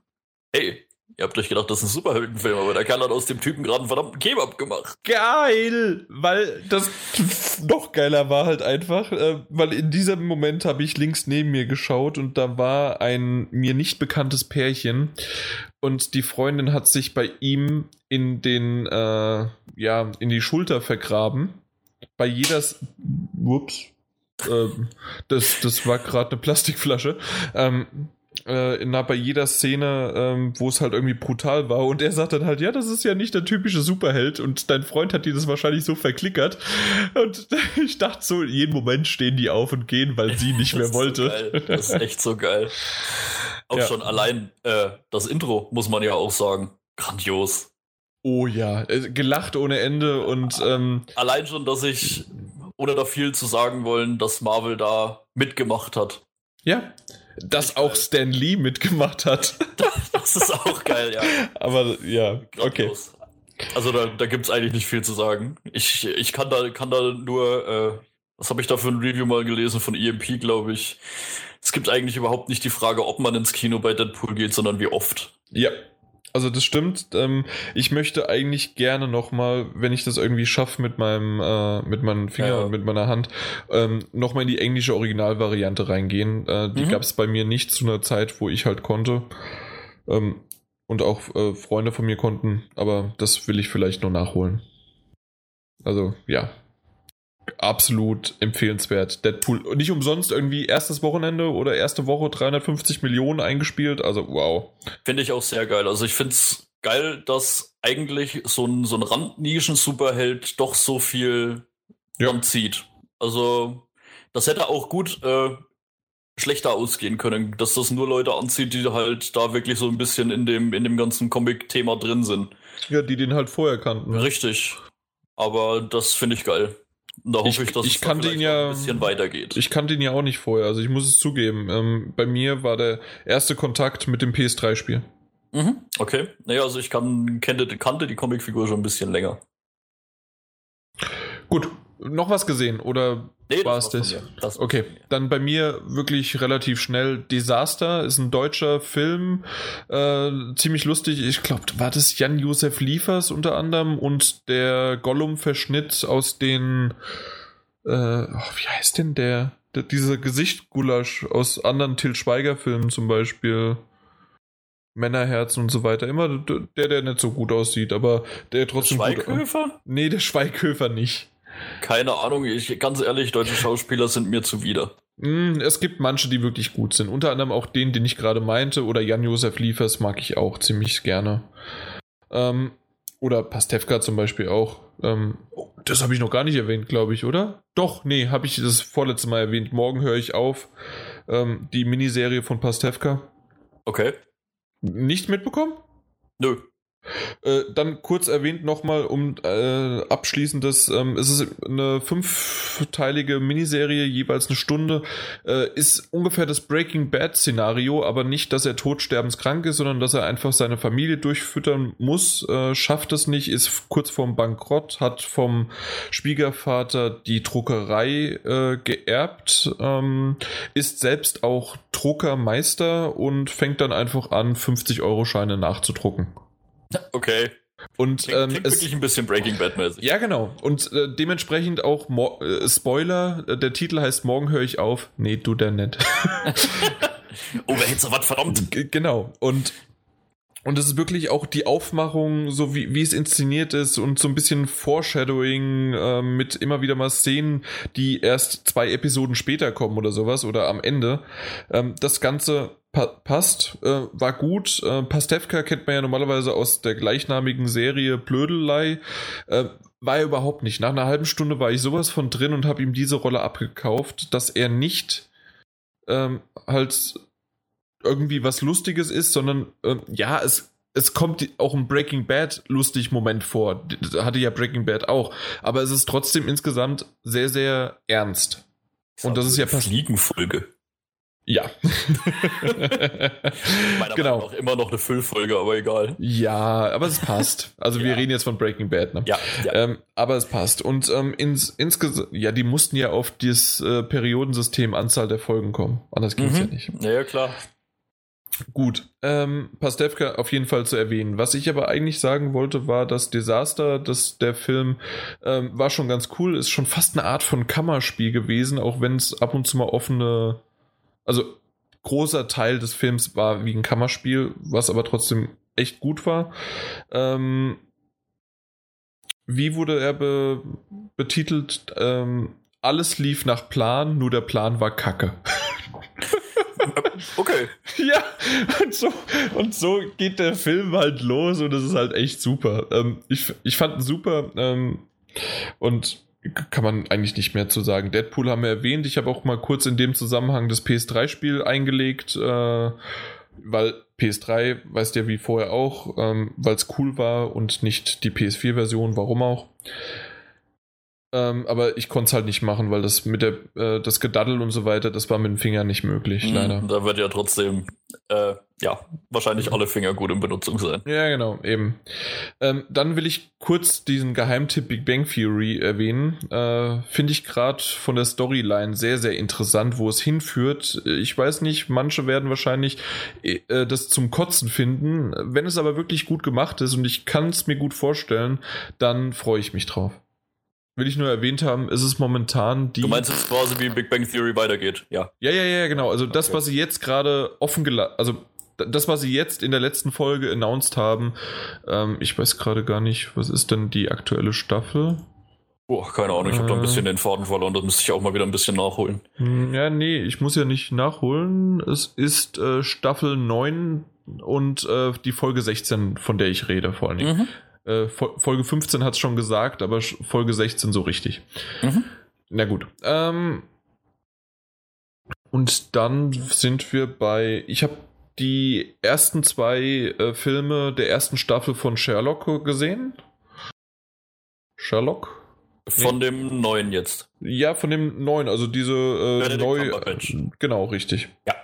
Hey, Ihr habt euch gedacht, das ist ein Superheldenfilm, aber der Kerl hat aus dem Typen gerade einen verdammten Kebab gemacht. Geil! Weil das noch geiler war halt einfach, äh, weil in diesem Moment habe ich links neben mir geschaut und da war ein mir nicht bekanntes Pärchen und die Freundin hat sich bei ihm in den, äh, ja, in die Schulter vergraben. Bei jeder, ups, äh, das, das war gerade eine Plastikflasche. Ähm, äh, na, bei jeder Szene, ähm, wo es halt irgendwie brutal war. Und er sagt dann halt, ja, das ist ja nicht der typische Superheld. Und dein Freund hat dir das wahrscheinlich so verklickert. Und *laughs* ich dachte so, jeden Moment stehen die auf und gehen, weil sie nicht mehr wollte. So das ist echt so geil. *laughs* Auch ja. schon allein äh, das Intro, muss man ja auch sagen. Grandios. Oh ja, äh, gelacht ohne Ende und ähm, allein schon, dass ich, ohne da viel zu sagen wollen, dass Marvel da mitgemacht hat. Ja, dass auch Stan Lee mitgemacht hat. *laughs* Das ist auch geil, ja. Aber ja, okay. Also da, da gibt es eigentlich nicht viel zu sagen. Ich, ich kann da, kann da nur, äh, was habe ich da für ein Review mal gelesen von EMP, glaube ich. Es gibt eigentlich überhaupt nicht die Frage, ob man ins Kino bei Deadpool geht, sondern wie oft. Ja, also das stimmt. Ähm, ich möchte eigentlich gerne nochmal, wenn ich das irgendwie schaffe mit meinem, äh, mit meinem Finger ja. und mit meiner Hand, ähm, nochmal in die englische Originalvariante reingehen. Äh, die mhm. gab es bei mir nicht zu einer Zeit, wo ich halt konnte. Ähm, und auch äh, Freunde von mir konnten, aber das will ich vielleicht noch nachholen. Also ja, absolut empfehlenswert. Deadpool, nicht umsonst irgendwie erstes Wochenende oder erste Woche 350 Millionen eingespielt. Also wow. Finde ich auch sehr geil. Also ich finde es geil, dass eigentlich so ein, so ein Randnischen-Superheld doch so viel ja. anzieht. Also das hätte auch gut äh, schlechter ausgehen können, dass das nur Leute anzieht, die halt da wirklich so ein bisschen in dem, in dem ganzen Comic-Thema drin sind. Ja, die den halt vorher kannten. Richtig. Aber das finde ich geil. Da hoffe ich, ich dass ich es kannte ihn ja, ein bisschen weitergeht. Ich kannte ihn ja auch nicht vorher, also ich muss es zugeben. Ähm, bei mir war der erste Kontakt mit dem PS3-Spiel. Mhm, okay. Naja, also ich kann, kannte, kannte die Comicfigur schon ein bisschen länger. Gut, noch was gesehen oder nee, war es das? das? Okay, dann bei mir wirklich relativ schnell. Desaster ist ein deutscher Film, äh, ziemlich lustig. Ich glaube, war das Jan-Josef Liefers unter anderem und der Gollum-Verschnitt aus den, äh, wie heißt denn der? der dieser Gesicht-Gulasch aus anderen Till Schweiger-Filmen zum Beispiel. Männerherzen und so weiter. Immer der, der nicht so gut aussieht, aber der trotzdem. Der Schweighöfer? Gut, nee, der Schweighöfer nicht. Keine Ahnung, ich ganz ehrlich, deutsche Schauspieler sind mir zuwider. Mm, es gibt manche, die wirklich gut sind. Unter anderem auch den, den ich gerade meinte, oder Jan-Josef Liefers mag ich auch ziemlich gerne. Ähm, oder Pastewka zum Beispiel auch. Ähm, das habe ich noch gar nicht erwähnt, glaube ich, oder? Doch, nee, habe ich das vorletzte Mal erwähnt. Morgen höre ich auf. Ähm, die Miniserie von Pastewka. Okay. Nicht mitbekommen? Nö. Äh, dann kurz erwähnt nochmal, um äh, abschließendes, ähm, es ist eine fünfteilige Miniserie, jeweils eine Stunde, äh, ist ungefähr das Breaking Bad Szenario, aber nicht, dass er todsterbenskrank ist, sondern dass er einfach seine Familie durchfüttern muss, äh, schafft es nicht, ist kurz vorm Bankrott, hat vom Schwiegervater die Druckerei äh, geerbt, ähm, ist selbst auch Druckermeister und fängt dann einfach an, 50 Euro Scheine nachzudrucken. Okay. Und klingt, ähm, klingt es, wirklich ein bisschen Breaking Bad mäßig. Ja, genau. Und äh, dementsprechend auch Mo äh, Spoiler, äh, der Titel heißt Morgen höre ich auf. Nee, du der nicht. *laughs* oh, wer hätte so was verdammt? G genau. Und und es ist wirklich auch die Aufmachung, so wie, wie es inszeniert ist und so ein bisschen Foreshadowing äh, mit immer wieder mal Szenen, die erst zwei Episoden später kommen oder sowas oder am Ende. Ähm, das Ganze pa passt, äh, war gut. Äh, Pastewka kennt man ja normalerweise aus der gleichnamigen Serie Blödelei. Äh, war er überhaupt nicht. Nach einer halben Stunde war ich sowas von drin und habe ihm diese Rolle abgekauft, dass er nicht ähm, halt irgendwie was Lustiges ist, sondern ähm, ja, es, es kommt auch ein Breaking Bad lustig Moment vor. Hatte ja Breaking Bad auch. Aber es ist trotzdem insgesamt sehr, sehr ernst. Und das ist ja Fliegenfolge. Ja. *laughs* *laughs* Meiner genau. Auch immer noch eine Füllfolge, aber egal. Ja, aber es passt. Also *laughs* ja. wir reden jetzt von Breaking Bad, ne? Ja. ja. Ähm, aber es passt. Und ähm, ins, insgesamt, ja, die mussten ja auf das äh, Periodensystem Anzahl der Folgen kommen. Anders geht's mhm. ja nicht. Ja, ja, klar. Gut, ähm, Pastewka auf jeden Fall zu erwähnen. Was ich aber eigentlich sagen wollte, war das Desaster, dass der Film ähm, war schon ganz cool, ist schon fast eine Art von Kammerspiel gewesen, auch wenn es ab und zu mal offene, also großer Teil des Films war wie ein Kammerspiel, was aber trotzdem echt gut war. Ähm, wie wurde er be betitelt? Ähm, alles lief nach Plan, nur der Plan war Kacke. *laughs* *laughs* Okay. Ja, und so, und so geht der Film halt los und es ist halt echt super. Ähm, ich, ich fand ihn super ähm, und kann man eigentlich nicht mehr zu sagen. Deadpool haben wir erwähnt. Ich habe auch mal kurz in dem Zusammenhang das PS3-Spiel eingelegt, äh, weil PS3, weißt ja wie vorher auch, ähm, weil es cool war und nicht die PS4-Version, warum auch. Ähm, aber ich konnte es halt nicht machen, weil das mit der äh, das Gedaddel und so weiter, das war mit den Fingern nicht möglich, mhm, leider. Da wird ja trotzdem, äh, ja, wahrscheinlich alle Finger gut in Benutzung sein. Ja, genau, eben. Ähm, dann will ich kurz diesen Geheimtipp Big Bang Theory erwähnen. Äh, Finde ich gerade von der Storyline sehr, sehr interessant, wo es hinführt. Ich weiß nicht, manche werden wahrscheinlich äh, das zum Kotzen finden. Wenn es aber wirklich gut gemacht ist und ich kann es mir gut vorstellen, dann freue ich mich drauf will ich nur erwähnt haben, ist es momentan die. Du meinst jetzt quasi, wie Big Bang Theory weitergeht, ja. Ja, ja, ja, genau. Also das, okay. was sie jetzt gerade offen gelassen, also das, was sie jetzt in der letzten Folge announced haben, ähm, ich weiß gerade gar nicht, was ist denn die aktuelle Staffel? Boah, keine Ahnung, ich habe äh, da ein bisschen den Faden verloren, das müsste ich auch mal wieder ein bisschen nachholen. Hm, ja, nee, ich muss ja nicht nachholen. Es ist äh, Staffel 9 und äh, die Folge 16, von der ich rede, vor allen Dingen. Mhm. Äh, Folge 15 hat es schon gesagt, aber Folge 16 so richtig. Mhm. Na gut. Ähm, und dann sind wir bei. Ich habe die ersten zwei äh, Filme der ersten Staffel von Sherlock gesehen. Sherlock? Von nee. dem neuen jetzt. Ja, von dem neuen, also diese äh, neue. Genau, richtig. Ja.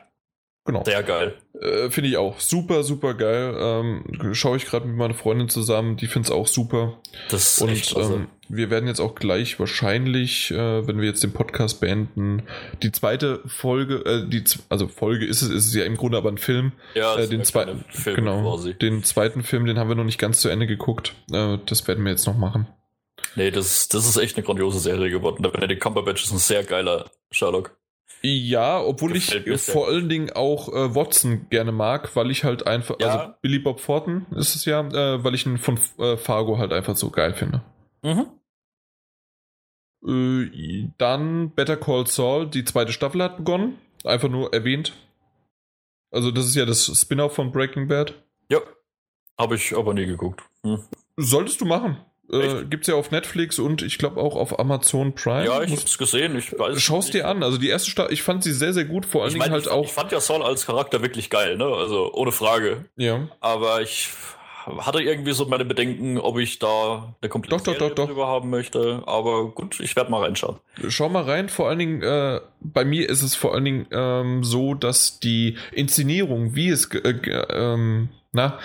Genau. Sehr geil. Äh, finde ich auch. Super, super geil. Ähm, Schaue ich gerade mit meiner Freundin zusammen, die findet es auch super. Das ist Und echt ähm, wir werden jetzt auch gleich wahrscheinlich, äh, wenn wir jetzt den Podcast beenden, die zweite Folge, äh, die also Folge ist es, ist es ja im Grunde aber ein Film. Ja, äh, den zweiten Film genau, quasi. Den zweiten Film, den haben wir noch nicht ganz zu Ende geguckt. Äh, das werden wir jetzt noch machen. Nee, das, das ist echt eine grandiose Serie geworden. Der Benedict Cumberbatch ist ein sehr geiler Sherlock. Ja, obwohl Gefällt ich vor allen Dingen auch äh, Watson gerne mag, weil ich halt einfach, ja. also Billy Bob Thornton ist es ja, äh, weil ich ihn von äh, Fargo halt einfach so geil finde. Mhm. Äh, dann Better Call Saul, die zweite Staffel hat begonnen, einfach nur erwähnt. Also das ist ja das Spin-off von Breaking Bad. Ja, habe ich aber nie geguckt. Hm. Solltest du machen. Äh, Gibt es ja auf Netflix und ich glaube auch auf Amazon Prime. Ja, ich habe es gesehen. Ich weiß Schau's dir an. Also die erste Staffel, ich fand sie sehr, sehr gut. Vor allen Dingen halt ich, auch. Ich fand ja Saul als Charakter wirklich geil, ne? Also ohne Frage. Ja. Aber ich hatte irgendwie so meine Bedenken, ob ich da eine komplette doch, doch, doch, drüber haben möchte. Aber gut, ich werde mal reinschauen. Schau mal rein. Vor allen Dingen, äh, bei mir ist es vor allen Dingen ähm, so, dass die Inszenierung, wie es äh, ähm, na,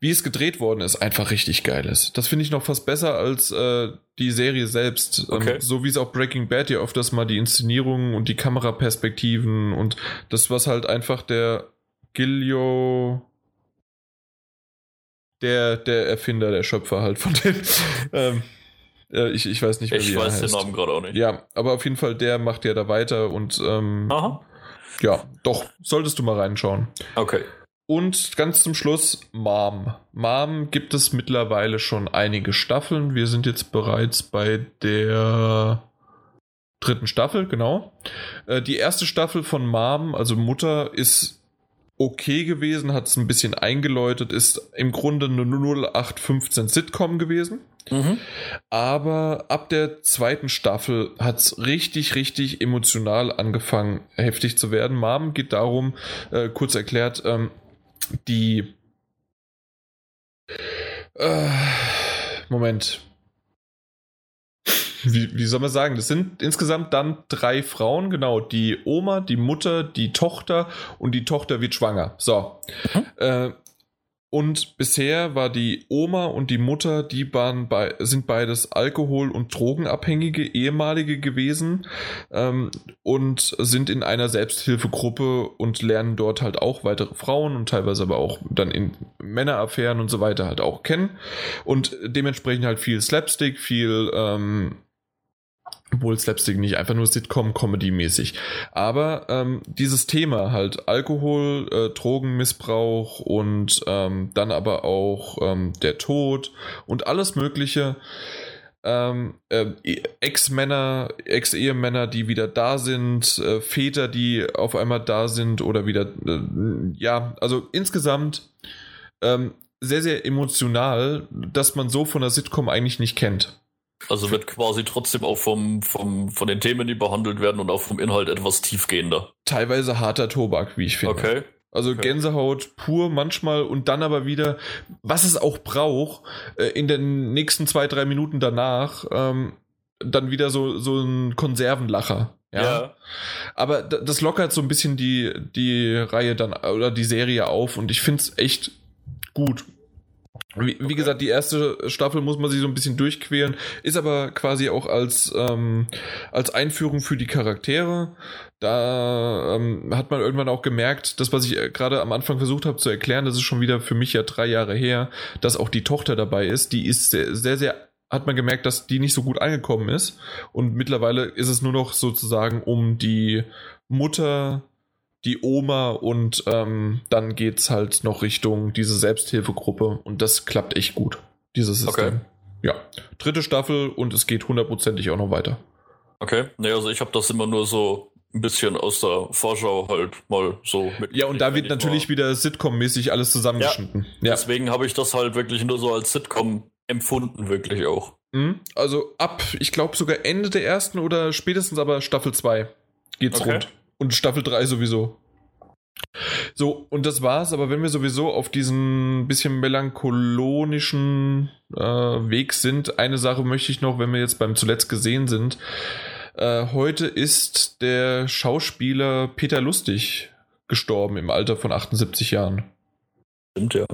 wie es gedreht worden ist, einfach richtig geil ist. Das finde ich noch fast besser als äh, die Serie selbst. Ähm, okay. Ähm, so wie es auch Breaking Bad ja öfters mal die Inszenierung und die Kameraperspektiven und das, was halt einfach der Gilio der, der Erfinder, der Schöpfer halt von den. *laughs* Ähm, äh, ich, ich weiß nicht mehr, ich wie er heißt. Ich weiß den Namen gerade auch nicht. Ja, aber auf jeden Fall, der macht ja da weiter und ähm, Aha. ja, doch, solltest du mal reinschauen. Okay. Und ganz zum Schluss Mom. Mom gibt es mittlerweile schon einige Staffeln. Wir sind jetzt bereits bei der dritten Staffel, genau. Äh, die erste Staffel von Mom, also Mutter, ist okay gewesen, hat es ein bisschen eingeläutet, ist im Grunde eine 0815 Sitcom gewesen. Mhm. Aber ab der zweiten Staffel hat es richtig, richtig emotional angefangen, heftig zu werden. Mom geht darum, äh, kurz erklärt, ähm, die äh, Moment. Wie, wie soll man sagen? Das sind insgesamt dann drei Frauen, genau. Die Oma, die Mutter, die Tochter und die Tochter wird schwanger. So. Mhm. Äh, und bisher war die Oma und die Mutter, die waren bei, sind beides Alkohol- und Drogenabhängige ehemalige gewesen ähm, und sind in einer Selbsthilfegruppe und lernen dort halt auch weitere Frauen und teilweise aber auch dann in Männeraffären und so weiter halt auch kennen. Und dementsprechend halt viel Slapstick, viel ähm, obwohl Slapstick nicht einfach nur Sitcom-Comedy-mäßig. Aber ähm, dieses Thema halt Alkohol, äh, Drogenmissbrauch und ähm, dann aber auch ähm, der Tod und alles Mögliche. Ähm, äh, Ex-Männer, Ex-Ehemänner, die wieder da sind, äh, Väter, die auf einmal da sind oder wieder, äh, ja, also insgesamt ähm, sehr, sehr emotional, dass man so von der Sitcom eigentlich nicht kennt. Also wird quasi trotzdem auch vom, vom, von den Themen, die behandelt werden und auch vom Inhalt etwas tiefgehender. Teilweise harter Tobak, wie ich finde. Okay. Also okay. Gänsehaut pur manchmal und dann aber wieder, was es auch braucht, äh, in den nächsten zwei, drei Minuten danach, ähm, dann wieder so, so ein Konservenlacher. Ja. ja. Aber das lockert so ein bisschen die, die Reihe dann oder die Serie auf und ich finde es echt gut. Wie, wie, gesagt, die erste Staffel muss man sich so ein bisschen durchqueren, ist aber quasi auch als, ähm, als Einführung für die Charaktere. Da ähm, hat man irgendwann auch gemerkt, das, was ich äh, gerade am Anfang versucht habe zu erklären, das ist schon wieder für mich ja drei Jahre her, dass auch die Tochter dabei ist. Die ist sehr, sehr, sehr hat man gemerkt, dass die nicht so gut angekommen ist. Und mittlerweile ist es nur noch sozusagen um die Mutter die Oma und ähm, dann es halt noch Richtung diese Selbsthilfegruppe und das klappt echt gut, dieses System. Okay. Ja, dritte Staffel und es geht hundertprozentig auch noch weiter. Okay, nee, also ich habe das immer nur so ein bisschen aus der Vorschau halt mal so mit. Ja, und da wird natürlich wieder Sitcom-mäßig alles zusammengeschnitten. Ja, ja. Deswegen habe ich das halt wirklich nur so als Sitcom empfunden, wirklich auch. Mhm. Also ab, ich glaube sogar Ende der ersten oder spätestens aber Staffel 2 geht's okay. rund. Und Staffel 3 sowieso. So, und das war's, aber wenn wir sowieso auf diesen bisschen melancholonischen äh, Weg sind, eine Sache möchte ich noch, wenn wir jetzt beim zuletzt gesehen sind. Äh, heute ist der Schauspieler Peter Lustig gestorben im Alter von 78 Jahren. Stimmt, ja.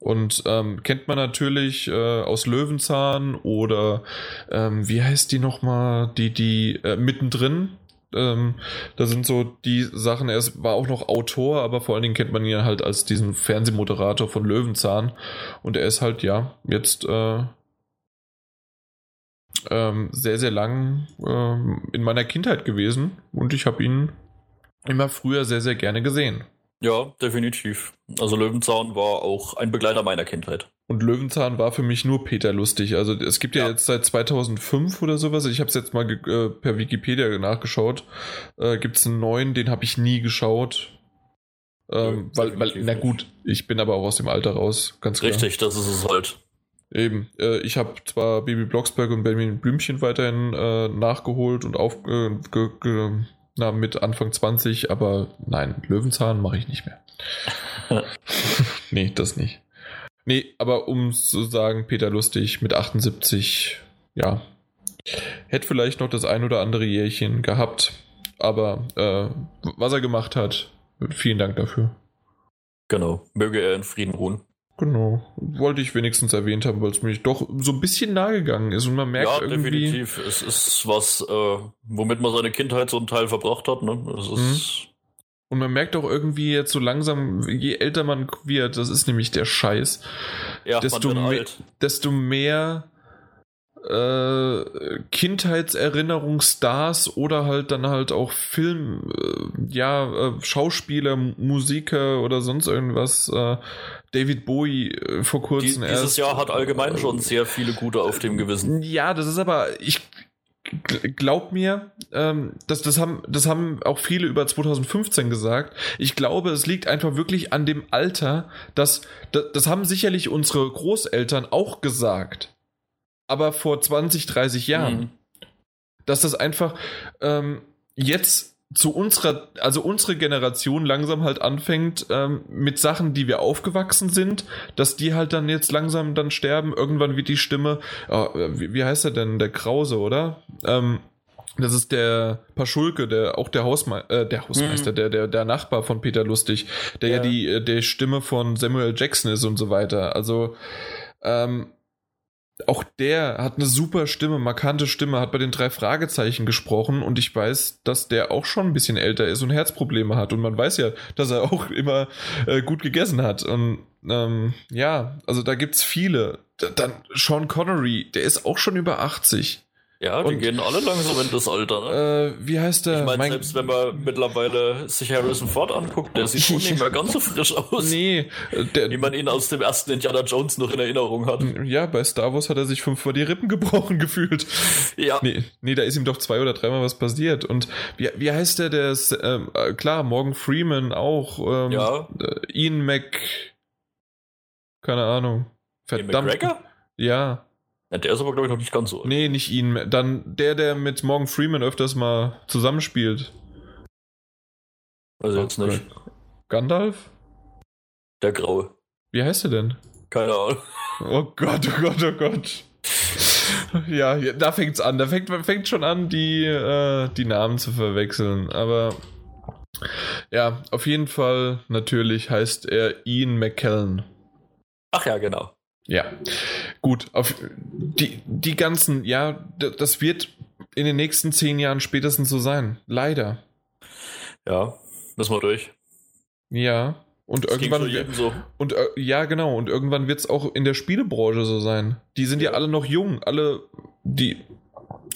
Und ähm, kennt man natürlich äh, aus Löwenzahn oder ähm, wie heißt die nochmal, die, die äh, mittendrin, ähm, da sind so die Sachen, er war auch noch Autor, aber vor allen Dingen kennt man ihn halt als diesen Fernsehmoderator von Löwenzahn. Und er ist halt, ja, jetzt äh, ähm, sehr, sehr lang äh, in meiner Kindheit gewesen. Und ich habe ihn immer früher sehr, sehr gerne gesehen. Ja, definitiv. Also Löwenzahn war auch ein Begleiter meiner Kindheit. Und Löwenzahn war für mich nur Peter lustig. Also es gibt ja, ja jetzt seit 2005 oder sowas. Ich habe es jetzt mal äh, per Wikipedia nachgeschaut. Äh, gibt es einen neuen, den habe ich nie geschaut. Ähm, ja, weil, weil, na gut, ich bin aber auch aus dem Alter raus, ganz klar. Richtig, das ist es halt. Eben, äh, ich habe zwar Baby Blocksberg und Benjamin Blümchen weiterhin äh, nachgeholt und auf, äh, na, mit Anfang 20, aber nein, Löwenzahn mache ich nicht mehr. *laughs* nee, das nicht. Nee, aber um zu sagen, Peter Lustig mit 78, ja, hätte vielleicht noch das ein oder andere Jährchen gehabt, aber äh, was er gemacht hat, vielen Dank dafür. Genau, möge er in Frieden ruhen. Genau, wollte ich wenigstens erwähnt haben, weil es mir doch so ein bisschen nahe gegangen ist und man merkt ja, irgendwie... Ja, definitiv. Es ist was, äh, womit man seine Kindheit so einen Teil verbracht hat. Ne? Es ist... Mhm Und man merkt auch irgendwie jetzt so langsam, je älter man wird, das ist nämlich der Scheiß, ja, desto, me desto mehr äh, Kindheitserinnerungsstars oder halt dann halt auch Film, äh, ja, äh, Schauspieler, Musiker oder sonst irgendwas. Äh, David Bowie äh, vor kurzem Die, Dieses erst, Jahr hat allgemein schon sehr viele gute auf dem Gewissen. Ja, das ist aber, ich glaub mir, ähm, das, das, haben, das haben auch viele über 2015 gesagt. Ich glaube, es liegt einfach wirklich an dem Alter, dass, das, das haben sicherlich unsere Großeltern auch gesagt aber vor 20, 30 Jahren. Mhm. Dass das einfach ähm, jetzt zu unserer, also unsere Generation langsam halt anfängt ähm, mit Sachen, die wir aufgewachsen sind, dass die halt dann jetzt langsam dann sterben. Irgendwann wird die Stimme, oh, wie, wie, heißt er denn, der Krause, oder? Ähm, das ist der Paschulke, der auch der, Hausme äh, der Hausmeister, mhm. der, der, der Nachbar von Peter Lustig, der ja, ja die äh, der Stimme von Samuel Jackson ist und so weiter. Also ähm, auch der hat eine super Stimme, markante Stimme, hat bei den drei Fragezeichen gesprochen und ich weiß, dass der auch schon ein bisschen älter ist und Herzprobleme hat und man weiß ja, dass er auch immer äh, gut gegessen hat und ähm, ja, also da gibt's viele. Dann Sean Connery, der ist auch schon über 80. Ja, die und, gehen alle langsam in das Alter. Ne? Äh, wie heißt der? Ich meine, mein selbst wenn man mittlerweile sich Harrison Ford anguckt, der sieht schon nicht mehr ganz so frisch aus. Nee. Der, wie man ihn aus dem ersten Indiana Jones noch in Erinnerung hat. Ja, bei Star Wars hat er sich fünfmal die Rippen gebrochen *laughs* gefühlt. Ja. Nee, nee, da ist ihm doch zwei oder dreimal was passiert. Und wie, wie heißt der, der ist, ähm, äh, klar, Morgan Freeman auch. Ähm, ja. Äh, Ian Mac... Keine Ahnung. Verdammt. Ian Ja. Ja, der ist aber, glaube ich, noch nicht ganz so. Nee, nicht ihn. Dann der, der mit Morgan Freeman öfters mal zusammenspielt. Also jetzt nicht. Gandalf? Der Graue. Wie heißt er denn? Keine Ahnung. Oh Gott, oh Gott, oh Gott. Ja, da fängt's an. Da fängt, fängt schon an, die, äh, die Namen zu verwechseln. Aber ja, auf jeden Fall natürlich heißt er Ian McKellen. Ach ja, genau. Ja, gut. Auf die, die ganzen, ja, das wird in den nächsten zehn Jahren spätestens so sein. Leider. Ja, müssen wir durch. Ja. Und das irgendwann. So. Und äh, ja, genau. Und irgendwann wird es auch in der Spielebranche so sein. Die sind ja, ja alle noch jung. Alle, die.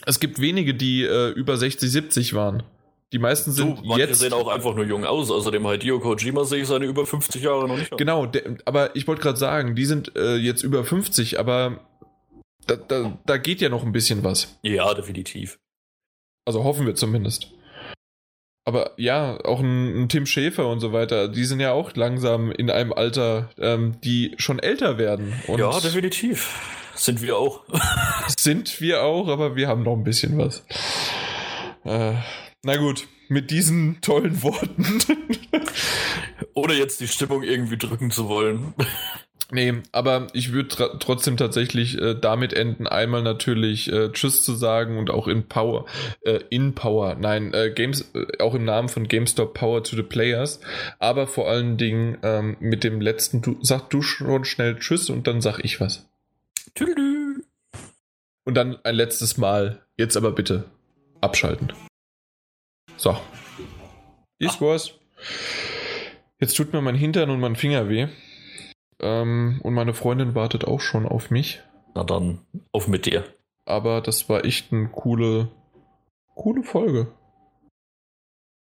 Es gibt wenige, die äh, über 60, 70 waren. Die meisten sind du, jetzt. sehen auch einfach nur jung aus. Außerdem Hideo Kojima sehe ich seine über 50 Jahre noch nicht. Genau, der, aber ich wollte gerade sagen, die sind äh, jetzt über 50, aber da, da, da geht ja noch ein bisschen was. Ja, definitiv. Also hoffen wir zumindest. Aber ja, auch ein, ein, Tim Schäfer und so weiter, die sind ja auch langsam in einem Alter, ähm, die schon älter werden. ja, definitiv. Sind wir auch. *laughs* sind wir auch, aber wir haben noch ein bisschen was. Äh, na gut, mit diesen tollen Worten. Ohne jetzt die Stimmung irgendwie drücken zu wollen. Nee, aber ich würde trotzdem tatsächlich äh, damit enden, einmal natürlich äh, Tschüss zu sagen und auch in Power, äh, in Power, nein, äh, Games, äh, auch im Namen von GameStop Power to the Players, aber vor allen Dingen ähm, mit dem letzten, du, sag du schon schnell Tschüss und dann sag ich was. Tüdelü. Und dann ein letztes Mal, jetzt aber bitte abschalten. So. Ist was. Jetzt tut mir mein Hintern und mein Finger weh. Ähm, und meine Freundin wartet auch schon auf mich. Na dann, auf mit dir. Aber das war echt eine coole, coole Folge.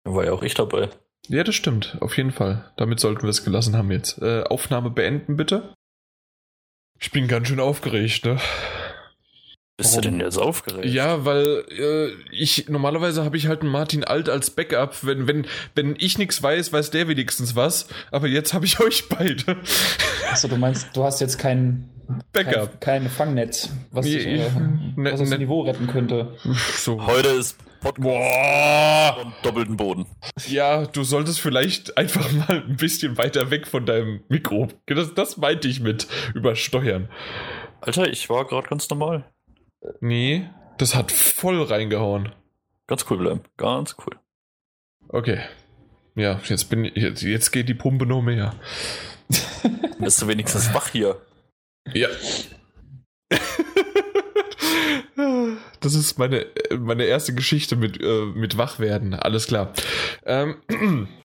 Da war ja auch ich dabei. Ja, das stimmt. Auf jeden Fall. Damit sollten wir es gelassen haben jetzt. Äh, Aufnahme beenden, bitte. Ich bin ganz schön aufgeregt, ne? Bist Warum? du denn jetzt aufgeregt? Ja, weil äh, ich normalerweise habe ich halt einen Martin Alt als Backup. Wenn, wenn, wenn ich nichts weiß, weiß der wenigstens was. Aber jetzt habe ich *laughs* euch beide. Achso, du meinst, du hast jetzt kein Backup. Kein, kein Fangnetz, was, nee, dich, äh, ne, was das ne, Niveau retten könnte. So. Heute ist Podcast Boah. und doppelten Boden. Ja, du solltest vielleicht einfach *laughs* mal ein bisschen weiter weg von deinem Mikro. Das, das meinte ich mit übersteuern. Alter, ich war gerade ganz normal. Nee, das hat voll reingehauen. Ganz cool bleiben. Ganz cool. Okay. Ja, jetzt bin ich, jetzt, jetzt geht die Pumpe noch mehr. *laughs* Bist du wenigstens wach hier? Ja. Das ist meine, meine erste Geschichte mit, äh, mit Wachwerden. Alles klar. Ähm,